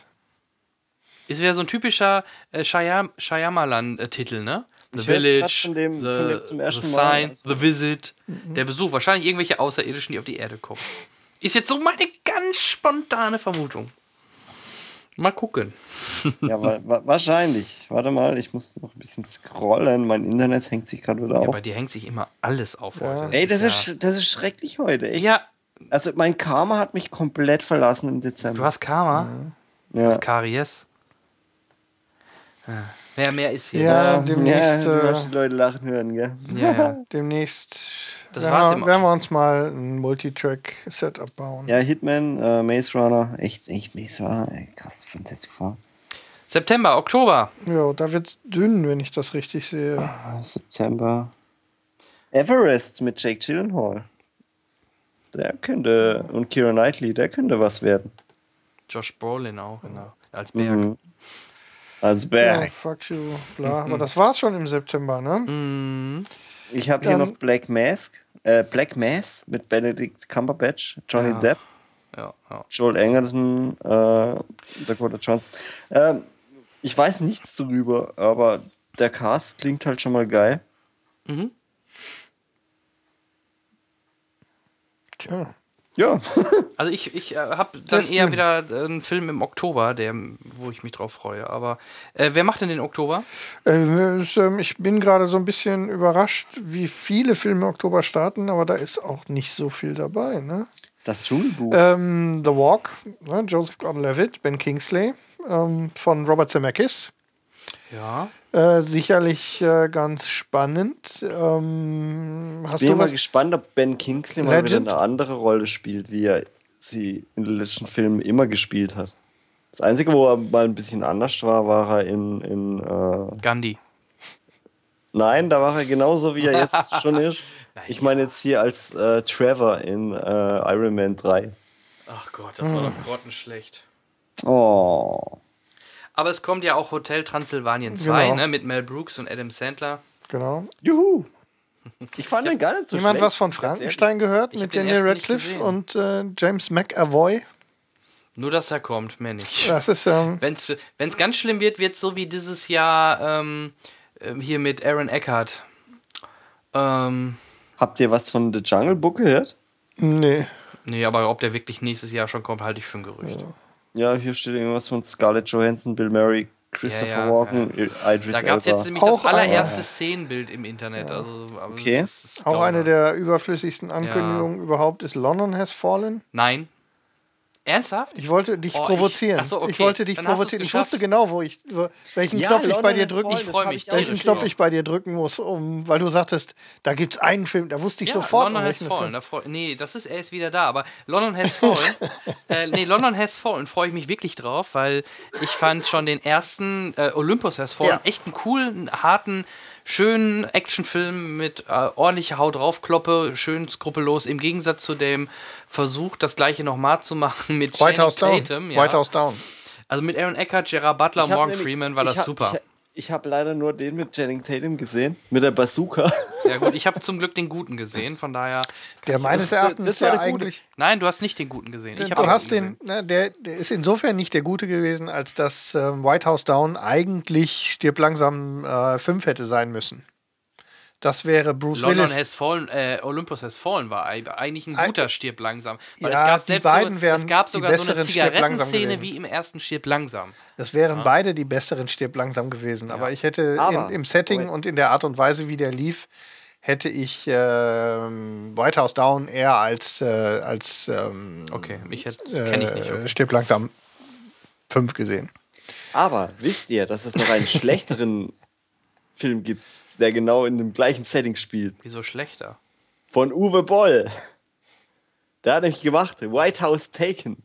Speaker 2: Ist wieder so ein typischer äh, Shyam Shyamalan-Titel, ne? The
Speaker 3: Ich
Speaker 2: Village,
Speaker 3: von dem-
Speaker 2: the,
Speaker 3: von dem zum ersten
Speaker 2: the
Speaker 3: Mal,
Speaker 2: Sign,
Speaker 3: also-
Speaker 2: The Visit,
Speaker 4: Mhm.
Speaker 2: der Besuch. Wahrscheinlich irgendwelche Außerirdischen, die auf die Erde kommen. Ist jetzt so meine ganz spontane Vermutung. Mal gucken.
Speaker 3: Ja, wa wa wahrscheinlich. Warte mal, ich muss noch ein bisschen scrollen. Mein Internet hängt sich gerade wieder
Speaker 2: Ja,
Speaker 3: auf.
Speaker 2: bei dir hängt sich immer alles auf
Speaker 4: Ja.
Speaker 2: heute.
Speaker 3: Ey, das
Speaker 2: ja,
Speaker 3: ist, sch- das ist schrecklich heute. Echt.
Speaker 2: Ja,
Speaker 3: Also mein Karma hat mich komplett verlassen im Dezember.
Speaker 2: du hast Karma, du
Speaker 3: ja.
Speaker 2: hast Karies. Ja. Wer mehr ist hier?
Speaker 4: Ja,
Speaker 3: ja,
Speaker 4: demnächst,
Speaker 3: du
Speaker 4: äh,
Speaker 3: hast die Leute lachen hören, gell?
Speaker 2: Ja, ja. [LAUGHS]
Speaker 4: Demnächst
Speaker 2: Das
Speaker 4: werden,
Speaker 2: war's
Speaker 4: wir, werden wir uns mal ein Multitrack-Setup bauen.
Speaker 3: Ja, Hitman, äh, Maze Runner, echt, echt Maze Runner, krass, Fantastic Four.
Speaker 2: September, Oktober.
Speaker 4: Ja, da wird's dünn, wenn ich das richtig sehe.
Speaker 3: Ah, September. Everest mit Jake Gyllenhaal. Der könnte, und Kira Knightley, der könnte was werden.
Speaker 2: Josh Brolin auch, genau. Als Berg.
Speaker 3: Mhm. Als
Speaker 4: Ja,
Speaker 3: Berg.
Speaker 4: fuck you, bla. Aber das war's schon im September, ne?
Speaker 2: Mhm.
Speaker 3: Ich habe hier noch Black Mask, äh, Black Mass mit Benedict Cumberbatch, Johnny
Speaker 2: Ja.
Speaker 3: Depp,
Speaker 2: Ja, ja.
Speaker 3: Joel Egerton, äh, Dakota Johnson. Ähm, ich weiß nichts darüber, aber der Cast klingt halt schon mal geil.
Speaker 2: Mhm.
Speaker 4: Tja.
Speaker 3: Ja.
Speaker 2: Also ich, ich äh, habe dann
Speaker 4: Das-
Speaker 2: eher wieder äh, einen Film im Oktober, der, wo ich mich drauf freue. Aber äh, wer macht denn den Oktober?
Speaker 4: Äh, ähm, ich bin gerade so ein bisschen überrascht, wie viele Filme im Oktober starten, aber da ist auch nicht so viel dabei, ne?
Speaker 3: Das Dschungelbuch.
Speaker 4: Ähm, The Walk, ne? Joseph Gordon-Levitt, Ben Kingsley ähm, von Robert Zemeckis.
Speaker 2: Ja.
Speaker 4: Äh, sicherlich äh, ganz spannend. Ähm, hast
Speaker 3: bin
Speaker 4: du
Speaker 3: mal
Speaker 4: was?
Speaker 3: gespannt, ob Ben Kingsley mal wieder eine andere Rolle spielt, wie er sie in den letzten Filmen immer gespielt hat. Das Einzige, wo er mal ein bisschen anders war, war er in. in äh
Speaker 2: Gandhi.
Speaker 3: Nein, da war er genauso, wie er jetzt [LAUGHS] schon ist. Ich meine jetzt hier als äh, Trevor in äh, Iron Man 3.
Speaker 2: Ach Gott, das war doch grottenschlecht.
Speaker 3: Oh.
Speaker 2: Aber es kommt ja auch Hotel Transylvanien 2,
Speaker 4: Genau.
Speaker 2: ne, mit Mel Brooks und Adam Sandler.
Speaker 4: Genau.
Speaker 3: Juhu. [LAUGHS] Ich fand den gar nicht so
Speaker 4: Jemand
Speaker 3: schlecht.
Speaker 4: was von. Frankenstein gehört
Speaker 2: Ich
Speaker 4: mit Daniel Radcliffe
Speaker 2: gesehen.
Speaker 4: und äh, James McAvoy?
Speaker 2: Nur, dass er kommt, mehr nicht. [LAUGHS]
Speaker 4: Das ist ähm,
Speaker 2: Wenn es ganz schlimm wird, wird es so wie dieses Jahr ähm, ähm, hier mit Aaron Eckhart. Ähm,
Speaker 3: Habt ihr was von The Jungle Book gehört?
Speaker 4: nee.
Speaker 2: nee, aber ob der wirklich nächstes Jahr schon kommt, halte ich für ein Gerücht.
Speaker 3: Ja, hier steht irgendwas von Scarlett Johansson, Bill Murray, Christopher
Speaker 2: Ja, ja,
Speaker 3: Walken, Idris
Speaker 2: Da gab es jetzt nämlich
Speaker 4: Auch
Speaker 2: das allererste Szenenbild im Internet. Also, aber
Speaker 3: Okay.
Speaker 2: das ist
Speaker 4: Auch eine der überflüssigsten Ankündigungen überhaupt ist London Has Fallen.
Speaker 2: Nein. Ernsthaft?
Speaker 4: Ich wollte dich
Speaker 2: Oh, ich-
Speaker 4: provozieren.
Speaker 2: ach so, okay.
Speaker 4: Ich wollte dich
Speaker 2: Dann
Speaker 4: provozieren. Ich wusste genau, wo ich, welchen
Speaker 3: Ja,
Speaker 4: Knopf ich bei dir drücken
Speaker 2: Ich
Speaker 3: ich auch
Speaker 4: welchen. Knopf ich bei dir drücken muss, um, weil du sagtest, da gibt es einen Film, da wusste ich
Speaker 2: Ja,
Speaker 4: sofort,
Speaker 2: London
Speaker 4: um
Speaker 2: Has Fallen. Da freu, nee, das ist, er ist wieder da. Aber London Has [LAUGHS] Fallen, äh, nee, London Has Fallen freue ich mich wirklich drauf, weil ich fand schon den ersten äh, Olympus Has Fallen
Speaker 4: Ja.
Speaker 2: echt einen coolen, harten, schönen Actionfilm mit äh, ordentlicher Haut draufkloppe, schön skrupellos, im Gegensatz zu dem Versuch, das gleiche nochmal zu machen mit
Speaker 4: White House
Speaker 2: Channing
Speaker 4: Down.
Speaker 2: Tatum. Ja.
Speaker 4: White House Down.
Speaker 2: Also mit Aaron Eckhart, Gerard Butler, Morgan
Speaker 3: nämlich-
Speaker 2: Freeman war
Speaker 3: ich
Speaker 2: das
Speaker 3: hab-
Speaker 2: super.
Speaker 3: Ich, habe leider nur den mit Channing Tatum gesehen, mit der Bazooka.
Speaker 2: Ja gut, ich habe zum Glück den guten gesehen, von daher.
Speaker 4: Der meines
Speaker 3: das-
Speaker 4: Erachtens
Speaker 3: das war
Speaker 4: ja
Speaker 3: der gute.
Speaker 4: eigentlich.
Speaker 2: Nein, du hast nicht den guten gesehen. Ich
Speaker 4: Du
Speaker 2: den
Speaker 4: hast den, na, der, der ist insofern nicht der Gute gewesen, als dass ähm, White House Down eigentlich Stirb langsam 5 hätte sein müssen. Das wäre Bruce
Speaker 2: London
Speaker 4: Willis.
Speaker 2: Has Fallen, äh, Olympus Has Fallen war ei- eigentlich ein
Speaker 4: Ei-
Speaker 2: guter Stirb langsam. Weil
Speaker 4: Ja,
Speaker 2: es gab
Speaker 4: die
Speaker 2: selbst
Speaker 4: beiden
Speaker 2: so,
Speaker 4: wären
Speaker 2: es gab sogar so eine Zigarettenszene wie im ersten Stirb langsam.
Speaker 4: Das wären beide die besseren Stirb langsam gewesen. Aber ich hätte
Speaker 3: Aber-
Speaker 4: in, im Setting
Speaker 3: Moment.
Speaker 4: und in der Art und Weise, wie der lief, hätte ich ähm, White House Down eher als, äh, als ähm,
Speaker 2: Okay, mich kenne ich nicht.
Speaker 4: äh,
Speaker 2: Okay.
Speaker 4: Stirb langsam 5 gesehen.
Speaker 3: Aber wisst ihr, dass es noch einen [LAUGHS] schlechteren Film gibt, der genau in dem gleichen Setting spielt?
Speaker 2: Wieso schlechter?
Speaker 3: Von Uwe Boll. Der hat nämlich gemacht, White House Taken.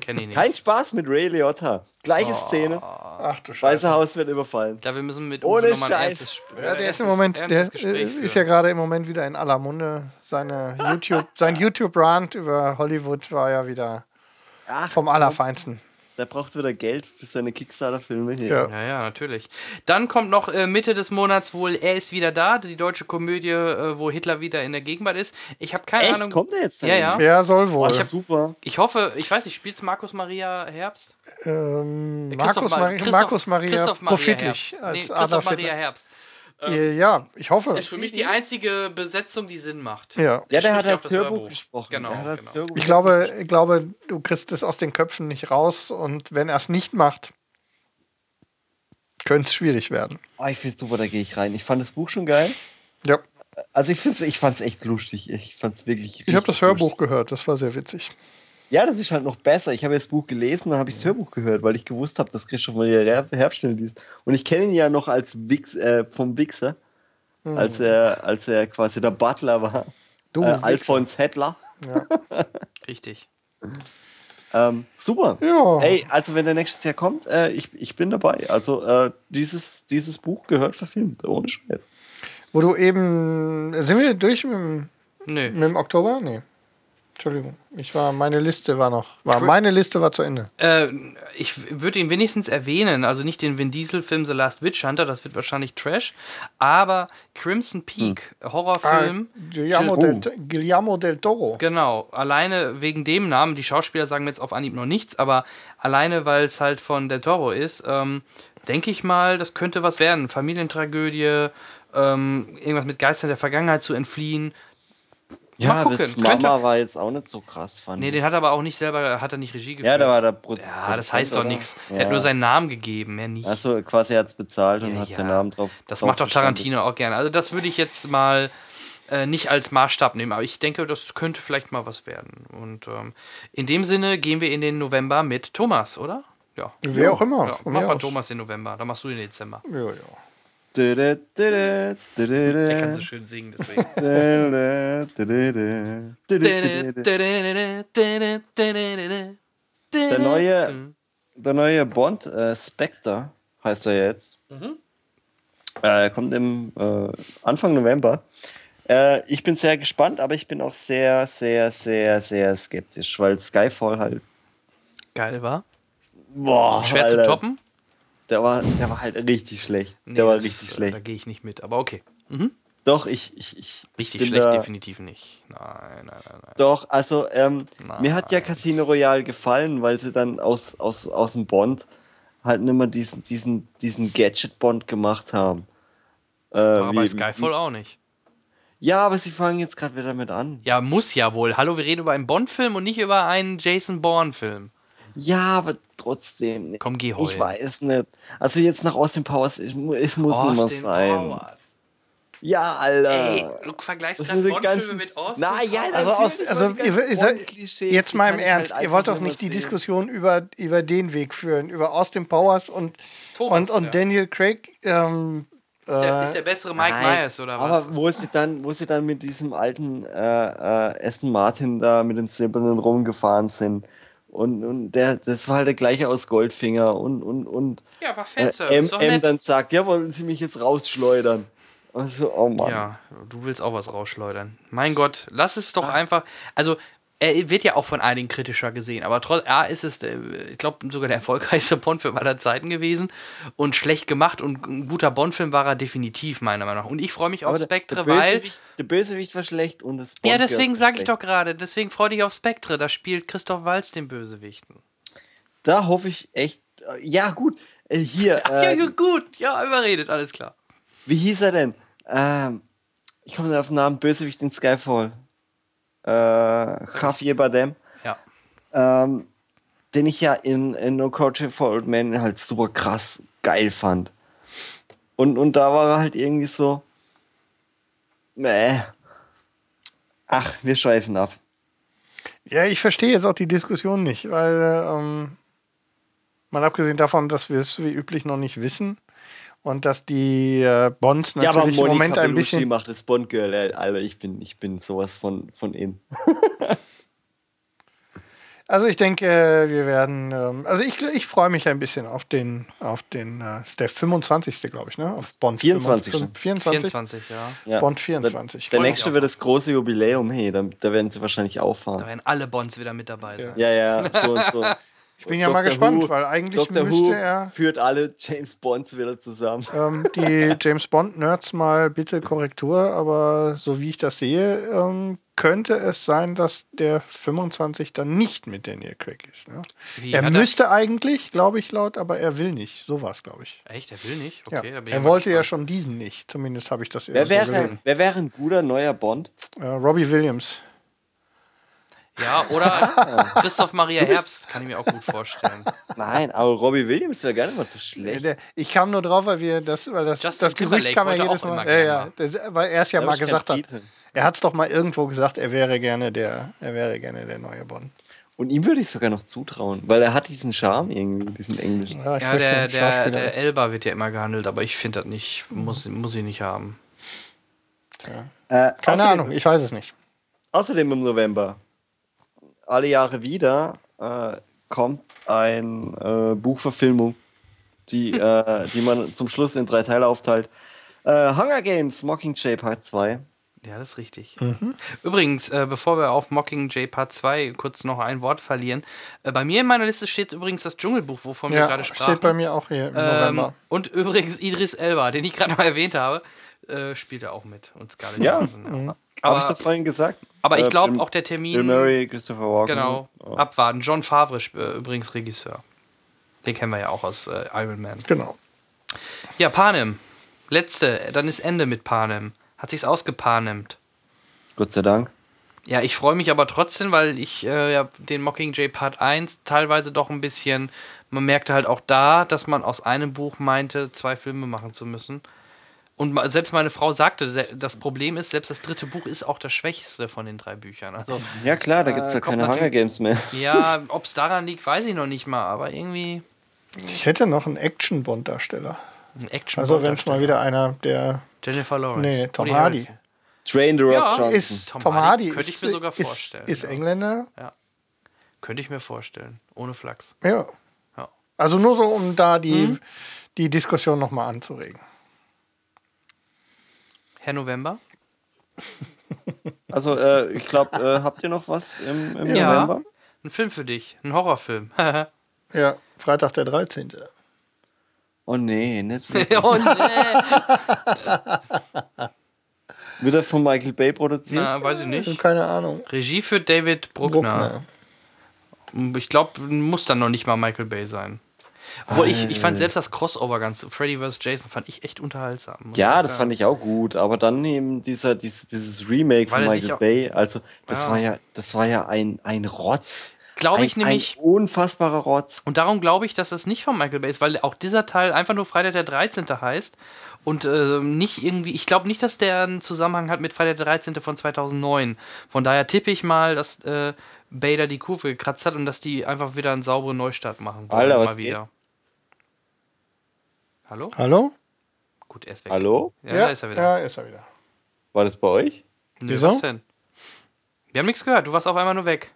Speaker 2: Kenne ich nicht.
Speaker 3: Kein Spaß mit Ray Liotta. Gleiche Szene.
Speaker 4: Ach du
Speaker 3: Weiße
Speaker 4: Scheiße.
Speaker 3: Haus wird überfallen.
Speaker 2: Ja, wir müssen mit
Speaker 3: Ohne
Speaker 2: Uwe
Speaker 3: Scheiß.
Speaker 4: Ja, der ist im Moment, der äh, ist ja gerade im Moment wieder in aller Munde. Seine YouTube, sein YouTube-Rant über Hollywood war ja wieder
Speaker 3: Ach,
Speaker 4: vom Allerfeinsten.
Speaker 3: Der braucht wieder Geld für seine Kickstarter-Filme hier.
Speaker 4: Ja.
Speaker 2: Ja, ja, natürlich. Dann kommt noch äh, Mitte des Monats wohl Er ist wieder da, die deutsche Komödie, äh, wo Hitler wieder in der Gegenwart ist. Ich habe keine
Speaker 3: Echt?
Speaker 2: Ahnung.
Speaker 3: Kommt der jetzt?
Speaker 2: Ja, ja.
Speaker 4: Wer soll wohl?
Speaker 3: Oh, super.
Speaker 2: Ich hoffe, ich weiß nicht, spielt's Markus Maria Herbst?
Speaker 4: Ähm,
Speaker 2: Äh, Christoph
Speaker 4: Markus,
Speaker 2: Ma-
Speaker 4: Mari
Speaker 2: Christoph-
Speaker 4: Markus Maria
Speaker 2: Christoph Maria
Speaker 4: Profitlich
Speaker 2: Herbst.
Speaker 4: als
Speaker 2: Nee, Christoph
Speaker 4: Adolf
Speaker 2: Maria
Speaker 4: Hitler.
Speaker 2: Herbst.
Speaker 4: Äh, Ja, ich hoffe.
Speaker 2: Ist für mich die einzige Besetzung, die Sinn macht.
Speaker 4: Ja.
Speaker 3: Ja, der
Speaker 2: Spricht
Speaker 3: hat
Speaker 2: das
Speaker 3: Hörbuch
Speaker 2: Hörbuch.
Speaker 3: gesprochen.
Speaker 2: Genau,
Speaker 3: Der
Speaker 2: genau.
Speaker 3: Hörbuch
Speaker 4: Ich glaube, ich glaube, du kriegst es aus den Köpfen nicht raus und wenn er es nicht macht, könnte es schwierig werden.
Speaker 3: Oh, ich finde super, da gehe ich rein. Ich fand das Buch schon geil.
Speaker 4: Ja,
Speaker 3: Also ich ich fand's echt lustig. Ich fand es wirklich
Speaker 4: ich habe das Hörbuch
Speaker 3: lustig.
Speaker 4: gehört, das war sehr witzig.
Speaker 3: Ja, das ist halt noch besser. Ich habe das Buch gelesen, dann habe ich das Hörbuch gehört, weil ich gewusst habe, dass Christoph Maria Her- Herbst schnell liest. Und ich kenne ihn ja noch als Wix, äh, vom Wichser, als, er, als er quasi der Butler war.
Speaker 4: Du
Speaker 3: äh. Alfons Hettler. [LAUGHS]
Speaker 2: Richtig.
Speaker 3: Ähm, super.
Speaker 4: Ja.
Speaker 3: Ey, also wenn der nächstes Jahr kommt, äh, ich, ich bin dabei. Also äh, dieses, dieses Buch gehört verfilmt, ohne Scheiß.
Speaker 4: Wo du eben. Sind wir durch mit dem,
Speaker 2: Nö.
Speaker 4: mit dem Oktober? Nee. Entschuldigung. Ich war, meine Liste war noch. War, meine Liste war zu Ende.
Speaker 2: Äh, ich würde ihn wenigstens erwähnen, also nicht den Vin Diesel-Film The Last Witch Hunter, das wird wahrscheinlich Trash, aber Crimson Peak, Horrorfilm.
Speaker 4: Ah, Guillermo,
Speaker 3: Oh.
Speaker 4: del, Guillermo del Toro.
Speaker 2: Genau, alleine wegen dem Namen, die Schauspieler sagen mir jetzt auf Anhieb noch nichts, aber alleine, weil es halt von Del Toro ist, ähm, denke ich mal, das könnte was werden. Familientragödie, ähm, irgendwas mit Geistern der Vergangenheit zu entfliehen.
Speaker 3: Ja,
Speaker 2: gucken.
Speaker 3: das Mama war jetzt auch nicht so krass, fand
Speaker 2: Nee, den hat er aber auch nicht selber, hat er nicht Regie geführt.
Speaker 3: Ja, da war der Proz
Speaker 2: Ja, das heißt doch nichts. Er
Speaker 3: Ja.
Speaker 2: hat nur seinen Namen gegeben, mehr nicht.
Speaker 3: Also quasi hat es bezahlt und
Speaker 2: Ja,
Speaker 3: hat
Speaker 2: ja.
Speaker 3: seinen Namen drauf.
Speaker 2: Das
Speaker 3: drauf
Speaker 2: macht doch. Tarantino auch gerne. Also das würde ich jetzt mal äh, nicht als Maßstab nehmen, aber ich denke, das könnte vielleicht mal was werden. Und ähm, in dem Sinne gehen wir in den November mit Thomas, oder? Ja.
Speaker 4: Wer auch immer.
Speaker 2: ja
Speaker 4: von
Speaker 2: mach mal
Speaker 4: aus.
Speaker 2: Thomas den November, dann machst du den Dezember.
Speaker 4: Ja, ja.
Speaker 2: Er kann so schön singen, deswegen.
Speaker 3: Der neue, der neue Bond, äh, Spectre, heißt er jetzt. Äh, kommt im äh, Anfang November. Äh, ich bin sehr gespannt, aber ich bin auch sehr, sehr, sehr, sehr skeptisch, weil Skyfall halt.
Speaker 2: Geil war.
Speaker 3: Boah,
Speaker 2: Schwer
Speaker 3: Alter,
Speaker 2: zu toppen?
Speaker 3: Der war, der war halt richtig schlecht.
Speaker 2: Nee,
Speaker 3: der war
Speaker 2: das,
Speaker 3: richtig
Speaker 2: äh,
Speaker 3: schlecht.
Speaker 2: Da gehe ich nicht mit, aber okay.
Speaker 3: Doch, ich, ich, ich.
Speaker 2: Richtig schlecht
Speaker 3: da,
Speaker 2: definitiv nicht. Nein, nein, nein, nein.
Speaker 3: Doch, also ähm, mir hat ja Casino Royale gefallen, weil sie dann aus, aus, aus dem Bond halt nicht mehr diesen, diesen, diesen Gadget-Bond gemacht haben. Äh,
Speaker 2: Aber bei
Speaker 3: wie-
Speaker 2: Skyfall auch nicht.
Speaker 3: Ja, aber sie fangen jetzt gerade wieder mit an.
Speaker 2: Ja, muss ja wohl. Hallo, wir reden über einen Bond-Film und nicht über einen Jason Bourne-Film.
Speaker 3: Ja, aber trotzdem.
Speaker 2: Komm, geh
Speaker 3: Ich
Speaker 2: heulen.
Speaker 3: weiß nicht. Also jetzt nach Austin Powers, ich, es muss nicht mehr
Speaker 2: Austin
Speaker 3: sein.
Speaker 2: Powers.
Speaker 3: Ja, Alter.
Speaker 2: Ey, du vergleichst
Speaker 3: Das
Speaker 2: gerade Bond-Filme mit Austin
Speaker 3: Na ja,
Speaker 2: Powers?
Speaker 4: Also, aus, also ihr, ihr, seid- jetzt mal im
Speaker 3: ich
Speaker 4: Ernst,
Speaker 3: halt
Speaker 4: ihr wollt doch nicht die
Speaker 3: sehen.
Speaker 4: Diskussion über, über den Weg führen, über Austin Powers und,
Speaker 2: Thomas,
Speaker 4: und, und
Speaker 2: ja.
Speaker 4: Daniel Craig. Ähm,
Speaker 2: Ist der,
Speaker 4: äh,
Speaker 2: ist der bessere Mike
Speaker 3: Nein,
Speaker 2: Myers oder was?
Speaker 3: Aber wo sie dann, wo sie dann mit diesem alten äh, äh, Aston Martin da mit dem silbernen rumgefahren sind. Und, und der, das war halt der gleiche aus Goldfinger und, und, und
Speaker 2: ja, war
Speaker 3: äh,
Speaker 2: Fanservice.
Speaker 3: M, M
Speaker 2: nett.
Speaker 3: dann sagt, ja, wollen Sie mich jetzt rausschleudern? Also, oh Mann.
Speaker 2: Ja, du willst auch was rausschleudern. Mein Gott, lass es doch einfach. Also, er wird ja auch von einigen kritischer gesehen, aber trotz, ja, ist es, äh, ich glaube, sogar der [LAUGHS] erfolgreichste Bond-Film aller Zeiten gewesen und schlecht gemacht und ein guter Bond-Film war er definitiv, meiner Meinung nach. Und ich freue mich auf
Speaker 3: Aber der,
Speaker 2: Spectre,
Speaker 3: der,
Speaker 2: weil.
Speaker 3: Der Bösewicht war schlecht und das
Speaker 2: Ja,
Speaker 3: Bond
Speaker 2: deswegen
Speaker 3: war
Speaker 2: sage ich doch gerade, deswegen freue dich auf Spectre, da spielt Christoph Walz den Bösewichten.
Speaker 3: Da hoffe ich echt. äh, Ja, gut. Äh, hier.
Speaker 2: Ach, [LAUGHS] ja,
Speaker 3: äh,
Speaker 2: ja, gut, ja, überredet, alles klar.
Speaker 3: Wie hieß er denn? Ähm, ich komme auf den Namen Bösewicht in Skyfall. Äh, Javier Bardem.
Speaker 2: Ja.
Speaker 3: Ähm, den ich ja in, in No Country for Old Men halt super krass geil fand. Und, und da war er halt irgendwie so. Meh. Ach, wir schweifen ab.
Speaker 4: ja, ich verstehe jetzt auch die Diskussion nicht, weil ähm, mal abgesehen davon, dass wir es wie üblich noch nicht wissen und dass die äh, Bonds
Speaker 3: Ja, aber
Speaker 4: natürlich im Moment ein
Speaker 3: Bellucci
Speaker 4: bisschen.
Speaker 3: macht das Bond-Girl, ey. Alter, ich bin, ich bin sowas von, von in. [LAUGHS]
Speaker 4: Also ich denke, wir werden, ähm, also ich, ich freue mich ein bisschen auf den, auf den, äh, ist der 25. glaube ich, ne? Auf Bond
Speaker 3: 24..
Speaker 4: 25, 24.
Speaker 2: 24, ja.
Speaker 3: Ja.
Speaker 4: Bond 24.
Speaker 3: Der
Speaker 2: mich
Speaker 3: nächste wird das große Jubiläum, hey, da, da werden sie wahrscheinlich auch
Speaker 2: Da
Speaker 3: fahren.
Speaker 2: werden alle Bonds wieder mit dabei sein.
Speaker 3: Ja, ja, so und so. [LAUGHS]
Speaker 4: Ich bin ja mal gespannt, weil eigentlich
Speaker 3: Dr.
Speaker 4: müsste
Speaker 3: Who
Speaker 4: er
Speaker 3: führt alle James Bonds wieder zusammen. [LAUGHS]
Speaker 4: ähm, die James Bond Nerds mal bitte Korrektur, aber so wie ich das sehe, ähm, könnte es sein, dass der 25 dann nicht mit Daniel Craig ist. Ne? Er müsste eigentlich, glaube ich, laut, aber er will nicht. So war es, glaube ich.
Speaker 2: Echt, er will nicht?
Speaker 4: Ja.
Speaker 2: Okay, ich
Speaker 4: er wollte ja schon diesen nicht. Zumindest habe ich das
Speaker 3: Wer
Speaker 4: so
Speaker 3: wäre,
Speaker 4: gelesen.
Speaker 3: wer wäre ein guter neuer Bond?
Speaker 4: Äh, Robbie Williams.
Speaker 2: Ja, oder [LAUGHS] Christoph Maria Herbst, kann ich mir auch gut vorstellen.
Speaker 3: Nein, aber Robbie Williams wäre gar nicht mal so schlecht.
Speaker 4: Ich kam nur drauf, weil wir das, weil das,
Speaker 2: Justin
Speaker 4: das Gerücht kam ja jedes Mal. Ja, ja, das, weil er es ja
Speaker 3: Da
Speaker 4: mal gesagt hat. Er hat es doch mal irgendwo gesagt, er wäre gerne der, er wäre gerne der neue Bond.
Speaker 3: Und ihm würde ich sogar noch zutrauen, weil er hat diesen Charme irgendwie, diesen englischen.
Speaker 4: Ja,
Speaker 2: Ja, der, der, der Elba wird ja immer gehandelt, aber ich finde das nicht, muss, muss ich nicht haben.
Speaker 3: Äh,
Speaker 4: Keine
Speaker 3: außerdem,
Speaker 4: Ahnung, ich weiß es nicht.
Speaker 3: Außerdem im November, alle Jahre wieder, äh, kommt ein äh, Buchverfilmung, die, [LAUGHS] äh, die man zum Schluss in drei Teile aufteilt. Äh, Hunger Games, Mockingjay Part 2.
Speaker 2: Ja, das ist richtig.
Speaker 4: Mhm.
Speaker 2: Übrigens, äh, bevor wir auf Mockingjay Part 2 kurz noch ein Wort verlieren, äh, bei mir in meiner Liste steht übrigens das Dschungelbuch, wovon wir
Speaker 4: Ja,
Speaker 2: gerade sprachen.
Speaker 4: steht bei mir auch hier im
Speaker 2: ähm,
Speaker 4: November.
Speaker 2: und übrigens Idris Elba, den ich gerade noch erwähnt habe, äh, spielt er auch mit. Und Scarlett
Speaker 3: Ja.
Speaker 2: Johansson, ja.
Speaker 4: Mhm.
Speaker 3: Habe ich
Speaker 2: Aber,
Speaker 3: doch vorhin gesagt.
Speaker 2: aber ich
Speaker 3: Äh,
Speaker 2: glaube auch der Termin.
Speaker 3: Bill Murray, Christopher Walken.
Speaker 2: Genau,
Speaker 3: Oh.
Speaker 2: abwarten. John Favre ist äh, übrigens Regisseur. Den kennen wir ja auch aus äh, Iron Man.
Speaker 4: Genau.
Speaker 2: Ja, Panem. Letzte, dann ist Ende mit Panem. Hat sich's ausgepanemt.
Speaker 3: Gott sei Dank.
Speaker 2: Ja, ich freue mich aber trotzdem, weil ich äh, ja, den Mockingjay Part 1 teilweise doch ein bisschen, man merkte halt auch da, dass man aus einem Buch meinte, zwei Filme machen zu müssen. Und selbst meine Frau sagte, das Problem ist, selbst das dritte Buch ist auch das schwächste von den drei Büchern. Also,
Speaker 3: Ja klar, da gibt es
Speaker 2: Äh,
Speaker 3: ja keine Hunger Games mehr.
Speaker 2: ja, ob es daran liegt, weiß ich noch nicht mal, aber irgendwie
Speaker 4: Ich hätte noch einen Action-Bond-Darsteller.
Speaker 2: ein action
Speaker 4: Also wenn es mal wieder einer der
Speaker 2: Jennifer Lawrence.
Speaker 4: Nee, Tom
Speaker 2: Woody
Speaker 4: Hardy.
Speaker 2: Harrelson.
Speaker 3: Train the Rock
Speaker 2: Ja,
Speaker 3: Johnson.
Speaker 4: ist
Speaker 2: Tom
Speaker 4: Tom,
Speaker 2: Hardy
Speaker 4: Hardy.
Speaker 2: könnte ich mir sogar
Speaker 4: ist,
Speaker 2: vorstellen,
Speaker 4: Ist
Speaker 2: ja.
Speaker 4: Engländer.
Speaker 2: Könnte ich mir vorstellen. Ohne Flachs.
Speaker 4: Ja.
Speaker 2: Ja.
Speaker 4: Also nur so, um da die,
Speaker 2: Mhm.
Speaker 4: die Diskussion nochmal anzuregen.
Speaker 2: Herr November?
Speaker 3: Also, äh, ich glaube, äh, habt ihr noch was im, im
Speaker 2: Ja.
Speaker 3: November?
Speaker 2: Ein Film für dich. Ein Horrorfilm. [LAUGHS]
Speaker 4: Ja, Freitag der 13.
Speaker 3: Oh nee, nicht [LAUGHS] wirklich.
Speaker 2: oh nee. [LAUGHS]
Speaker 3: Wird er von Michael Bay produziert?
Speaker 2: Na, weiß ich nicht.
Speaker 4: Keine Ahnung.
Speaker 2: Regie für David Bruckner. Ich glaube, muss dann noch nicht mal Michael Bay sein. Obwohl ich, ich fand selbst das Crossover ganz, Freddy vs. Jason, fand ich echt unterhaltsam.
Speaker 3: Ja, das fand ich auch gut, aber dann eben dieser, dieses, dieses Remake
Speaker 2: Weil
Speaker 3: von Michael Bay, also das
Speaker 2: Ja.
Speaker 3: war ja, das war ja ein, ein Rotz.
Speaker 2: Glaube
Speaker 3: ein,
Speaker 2: ich nämlich.
Speaker 3: Ein unfassbarer Rotz.
Speaker 2: Und darum glaube ich, dass es nicht von Michael Bay ist, weil auch dieser Teil einfach nur Freitag der 13. heißt und äh, nicht irgendwie, ich glaube nicht, dass der einen Zusammenhang hat mit Freitag der 13. von 2009. Von daher tippe ich mal, dass äh, Bay da die Kurve gekratzt hat und dass die einfach wieder einen sauberen Neustart machen.
Speaker 3: Alter, was geht?
Speaker 2: Hallo?
Speaker 4: Hallo?
Speaker 2: Gut, er ist weg.
Speaker 3: Hallo?
Speaker 2: Ja, da ist er wieder.
Speaker 4: Ja, ist er wieder.
Speaker 3: War das bei euch?
Speaker 2: Nö,
Speaker 4: Wieso?
Speaker 2: was denn? Wir haben nichts gehört, du warst auf einmal nur weg.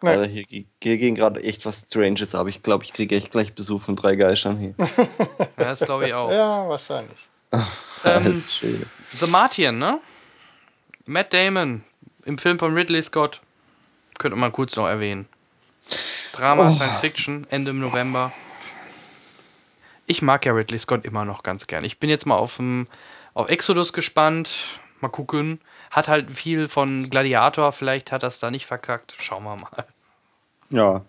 Speaker 4: Nein.
Speaker 3: Alter, hier, hier ging gerade echt was Stranges, aber ich glaube, ich kriege echt gleich Besuch von drei Geistern hier. [LAUGHS]
Speaker 2: Ja, das glaube ich auch.
Speaker 4: Ja, wahrscheinlich. [LAUGHS]
Speaker 2: ähm. The Martian, ne? Matt Damon im Film von Ridley Scott. Könnte man kurz noch erwähnen. Drama,
Speaker 3: Oh.
Speaker 2: Science Fiction, Ende im November. Ich mag ja Ridley Scott immer noch ganz gern. Ich bin jetzt mal auf, dem, auf Exodus gespannt. Mal gucken. Hat halt viel von Gladiator. Vielleicht hat das da nicht verkackt. Schauen wir mal.
Speaker 3: Ja.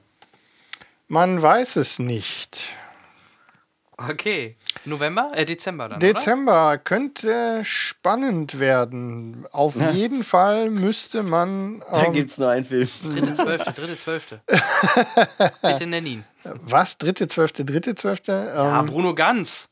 Speaker 4: Man weiß es nicht.
Speaker 2: Okay. November? Äh, Dezember dann, oder?
Speaker 4: Dezember könnte spannend werden. Auf jeden Fall müsste man.
Speaker 3: Da
Speaker 4: Ähm,
Speaker 3: gibt's nur einen Film.
Speaker 2: Dritte, zwölfte, dritte, zwölfte. [LAUGHS] Bitte nenn ihn.
Speaker 4: was? Dritte, zwölfte, dritte, zwölfte?
Speaker 2: Ja,
Speaker 4: Ähm,
Speaker 2: Bruno Ganz.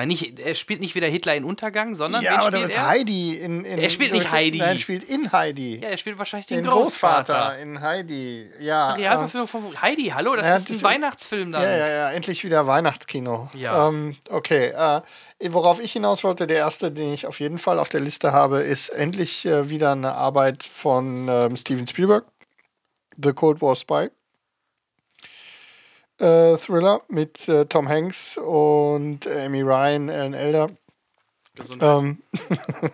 Speaker 2: Nein, nicht, er spielt nicht wieder Hitler in Untergang, sondern
Speaker 4: ja,
Speaker 2: wen
Speaker 4: aber
Speaker 2: spielt er?
Speaker 4: Heidi in, in
Speaker 2: Er spielt nicht Heidi.
Speaker 4: Nein, er spielt in Heidi.
Speaker 2: Ja, er spielt wahrscheinlich den,
Speaker 4: den
Speaker 2: Großvater.
Speaker 4: Großvater in Heidi. Ja. ähm,
Speaker 2: Realverfilmung von Heidi, hallo, das
Speaker 4: Ja,
Speaker 2: ist ein Weihnachtsfilm dann.
Speaker 4: Ja, ja, ja, endlich wieder Weihnachtskino.
Speaker 2: Ja.
Speaker 4: Ähm, okay, äh, worauf ich hinaus wollte, der erste, den ich auf jeden Fall auf der Liste habe, ist endlich äh, wieder eine Arbeit von ähm, Steven Spielberg, The Cold War Spy. Äh, Thriller mit äh, Tom Hanks und Amy Ryan, Alan Elder. Ähm,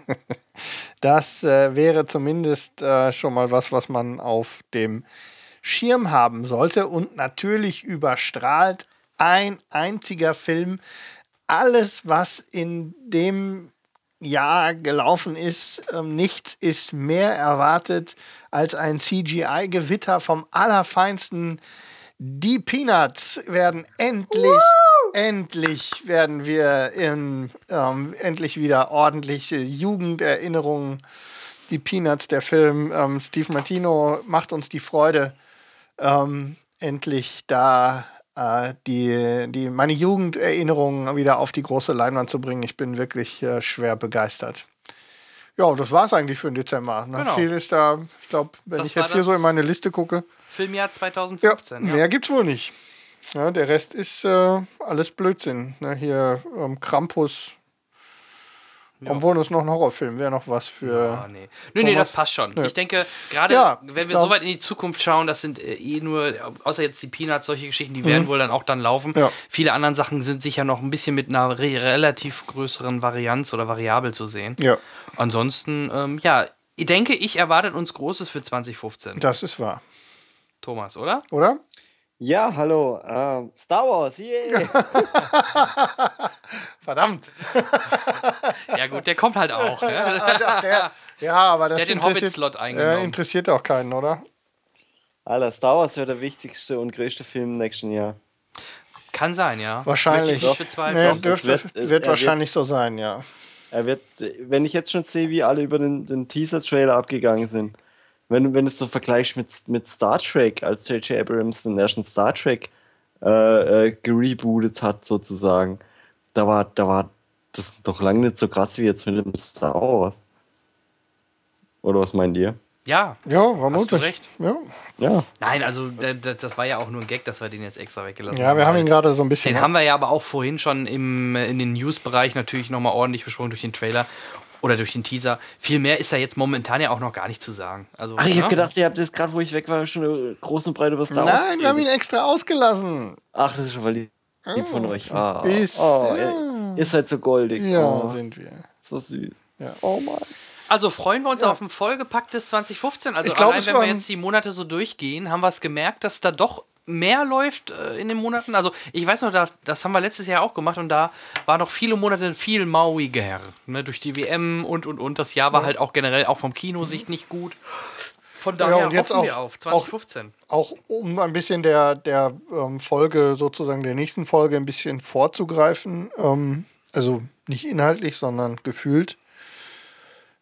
Speaker 4: [LAUGHS] das äh, wäre zumindest äh, schon mal was, was man auf dem Schirm haben sollte. Und natürlich überstrahlt ein einziger Film alles, was in dem Jahr gelaufen ist. Ähm, nichts ist mehr erwartet als ein CGI-Gewitter vom allerfeinsten. Die Peanuts werden endlich, endlich werden wir in, ähm, endlich wieder ordentliche Jugenderinnerungen. Die Peanuts, der Film. Ähm, Steve Martino macht uns die Freude, ähm, endlich da äh, die, die, meine Jugenderinnerungen wieder auf die große Leinwand zu bringen. Ich bin wirklich äh, schwer begeistert. Ja, das war es eigentlich für den Dezember. Ne?
Speaker 2: Genau.
Speaker 4: Viel ist da, ich glaube, wenn
Speaker 2: Das
Speaker 4: ich jetzt hier so in meine Liste gucke,
Speaker 2: Filmjahr
Speaker 4: ja,
Speaker 2: 2015. Ja,
Speaker 4: mehr gibt's wohl nicht. Ja, der Rest ist äh, alles Blödsinn. Ne? Hier ähm, Krampus.
Speaker 2: Ja.
Speaker 4: Obwohl es noch ein Horrorfilm wäre, noch was für.
Speaker 2: Ah, nee. Nee, nee, das passt schon.
Speaker 4: Nö.
Speaker 2: Ich denke, gerade
Speaker 4: Ja,
Speaker 2: wenn wir so weit in die Zukunft schauen, das sind äh, eh nur, außer jetzt die Peanuts, solche Geschichten, die werden wohl dann auch dann laufen.
Speaker 4: Mhm. Ja.
Speaker 2: Viele anderen Sachen sind sicher noch ein bisschen mit einer re relativ größeren Varianz oder Variabel zu sehen.
Speaker 4: Ja,
Speaker 2: Ansonsten, ähm, ja, ich denke, ich erwartet uns Großes für 2015.
Speaker 4: das ist wahr.
Speaker 2: Thomas, oder?
Speaker 4: Oder?
Speaker 3: Ja, hallo. ähm, Star Wars, yeah. [LAUGHS]
Speaker 4: Verdammt.
Speaker 2: Ja, gut, der kommt halt auch. [LAUGHS] ja.
Speaker 4: Ach, der, ja, aber das
Speaker 2: Der hat den
Speaker 4: interessiert-
Speaker 2: Hobbit-Slot eingenommen.
Speaker 4: Äh, interessiert auch keinen, oder?
Speaker 3: Alter, Star Wars wäre der wichtigste und größte Film im nächsten Jahr.
Speaker 2: Kann sein, ja.
Speaker 4: Wahrscheinlich.
Speaker 2: Ich bezweifeln.
Speaker 4: Nee, dürfte,
Speaker 3: wird-
Speaker 4: wird,
Speaker 3: wird-
Speaker 4: wahrscheinlich so sein, ja.
Speaker 3: Er wird, wenn ich jetzt schon sehe, wie alle über den, den Teaser-Trailer abgegangen sind, wenn, du- wenn du es so vergleichst mit, mit Star Trek, als J.J. Abrams den ersten Star Trek äh, äh, gerebootet hat, sozusagen, da war, da war das doch lange nicht so krass wie jetzt mit dem Star Wars. Oder was meint ihr?
Speaker 2: Ja.
Speaker 4: Ja, vermutlich.
Speaker 2: recht.
Speaker 4: Ja.
Speaker 3: Ja.
Speaker 2: Nein, also da- da- das war ja auch nur ein Gag, dass wir den jetzt extra weggelassen
Speaker 4: ja, wir haben ihn gerade so ein bisschen.
Speaker 2: Den haben wir ja aber auch vorhin schon im, in den News-Bereich natürlich nochmal ordentlich besprochen durch den Trailer oder durch den Teaser. Viel mehr ist da jetzt momentan ja auch noch gar nicht zu sagen. Also,
Speaker 3: Ach, ich
Speaker 2: ne?
Speaker 3: hab gedacht, ihr habt das gerade, wo ich weg war, schon groß und breit über Star Wars
Speaker 4: Nein, wir haben ihn extra ausgelassen.
Speaker 3: Ach, das ist schon weil lieb von euch. Ah, oh,
Speaker 4: ja.
Speaker 3: ihr, ihr seid so goldig.
Speaker 4: Ja,
Speaker 3: oh,
Speaker 4: sind wir.
Speaker 3: so süß.
Speaker 4: Ja.
Speaker 3: Oh Mann.
Speaker 2: Also freuen wir uns auf ein vollgepacktes 2015. Also
Speaker 4: Ich glaub,
Speaker 2: allein wenn wir jetzt die Monate so durchgehen, haben wir es gemerkt, dass da doch mehr läuft äh, in den Monaten. Also ich weiß noch, da, das haben wir letztes Jahr auch gemacht und da war noch viele Monate viel mauiger. Ne, durch die WM und und und. Das Jahr war halt auch generell auch vom Kinosicht nicht gut. Von daher
Speaker 4: und jetzt
Speaker 2: hoffen
Speaker 4: auch-
Speaker 2: wir auf
Speaker 4: auch-
Speaker 2: 2015.
Speaker 4: Auch um ein bisschen der, der ähm, Folge, sozusagen der nächsten Folge, ein bisschen vorzugreifen. Ähm, also nicht inhaltlich, sondern gefühlt.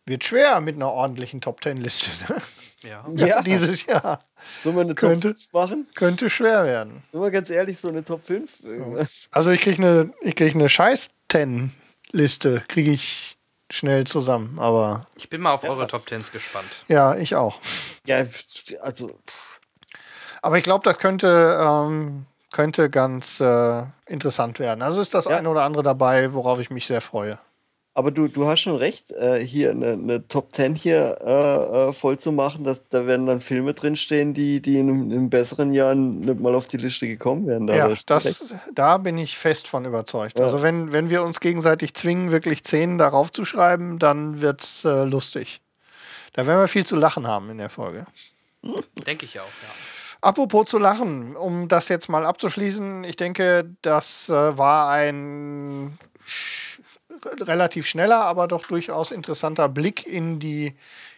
Speaker 4: Wird schwer mit einer ordentlichen Top Ten Liste. Ne?
Speaker 2: Ja.
Speaker 3: Ja. [LAUGHS]
Speaker 4: Dieses Jahr.
Speaker 3: Sollen wir eine Top
Speaker 4: Könnte.
Speaker 3: 5 machen?
Speaker 4: Könnte schwer werden.
Speaker 3: Nur mal ganz ehrlich, so eine Top 5.
Speaker 4: Also ich kriege eine, ich krieg eine Scheiß-Ten-Liste, kriege ich schnell zusammen. Aber
Speaker 2: Ich bin mal auf eure Top Tens gespannt.
Speaker 4: ja, ich auch.
Speaker 3: Ja, also, pff,
Speaker 4: Aber ich glaube, das könnte, ähm, könnte ganz äh, interessant werden. Also ist das
Speaker 3: Ja.
Speaker 4: eine oder andere dabei, worauf ich mich sehr freue.
Speaker 3: Aber du, du hast schon recht, äh, hier eine, eine Top 10 hier äh, äh, voll zu machen, dass, da werden dann Filme drinstehen, die, die in, einem- in einem besseren Jahr nicht mal auf die Liste gekommen wären. Da
Speaker 4: Ja, das,
Speaker 3: recht.
Speaker 4: da bin ich fest von überzeugt.
Speaker 3: Ja.
Speaker 4: Also wenn, wenn wir uns gegenseitig zwingen, wirklich zehn darauf zu schreiben, dann wird es äh, lustig. Da werden wir viel zu lachen haben in der Folge.
Speaker 2: Denke ich auch, ja.
Speaker 4: Apropos zu lachen, um das jetzt mal abzuschließen, ich denke, das äh, war ein sch relativ schneller, aber doch durchaus interessanter Blick in die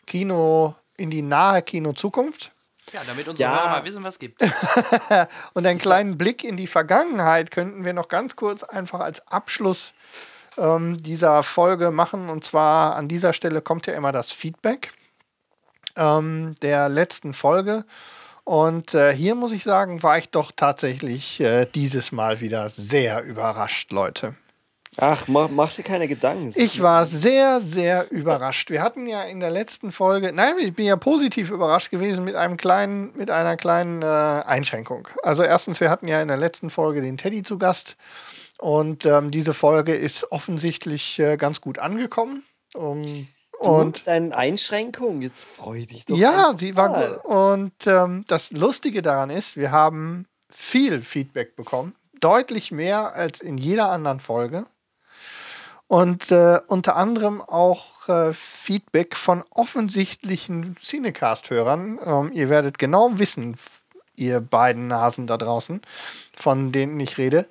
Speaker 4: Kino, in die nahe Kino-Zukunft.
Speaker 2: Ja, damit unsere
Speaker 3: Ja.
Speaker 2: Hörer mal wissen, was es gibt. [LAUGHS]
Speaker 4: Und einen kleinen Blick in die Vergangenheit könnten wir noch ganz kurz einfach als Abschluss ähm, dieser Folge machen. Und zwar an dieser Stelle kommt ja immer das Feedback ähm, der letzten Folge. Und äh, hier muss ich sagen, war ich doch tatsächlich äh, dieses Mal wieder sehr überrascht, Leute.
Speaker 3: Ach, mach, mach dir keine Gedanken.
Speaker 4: Ich war sehr, sehr überrascht. Wir hatten ja in der letzten Folge, nein, ich bin ja positiv überrascht gewesen mit einem kleinen, mit einer kleinen äh, Einschränkung. Also erstens, wir hatten ja in der letzten Folge den Teddy zu Gast und ähm, diese Folge ist offensichtlich äh, ganz gut angekommen. Um,
Speaker 3: Du und deine Einschränkung, jetzt freu dich doch.
Speaker 4: Ja, sie war gut. Und ähm, das Lustige daran ist, wir haben viel Feedback bekommen, deutlich mehr als in jeder anderen Folge. Und äh, unter anderem auch äh, Feedback von offensichtlichen Cinecast-Hörern. Ähm, ihr werdet genau wissen, ihr beiden Nasen da draußen, von denen ich rede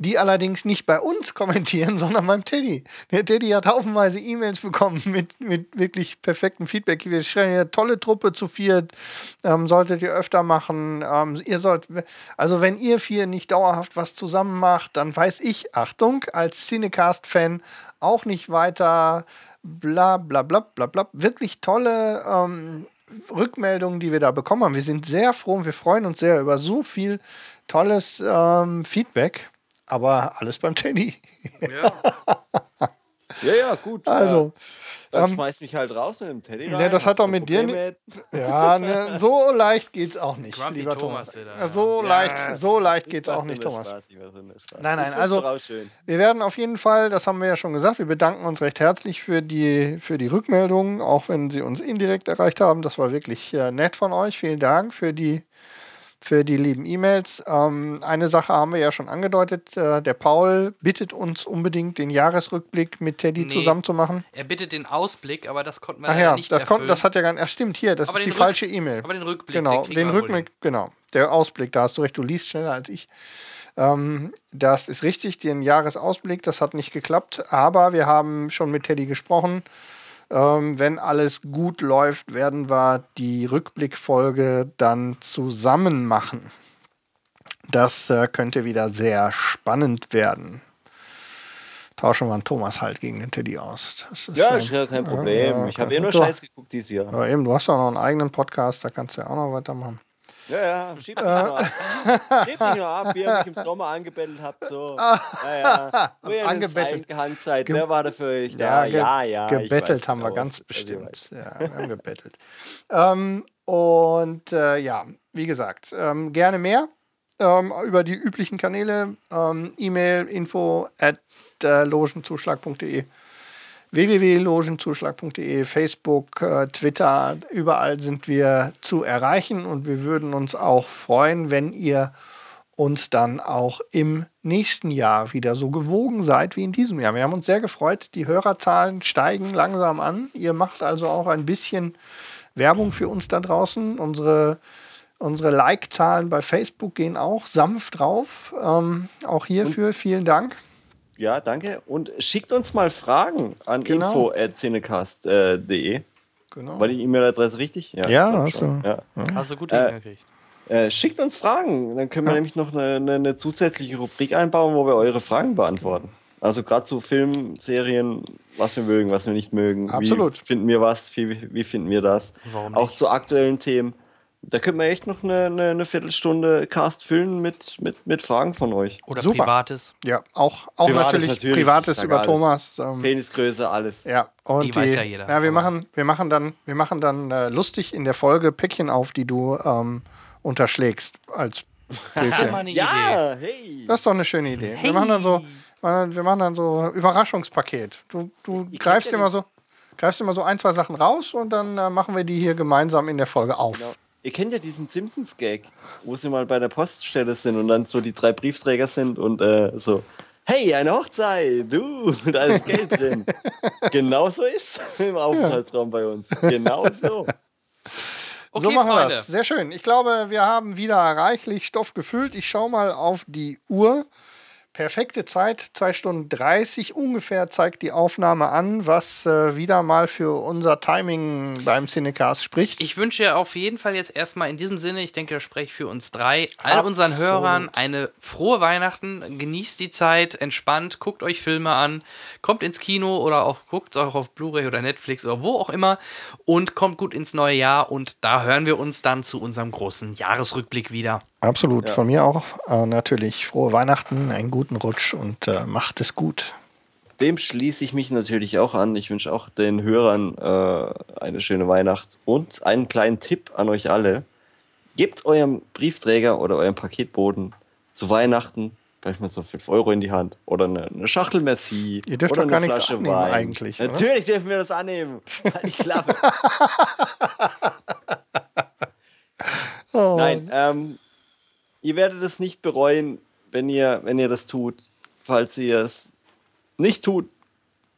Speaker 4: die allerdings nicht bei uns [LAUGHS] kommentieren, sondern beim Teddy. Der Teddy hat haufenweise E-Mails bekommen mit, mit wirklich perfektem Feedback. Wir schreiben ja tolle Truppe zu viert, ähm, solltet ihr öfter machen. Ähm, ihr sollt, also wenn ihr vier nicht dauerhaft was zusammen macht, dann weiß ich, Achtung, als Cinecast-Fan auch nicht weiter bla bla bla bla bla. Wirklich tolle ähm, Rückmeldungen, die wir da bekommen haben. Wir sind sehr froh und wir freuen uns sehr über so viel tolles ähm, Feedback aber alles beim Teddy.
Speaker 3: Ja. ja, ja, gut.
Speaker 4: Also.
Speaker 3: Ja. Dann ähm, schmeiß mich halt raus mit dem Teddy
Speaker 4: rein. Ne, das hat doch mit dir nicht. [LAUGHS] Ja, ne, so leicht geht's auch nicht, Grumpy lieber Thomas. Thomas. Ja, so ja. leicht, so leicht geht's auch nicht, Thomas. Spaß, nein, nein, also wir werden auf jeden Fall, das haben wir ja schon gesagt, wir bedanken uns recht herzlich für die, für die Rückmeldungen, auch wenn sie uns indirekt erreicht haben. Das war wirklich äh, nett von euch. Vielen Dank für die für die lieben E-Mails. Ähm, eine Sache haben wir ja schon angedeutet. Äh, der Paul bittet uns unbedingt, den Jahresrückblick mit Teddy nee, zusammen zu machen.
Speaker 2: Er bittet den Ausblick, aber das konnten wir
Speaker 4: Ach ja, nicht das, konnten, das hat ja gar nicht. Ach, stimmt, hier, das aber ist die Rück falsche E-Mail.
Speaker 2: Aber den Rückblick.
Speaker 4: Genau, den, den Rückblick, genau. Der Ausblick, da hast du recht, du liest schneller als ich. Ähm, das ist richtig, den Jahresausblick, das hat nicht geklappt, aber wir haben schon mit Teddy gesprochen. Ähm, wenn alles gut läuft, werden wir die Rückblickfolge dann zusammen machen. Das äh, könnte wieder sehr spannend werden. Tauschen wir einen Thomas halt gegen den Teddy aus.
Speaker 3: ja, ist ja kein Problem. Äh, ich habe eh nur Scheiß geguckt dieses Jahr.
Speaker 4: Ja, eben, du hast ja noch einen eigenen Podcast, da kannst du ja auch noch weitermachen.
Speaker 3: Ja, ja, schieb mich nur ab. Schieb mich nur ab, wie ihr mich im Sommer angebettelt habt. So. [LAUGHS] Ja, ja. Wo ihr angebettelt. seid. Wer war da für euch da? Ja, ja.
Speaker 4: ja gebettelt haben wir ganz bestimmt. Ja, wir haben gebettelt. ähm, und äh, ja, wie gesagt, ähm, gerne mehr. Ähm, über die üblichen Kanäle, ähm, E-Mail, info at äh, logenzuschlag.de www.logenzuschlag.de, Facebook, äh, Twitter, überall sind wir zu erreichen und wir würden uns auch freuen, wenn ihr uns dann auch im nächsten Jahr wieder so gewogen seid wie in diesem Jahr. Wir haben uns sehr gefreut. Die Hörerzahlen steigen langsam an. Ihr macht also auch ein bisschen Werbung für uns da draußen. Unsere, unsere Like-Zahlen bei Facebook gehen auch sanft drauf. Ähm, auch hierfür vielen Dank.
Speaker 3: Ja, danke. Und schickt uns mal Fragen an genau. info.cinecast.de. Genau. War die E-Mail-Adresse richtig?
Speaker 4: Ja, ja hast du.
Speaker 2: Ja. Hast du gut äh, hingekriegt.
Speaker 3: Äh, schickt uns Fragen. Dann können wir ja. nämlich noch eine, eine, eine, zusätzliche Rubrik einbauen, wo wir eure Fragen beantworten. Also gerade zu Filmserien, was wir mögen, was wir nicht mögen.
Speaker 4: Absolut.
Speaker 3: Wie finden wir was? Wie, wie finden wir das? Warum Auch nicht? zu aktuellen Themen. Da könnte man echt noch eine, eine, eine, Viertelstunde Cast füllen mit, mit, mit Fragen von euch.
Speaker 2: Oder Super. Privates.
Speaker 4: Ja, auch, auch Privates natürlich, natürlich, Privates über
Speaker 3: alles.
Speaker 4: Thomas.
Speaker 3: Ähm, Penisgröße, alles.
Speaker 4: Ja, und die, die weiß ja jeder. Ja, wir machen, wir machen dann, wir machen dann äh, lustig in der Folge Päckchen auf, die du ähm, unterschlägst als [LAUGHS]
Speaker 2: Das ist ja eine
Speaker 3: ja, hey.
Speaker 4: Das ist doch eine schöne Idee. Hey. Wir machen dann so, wir machen dann so Überraschungspaket. Du, du greifst immer so, greifst immer so ein, zwei Sachen raus und dann äh, machen wir die hier gemeinsam in der Folge auf. Genau.
Speaker 3: Ihr kennt ja diesen Simpsons-Gag, wo sie mal bei der Poststelle sind und dann so die drei Briefträger sind und äh, so, hey, eine Hochzeit, du, [LAUGHS] da ist Geld drin. [LAUGHS] genau so ist [LAUGHS] im Aufenthaltsraum bei uns. Genau so.
Speaker 4: Okay, so machen wir das. Sehr schön. Ich glaube, wir haben wieder reichlich Stoff gefüllt. Ich schaue mal auf die Uhr. Perfekte Zeit, 2 Stunden 30 ungefähr zeigt die Aufnahme an, was äh, wieder mal für unser Timing beim Cinecast spricht.
Speaker 2: Ich wünsche auf jeden Fall jetzt erstmal in diesem Sinne, ich denke, das spreche ich für uns drei, all Absolut. unseren Hörern eine frohe Weihnachten, genießt die Zeit, entspannt, guckt euch Filme an, kommt ins Kino oder auch guckt auch auf Blu-ray oder Netflix oder wo auch immer und kommt gut ins neue Jahr und da hören wir uns dann zu unserem großen Jahresrückblick wieder.
Speaker 4: Absolut, ja. von mir auch. Äh, natürlich frohe Weihnachten, einen guten Rutsch und äh, macht es gut.
Speaker 3: dem schließe ich mich natürlich auch an. Ich wünsche auch den Hörern äh, eine schöne Weihnacht und einen kleinen Tipp an euch alle. Gebt eurem Briefträger oder eurem Paketboten zu Weihnachten vielleicht mal so 5 Euro in die Hand oder eine, eine Schachtel Merci
Speaker 4: Ihr dürft
Speaker 3: oder
Speaker 4: doch gar
Speaker 3: eine
Speaker 4: nichts
Speaker 3: Flasche
Speaker 4: annehmen
Speaker 3: Wein.
Speaker 4: eigentlich, oder?
Speaker 3: Natürlich dürfen wir das annehmen. Halt die Klappe. [LAUGHS]
Speaker 4: Oh.
Speaker 3: Nein, ähm, ihr werdet es nicht bereuen, wenn ihr, wenn ihr das tut. Falls ihr es nicht tut,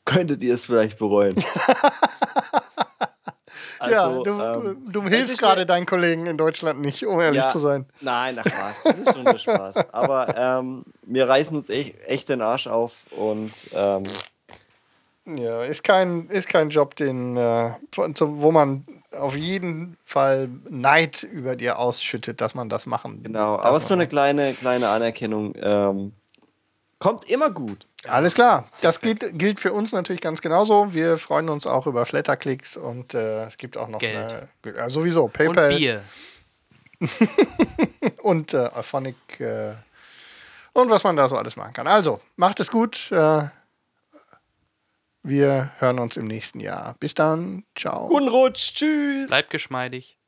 Speaker 3: könntet ihr es vielleicht bereuen. [LAUGHS]
Speaker 4: ja,
Speaker 3: Also,
Speaker 4: du,
Speaker 3: ähm,
Speaker 4: du hilfst gerade deinen Kollegen in Deutschland nicht, um ehrlich zu sein.
Speaker 3: Nein, ach was, das ist schon nur Spaß. [LAUGHS] Aber ähm, wir reißen uns echt, echt den Arsch auf und ähm,
Speaker 4: Ja, ist kein, ist kein Job, den, äh, wo man auf jeden Fall Neid über dir ausschüttet, dass man das machen
Speaker 3: genau.
Speaker 4: darf
Speaker 3: Aber so eine kleine, kleine Anerkennung ähm, kommt immer gut.
Speaker 4: Alles klar. Das gilt, gilt für uns natürlich ganz genauso. Wir freuen uns auch über Flatterklicks und äh, es gibt auch noch
Speaker 2: Geld.
Speaker 4: Eine, ja, sowieso
Speaker 2: Und
Speaker 4: PayPal
Speaker 2: Bier. [LAUGHS]
Speaker 4: und äh, Auphonic äh, und was man da so alles machen kann. Also, macht es gut. Äh, wir hören uns im nächsten Jahr. Bis dann. Ciao.
Speaker 3: Guten Rutsch, tschüss.
Speaker 2: Bleibt geschmeidig.